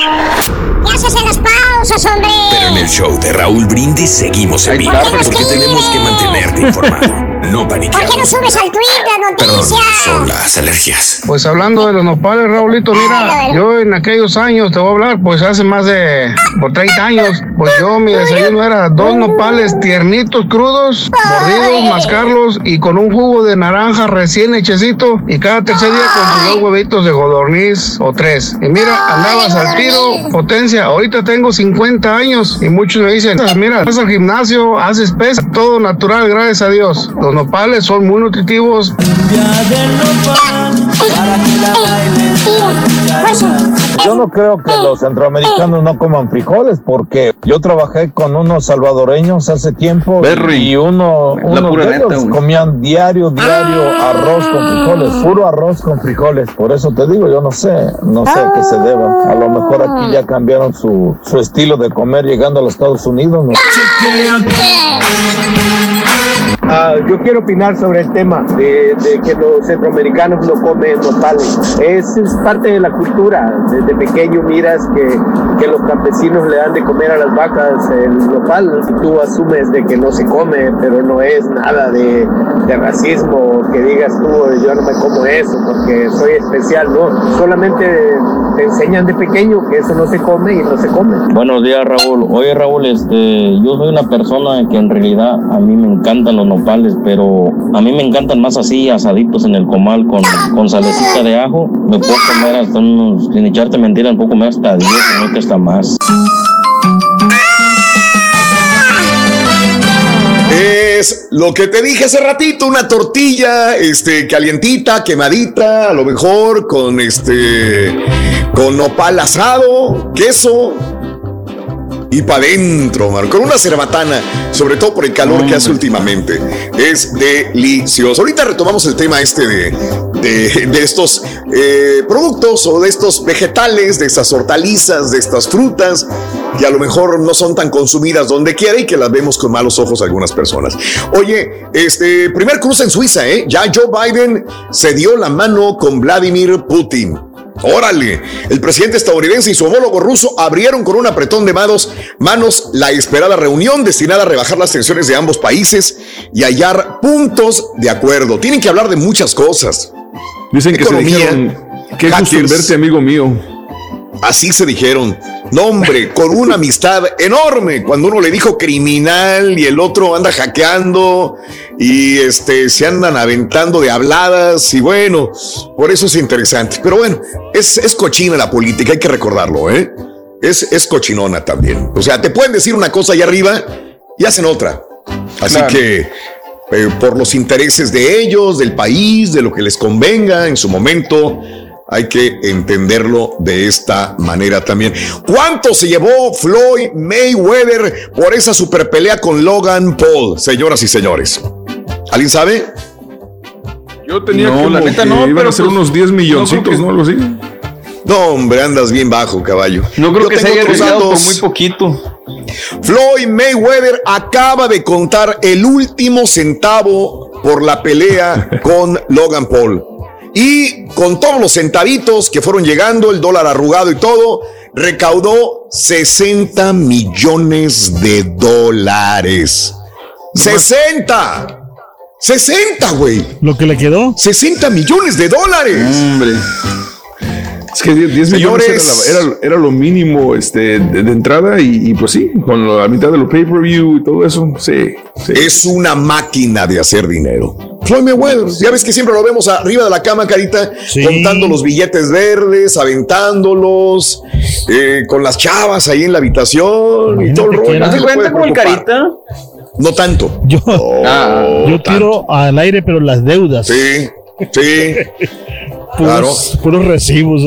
¿Qué haces en las pausas, hombre? Pero en el show de Raúl Brindis seguimos en vivo porque tenemos que mantenerte informado. No. ¿Por qué no subes al Twitter noticias? son las alergias. Pues hablando de los nopales, Raulito, mira, yo en aquellos años, te voy a hablar, pues hace más de por 30 años, pues yo mi desayuno era dos nopales tiernitos, crudos, mordidos, mascarlos y con un jugo de naranja recién hechecito y cada tercer día con dos huevitos de godorniz o tres. Y mira, andabas al tiro, potencia. Ahorita tengo 50 años y muchos me dicen, mira, vas al gimnasio, haces pesa, todo natural, gracias a Dios nopales son muy nutritivos. Yo no creo que los centroamericanos no coman frijoles porque yo trabajé con unos salvadoreños hace tiempo y uno, uno de ellos comían diario, diario arroz con frijoles, puro arroz con frijoles. Por eso te digo, yo no sé, no sé a qué se deba. A lo mejor aquí ya cambiaron su, su estilo de comer llegando a los Estados Unidos. ¿no? Ah, yo quiero opinar sobre el tema de, que los centroamericanos no comen nopales. Es, es, parte de la cultura. Desde pequeño miras que, que, los campesinos le dan de comer a las vacas el nopal tú asumes de que no se come, pero no es nada de, de racismo que digas tú, yo no me como eso porque soy especial, no. Solamente te enseñan de pequeño que eso no se come y no se come. Buenos días, Raúl. Oye, Raúl, este, yo soy una persona que en realidad a mí me encantan los nopales, pero a mí me encantan más así, asaditos en el comal con, con salecita de ajo. Me puedo comer hasta unos, sin echarte mentira, me puedo comer hasta 10, no que hasta más. Es lo que te dije hace ratito, una tortilla, este, calientita, quemadita, a lo mejor con este, con nopal asado, queso, y para adentro, con una cerbatana, sobre todo por el calor que hace últimamente. Es delicioso. Ahorita retomamos el tema este de, de, estos eh, productos o de estos vegetales, de estas hortalizas, de estas frutas, que a lo mejor no son tan consumidas donde quiera y que las vemos con malos ojos algunas personas. Oye, este primer cruce en Suiza, ¿eh? Ya Joe Biden se dio la mano con Vladimir Putin. Órale, el presidente estadounidense y su homólogo ruso abrieron con un apretón de manos, manos la esperada reunión destinada a rebajar las tensiones de ambos países y hallar puntos de acuerdo. Tienen que hablar de muchas cosas. Dicen que se dijeron, qué gusto verte, amigo mío. Así se dijeron. Nombre, con una amistad enorme. Cuando uno le dijo criminal y el otro anda hackeando y este se andan aventando de habladas y bueno, por eso es interesante. Pero bueno, es, es cochina la política, hay que recordarlo, ¿eh? Es, es cochinona también. O sea, te pueden decir una cosa allá arriba y hacen otra. Así que eh, por los intereses de ellos, del país, de lo que les convenga en su momento, hay que entenderlo de esta manera también. ¿Cuánto se llevó Floyd Mayweather por esa super pelea con Logan Paul, señoras y señores? ¿Alguien sabe? Yo tenía no, la neta no, iban a ser pues, unos 10 milloncitos, ¿no? Algo así. No, hombre, andas bien bajo, caballo. No creo que se haya por muy poquito. Floyd Mayweather acaba de contar el último centavo por la pelea con Logan Paul. Y con todos los centavitos que fueron llegando, el dólar arrugado y todo, recaudó 60 millones de dólares. ¡60! 60, güey. ¿Lo que le quedó? 60 millones de dólares. Hombre. Es que 10 millones era, lo mínimo este, de, entrada y, pues sí, con la mitad de los pay-per-view y todo eso, sí, Es una máquina de hacer dinero. Floyd Mayweather, ya ves que siempre lo vemos arriba de la cama, Carita, contando los billetes verdes, aventándolos, eh, con las chavas ahí en la habitación y todo el rollo. ¿No se cuenta con el Carita? No tanto. Yo, oh, yo quiero al aire, pero las deudas. Sí, sí. puros, puros recibos.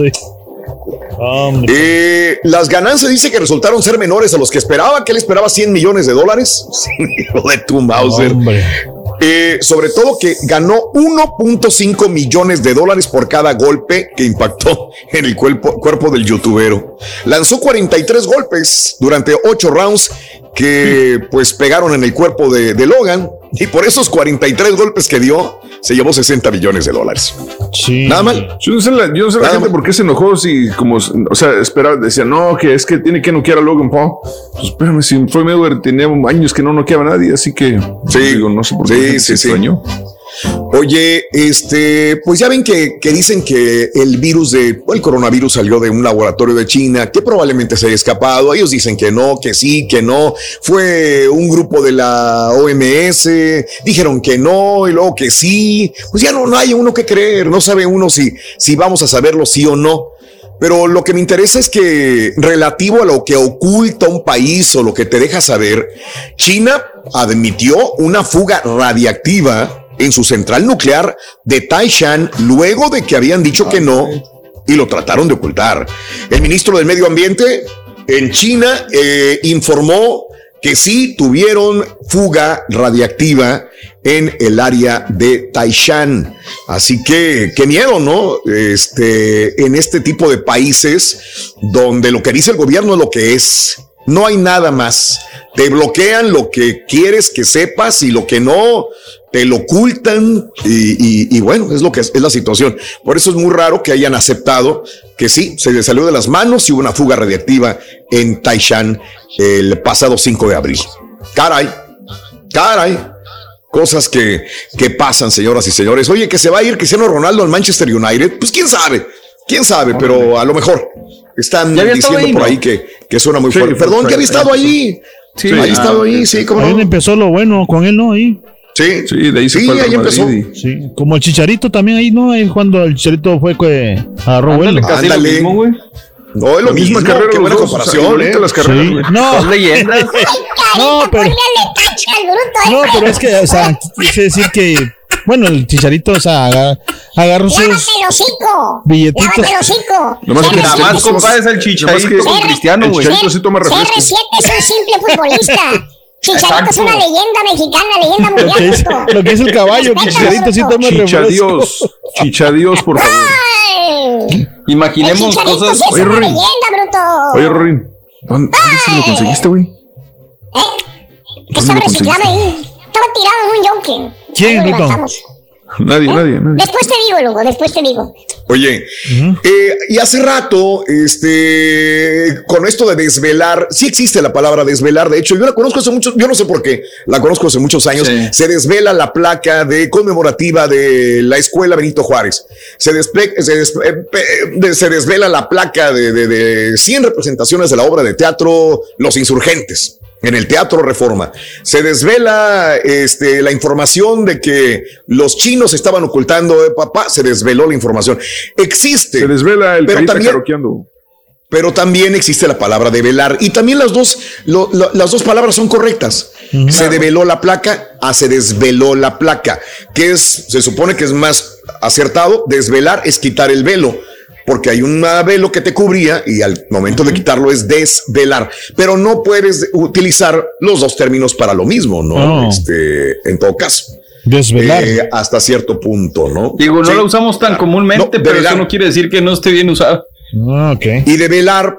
Eh, las ganancias dice que resultaron ser menores a los que esperaba, que él esperaba 100 millones de dólares. Hijo de tu Mauser. Eh, sobre todo que ganó 1.5 millones de dólares por cada golpe que impactó en el cuerpo, cuerpo del youtubero. Lanzó 43 golpes durante 8 rounds que pues pegaron en el cuerpo de, de Logan y por esos 43 golpes que dio, se llevó 60 millones de dólares. Sí. Nada mal. Yo no sé la, yo la gente por qué se enojó si, como, o sea, esperaba, decía, no, que es que tiene que noquear a Logan Paul. Pues espérame, si fue Mayweather tenía años que no noqueaba a nadie, así que, sí, digo, no sé por qué se extrañó. Oye, este, pues ya ven que, dicen que el virus de, el coronavirus salió de un laboratorio de China, que probablemente se haya escapado. Ellos dicen que no, que sí, que no. Fue un grupo de la OMS, dijeron que no, y luego que sí. Pues ya no, no hay uno que creer, no sabe uno si, si vamos a saberlo sí o no. Pero lo que me interesa es que relativo a lo que oculta un país o lo que te deja saber, China admitió una fuga radiactiva en su central nuclear de Taishan luego de que habían dicho que no y lo trataron de ocultar. El ministro del Medio Ambiente en China eh, informó que sí tuvieron fuga radiactiva en el área de Taishan. Así que qué miedo, ¿no? Este, en este tipo de países donde lo que dice el gobierno es lo que es. No hay nada más. Te bloquean lo que quieres que sepas y lo que no, te lo ocultan y, bueno, es lo que es, la situación. Por eso es muy raro que hayan aceptado que sí, se les salió de las manos y hubo una fuga radiactiva en Taishan el pasado 5 de abril. Caray, caray. Cosas que, que pasan, señoras y señores. Oye, que se va a ir Cristiano Ronaldo al Manchester United. Pues quién sabe, quién sabe, pero a lo mejor están diciendo por ahí que, que suena muy fuerte. Perdón, que había estado ahí. Sí, había estado ahí, sí, como no. empezó lo bueno con él, ¿no? Ahí. Sí, sí, de ahí se fue ahí empezó. Sí, como el Chicharito también ahí, ¿no? Ahí cuando el Chicharito fue que agarró vuelo. Ándale. No, es lo mismo, carrera, qué buena comparación, ¿eh? Las carreras, sí. No, leyendas. no, pero, no, pero es que, o sea, quise decir que bueno, el chicharito, o sea, agarró sus billetitos. Nomás que nada más, compadre, es el chicharito con Cristiano, güey. El chicharito sí toma refresco. CR7 es un simple futbolista. Chicharito es una leyenda mexicana, leyenda mundial. Lo que es el caballo, Chicharito sí toma. Chichadios, Chichadios, por favor. Imaginemos cosas. Oye, Rorín. Oye, Rorín. ¿Dónde, se lo conseguiste, güey? ¿Eh? ¿Qué estaba reciclado ahí? Estaba tirado en un yonke. ¿Quién, Nadie, nadie, nadie. Después te digo, luego, después te digo. Oye, eh, y hace rato, este, con esto de desvelar, sí existe la palabra desvelar, de hecho, yo la conozco hace muchos, yo no sé por qué, la conozco hace muchos años, se desvela la placa de conmemorativa de la escuela Benito Juárez, se, se, eh, se desvela la placa de, de, de 100 representaciones de la obra de teatro Los Insurgentes en el Teatro Reforma. Se desvela este, la información de que los chinos estaban ocultando, eh, papá, se desveló la información. Existe. Se desvela el pero también, pero también existe la palabra develar y también las dos, las dos palabras son correctas. Se develó la placa a se desveló la placa, que es, se supone que es más acertado. Desvelar es quitar el velo porque hay un velo que te cubría y al momento de quitarlo es desvelar, pero no puedes utilizar los dos términos para lo mismo, ¿no? Este, en todo caso. Desvelar. Eh, hasta cierto punto, ¿no? Digo, no lo usamos tan comúnmente, pero eso no quiere decir que no esté bien usado. Ah, okay. Y develar,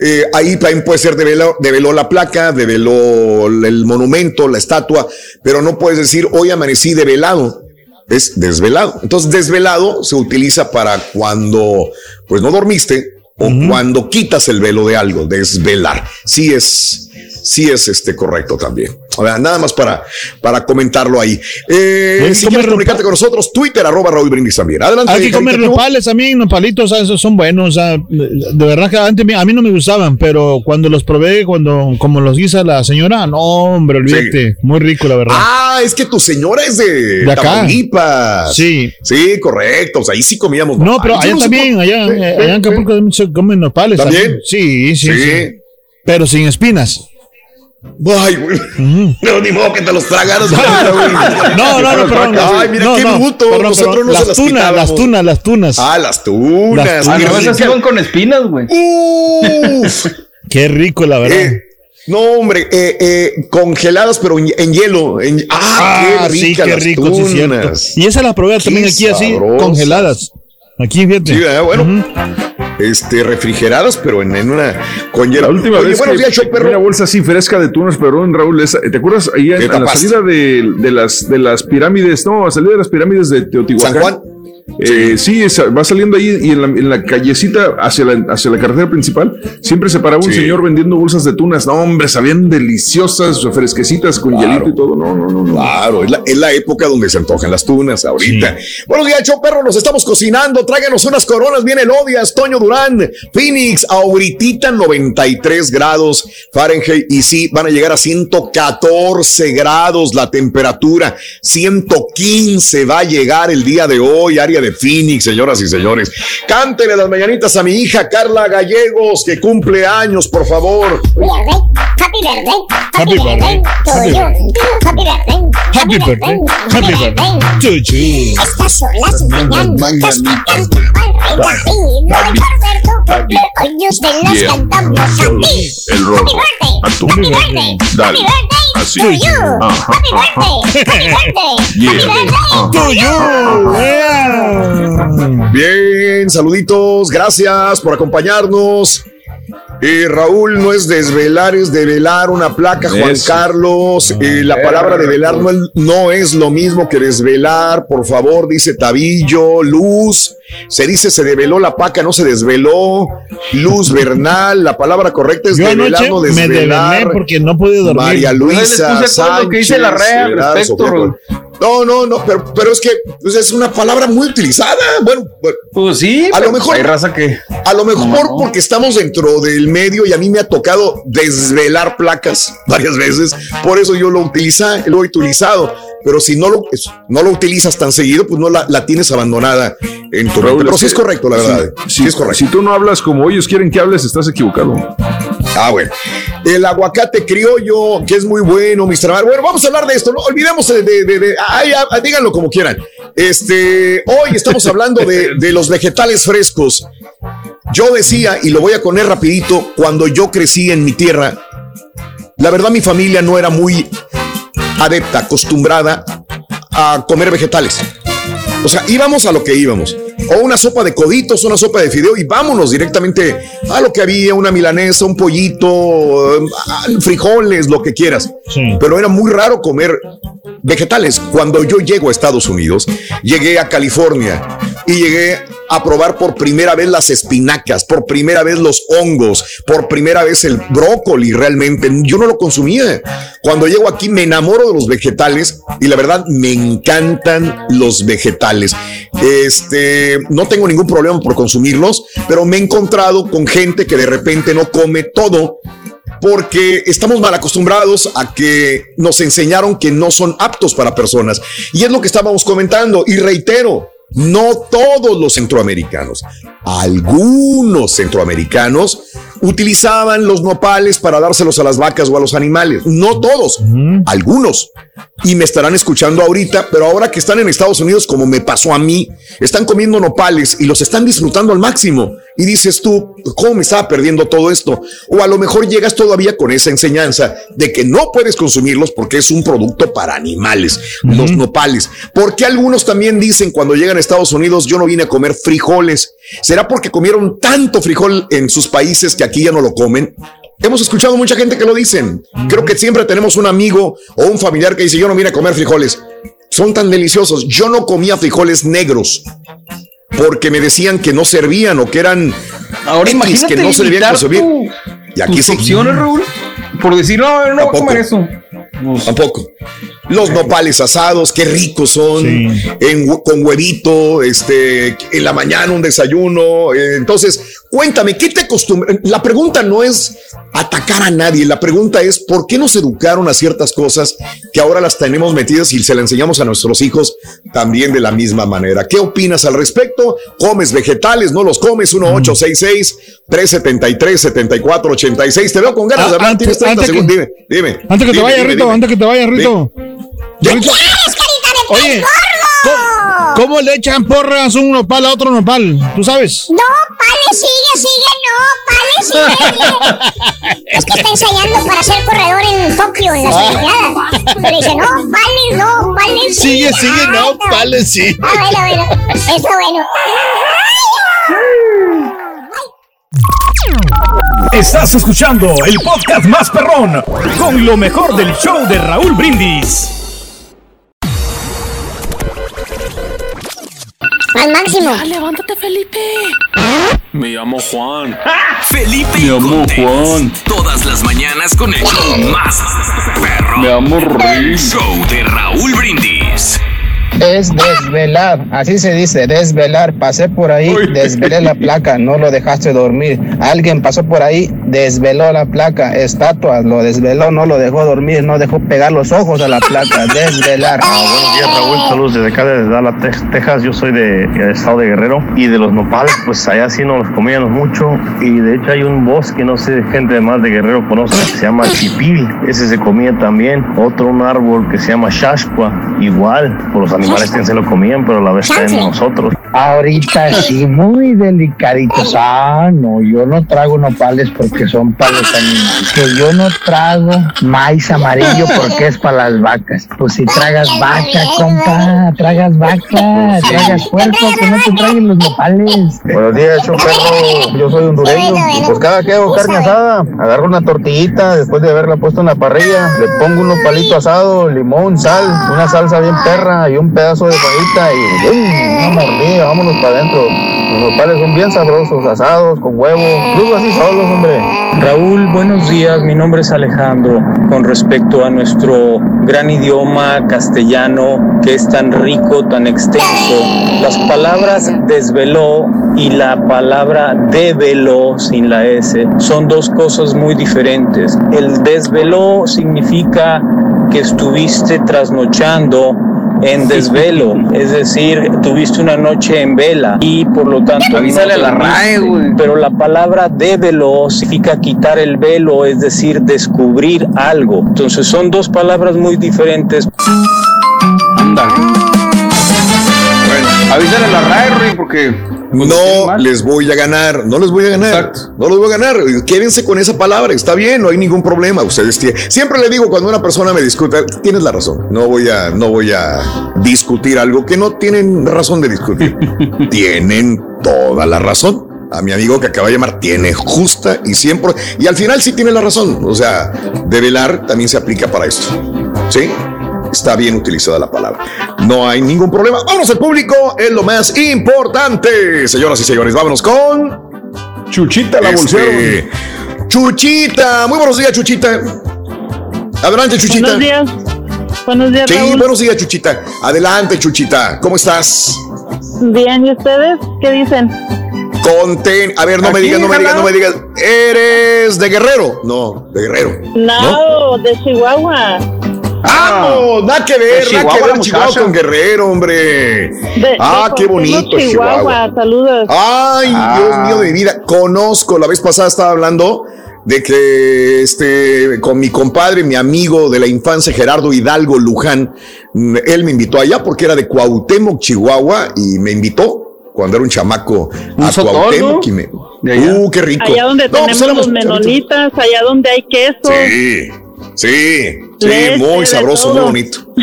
eh, ahí también puede ser develó, develó la placa, develó el monumento, la estatua, pero no puedes decir hoy amanecí develado es desvelado. Entonces, desvelado se utiliza para cuando pues no dormiste o cuando quitas el velo de algo, desvelar. Sí es, sí es este correcto también. nada más para, para comentarlo ahí. Eh, si quieres comunicarte con nosotros, Twitter, arroba Raúl Brindis también. Adelante. Hay que comer nopales también, nopalitos, esos son buenos. de verdad que antes a mí no me gustaban, pero cuando los probé, cuando como los guisa la señora, no, hombre, olvídate. Muy rico, la verdad. Ah, es que tu señora es de, de acá. Sí. Sí, correcto. O sea, ahí sí comíamos nopales. No, pero allá también, allá, allá en Acapulco se comen nopales. ¿También? sí, sí, sí. Pero sin espinas. Ay, güey. No, ni modo que te los tragaras. No, no, no, perdón. Ay, mira qué bruto. Nosotros no las tunas, las tunas, las tunas. Ah, las tunas. Las tunas. A veces iban con espinas, güey. Uf. qué rico, la verdad. Eh, no, hombre, eh, eh, congeladas, pero en, hielo. En, ah, qué rica sí, qué rico, sí, cierto. Y esa la probé también aquí así, congeladas. Aquí, fíjate. Sí, bueno. Este, refrigeradas, pero en, en una con hielo. La última Oye, vez buenos días, show, perro. Una bolsa así fresca de tunas, perdón, Raúl. Esa, ¿Te acuerdas ahí en, la salida de, de, las, de las pirámides? No, a salida de las pirámides de Teotihuacán. San Juan. Eh, sí, va saliendo ahí y en la, callecita hacia la, hacia la carretera principal siempre se paraba un señor vendiendo bolsas de tunas. No, hombre, sabían deliciosas, fresquecitas con hielito y todo. No, no, no. Claro, es la, época donde se antojan las tunas ahorita. Buenos días, Cho Perro, nos estamos cocinando. Tráiganos unas coronas. Viene el Odias, Toño Durán, Phoenix, ahorita 93 grados Fahrenheit. Y sí, van a llegar a 114 grados la temperatura. 115 va a llegar el día de hoy, área de Phoenix, señoras y señores. Cántele las mañanitas a mi hija Carla Gallegos, que cumple años, por favor. Happy birthday, happy birthday to you. Happy birthday, happy birthday, happy birthday to you. Estas son las mañanitas que canta el David. Hoy usted las cantamos a ti. El rojo. Happy birthday, happy birthday, Así. to you. Happy birthday, happy birthday, happy birthday to you. Bien, saluditos, gracias por acompañarnos. Eh, Raúl, no es desvelar, es develar una placa, Juan Carlos. Eh, la palabra develar no es, no es lo mismo que desvelar, por favor, dice Tabillo, Luz. Se dice se develó la placa, no se desveló. Luz Bernal, la palabra correcta es develar, no desvelar. Me porque no pude dormir. María Luisa, Sánchez, que dice la rea respecto, no, no, no, pero, pero es que pues, es una palabra muy utilizada. Bueno, pues sí, a lo mejor hay raza que a lo mejor porque estamos dentro del medio y a mí me ha tocado desvelar placas varias veces, por eso yo lo utiliza, lo he utilizado. Pero si no lo, no lo utilizas tan seguido, pues no la, la tienes abandonada en tu Raúl, Pero sí es correcto, la verdad. Sí, es correcto. Si tú no hablas como ellos quieren que hables, estás equivocado. Ah, bueno. El aguacate criollo, que es muy bueno, Mr. Mar. Bueno, vamos a hablar de esto, no olvidemos de, de, de, ay, díganlo como quieran. Este, hoy estamos hablando de, de los vegetales frescos. Yo decía, y lo voy a poner rapidito, cuando yo crecí en mi tierra, la verdad mi familia no era muy adepta, acostumbrada a comer vegetales. O sea, íbamos a lo que íbamos. O una sopa de coditos, una sopa de fideo y vámonos directamente a lo que había, una milanesa, un pollito, frijoles, lo que quieras. Pero era muy raro comer vegetales. Cuando yo llego a Estados Unidos, llegué a California y llegué a probar por primera vez las espinacas, por primera vez los hongos, por primera vez el brócoli realmente. Yo no lo consumía. Cuando llego aquí me enamoro de los vegetales y la verdad me encantan los vegetales. Este, no tengo ningún problema por consumirlos, pero me he encontrado con gente que de repente no come todo porque estamos mal acostumbrados a que nos enseñaron que no son aptos para personas. Y es lo que estábamos comentando. Y reitero, no todos los centroamericanos, algunos centroamericanos utilizaban los nopales para dárselos a las vacas o a los animales. No todos, algunos. Y me estarán escuchando ahorita, pero ahora que están en Estados Unidos, como me pasó a mí, están comiendo nopales y los están disfrutando al máximo. Y dices tú, ¿cómo me estaba perdiendo todo esto? O a lo mejor llegas todavía con esa enseñanza de que no puedes consumirlos porque es un producto para animales, los nopales. Porque algunos también dicen cuando llegan a Estados Unidos, yo no vine a comer frijoles. ¿Será porque comieron tanto frijol en sus países que aquí ya no lo comen? Hemos escuchado mucha gente que lo dicen. Creo que siempre tenemos un amigo o un familiar que dice, yo no vine a comer frijoles. Son tan deliciosos. Yo no comía frijoles negros porque me decían que no servían o que eran Ahora X, que no servían y aquí se opciones, Raúl, por decir, no, no voy a comer eso. Tampoco. Los nopales asados, qué ricos son, con huevito, este, en la mañana un desayuno. Eh, entonces, cuéntame, ¿qué te acostumbras? La pregunta no es atacar a nadie, la pregunta es ¿por qué nos educaron a ciertas cosas que ahora las tenemos metidas y se las enseñamos a nuestros hijos también de la misma manera? ¿Qué opinas al respecto? ¿Comes vegetales? ¿No los comes? 1-866-373-7486. Te veo con ganas de hablar, tienes 30 segundos. Dime, dime. Antes que te vaya, Rito, antes que te vaya, Rito. Oye, ¿cómo, ¿cómo, le echan porras un nopal a otro nopal? ¿Tú sabes? No, pale, sigue, sigue, no, pale, sigue. es que está ensayando para ser corredor en Tokio, en las ah. Olimpiadas. Pero dice, no, pale, no, pale, sigue. Sigue, sigue, no, pale, sí. Ah, bueno, bueno, está bueno. Estás escuchando el podcast más perrón con lo mejor del show de Raúl Brindis. Al máximo. levántate, Felipe. Me llamo Juan. Felipe. Me llamo Juan. Todas las mañanas con el show más perrón. Me llamo El show de Raúl Brindis. Es desvelar, así se dice, desvelar. Pasé por ahí, desvelé la placa, no lo dejaste dormir. Alguien pasó por ahí, desveló la placa. Estatua, lo desveló, no lo dejó dormir, no dejó pegar los ojos a la placa. Desvelar. Ah, buenos días, Raúl. Saludos desde acá, desde Dallas, Texas. Yo soy de, estado de Guerrero. Y de los nopales, pues allá sí nos los comíamos mucho. Y de hecho hay un bosque, no sé, gente más de Guerrero conoce, que se llama Chipil. Ese se comía también. Otro, un árbol que se llama Shashqua, igual, por los animales animales que se lo comían, pero la vez en nosotros. Ahorita sí, muy delicaditos. Ah, no, yo no trago nopales porque son para los animales. Que yo no trago maíz amarillo porque es para las vacas. Pues si tragas vaca, compa, tragas vaca, tragas puerco, que no te traigan los nopales. Buenos días, perro. Yo soy hondureño. Pues cada que hago carne asada, agarro una tortillita después de haberla puesto en la parrilla, le pongo unos palitos asados, limón, sal, una salsa bien perra y un pedazo de fajita y una mordida, vámonos para adentro. Los nopales son bien sabrosos, asados, con huevo, incluso así solos, hombre. Raúl, buenos días, mi nombre es Alejandro. Con respecto a nuestro gran idioma castellano que es tan rico, tan extenso, las palabras desveló y la palabra develó sin la S son dos cosas muy diferentes. El desveló significa que estuviste trasnochando en desvelo, es decir, tuviste una noche en vela y por lo tanto avísale a la RAE, güey. Pero la palabra dévelo significa quitar el velo, es decir, descubrir algo. Entonces son dos palabras muy diferentes. Avísale a la RAE, porque no les voy a ganar, no les voy a ganar, no les voy a ganar. Quédense con esa palabra, está bien, no hay ningún problema. Ustedes tienen, siempre le digo cuando una persona me discute, tienes la razón. No voy a, no voy a discutir algo que no tienen razón de discutir. tienen toda la razón. A mi amigo que acaba de llamar tiene justa y siempre y al final sí tiene la razón. O sea, develar también se aplica para esto. ¿Sí? Está bien utilizada la palabra. No hay ningún problema. Vamos al público, es lo más importante. Señoras y señores, vámonos con Chuchita la este... Chuchita, muy buenos días, Chuchita. Adelante, Chuchita. Buenos días. Buenos días. Sí, buenos días, Chuchita. Adelante, Chuchita. ¿Cómo estás? Bien, ¿y ustedes qué dicen? Conten. A ver, no me digas, no me digas, no me digas. ¿Eres de Guerrero? No, de Guerrero. No, de Chihuahua. ¡Ah! nada que ver, nada que ver Chihuahua con Guerrero, hombre. ah, qué bonito Chihuahua. Saludos. Ay, ah. Dios mío de mi vida. Conozco, la vez pasada estaba hablando de que este con mi compadre, mi amigo de la infancia Gerardo Hidalgo Luján, él me invitó allá porque era de Cuauhtémoc, Chihuahua y me invitó cuando era un chamaco a Cuauhtémoc y me, uh, qué rico. Allá donde pues tenemos los menonitas, allá donde hay queso. Sí. Sí, sí, muy sabroso, muy bonito.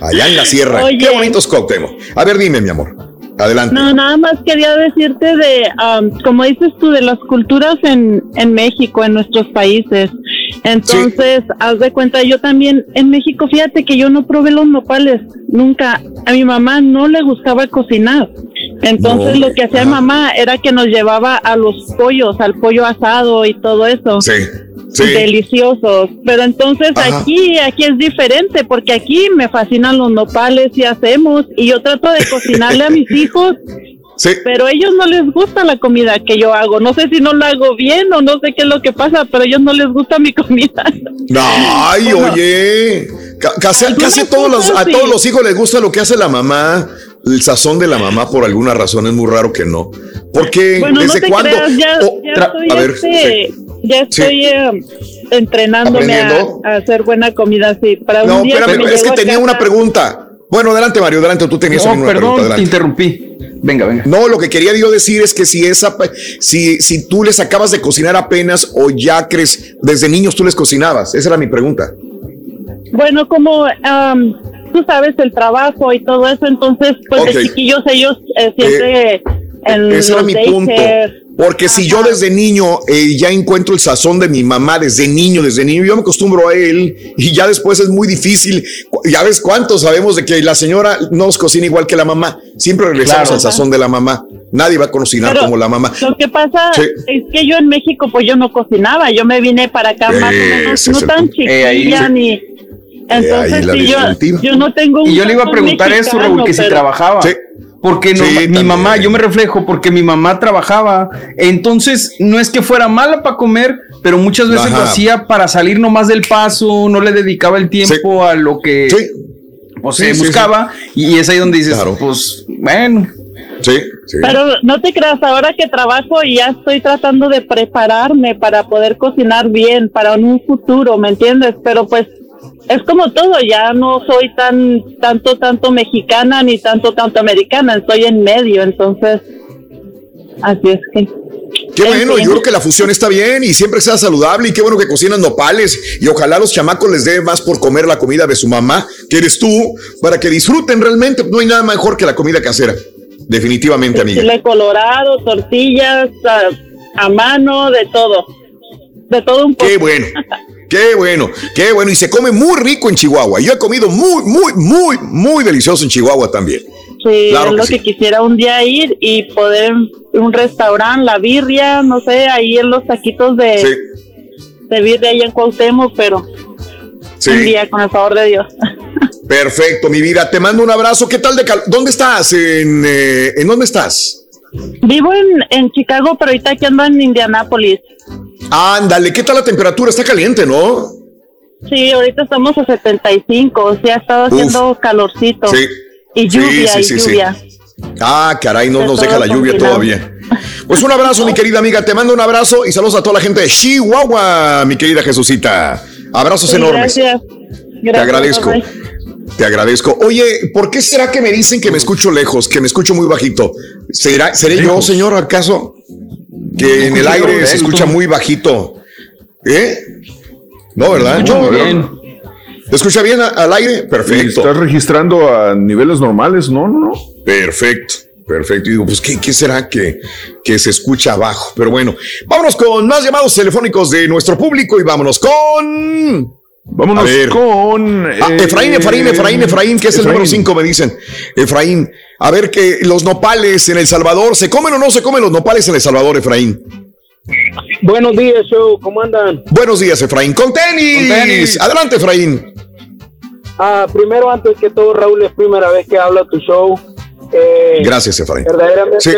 Allá en la sierra. Qué bonitos cócteles. A ver, dime, mi amor. Adelante. No, nada más quería decirte de, como dices tú, de las culturas en, en México, en nuestros países. Entonces, haz de cuenta, yo también en México, fíjate que yo no probé los nopales, nunca. A mi mamá no le gustaba cocinar. Entonces, lo que hacía mamá era que nos llevaba a los pollos, al pollo asado y todo eso. Sí deliciosos. Pero entonces aquí, aquí es diferente, porque aquí me fascinan los nopales y hacemos, y yo trato de cocinarle a mis hijos. Pero a ellos no les gusta la comida que yo hago. No sé si no la hago bien o no sé qué es lo que pasa, pero a ellos no les gusta mi comida. Ay, oye. Casi, casi todos los, a todos los hijos les gusta lo que hace la mamá. El sazón de la mamá, por alguna razón, es muy raro que no. Porque, ¿desde cuándo? a ver, este, ya estoy eh, entrenándome a, hacer buena comida, sí. Para no, espérame, es que tenía una pregunta. Bueno, adelante, Mario, adelante, tú tenías una pregunta. Te interrumpí. Venga, venga. No, lo que quería yo decir es que si esa, si, si tú les acabas de cocinar apenas o ya crees, desde niños tú les cocinabas, esa era mi pregunta. Bueno, como tú sabes el trabajo y todo eso, entonces, pues de chiquillos ellos eh, siempre eh, en ese era mi punto. Porque si yo desde niño eh, ya encuentro el sazón de mi mamá, desde niño, desde niño, yo me acostumbro a él y ya después es muy difícil. Ya ves cuántos sabemos de que la señora no nos cocina igual que la mamá. Siempre regresamos al sazón de la mamá. Nadie va a cocinar como la mamá. Lo que pasa es que yo en México pues yo no cocinaba. Yo me vine para acá más o menos no tan chiquilla ni... Entonces, si yo, yo no tengo un. Y yo le iba a preguntar eso, Raúl, que si trabajaba. Sí. Porque mi mamá, yo me reflejo porque mi mamá trabajaba. Entonces, no es que fuera mala para comer, pero muchas veces lo hacía para salir nomás del paso, no le dedicaba el tiempo a lo que se buscaba. Y es ahí donde dices, pues, bueno. Sí, Pero no te creas, ahora que trabajo y ya estoy tratando de prepararme para poder cocinar bien para un futuro, ¿me entiendes? Pero pues es como todo, ya no soy tan tanto tanto mexicana ni tanto tanto americana, estoy en medio, entonces así es que Qué bueno, yo creo que la fusión está bien y siempre sea saludable y qué bueno que cocinan nopales y ojalá los chamacos les dé más por comer la comida de su mamá, que eres tú, para que disfruten realmente. No hay nada mejor que la comida casera, definitivamente, amiga. Chile colorado, tortillas a, a mano, de todo, de todo un poco. Qué bueno. Qué bueno, qué bueno. Y se come muy rico en Chihuahua. Yo he comido muy, muy, muy, muy delicioso en Chihuahua también. Sí, es lo que quisiera un día ir y poder un restaurante, la birria, no sé, ahí en los taquitos de, de birria ahí en Cuauhtémoc, pero un día con el favor de Dios. Perfecto, mi vida. Te mando un abrazo. ¿Qué tal de cal ¿Dónde estás? ¿En, eh, ¿En dónde estás? Vivo en, en Chicago, pero ahorita aquí ando en Indianápolis. Ándale, ¿qué tal la temperatura? Está caliente, ¿no? Sí, ahorita estamos a 75, o sea, ha estado haciendo calorcito. Sí. Y lluvia, y lluvia. Ah, caray, no nos deja la lluvia todavía. Pues un abrazo, mi querida amiga. Te mando un abrazo y saludos a toda la gente de Chihuahua, mi querida Jesucita. Abrazos enormes. Gracias. Te agradezco. Te agradezco. Oye, ¿por qué será que me dicen que me escucho lejos, que me escucho muy bajito? ¿Será, ¿Seré yo, señor, acaso? Que en el aire se escucha muy bajito. ¿Eh? No, ¿verdad? Muy bien. ¿Te escucha bien al aire? Perfecto. Estás registrando a niveles normales, ¿no? No, no. Perfecto. Perfecto. Y digo, pues, ¿qué, qué será que, que se escucha abajo? Pero bueno, vámonos con más llamados telefónicos de nuestro público y vámonos con. Vámonos con. Ah, Efraín, Efraín, Efraín, Efraín, que es el número 5, me dicen. Efraín, a ver que los nopales en El Salvador, ¿se comen o no se comen los nopales en El Salvador, Efraín? Buenos días, show, ¿cómo andan? Buenos días, Efraín. Con tenis. Con tenis. Adelante, Efraín. Ah, primero, antes que todo, Raúl, es primera vez que habla tu show. Eh, Gracias, Efraín. Verdaderamente Sí.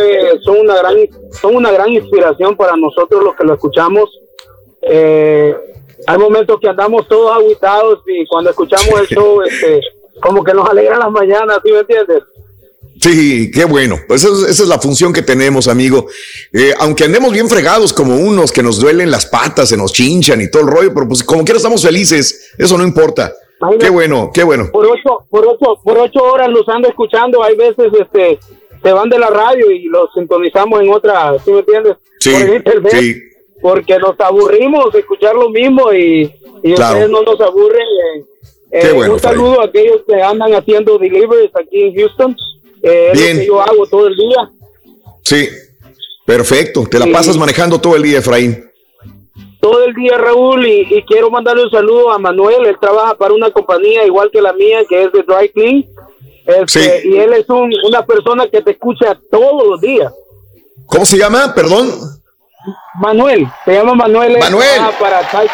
son, una gran, son una gran inspiración para nosotros los que lo escuchamos. Eh, hay momentos que andamos todos aguitados y cuando escuchamos el show, este, como que nos alegra las mañanas, ¿sí me entiendes? Sí, qué bueno. Pues esa, es- la función que tenemos, amigo. Eh, aunque andemos bien fregados como unos que nos duelen las patas, se nos chinchan y todo el rollo, pero pues como quiera estamos felices. Eso no importa. Qué bueno, qué bueno. Por ocho, por ocho, por ocho horas los ando escuchando, hay veces este se van de la radio y los sintonizamos en otra, ¿sí me entiendes? Sí, sí. Porque nos aburrimos de escuchar lo mismo y, y Claro. ustedes no nos aburren. eh, eh, Qué bueno, un saludo a aquellos que andan haciendo deliveries aquí en Houston. eh, es Bien. lo que yo hago todo el día. Sí, perfecto. Te la Sí. pasas manejando todo el día, Efraín. todo el día, Raúl, y, y quiero mandarle un saludo a Manuel. Él trabaja para una compañía igual que la mía, que es de Dry Clean. Este, Y él es un- una persona que te escucha todos los días. ¿Cómo se llama? Perdón. Manuel, se llama Manuel. Manuel. trabaja Para Ty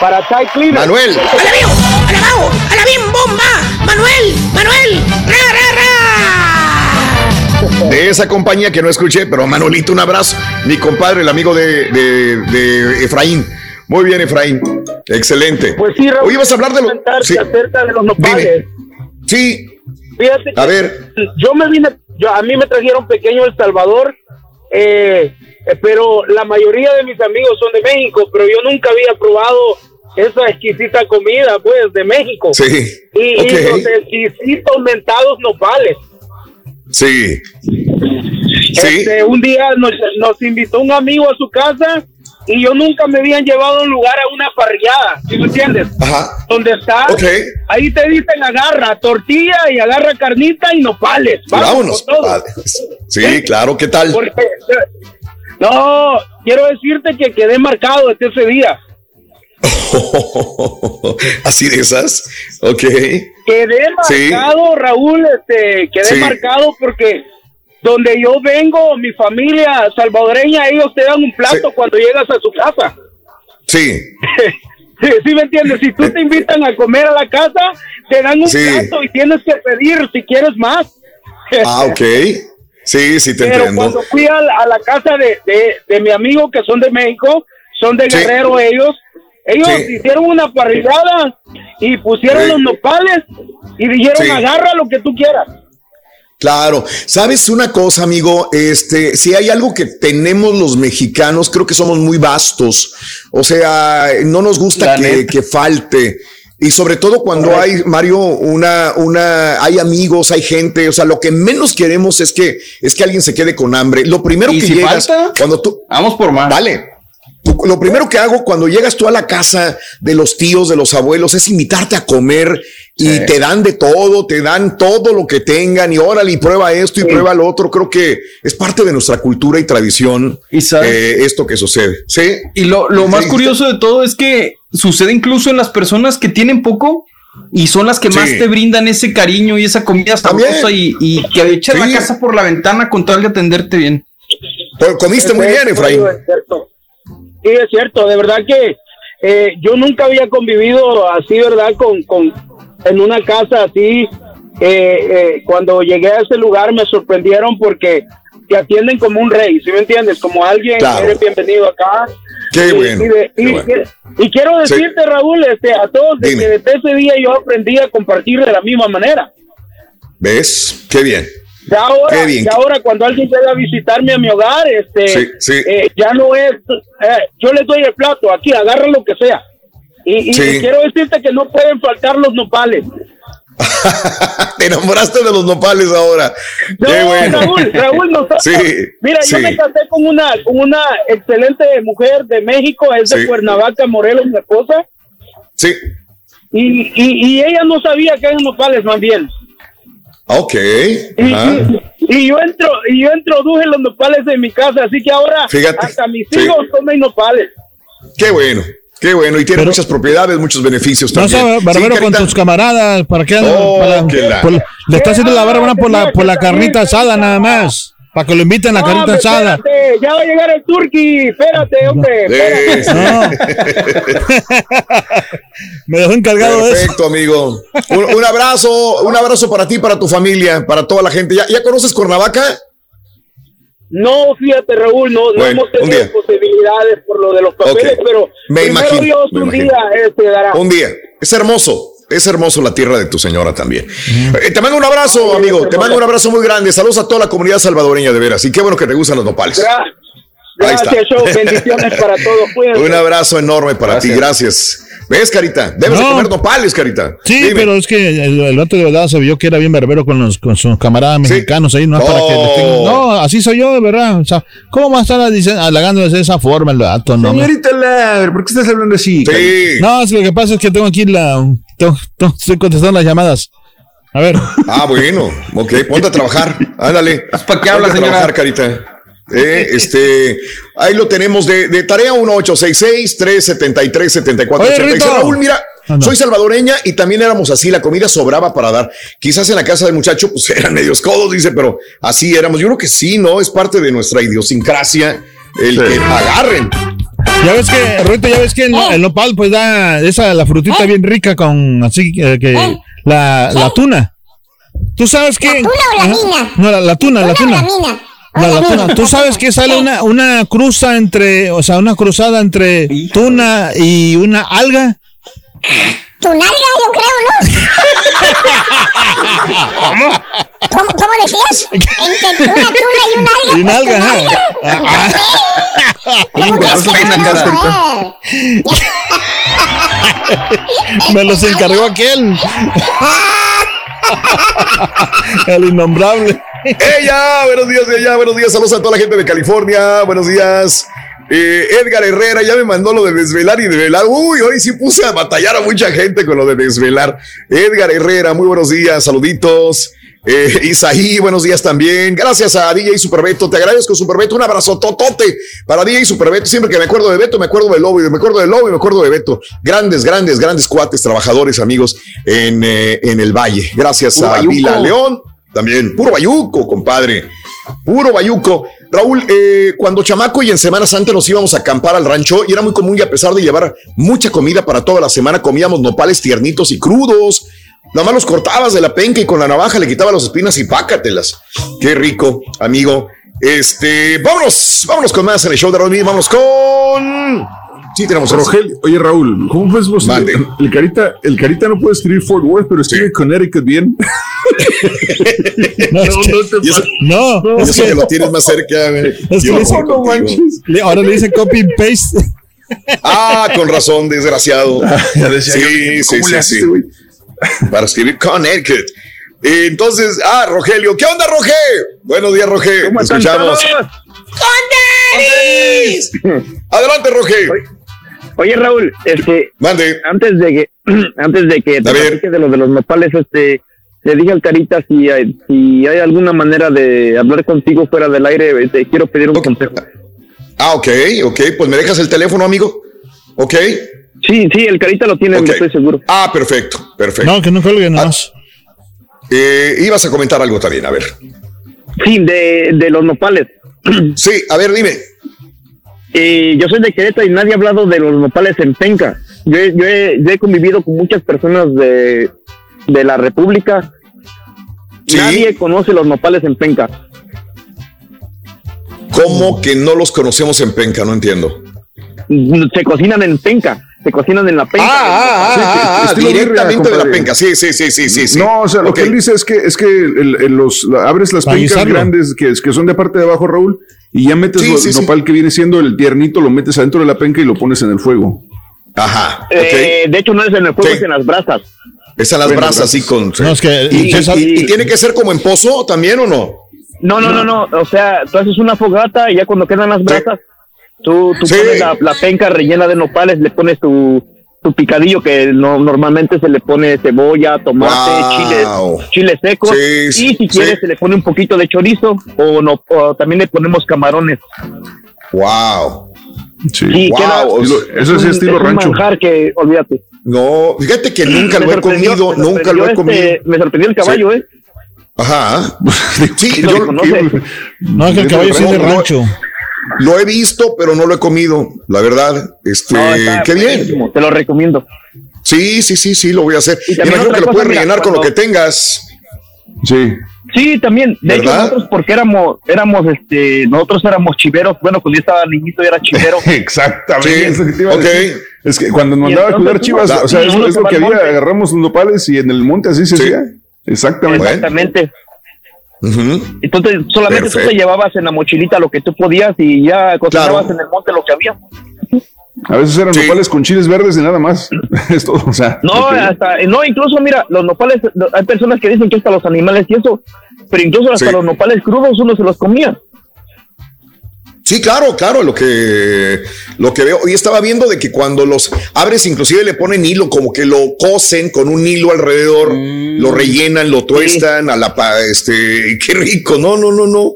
para Ty Cleaner. Manuel. ¡A la bien bomba! ¡Manuel! ¡Manuel! ¡Ra, ra, ra! De esa compañía que no escuché, pero Manolito, un abrazo. Mi compadre, el amigo de, de- de Efraín. Muy bien, Efraín. Excelente. Pues sí, Raúl. Oye, vas a hablar de lo. Sí. acerca de los nopales. Sí. Fíjate A ver. yo me vine, yo, a mí me trajeron pequeño El Salvador, eh, pero la mayoría de mis amigos son de México, pero yo nunca había probado esa exquisita comida, pues, de México. Sí. Y, los exquisitos mentados nopales. Sí. Este, un día nos, nos invitó un amigo a su casa y yo nunca me habían llevado a un lugar a una parrillada, ¿sí me entiendes? Ajá. Donde está, Ok. ahí te dicen agarra tortilla y agarra carnita y nopales. Vámonos. padre. Sí, claro. ¿Qué tal? Porque, no, quiero decirte que quedé marcado desde ese día. Así de esas. Ok. Quedé Sí. marcado, Raúl, este, quedé Sí. marcado porque donde yo vengo, mi familia salvadoreña, ellos te dan un plato cuando llegas a su casa. Sí. Sí, sí me entiendes, si tú te invitan a comer a la casa, te dan un plato y tienes que pedir si quieres más. Ah, ok. Sí, sí, te Pero entiendo. cuando fui a la, a la casa de, de, de mi amigo que son de México, son de Sí. Guerrero ellos, ellos Sí. hicieron una parrillada y pusieron Sí. los nopales y dijeron Sí. agarra lo que tú quieras. Claro, sabes una cosa, amigo, este, si hay algo que tenemos los mexicanos, creo que somos muy vastos, o sea, no nos gusta que, que falte. Y sobre todo cuando hay, Mario, una, una, hay amigos, hay gente, o sea, lo que menos queremos es que, es que alguien se quede con hambre. Lo primero que llegas, cuando tú, vamos por más. Vale. Lo primero que hago cuando llegas tú a la casa de los tíos, de los abuelos, es invitarte a comer y te dan de todo, te dan todo lo que tengan y órale y prueba esto y prueba lo otro. Creo que es parte de nuestra cultura y tradición eh, esto que sucede. Sí. Y lo, más curioso de todo es que sucede incluso en las personas que tienen poco y son las que más te brindan ese cariño y esa comida sabrosa y, y, que echar la casa por la ventana con tal de atenderte bien. comiste muy bien, Efraín. Sí, es cierto, de verdad que eh, yo nunca había convivido así, ¿verdad? Con, con en una casa así. Eh, eh, cuando llegué a ese lugar me sorprendieron porque te atienden como un rey, ¿sí me entiendes? Como alguien, eres bienvenido acá. Qué y, bueno. Y, quiero decirte, Raúl, este, a todos, que desde ese día yo aprendí a compartir de la misma manera. ¿Ves? Qué bien. Y ahora, ahora cuando alguien llega a visitarme a mi hogar, este, eh, ya no es, eh, yo les doy el plato, aquí, agarra lo que sea. Y, quiero decirte que no pueden faltar los nopales. Te enamoraste de los nopales ahora. Raúl, Raúl, no, mira, yo me casé con una, con una excelente mujer de México, es de Cuernavaca, Morelos, mi esposa. Sí. Y, y, y ella no sabía que eran nopales, más bien. Ok. Y, yo entro, y yo introduje los nopales en mi casa, así que ahora hasta mis hijos comen nopales. Qué bueno. Qué bueno, y tiene muchas propiedades, muchos beneficios también. No, barbero con tus camaradas, ¿para qué? Oh, le está haciendo la barba por la, por la carnita asada nada más. Para que lo inviten a la carita asada. ya va a llegar el turqui. Espérate, hombre. Me dejó encargado Perfecto, de Perfecto, amigo. Un, abrazo, un abrazo para ti, para tu familia, para toda la gente. ¿Ya, ya conoces Cuernavaca? No, fíjate, Raúl, no, no hemos tenido posibilidades por lo de los papeles, pero me imagino, Dios, un día este, dará. Un día. Es hermoso. Es hermoso la tierra de tu señora también. Eh, te mando un abrazo, amigo. Te mando un abrazo muy grande. Saludos a toda la comunidad salvadoreña, de veras. Y qué bueno que te gustan los nopales. Gracias, show. Bendiciones para todos. Un abrazo enorme para ti. Gracias. ¿Ves, Carita? Debes de comer nopales, Carita. Sí, pero es que el, el vato de verdad se vio que era bien berbero con, los, con sus camaradas mexicanos ahí, no para que oh. No, así soy yo, de verdad. O sea, ¿cómo va a estar halagando de esa forma el vato? No, Señorita ¿por qué estás hablando así? Sí. No, es lo que pasa es que tengo aquí la. estoy contestando las llamadas. A ver. Ah, bueno. Ok, ponte a trabajar. Ándale. ¿Para qué hablas, señora? trabajar, Carita. Eh, este, ahí lo tenemos de, de tarea 1866-373-7486. Raúl, mira, soy salvadoreña y también éramos así, la comida sobraba para dar. Quizás en la casa del muchacho, pues eran medios codos, dice, pero así éramos. Yo creo que sí, ¿no? Es parte de nuestra idiosincrasia el que agarren. Ya ves que, Ruito, ya ves que el, el, nopal, pues da esa, la frutita bien rica con así que la, la tuna. ¿Tú sabes que? ¿La tuna o la mina? No, la, tuna, la tuna. Tú sabes que sale una, una cruza entre, o sea, una cruzada entre tuna y una alga. Tunalga, yo creo, ¿no? ¿Cómo? ¿Cómo, cómo decías? Entre una tuna y una alga. Y una alga, Me los encargó aquel. El innombrable. ¡Ella! Buenos días, ella. Buenos días. Saludos a toda la gente de California. Buenos días. Eh, Edgar Herrera ya me mandó lo de desvelar y desvelar. Uy, hoy sí puse a batallar a mucha gente con lo de desvelar. Edgar Herrera, muy buenos días. Saluditos. Eh, Isaí, buenos días también. Gracias a DJ Superbeto. Te agradezco, Superbeto. Un abrazo totote para DJ Superbeto. Siempre que me acuerdo de Beto, me acuerdo de Lobo. Y me acuerdo de Lobo y me acuerdo de Beto. Grandes, grandes, grandes cuates, trabajadores, amigos en, eh, en el Valle. Gracias a Vila León. También, puro bayuco, compadre. Puro bayuco. Raúl, eh, cuando chamaco y en Semana Santa nos íbamos a acampar al rancho y era muy común y a pesar de llevar mucha comida para toda la semana, comíamos nopales tiernitos y crudos. Nada más los cortabas de la penca y con la navaja le quitabas las espinas y pácatelas. Qué rico, amigo. Este, vámonos, vámonos con más en el show de Raúl. Vámonos con Sí, tenemos Rogelio. Oye, Raúl, ¿cómo ves vos? El Carita, el Carita no puede escribir Fort Worth, pero escribe Connecticut bien. no, no, no, es que, lo tienes más cerca. Es que le dice, ahora le dice copy paste. Ah, con razón, desgraciado. ya decía sí, yo, sí, ¿cómo sí, haces, este sí. güey? Para escribir Connecticut. Entonces, ah, Rogelio. ¿Qué onda, Roge? Buenos días, Roge. ¿Cómo Te escuchamos. todos? Adelante, Roge. Oye, Raúl, este, Mande. antes de que, antes de que te de lo de los nopales, este, le dije al Carita si hay, si hay alguna manera de hablar contigo fuera del aire, te quiero pedir un consejo. Ah, ok, ok. Pues me dejas el teléfono, amigo. Ok. Sí, sí, el Carita lo tiene, Ok. no estoy seguro. Ah, perfecto, perfecto. No, que no cuelgue nomás. Eh, ibas a comentar algo también, a ver. Sí, de, de los nopales. Sí, a ver, dime. Eh, yo soy de Querétaro y nadie ha hablado de los nopales en Penca. Yo, he- yo, he, yo he convivido con muchas personas de, de la República. Nadie conoce los nopales en Penca. ¿Cómo que no los conocemos en Penca? No entiendo. Se cocinan en Penca, se cocinan en la Penca. Ah, ah, ah, ah, estilo birria, directamente de la penca. Sí, sí, sí, sí, sí. sí. No, o sea, lo que él dice es que es que el- el- los la- abres las pencas grandes que, que son de parte de abajo, Raúl, y ya metes Sí, lo- sí, el sí. nopal que viene siendo el tiernito, lo metes adentro de la penca y lo pones en el fuego. Ajá. Eh, de hecho, no es en el fuego, Sí. es en las brasas. Es a las Bueno, brasas, así con. No, es que- ¿Y, César- y- y tiene que ser como en pozo también o no? No, no, no, no. O sea, tú haces una fogata y ya cuando quedan las brasas, tú, tú Sí. pones la, la penca rellena de nopales, le pones tu, tu picadillo que no, normalmente se le pone cebolla, tomate, Wow. chiles, chiles secos. Sí, y sí, si quieres, sí. se le pone un poquito de chorizo o, no, o también le ponemos camarones. Wow. Sí. Sí, Wow, queda- Estilo- eso es un- estilo rancho. manjar que, olvídate. No, fíjate que nunca lo he comido, me nunca lo he sorprendió comido. este- me sorprendió el caballo, ¿eh? Ajá. Sí, yo. No, que el caballo es de no, rancho. Lo he visto, pero no lo he comido, la verdad. Este, No, está qué bien. Te lo recomiendo. Sí, sí, sí, sí, lo voy a hacer. Y imagino que lo puedes mira, rellenar con lo que tengas. Sí. Sí, también. De hecho, ¿Verdad? nosotros porque éramos, éramos, este, nosotros éramos chiveros. Bueno, cuando yo estaba niñito, yo era chivero. Exactamente. Sí, es lo que te iba a ok. decir. Es que cuando nos Y mandaba a cuidar chivas, o sea, es, es lo que había, monte. agarramos los nopales y en el monte así se Sí. hacía. Exactamente. Entonces, solamente tú te llevabas en la mochilita lo que tú podías y ya cocinabas Claro. en el monte lo que había. A veces eran Sí. nopales con chiles verdes y nada más. es todo, o sea. No, hasta, no, incluso mira, los nopales, no, hay personas que dicen que hasta los animales y eso, pero incluso hasta Sí. los nopales crudos uno se los comía. Sí, claro, claro, lo que, lo que veo. Hoy estaba viendo de que cuando los abres, inclusive le ponen hilo, como que lo cosen con un hilo alrededor, lo rellenan, lo tuestan a la pa, este, qué rico, no, no, no, no.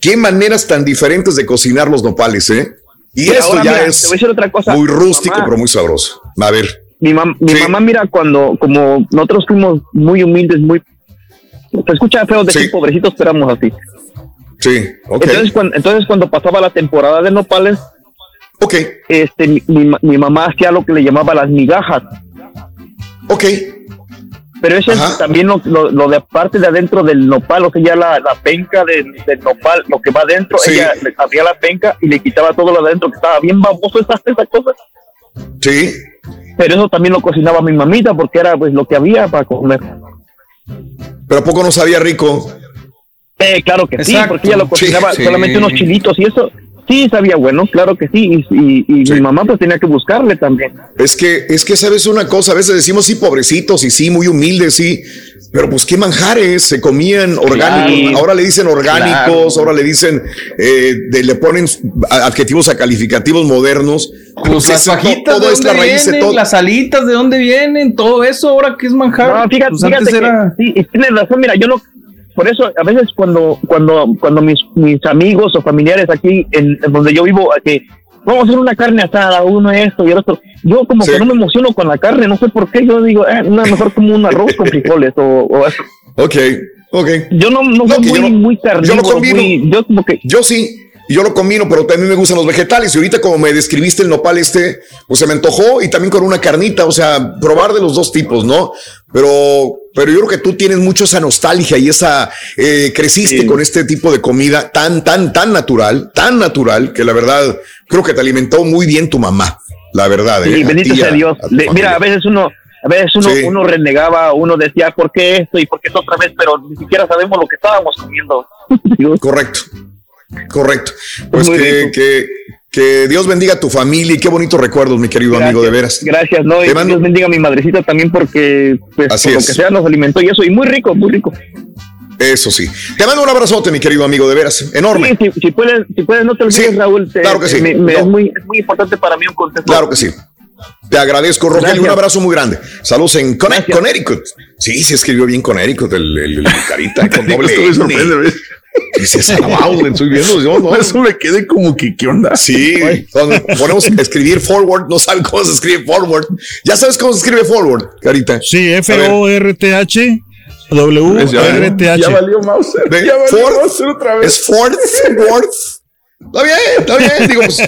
Qué maneras tan diferentes de cocinar los nopales, ¿eh? Y Pero esto ahora, ya mira, es otra cosa. muy rústico, mamá- pero muy sabroso. A ver, Mi, mam- mi Sí. mamá, mira, cuando, como nosotros fuimos muy humildes, muy. Se escucha feo decir Sí. pobrecitos, pero éramos así. Sí, ok, Entonces, cuando, entonces, cuando pasaba la temporada de nopales, este, mi, mi ma- mi mamá hacía lo que le llamaba las migajas. ok, Pero eso es también lo, lo, lo de parte de adentro del nopal, o sea, ya la, la penca del, del nopal, lo que va adentro, Sí. ella le abría la penca y le quitaba todo lo de adentro, que estaba bien baboso esa, esa cosa. sí. Pero eso también lo cocinaba mi mamita, porque era pues lo que había para comer. Pero ¿a poco no sabía rico? Eh, claro que sí, porque ella lo cocinaba Sí, solamente sí. unos chilitos y eso. Sí, sabía bueno, claro que sí. Y, y, y Sí. mi mamá pues tenía que buscarle también. Es que, es que sabes una cosa, a veces decimos sí, pobrecitos y sí, muy humildes, sí, pero pues qué manjares se comían orgánicos, Claro. ahora le dicen orgánicos, Claro. ahora le dicen, eh, de- le ponen adjetivos a calificativos modernos. Pues las Eso, fajitas, todo ¿de es la dónde raíz de vienen? todo. Las alitas, ¿de dónde vienen? Todo eso, ahora que es manjar. No, fíjate, Pues fíjate antes que era... sí, y tienes razón, mira, yo no, por eso a veces cuando, cuando, cuando mis, mis amigos o familiares aquí en, en donde yo vivo, que vamos a hacer una carne asada, uno esto y el otro, yo como Sí. que no me emociono con la carne, no sé por qué, yo digo, eh, no, mejor como un arroz con frijoles o, o eso. Ok, ok. Yo no, no, No, soy muy, yo no- muy yo lo carnívoro, combino. muy- yo como que, Yo sí, yo lo combino, pero también me gustan los vegetales. Y ahorita como me describiste el nopal este, pues se me antojó y también con una carnita, o sea, probar de los dos tipos, ¿no? Pero, pero yo creo que tú tienes mucho esa nostalgia y esa, eh, creciste Sí. con este tipo de comida tan, tan, tan natural, tan natural, que la verdad creo que te alimentó muy bien tu mamá, la verdad. sí, ¿eh? Bendito sea Dios. a tu Le- mira, a veces uno, a veces uno, Sí. uno renegaba, uno decía, ¿por qué esto y por qué esto otra vez? Pero ni siquiera sabemos lo que estábamos comiendo. Correcto. Correcto. Pues que, Que Dios bendiga a tu familia y qué bonitos recuerdos, mi querido amigo, de veras. Gracias, no, y Dios bendiga a mi madrecita también porque, pues, por lo que sea, nos alimentó y eso, y muy rico, muy rico. Eso sí. Te mando un abrazote, mi querido amigo, de veras, enorme. Sí, si, puedes, si puedes, no te olvides, Raúl. claro que sí. es, muy, es muy importante para mí un consejo. Claro que sí. Te agradezco, Rogelio. Un abrazo muy grande. Saludos en Connecticut. Sí, se escribió bien Connecticut, el, el, el carita con doble Esto me sorprende, Dice salvado, estoy viendo yo, ¿no? Eso me quedé como que, ¿qué onda? Sí, cuando ponemos escribir forward, no sabes cómo se escribe forward. Ya sabes cómo se escribe forward, Carita. Sí, F-O-R-T-H. W-R-T-H. Ya valió Mauser. Ya valió Ford, Mauser otra vez. Es Ford, Ford. Está bien, está bien. Digo, pues,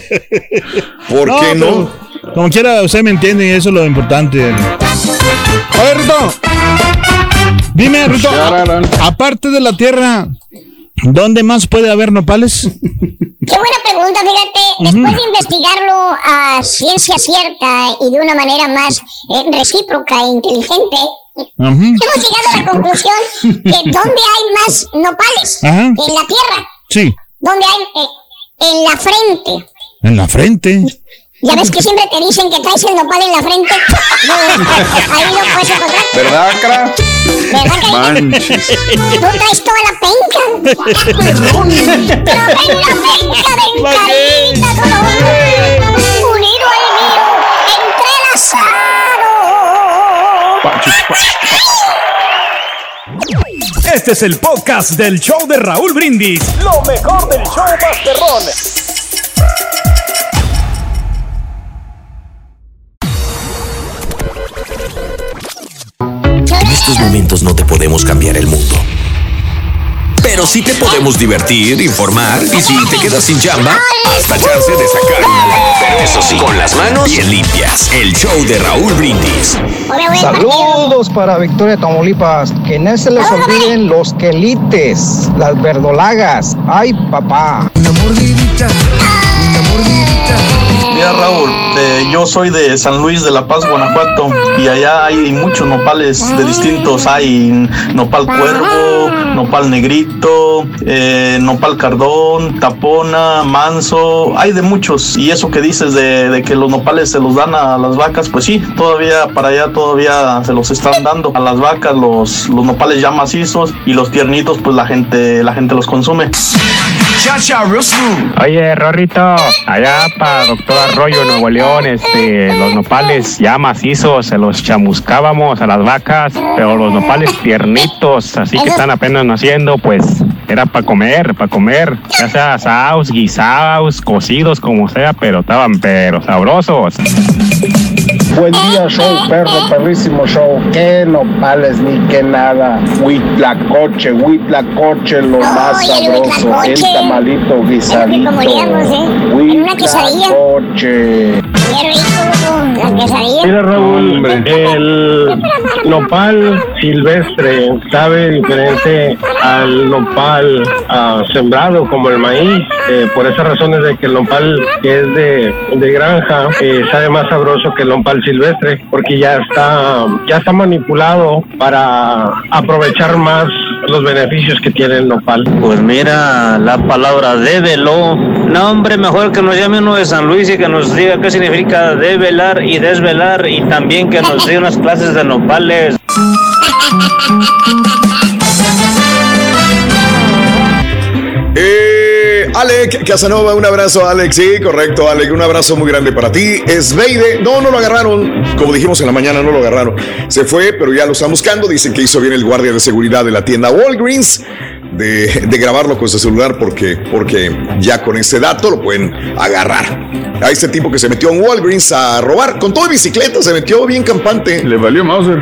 ¿por No, qué no? pero, Como quiera, usted me entiende y eso es lo importante. A ver, Rito. Dime, Rito. Aparte de la tierra, ¿dónde más puede haber nopales? Qué buena pregunta, fíjate. Después de investigarlo a ciencia cierta y de una manera más eh, recíproca e inteligente, hemos llegado a la conclusión que ¿dónde hay más nopales? Ajá. En la tierra. Sí, ¿Dónde hay? Eh, en la frente. en la frente. Ya ves que siempre te dicen que traes el nopal en la frente. No, ahí lo puedes encontrar. ¿Verdad, cara? ¿Verdad que Manches. Tú traes toda la penca. Pero ven la penca de encarita con hombre, unido al mío, entrelazado. Este es el podcast del show de Raúl Brindis. Lo mejor del show Masterrón. Estos momentos no te podemos cambiar el mundo. Pero sí te podemos divertir, informar y si te quedas sin chamba, hasta chance de sacar una lana. Pero eso sí, con las manos bien limpias. El show de Raúl Brindis. Saludos para Victoria Tamaulipas. Que no se les olviden los quelites, las verdolagas. Ay, papá. Raúl, eh, yo soy de San Luis de la Paz, Guanajuato, y allá hay muchos nopales de distintos. Hay nopal cuervo, nopal negrito, eh, nopal cardón, tapona, manso, hay de muchos. Y eso que dices de, de que los nopales se los dan a las vacas, pues sí, todavía para allá todavía se los están dando a las vacas los, los nopales ya macizos y los tiernitos, pues la gente, la gente los consume. Oye, Rorrito, allá para Doctor Arroyo, Nuevo León, este, los nopales ya macizos, se los chamuscábamos a las vacas, pero los nopales tiernitos, así que están apenas naciendo, pues era para comer, para comer, ya sea asados, guisados, cocidos, como sea, pero estaban pero sabrosos. Buen día, show, perro, perrísimo show. Que nopales ni que nada. Huitlacoche, huitlacoche, lo más el sabroso. El huitlacoche. tamalito guisadito. ¿eh? En una quesadilla. Huitlacoche. Mira Raúl, el nopal silvestre sabe diferente al nopal ah, sembrado como el maíz. Eh, por esas razones de que el nopal que es de, de granja eh, sabe más sabroso que el nopal silvestre porque ya está ya está manipulado para aprovechar más los beneficios que tiene el nopal. Pues mira, la palabra débelo. No, hombre, mejor que nos llame uno de San Luis y que nos diga qué significa develar y desvelar y también que nos dé unas clases de nopales. Eh, Alec Casanova, un abrazo, Alex. Sí, correcto, Alec. Un abrazo muy grande para ti. Sveide, no, no lo agarraron. Como dijimos en la mañana, no lo agarraron. Se fue, pero ya lo están buscando. Dicen que hizo bien el guardia de seguridad de la tienda Walgreens de, de grabarlo con su celular porque, porque ya con ese dato lo pueden agarrar. A este tipo que se metió en Walgreens a robar con todo bicicleta, se metió bien campante. Le valió Mauser.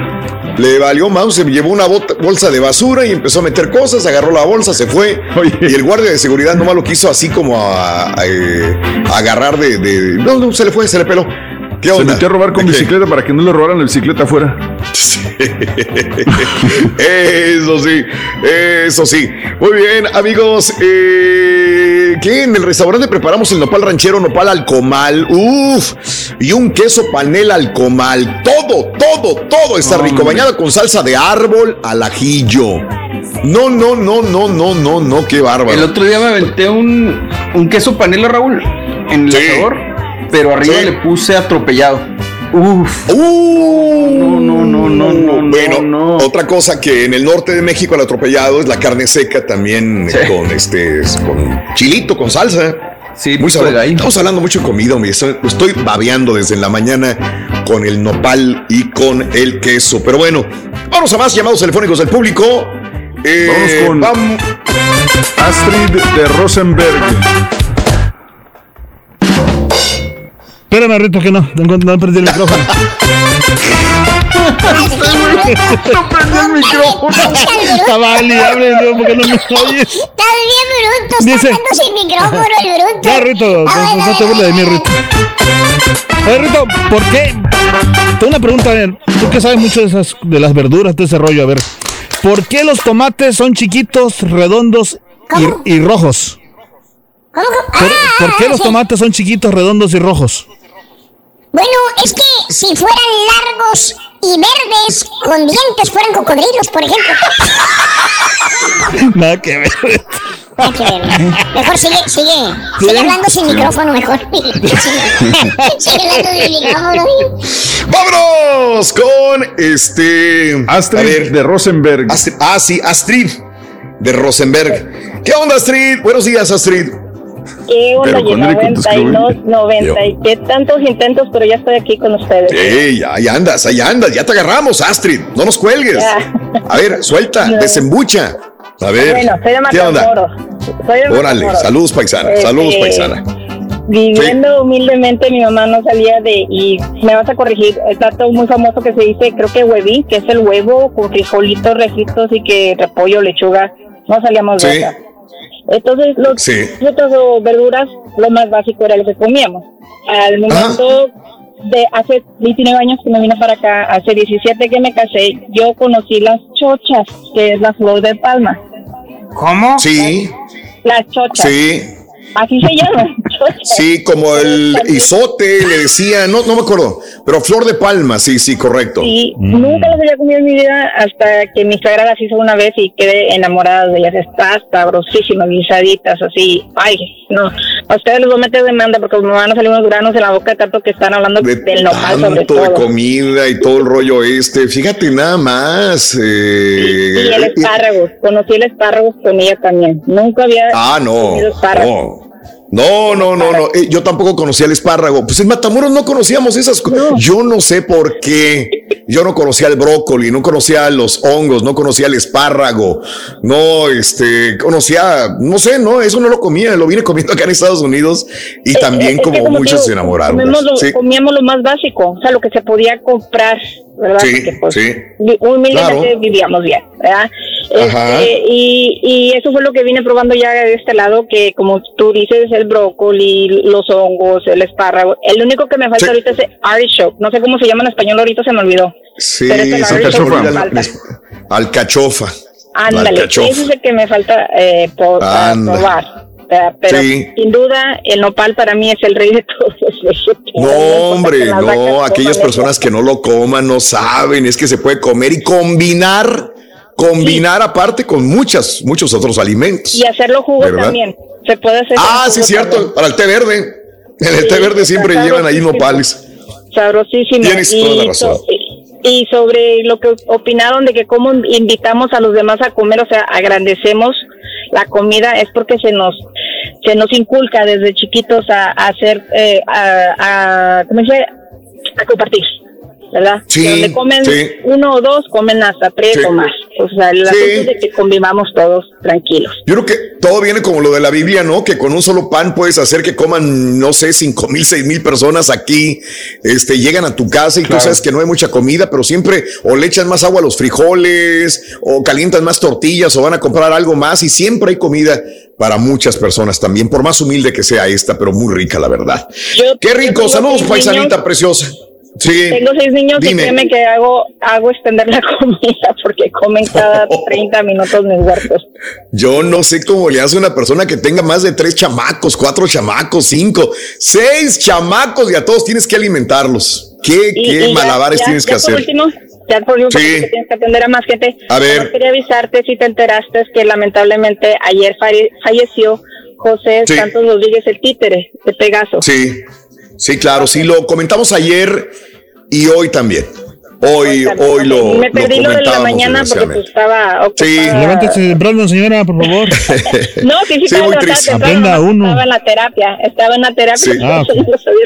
Le valió Mauser, llevó una bolsa de basura y empezó a meter cosas, agarró la bolsa, se fue. Y el guardia de seguridad nomás lo quiso así como a, a, eh, a agarrar de, de- No, no, se le fue, se le peló. ¿Qué Se metió a robar con bicicleta para que no le robaran la bicicleta afuera. Eso sí, eso sí. Muy bien, amigos. Eh, ¿Qué? En el restaurante preparamos el nopal ranchero, nopal al comal. Uf, y un queso panel al comal. Todo, todo, todo está rico. Bañado con salsa de árbol al ajillo. No, no, no, no, no, no, no, qué bárbaro. El otro día me aventé un, un queso panela, Raúl. en el asador, pero arriba le puse atropellado. Uf. Uh, no, no, no, no, Bueno, otra cosa que en el norte de México el atropellado es la carne seca también con este con chilito, con salsa. Sí, muy sabroso. Estamos hablando mucho de comida, me estoy, estoy babeando desde la mañana con el nopal y con el queso. Pero bueno, vamos a más llamados telefónicos del público. Eh, vamos con Astrid de Rosenberg. Espérame, Rito, que no. No, no perdí el micrófono. no perdí el micrófono. Estaba Ali, hable, porque no me oyes. Está bien bruto, está Dice, sin micrófono el bruto. Ya, Rito, no, te burles de mí, Rito. Oye, Rito, ¿por qué? Tengo una pregunta, a ver. Tú que sabes mucho de, esas, de las verduras, de ese rollo, a ver. ¿Por qué los tomates son chiquitos, redondos y, y, rojos? ¿Cómo? ¿Por, ah, ¿por qué los tomates son chiquitos, redondos y rojos? Bueno, es que si fueran largos y verdes con dientes fueran cocodrilos, por ejemplo. Nada que ver. Nada que ver. Mejor sigue, sigue. Sigue hablando sin micrófono, mejor. sigue hablando sin micrófono. ¡Vámonos con este. Astrid de Rosenberg. ah, sí, Astrid de Rosenberg. ¿Qué onda, Astrid? Buenos días, Astrid. ¿Qué onda? Y 92, 90 y qué tantos intentos, pero ya estoy aquí con ustedes. Sí, ahí andas, ahí andas, ya te agarramos, Astrid, no nos cuelgues. A ver, suelta, desembucha. A ver, bueno, soy de ¿qué onda? Soy de Órale, saludos paisana, este, saludos paisana. Viviendo humildemente, mi mamá no salía de, y me vas a corregir, el plato muy famoso que se dice, creo que huevín, que es el huevo con frijolitos, rejitos y que repollo, lechuga, no salíamos de eso. Entonces, los frutas o verduras, lo más básico era lo que comíamos. Al momento de hace 29 años que me vine para acá, hace 17 que me casé, yo conocí las chochas, que es la flor de palma. ¿Cómo? Sí. Las chochas. Sí. Así se llama. Sí, como el isote, le decía, no, no me acuerdo, pero flor de palma, sí, sí, correcto. Sí, nunca las había comido en mi vida hasta que mi suegra las hizo una vez y quedé enamorada de ellas. Está sabrosísimas, guisaditas, así. Ay, no. A ustedes les voy a meter demanda porque me van a salir unos granos en la boca tanto que están hablando del nopal sobre todo. de comida y todo el rollo este. Fíjate nada más. Eh, y, el espárrago. Conocí el espárrago con ella también. Nunca había ah, no, comido espárrago. No, no, no, no. Eh, yo tampoco conocía el espárrago. Pues en Matamoros no conocíamos esas cosas. Yo no sé por qué. Yo no conocía el brócoli, no conocía los hongos, no conocía el espárrago. No, este, conocía, no sé, no, eso no lo comía. Lo vine comiendo acá en Estados Unidos y también como, muchos se enamoraron. Comíamos lo, más básico, o sea, lo que se podía comprar, ¿verdad? Sí, Porque, pues, sí. Humildemente vivíamos bien, ¿verdad? Este, y, y, eso fue lo que vine probando ya de este lado, que como tú dices, el brócoli, los hongos, el espárrago. El único que me falta ahorita es el artichoke. No sé cómo se llama en español, ahorita se me olvidó. Sí, es alcachofa. Alcachofa. Ándale, ese es el que me falta eh, probar. Pero sin duda, el nopal para mí es el rey de todos los No, hombre, no, aquellas personas que no lo coman no saben, es que se puede comer y combinar combinar aparte con muchas, muchos otros alimentos. Y hacerlo jugo también. Se puede hacer. Ah, sí, cierto. Para el té verde. En el té verde siempre llevan ahí nopales. Sabrosísimo. Tienes y, toda la razón. Y sobre lo que opinaron de que cómo invitamos a los demás a comer, o sea, agrandecemos la comida, es porque se nos se nos inculca desde chiquitos a, hacer, eh, a, a, ¿cómo se A compartir. ¿Verdad? Sí, donde comen uno o dos, comen hasta tres o más. O sea, la es de que convivamos todos tranquilos. Yo creo que todo viene como lo de la Biblia, ¿no? Que con un solo pan puedes hacer que coman, no sé, cinco mil, seis mil personas aquí, este, llegan a tu casa y tú sabes que no hay mucha comida, pero siempre o le echan más agua a los frijoles, o calientan más tortillas, o van a comprar algo más, y siempre hay comida para muchas personas también, por más humilde que sea esta, pero muy rica, la verdad. Qué rico, saludos, paisanita preciosa. Tengo seis niños y créeme que hago, hago extender la comida porque comen cada 30 minutos mis huertos. Yo no sé cómo le hace una persona que tenga más de tres chamacos, cuatro chamacos, cinco, seis chamacos y a todos tienes que alimentarlos. ¿Qué, qué malabares tienes que hacer? ya por último, tienes que atender a más gente. A ver. quería avisarte si te enteraste que lamentablemente ayer falleció José Santos Rodríguez, el títere de Pegaso. Sí, sí, claro, sí, lo comentamos ayer y hoy también. Hoy, hoy lo. Me perdí lo, de la mañana porque pues, estaba. Sí, levántese temprano, señora, por favor. no, que sí, sí muy triste. Aprenda uno. Estaba en la terapia, estaba en la terapia. Sí. Ah,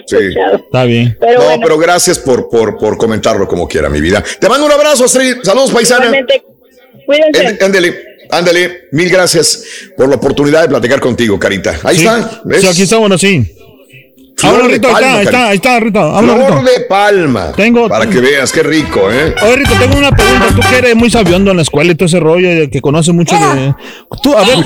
sí. Está bien. Pero no, pero gracias por, por, por comentarlo como quiera, mi vida. Te mando un abrazo, Astrid. Saludos, paisana. Cuídense. Ándale. Ándale, mil gracias por la oportunidad de platicar contigo, Carita. Ahí está. ¿ves? Sí, aquí está, bueno, sí. Ahora, Rito, ahí está, ahí está, Rito. Flor de palma. Tengo, para que veas, qué rico, ¿eh? Oye, Rito, tengo una pregunta. Tú que eres muy sabiondo en la escuela y todo ese rollo, que conoces mucho de... Tú, a ver,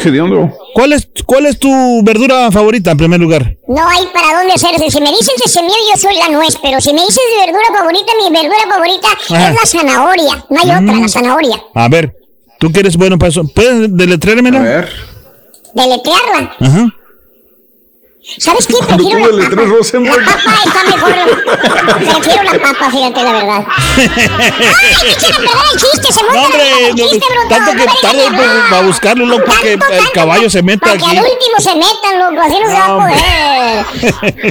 ¿cuál es, ¿cuál es tu verdura favorita en primer lugar? No hay para dónde hacerse. Si me dicen de semillo, yo soy la nuez, pero si me dices de verdura favorita, mi verdura favorita es la zanahoria. No hay otra, la mm. zanahoria. A ver, tú que eres bueno para eso. ¿Puedes deletreármela? A ver. ¿Deletrearla? Ajá. ¿Sabes qué? Prefiero la papa. La papa está mejor. Prefiero la papa, fíjate la verdad. ¡Ay, me quiero perder el chiste! ¡Se monta hombre, el chiste, bruto! Tanto que tarde para buscarlo, loco, para que el caballo se meta aquí. Para que al último se metan, loco, así no, se va a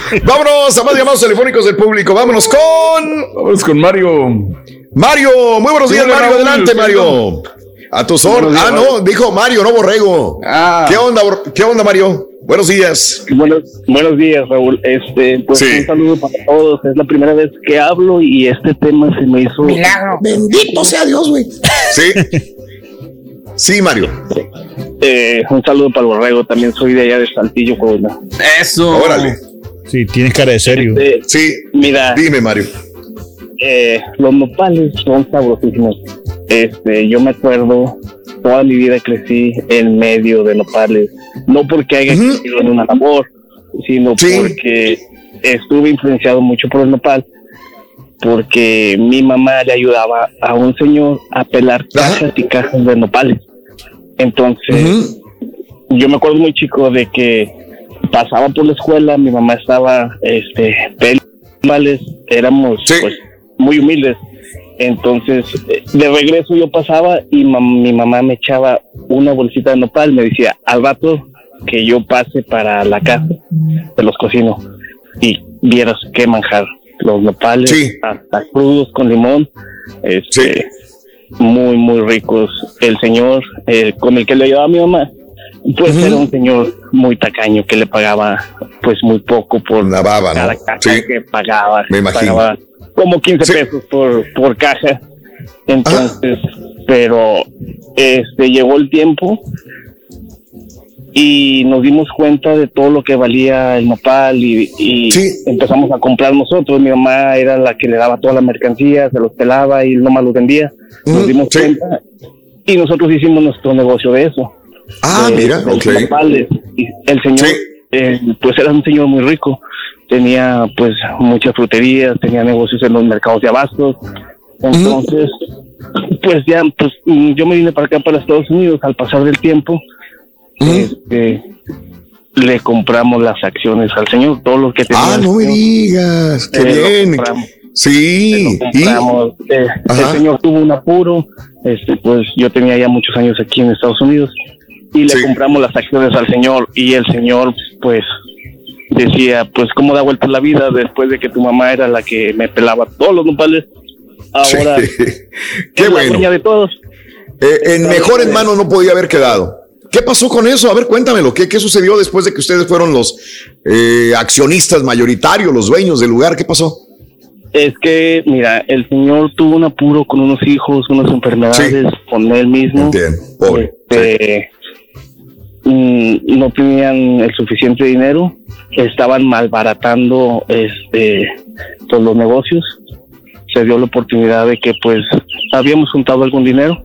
poder. Vámonos a más llamados telefónicos del público. Vámonos con... Vámonos con Mario. Mario, muy buenos días, Mario. Adelante, Mario. A tu sol. Ah, no, dijo Mario, no Borrego. Ah. ¿Qué onda, ¿Qué onda, Mario? Buenos días. Buenos, buenos días, Raúl. Este, pues un saludo para todos. Es la primera vez que hablo y este tema se me hizo. Milagro. Bendito sea Dios, güey. Sí. Sí, Mario. Eh, un saludo para el borrego. También soy de allá de Saltillo, Coahuila. Eso. Órale. Sí, tienes cara de serio. Este, sí. Mira. Dime, Mario. Eh, los nopales son sabrosísimos. Este, yo me acuerdo toda mi vida crecí en medio de nopales, no porque haya crecido en una labor, sino porque estuve influenciado mucho por el nopal, porque mi mamá le ayudaba a un señor a pelar cajas y cajas de nopales. Entonces, yo me acuerdo muy chico de que pasaba por la escuela, mi mamá estaba, este, nopales, éramos pues, muy humildes entonces, de regreso yo pasaba y mi mamá me echaba una bolsita de nopal, me decía, al rato que yo pase para la casa, de los cocino. Y vieras qué manjar, los nopales, hasta crudos con limón, este, muy, muy ricos. El señor eh, con el que le ayudaba a mi mamá, pues era un señor muy tacaño que le pagaba pues muy poco por la baba, cada que pagaba. Me imagino como 15 pesos por, por caja. Entonces, pero este llegó el tiempo y nos dimos cuenta de todo lo que valía el nopal y, empezamos a comprar nosotros. Mi mamá era la que le daba toda la mercancía, se los pelaba y no más los vendía. Nos dimos cuenta y nosotros hicimos nuestro negocio de eso. Ah, mira, el señor, eh, pues era un señor muy rico tenía pues muchas fruterías, tenía negocios en los mercados de abastos. Entonces, pues ya, pues yo me vine para acá, para Estados Unidos, al pasar del tiempo, este, le compramos las acciones al señor, todo lo que tenía. Ah, no me digas, qué bien. Sí, compramos. Eh, el señor tuvo un apuro, este, pues yo tenía ya muchos años aquí en Estados Unidos y le compramos las acciones al señor y el señor, pues decía, pues cómo da vuelta la vida después de que tu mamá era la que me pelaba todos los nopales. Ahora, qué bueno. de todos. Eh, en mejores manos no podía haber quedado. ¿Qué pasó con eso? A ver, cuéntamelo. ¿Qué, qué sucedió después de que ustedes fueron los eh, accionistas mayoritarios, los dueños del lugar? ¿Qué pasó? Es que, mira, el señor tuvo un apuro con unos hijos, unas enfermedades, con él mismo. Entiendo, pobre. Este, no tenían el suficiente dinero estaban malbaratando este todos los negocios. Se dio la oportunidad de que pues habíamos juntado algún dinero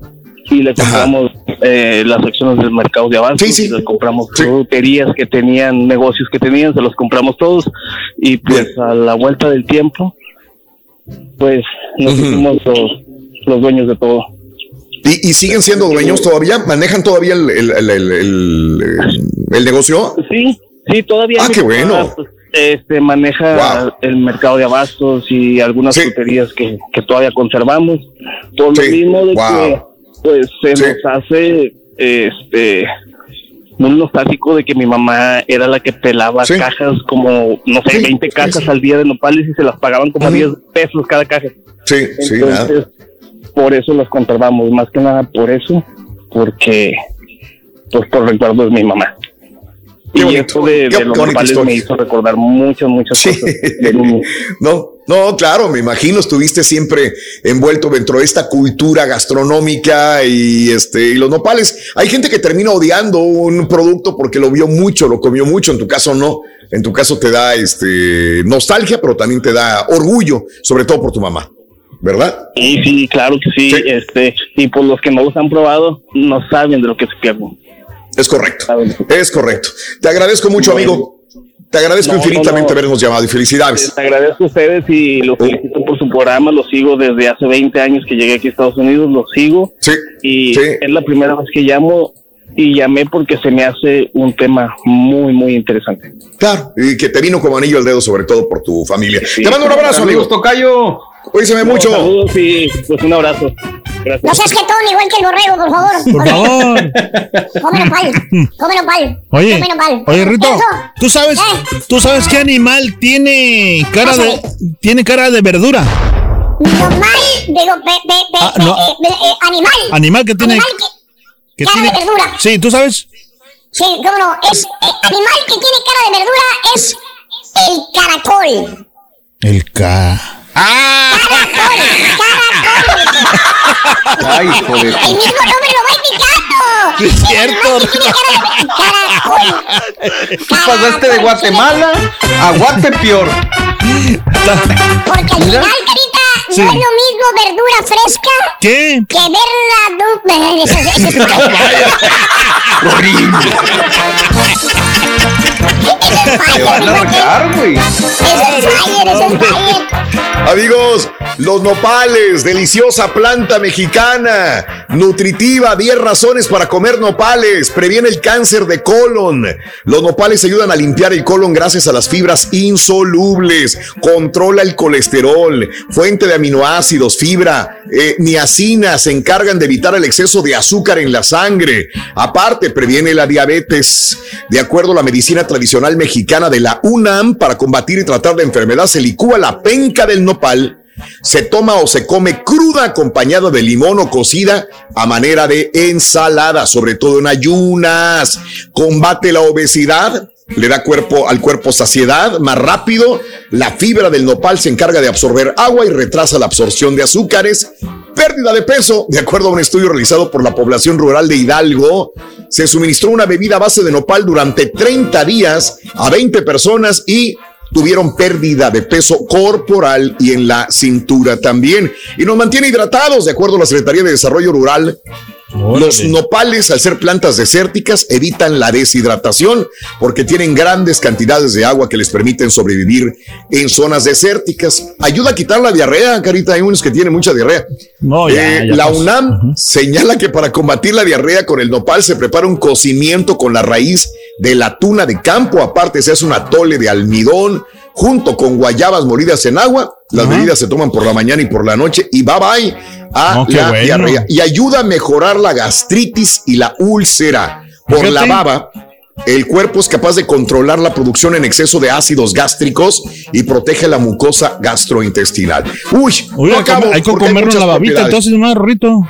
y le compramos eh, las acciones del mercado de avance, sí, le compramos fruterías que tenían, negocios que tenían, se los compramos todos. Y pues a la vuelta del tiempo pues nos hicimos los, dueños de todo. ¿Y, ¿Y, siguen siendo dueños todavía? ¿Manejan todavía el, el, el, el negocio? Sí, Sí, todavía. Ah, qué bueno. Pues, este maneja el mercado de abastos y algunas fruterías que, todavía conservamos. Por lo mismo de que pues se nos hace este muy nostálgico de que mi mamá era la que pelaba cajas como, no sé, 20 cajas al día de nopales y se las pagaban como a 10 pesos cada caja. Sí, sí, nada. Por eso las conservamos, más que nada por eso, porque, pues por recuerdo de mi mamá. y esto de, los nopales me hizo recordar muchas, muchas cosas no, no, claro, me imagino, estuviste siempre envuelto dentro de esta cultura gastronómica y este y los nopales. Hay gente que termina odiando un producto porque lo vio mucho, lo comió mucho, en tu caso no. En tu caso te da este nostalgia, pero también te da orgullo, sobre todo por tu mamá. ¿Verdad? Sí, sí, claro que sí. Este, y por los que no los han probado, no saben de lo que se pierden. Es correcto. Es correcto. Te agradezco mucho, amigo. Te agradezco infinitamente habernos llamado y felicidades. Te agradezco a ustedes y los felicito por su programa. Lo sigo desde hace 20 años que llegué aquí a Estados Unidos. Lo sigo. Sí. Y es la primera vez que llamo y llamé porque se me hace un tema muy, muy interesante. Claro, y que te vino como anillo al dedo, sobre todo por tu familia. te mando un abrazo, amigo. Tocayo. Cuídense mucho. Saludos y pues un abrazo. Gracias. No seas jetón igual que el borrego, por favor. Por favor. Cómelo pal. Cómelo pal. Oye, Cómelo pal. oye, Rito, ¿tú sabes, ¿tú sabes qué animal tiene cara de, tiene cara de verdura? Normal, digo, pe, pe, pe, Ah, no. eh, eh, eh, animal. Animal que tiene, Animal que, que cara tiene, de verdura. sí, ¿tú sabes? Sí, cómo no. Es, eh, animal que tiene cara de verdura es el caracol. El K. ¡Ah! Ay, hijo de... El mismo nombre lo va indicando. Sí, es cierto. Caracol. Tú pasaste de Guatemala a Guatepeor. Porque al final, carita, Sí. no es lo mismo verdura fresca ¿Qué? que verla Horrible. Te van a güey. Amigos, los nopales, deliciosa planta mexicana, nutritiva, 10 razones para comer nopales, previene el cáncer de colon. Los nopales ayudan a limpiar el colon gracias a las fibras insolubles, controla el colesterol, fuente de aminoácidos, fibra, eh, niacina, se encargan de evitar el exceso de azúcar en la sangre. Aparte, previene la diabetes. De acuerdo la medicina tradicional mexicana de la UNAM, para combatir y tratar de enfermedad se licúa la penca del nopal se toma o se come cruda acompañada de limón o cocida a manera de ensalada, sobre todo en ayunas. Combate la obesidad, le da cuerpo al cuerpo saciedad más rápido. La fibra del nopal se encarga de absorber agua y retrasa la absorción de azúcares. Pérdida de peso, de acuerdo a un estudio realizado por la población rural de Hidalgo, se suministró una bebida a base de nopal durante 30 días a 20 personas y tuvieron pérdida de peso corporal y en la cintura también. Y nos mantiene hidratados, de acuerdo a la Secretaría de Desarrollo Rural. Los nopales, al ser plantas desérticas, evitan la deshidratación porque tienen grandes cantidades de agua que les permiten sobrevivir en zonas desérticas. Ayuda a quitar la diarrea, Carita. Hay unos que tienen mucha diarrea. No, ya, Eh, ya la. UNAM señala que para combatir la diarrea con el nopal se prepara un cocimiento con la raíz de la tuna de campo. Aparte, se hace un atole de almidón junto con guayabas molidas en agua. Las bebidas se toman por la mañana y por la noche y bye bye a qué la bueno. diarrea. Y ayuda a mejorar la gastritis y la úlcera. Por Fíjate. la baba, el cuerpo es capaz de controlar la producción en exceso de ácidos gástricos y protege la mucosa gastrointestinal. Uy, Uy, no hay que- acabo, hay que porque comernos la babita, entonces, no, Rorrito.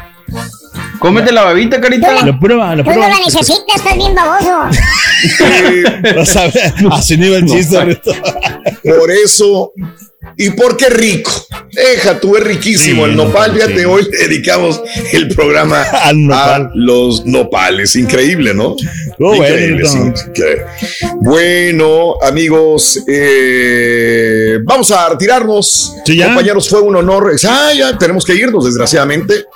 Cómete la babita, carita. La prueba, la Tú no prueba. la necesitas, estás bien baboso. Vas a ver, Así no iba el chiste. Por eso, y porque rico. Deja tú, es riquísimo Sí, el nopal. sí. Fíjate, hoy le dedicamos el programa Al nopal. a los nopales. Increíble, ¿no? Oh, Increíble, bueno, sí, Bueno, amigos, eh, vamos a retirarnos. Sí, ya. Compañeros, fue un honor. Ah, ya tenemos que irnos, desgraciadamente.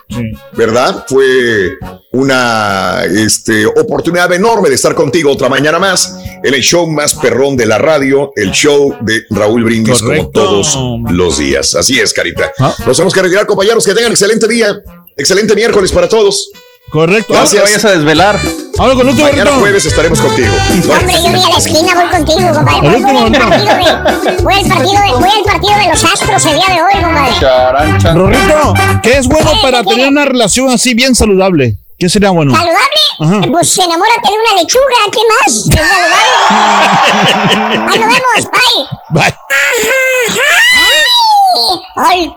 ¿Verdad? Fue una este, oportunidad enorme de estar contigo otra mañana más el show más perrón de la radio, el show de Raúl Brindis, como todos los días. Así es, Carita. Ah. Nos tenemos que retirar, compañeros. Que tengan excelente día, excelente miércoles para todos. Correcto. No te vayas a desvelar. Habla con otro, Mañana jueves estaremos contigo. Hombre, yo voy a la esquina, voy contigo, compadre. Voy, voy al partido de, voy al partido de, voy al partido de los astros el día de hoy, compadre. Charancha. Rorrito, ¿qué es bueno para ¿qué tener una relación así bien saludable? ¿Qué sería bueno? Saludable, Pues enamórate de una lechuga, ¿qué más? Ahí nos vemos, bye. Bye. ¡Al